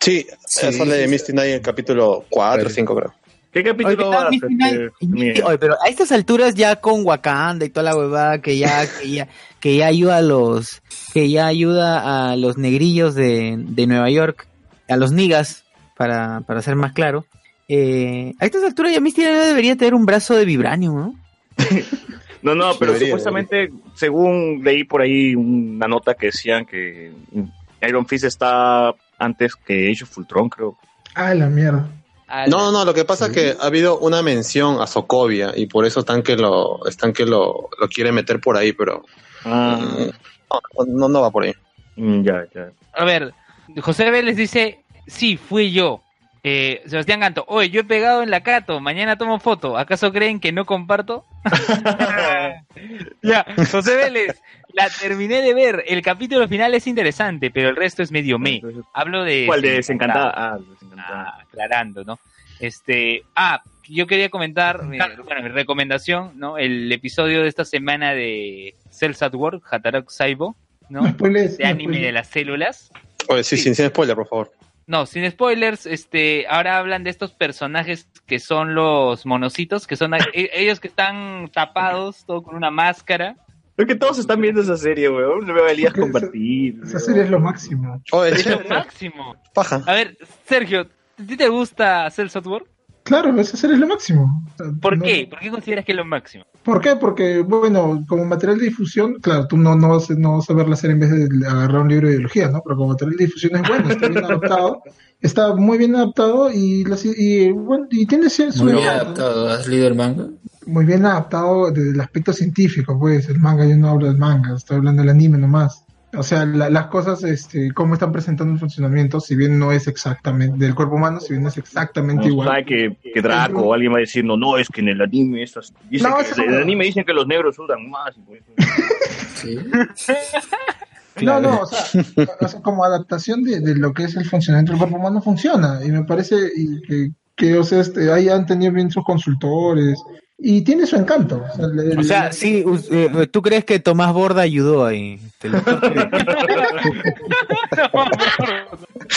Sí, Sí, eso de sí, Misty Knight en el capítulo 4 o 5, creo. ¿Qué Oye, ¿qué capítulo vas, Misty Knight? Y Misty- Miguel? Oye, pero a estas alturas ya con Wakanda y toda la huevada que ya, que ya, que ya ayuda a los, que ya ayuda a los negrillos de, de Nueva York, a los niggas, para, para ser más claro. Eh, a estas alturas ya Misty Knight debería tener un brazo de vibranium, ¿no? No, no, pero Debería, supuestamente, según leí por ahí una nota que decían que Iron Fist está antes que Age of Ultron, creo. Ah, la mierda. No, no, no, lo que pasa es que ha habido una mención a Sokovia y por eso están que lo, están que lo, lo quieren meter por ahí, pero Ah, no, no, no va por ahí. mm, ya, ya. A ver, José Vélez dice, sí, fui yo. Eh, Sebastián Ganto, oye, yo he pegado en la Cato, mañana tomo foto. ¿Acaso creen que no comparto? ya, José Vélez, la terminé de ver. El capítulo final es interesante, pero el resto es medio me. Hablo de... ¿Cuál de Desencantada? Ah, Desencantada. Ah, aclarando, ¿no? Este, ah, yo quería comentar, eh, bueno, mi recomendación, ¿no? El episodio de esta semana de Cells at Work, Hatarok Saibo, ¿no? Spoilees, De anime spoilees. de las células. Oye, sí, Sí. Sin, sin spoiler, por favor. No, sin spoilers, este, ahora hablan de estos personajes que son los monocitos, que son e- ellos que están tapados, todo con una máscara. Es que todos están viendo esa serie, weón. A Elías Porque compartir. Esa serie es lo máximo. Oye, Es lo máximo. paja. A ver, Sergio, ¿a ti te gusta at Work? Claro, esa serie es lo máximo. O sea, ¿Por no- qué? ¿Por qué consideras que es lo máximo? ¿Por qué? Porque, bueno, como material de difusión, claro, tú no, no, vas, a- no vas a ver la serie en vez de agarrar un libro de ideología, ¿no? Pero como material de difusión es bueno, está bien adaptado, está muy bien adaptado y, las- y, bueno, y tiene su Muy bien adaptado. ¿Has leído el manga? muy bien adaptado desde el aspecto científico, pues el manga, yo no hablo del manga, estoy hablando del anime nomás. O sea, la- las cosas, este, cómo están presentando el funcionamiento, si bien no es exactamente, del cuerpo humano, si bien no es exactamente No igual. sabe que, que Draco o alguien va diciendo, no, es que en el anime estas, dicen No, que- en el anime dicen que los negros sudan más. pues. Sí. No, no, o sea, o sea, como adaptación de, de lo que es el funcionamiento del cuerpo humano funciona. Y me parece y que, que, o sea, este, ahí han tenido bien sus consultores. Y tiene su encanto. O sea, el- O sea, sí, eh, ¿tú crees que Tomás Borda ayudó ahí? Te lo-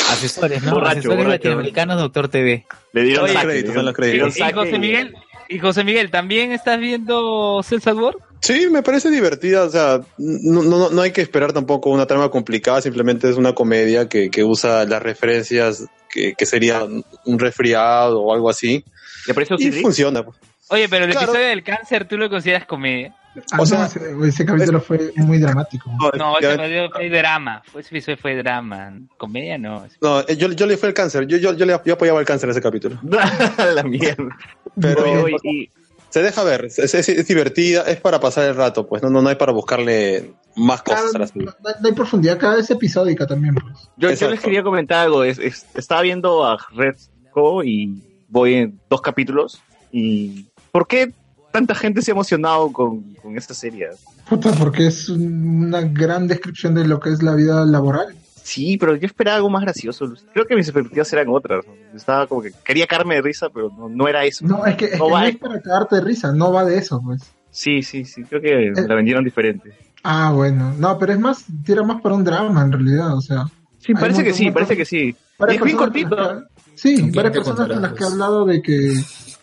Asesores, ¿no? Borracho, Asesores borracho. latinoamericanos, Doctor TV. Le dieron Oye, saque, créditos, le los ¿Y, créditos. y José. Miguel? ¿Y José Miguel, también estás viendo Cells at Work? Sí, me parece divertida, o sea, no, no, no hay que esperar tampoco una trama complicada, simplemente es una comedia que, que usa las referencias que, que sería un resfriado o algo así. ¿Le pareció Y funciona. pues. Oye, pero el Claro. episodio del cáncer, ¿tú lo consideras comedia? Ah, o sea, no, ese, ese capítulo fue muy dramático. No, ya- ese episodio fue drama. Fue, ese episodio fue drama. Comedia no. no, eh, yo, yo le fui el cáncer, yo, yo, yo, le, yo apoyaba el cáncer en ese capítulo. la mierda. Pero Oye, oye, y- se deja ver, es, es- es divertida, es para pasar el rato, pues no, no, no hay para buscarle más cosas a la no, no- no hay profundidad, cada vez episódica también, pues. yo, yo les quería comentar algo. Es, es- estaba viendo a Red Co y voy en dos capítulos. ¿Y por qué tanta gente se ha emocionado con, con esta serie? Puta, porque es un- una gran descripción de lo que es la vida laboral. Sí, pero yo esperaba algo más gracioso. Creo que mis expectativas eran otras. Estaba como que quería caerme de risa, pero no, no era eso. No, es que, es que No no va- es para cagarte de risa, no va de eso, pues. Sí, sí, sí. Creo que me la vendieron diferente. Ah, bueno. No, pero es más, tira más para un drama en realidad, o sea. Sí, parece que sí, parece que sí. Es bien personas con cortito. las que- Sí, ¿Con quién varias personas con las que he hablado de que,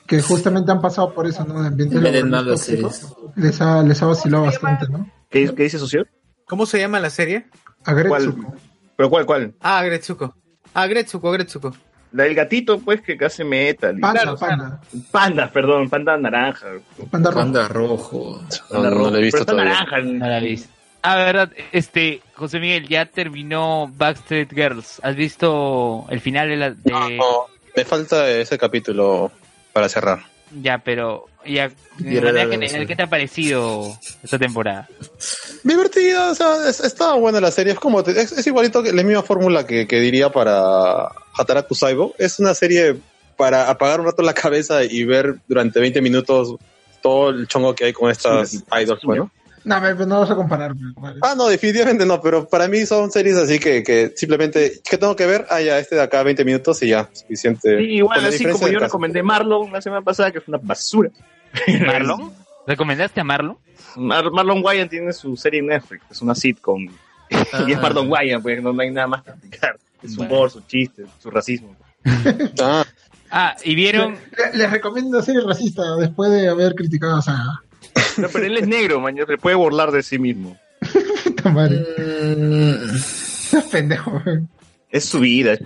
que justamente han pasado por eso, ¿no? Las tóxicos. Les ha, les ha vacilado bastante, ¿no? ¿Qué, qué dice socio? ¿Cómo se llama la serie? A Gretsuko. ¿Cuál? ¿Pero cuál, cuál? Ah, Gretsuko. Ah, Gretsuko, Gretsuko. La del gatito, pues, que hace metal. y- Panda, Claro, panda. Panda, perdón, panda naranja. Panda rojo. Panda rojo. No, no, no lo he visto Pero todavía. naranja. No la he visto. Ah, verdad, este, José Miguel, ya terminó Backstreet Girls. ¿Has visto el final de la... De... No, me falta ese capítulo para cerrar. Ya, pero ya, Y la. ¿qué te ha parecido esta temporada? Divertida, o sea, es- estaba buena la serie. Es como, te- es, es igualito que la misma fórmula que, que diría para Hataraku Saibo. Es una serie para apagar un rato la cabeza y ver durante 20 minutos todo el chongo que hay con estas idols, bueno. No, me- no vas a comparar. pues, Ah, no, definitivamente no, pero para mí son series así que, que simplemente, ¿qué tengo que ver? Ah, ya, este de acá 20 minutos y ya, suficiente. Sí, igual, así como yo recomendé Marlon la semana pasada, que fue una basura. ¿Marlon? ¿Recomendaste a Marlon? Mar- Marlon Wayans tiene su serie en Netflix, es una sitcom. y es Marlon Wayans, pues no, hay nada más que explicar. Es su humor, su chiste, su racismo. Ah, y vieron... Le- Les recomiendo serie racista después de haber criticado a Saga. No, pero él es negro, man, se puede burlar de sí mismo. Pendejo. Es su vida.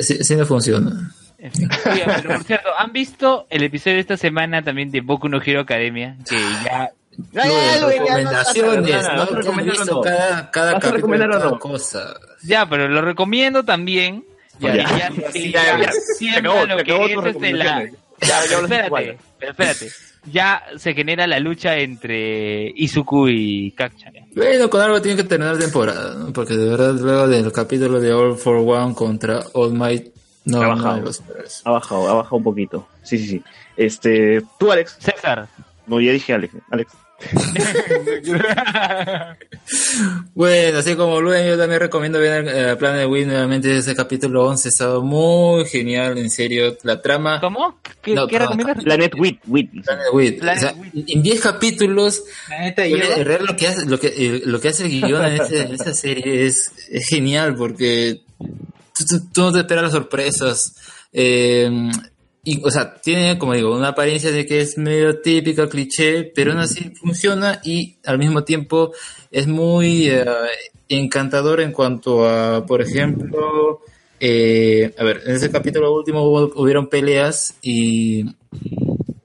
Sí, sí no funciona. Oye, pero por cierto, ¿han visto el episodio de esta semana también de Boku no Hero Academia? Que ya... Recomendaciones, no, ¿no? no, Que han recomendar visto o no. cada, cada ¿Vas a capítulo de recomendar o cada no? Ya, pero lo recomiendo también. Ya, Ya. ya, este. Ya se genera la lucha entre Izuku y Kakcha. Bueno, con algo tiene que terminar la temporada, ¿no? Porque de verdad, luego del capítulo de All for One contra All Might, no, ha bajado. ha bajado, ha bajado un poquito. Sí, sí, sí. Este, tú, Alex. César. No, ya dije Alex. Alex. Bueno, así como Luen, yo también recomiendo ver el plan de Win nuevamente. Ese capítulo 11 estaba muy genial, en serio. La trama. ¿Cómo? ¿Qué, No, qué no, recomiendas? Planet. Planet. O sea, en 10 capítulos, en lo que hace, lo que, eh, lo que hace el guion en, en esta serie es, es genial porque tú, tú- tú no te esperas las sorpresas. Eh, y, o sea, tiene, como digo, una apariencia de que es medio típica, cliché, pero aún así funciona y al mismo tiempo es muy eh, encantador en cuanto a, por ejemplo, eh, a ver, en ese capítulo último hubo- hubieron peleas y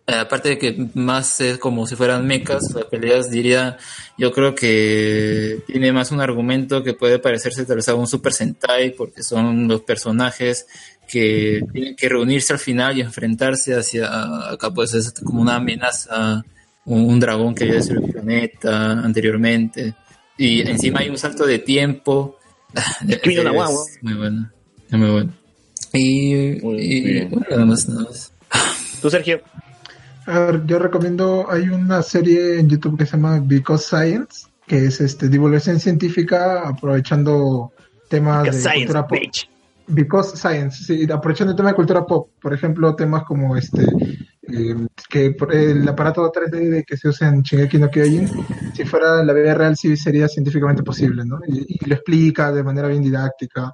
eh, aparte de que más es como si fueran mechas, las peleas diría, yo creo que tiene más un argumento que puede parecerse tal vez a un Super Sentai, porque son los personajes que tienen que reunirse al final y enfrentarse hacia, acá pues es como una amenaza, un, un dragón que había destruido el planeta anteriormente, y encima hay un salto de tiempo, que viene una Es guagua. muy bueno, es muy bueno. Y, y bueno, nada más, nada más. Tú, Sergio. A ver, yo recomiendo, hay una serie en YouTube que se llama Because Science, que es este divulgación científica aprovechando temas Because de science, cultura pop. Because Science, sí, aprovechando el tema de cultura pop, por ejemplo, temas como este, eh, que el aparato 3D de que se usa en Shingeki no Kyojin, si fuera la vida real sí sería científicamente posible, ¿no? Y, y lo explica de manera bien didáctica.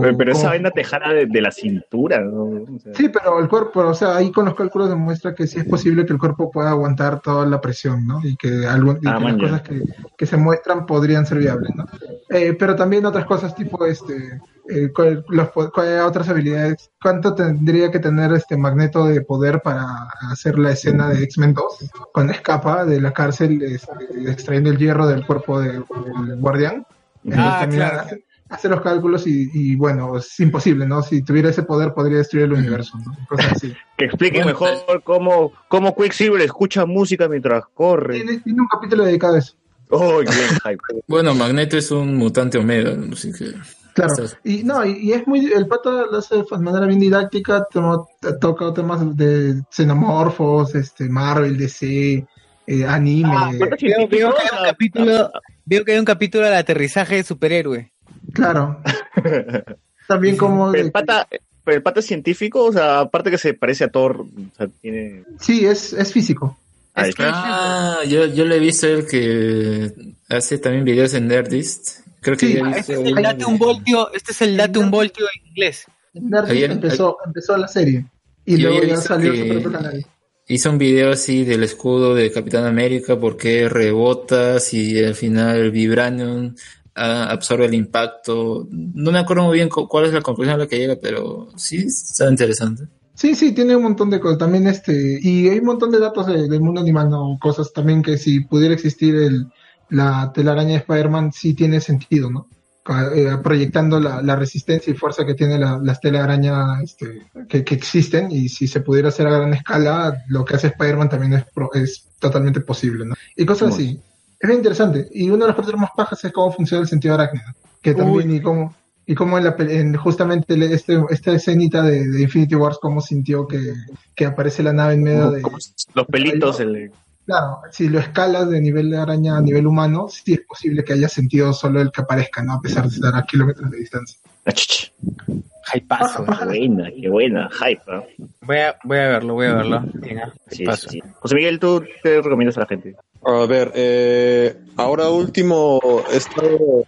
Pero, pero esa vaina te jala de, de la cintura, ¿no? O sea, Sí, pero el cuerpo, o sea, ahí con los cálculos demuestra que sí es posible que el cuerpo pueda aguantar toda la presión, ¿no? Y que, algo, y Ah, que las cosas que, que se muestran podrían ser viables, ¿no? Eh, pero también otras cosas tipo, este, eh, cuál- los po- cuál- otras habilidades, ¿cuánto tendría que tener este Magneto de poder para hacer la escena de X-Men 2? Cuando escapa de la cárcel este, extrayendo el hierro del cuerpo de- del guardián. Ah, claro. Hace, los cálculos y, y, bueno, es imposible, ¿no? Si tuviera ese poder podría destruir el universo, ¿no? Cosas así. Que expliquen Bueno, mejor cómo, cómo Quicksilver escucha música mientras corre. Tiene, tiene un capítulo dedicado a eso. Oh, bien, hype. Bueno, Magneto es un mutante omega, así que... Claro, y no, y, y es muy, el pata lo hace de manera bien didáctica, tomo- toca temas de xenomorfos, este, Marvel, DC, eh, anime. Veo, veo que hay un capítulo, veo que hay un capítulo del aterrizaje de superhéroe. Claro. También como... El pata, pero el pata es científico, o sea, aparte que se parece a Thor, o sea, tiene... Sí, es, es físico. Ah, Es que- ah, yo, yo le he visto el que hace también videos en Nerdist. Creo que Sí, ya he Este es el un- datum voltio, este es el datum voltio en inglés. Nerdist Ayer- empezó, empezó la serie. Y Yo luego ya salió que- su propio canal. hizo un video así del escudo de Capitán América, porque rebota si al final Vibranium ah, absorbe el impacto. No me acuerdo muy bien cu- cuál es la conclusión a la que llega, pero sí está interesante. Sí, sí, tiene un montón de cosas. También este, y hay un montón de datos de- del mundo animal, ¿no? Cosas también que si pudiera existir el, la telaraña de Spider-Man sí tiene sentido, ¿no? Eh, proyectando la, la resistencia y fuerza que tiene la- las telarañas este, que, que existen y si se pudiera hacer a gran escala, lo que hace Spider-Man también es, pro- es totalmente posible, ¿no? Y cosas así. Es bien interesante. Y uno de los capítulos más pajas es cómo funciona el sentido arácnido. Que también, y cómo, y cómo en la, en justamente este, esta escenita de, de Infinity Wars, cómo sintió que, que aparece la nave en medio de... Los pelitos, el... Claro, si lo escalas de nivel de araña a nivel humano, sí es posible que haya sentido solo el que aparezca, ¿no? A pesar de estar a kilómetros de distancia. Hypazo. Qué buena, qué buena, hype. ¿no? Voy a, voy a verlo, voy a verlo. Venga, Sí, sí, sí. José Miguel, ¿tú qué recomiendas a la gente? A ver, eh, ahora último, he estado-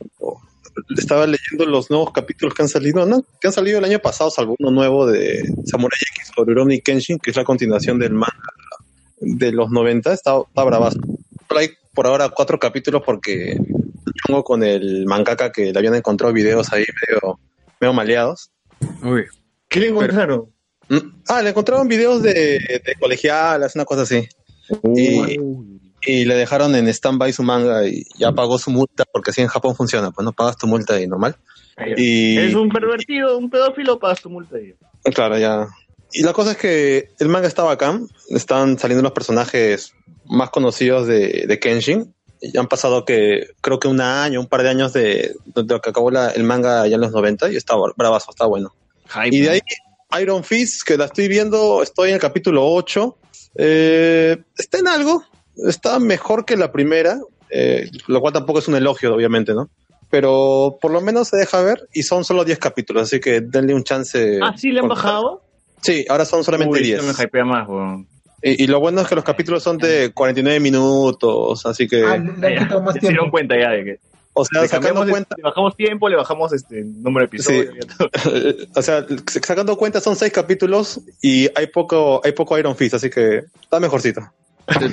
estaba leyendo los nuevos capítulos que han salido, ¿no? Que han salido el año pasado, salvo uno nuevo de Samurai X sobre Rurouni Kenshin, que es la continuación del manga de los 90. Está, está bravazo. Hay por ahora cuatro capítulos porque tengo con el mangaka que le habían encontrado videos ahí medio, medio maleados. ¿Qué le encontraron? Ah, le encontraron videos de, de colegialas, una cosa así. Y, y le dejaron en stand-by su manga y ya pagó su multa, porque así en Japón funciona, pues no pagas tu multa y normal. Y Eres un pervertido, un pedófilo, pagas tu multa. y- claro, ya. Y la cosa es que el manga está bacán, están saliendo los personajes más conocidos de, de Kenshin. Y han pasado que creo que un año, un par de años de, de lo que acabó la- el manga ya en los 90 y está bravazo, está bueno. y de ahí Iron Fist, que la estoy viendo, estoy en el capítulo 8. Eh, está en algo, está mejor que la primera, eh, lo cual tampoco es un elogio, obviamente, ¿no? Pero por lo menos se deja ver y son solo 10 capítulos, así que denle un chance. Ah, sí, le han bajado. Sí, ahora son solamente Uy, 10. eso me hypea más, weón. Y, y lo bueno es que los capítulos son de 49 minutos, así que... Ah, quitado más Se tiempo. dieron cuenta ya de que. O sea, le sacando cuenta... Le bajamos tiempo, le bajamos este número de Sí. episodios. ya todo. o sea, sacando cuenta son 6 capítulos y hay poco, hay poco Iron Fist, así que está mejorcito.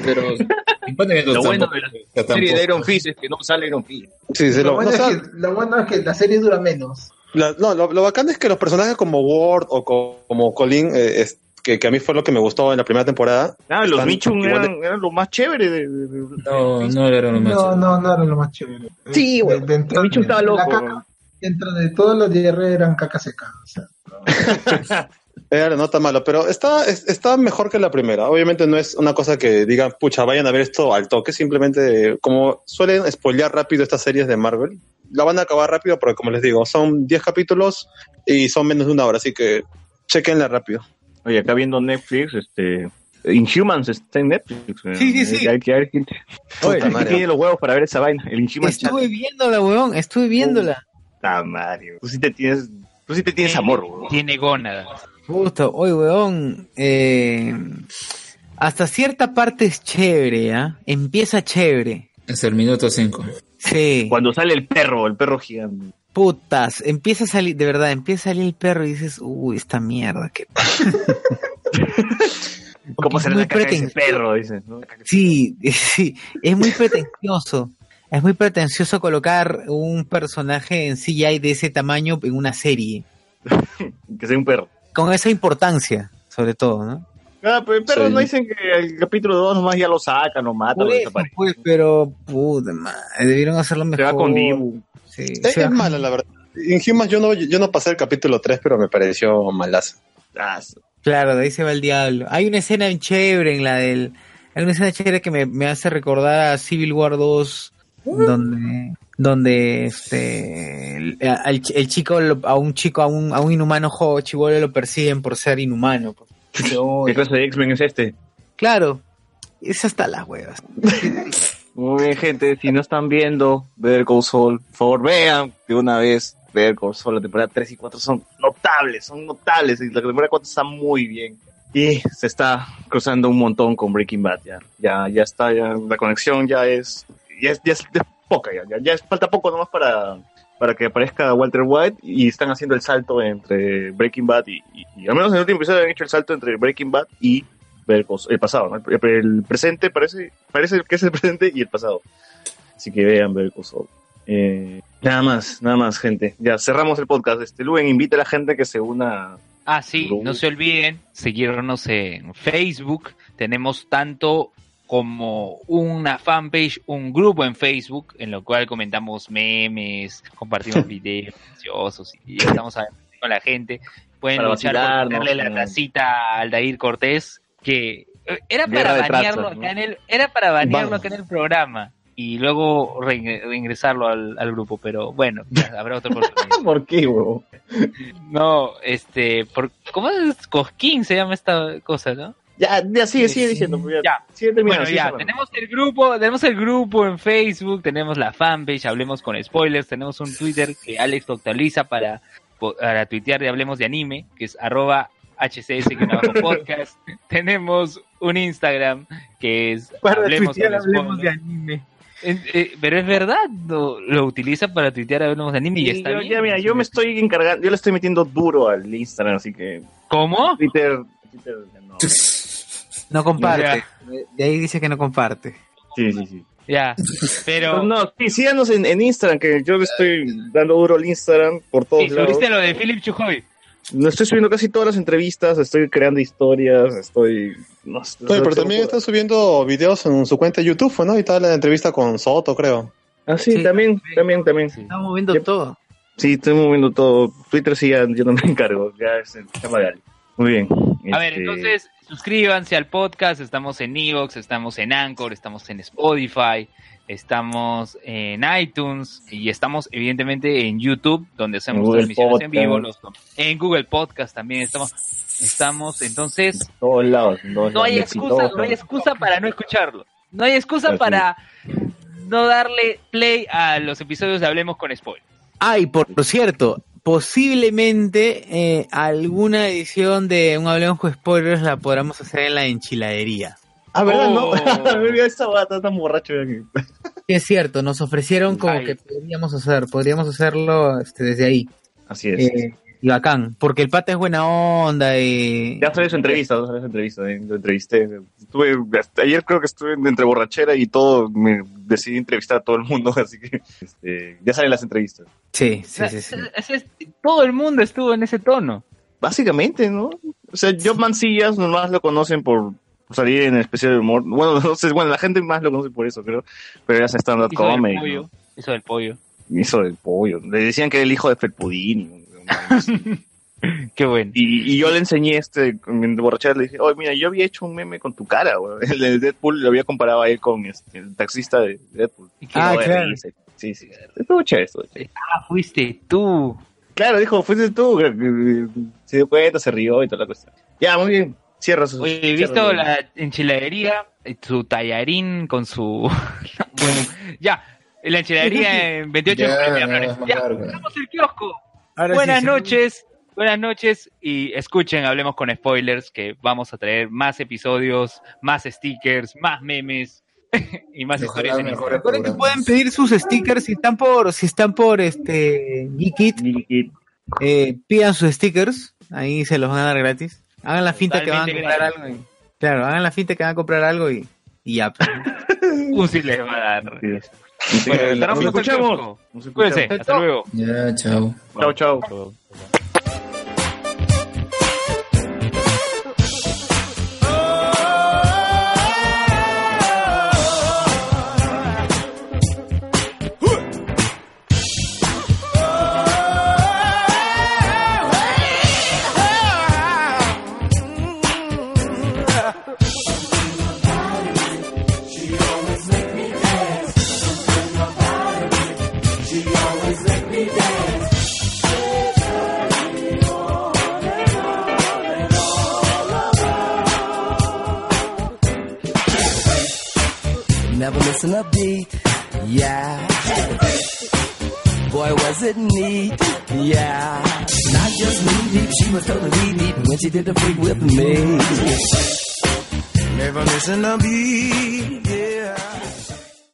Pero Lo bueno de la serie de Iron Fist es que no sale Iron Fist. Sí, sí, Lo lo, bueno, no, sea, que, lo bueno es que la serie dura menos. La- no, lo, lo bacán es que los personajes como Ward o co- como Colin, eh, es- que, que a mí fue lo que me gustó en la primera temporada. Ah, los Michum igual de- eran, eran lo más chévere de. de- de- No, no era lo más. No, no, no era lo más chévere. Sí, güey. de entrada- Michu estaba la loco, caca. Dentro de todos los diarreas eran caca seca. o sea. Era, no está malo, pero está, es- está mejor que la primera. Obviamente no es una cosa que digan, pucha, vayan a ver esto al toque. Simplemente, como suelen spoilear rápido estas series de Marvel, la van a acabar rápido porque, como les digo, son 10 capítulos y son menos de una hora, así que chequenla rápido. Oye, acá viendo Netflix, este. Inhumans está en Netflix. Sí, sí, sí. Hay que ver quién, Oye, quién tiene los huevos para ver esa vaina. El Inhumans Estuve viéndola, weón, estuve viéndola. Está Mario. Tú sí te tienes, tú sí te tienes amor, weón. Tiene gónadas. Justo, oye, weón, eh, hasta cierta parte es chévere, ¿ah? Empieza chévere. Es el minuto 5. Sí. Cuando sale el perro, el perro gigante. Putas, empieza a salir, de verdad, empieza a salir el perro y dices, uy, esta mierda, qué ¿Cómo es será muy la caca de ese pretencioso. perro? Dices, ¿no? Sí, sí, es muy pretencioso. Es muy pretencioso colocar un personaje en CGI de ese tamaño en una serie. Que sea un perro. Con esa importancia, sobre todo, ¿no? Ah, pero el perro Sí. no dicen que el capítulo 2 nomás ya lo sacan, lo matan, lo desaparecen. pues, pero, puta madre, debieron hacerlo mejor. Se va con Dibu. Sí, Es, es mala, la verdad. Inhumans yo no, yo no pasé el capítulo 3, pero me pareció malazo. Ah, Claro, de ahí se va el diablo. Hay una escena chévere en la del... Hay una escena chévere que me, me hace recordar a Civil War 2, donde donde este el, chico lo- a un chico a un, a un inhumano chivolo lo persiguen por ser inhumano pues. Dice, "Oh, ¿Qué clase de X-Men es este? claro es hasta las huevas Muy bien, gente. Si no están viendo Better Call Saul, por favor, vean de una vez Better Call Saul. La temporada 3 y 4 son notables, son notables. Y la temporada 4 está muy bien. Y se está cruzando un montón con Breaking Bad. Ya, ya, ya está, ya, la conexión ya es, ya es, ya es, es poca. Ya, ya, ya es- falta poco nomás para, para que aparezca Walter White. Y están haciendo el salto entre Breaking Bad y, y- y al menos en el último episodio han hecho el salto entre Breaking Bad y Saul. el pasado. ¿no? El, el presente parece, parece que es el presente y el pasado. Así que vean Better Call Saul. Eh, nada más, nada más, gente. Ya cerramos el podcast. Este Luen invita a la gente que se una. Ah, sí, no se olviden seguirnos en Facebook. Tenemos tanto como una fanpage, un grupo en Facebook, en lo cual comentamos memes, compartimos videos y estamos hablando con la gente. Pueden luchar por darle la tacita al Aldair Cortés, que eh, era para banearlo acá en el, era para banearlo acá en el programa y luego reing- reingresarlo al, al grupo, pero bueno, habrá otra oportunidad. ¿Por qué, huevo? No, este, por, ¿cómo es? Cosquín se llama esta cosa, ¿no? Ya, ya sigue, sigue diciendo. pues, Ya, Ya. sigue terminando, Bueno, sigue ya, tenemos el grupo, tenemos el grupo en Facebook, tenemos la fanpage, hablemos con spoilers, tenemos un Twitter que Alex actualiza para, para tuitear de Hablemos de Anime, que es arroba HCS que no podcast. tenemos un Instagram que es Para Hablemos, tuitear, hablemos de anime. Eh, eh, pero es verdad, lo, lo utiliza para tuitear Hablemos de Anime y Sí, está yo, bien. ya, mira, yo me estoy encargando, yo le estoy metiendo duro al Instagram, así que. ¿Cómo? Twitter. Twitter no. No comparte. De ahí dice que no comparte. Sí, sí, sí. Ya, pero... No, sí, síganos en, en Instagram, que yo le estoy dando duro al Instagram por todos Sí, lados. subiste lo de Philip Chujoy. No estoy subiendo casi todas las entrevistas, estoy creando historias, estoy. No, Oye, pero también está subiendo videos en su cuenta de YouTube, ¿no? Y está la entrevista con Soto, creo. Ah, sí, también, también, también. Estamos moviendo todo. Sí, estoy moviendo todo. Twitter sí, ya, yo no me encargo, ya es el tema de. Muy bien. A ver, Este, entonces suscríbanse al podcast. Estamos en Evox, estamos en Anchor, estamos en Spotify, estamos en iTunes y estamos evidentemente en YouTube, donde hacemos Google transmisiones en vivo. Los- en Google Podcast también estamos. Estamos, entonces, todos lados. en todos no hay lados, excusa, no hay excusa para no escucharlo. No hay excusa Así para no darle play a los episodios de Hablemos con Spoil. Ah, y por cierto, posiblemente eh, alguna edición de un Hablemos con Spoilers la podamos hacer en la enchiladería. Ah, ¿verdad? Oh. No, esta bata tan borracho. Sí, Es cierto, nos ofrecieron como Ay. que podríamos hacer, podríamos hacerlo este, desde ahí. Así es. Eh, y bacán, porque el pata es buena onda y... Ya salió su entrevista, ya su entrevista, eh, lo entrevisté. Estuve, hasta ayer creo que estuve entre borrachera y todo, me decidí entrevistar a todo el mundo, así que este, ya salen las entrevistas. Sí, O sea, es- es- todo el mundo estuvo en ese tono. Básicamente, ¿no? O sea, Job Mancillas nomás lo conocen por salir en el especial de humor. Bueno, no sé, bueno, la gente más lo conoce por eso, creo. Pero se stand-up comedy. pollo. ¿no? Hizo del pollo. Hizo del pollo. Le decían que era el hijo de Felpudín. Qué bueno. Y, y yo le enseñé este, en borrachera, le dije, oye, mira, yo había hecho un meme con tu cara, güey. El de Deadpool lo había comparado a él con este, el taxista de Deadpool. Ah, claro. Sí, sí. Estuvo chévere, estuvo chévere. Ah, fuiste tú. Claro, dijo, fuiste tú. Se dio cuenta, se rió y toda la cuestión. Ya, muy bien. Cierra su. Oye, ¿he visto su- la enchiladería? Su tallarín con su... bueno, ya. La enchiladería en 28 de Ya, Miraflores. ya, cerramos el kiosco. Ahora Buenas sí, noches. Buenas noches y escuchen, hablemos con spoilers, que vamos a traer más episodios, más stickers, más memes y más historias en Instagram. Recuerden que pueden pedir sus stickers si están por, si están por este Geekit. Eh, pidan sus stickers, ahí se los van a dar gratis. Hagan la finta que van a comprar algo. y- claro, hagan la finta que van a comprar algo y, y ya. Un sí les va a dar. Bueno, Nos escuchamos. Nos escuchamos. Cuídense, hasta luego. Ya, chao. Chao, chao. Never missing a beat, yeah. Boy, was it neat, yeah. Not just knee deep, she was totally deep when she did the freak with me. Never missing a beat,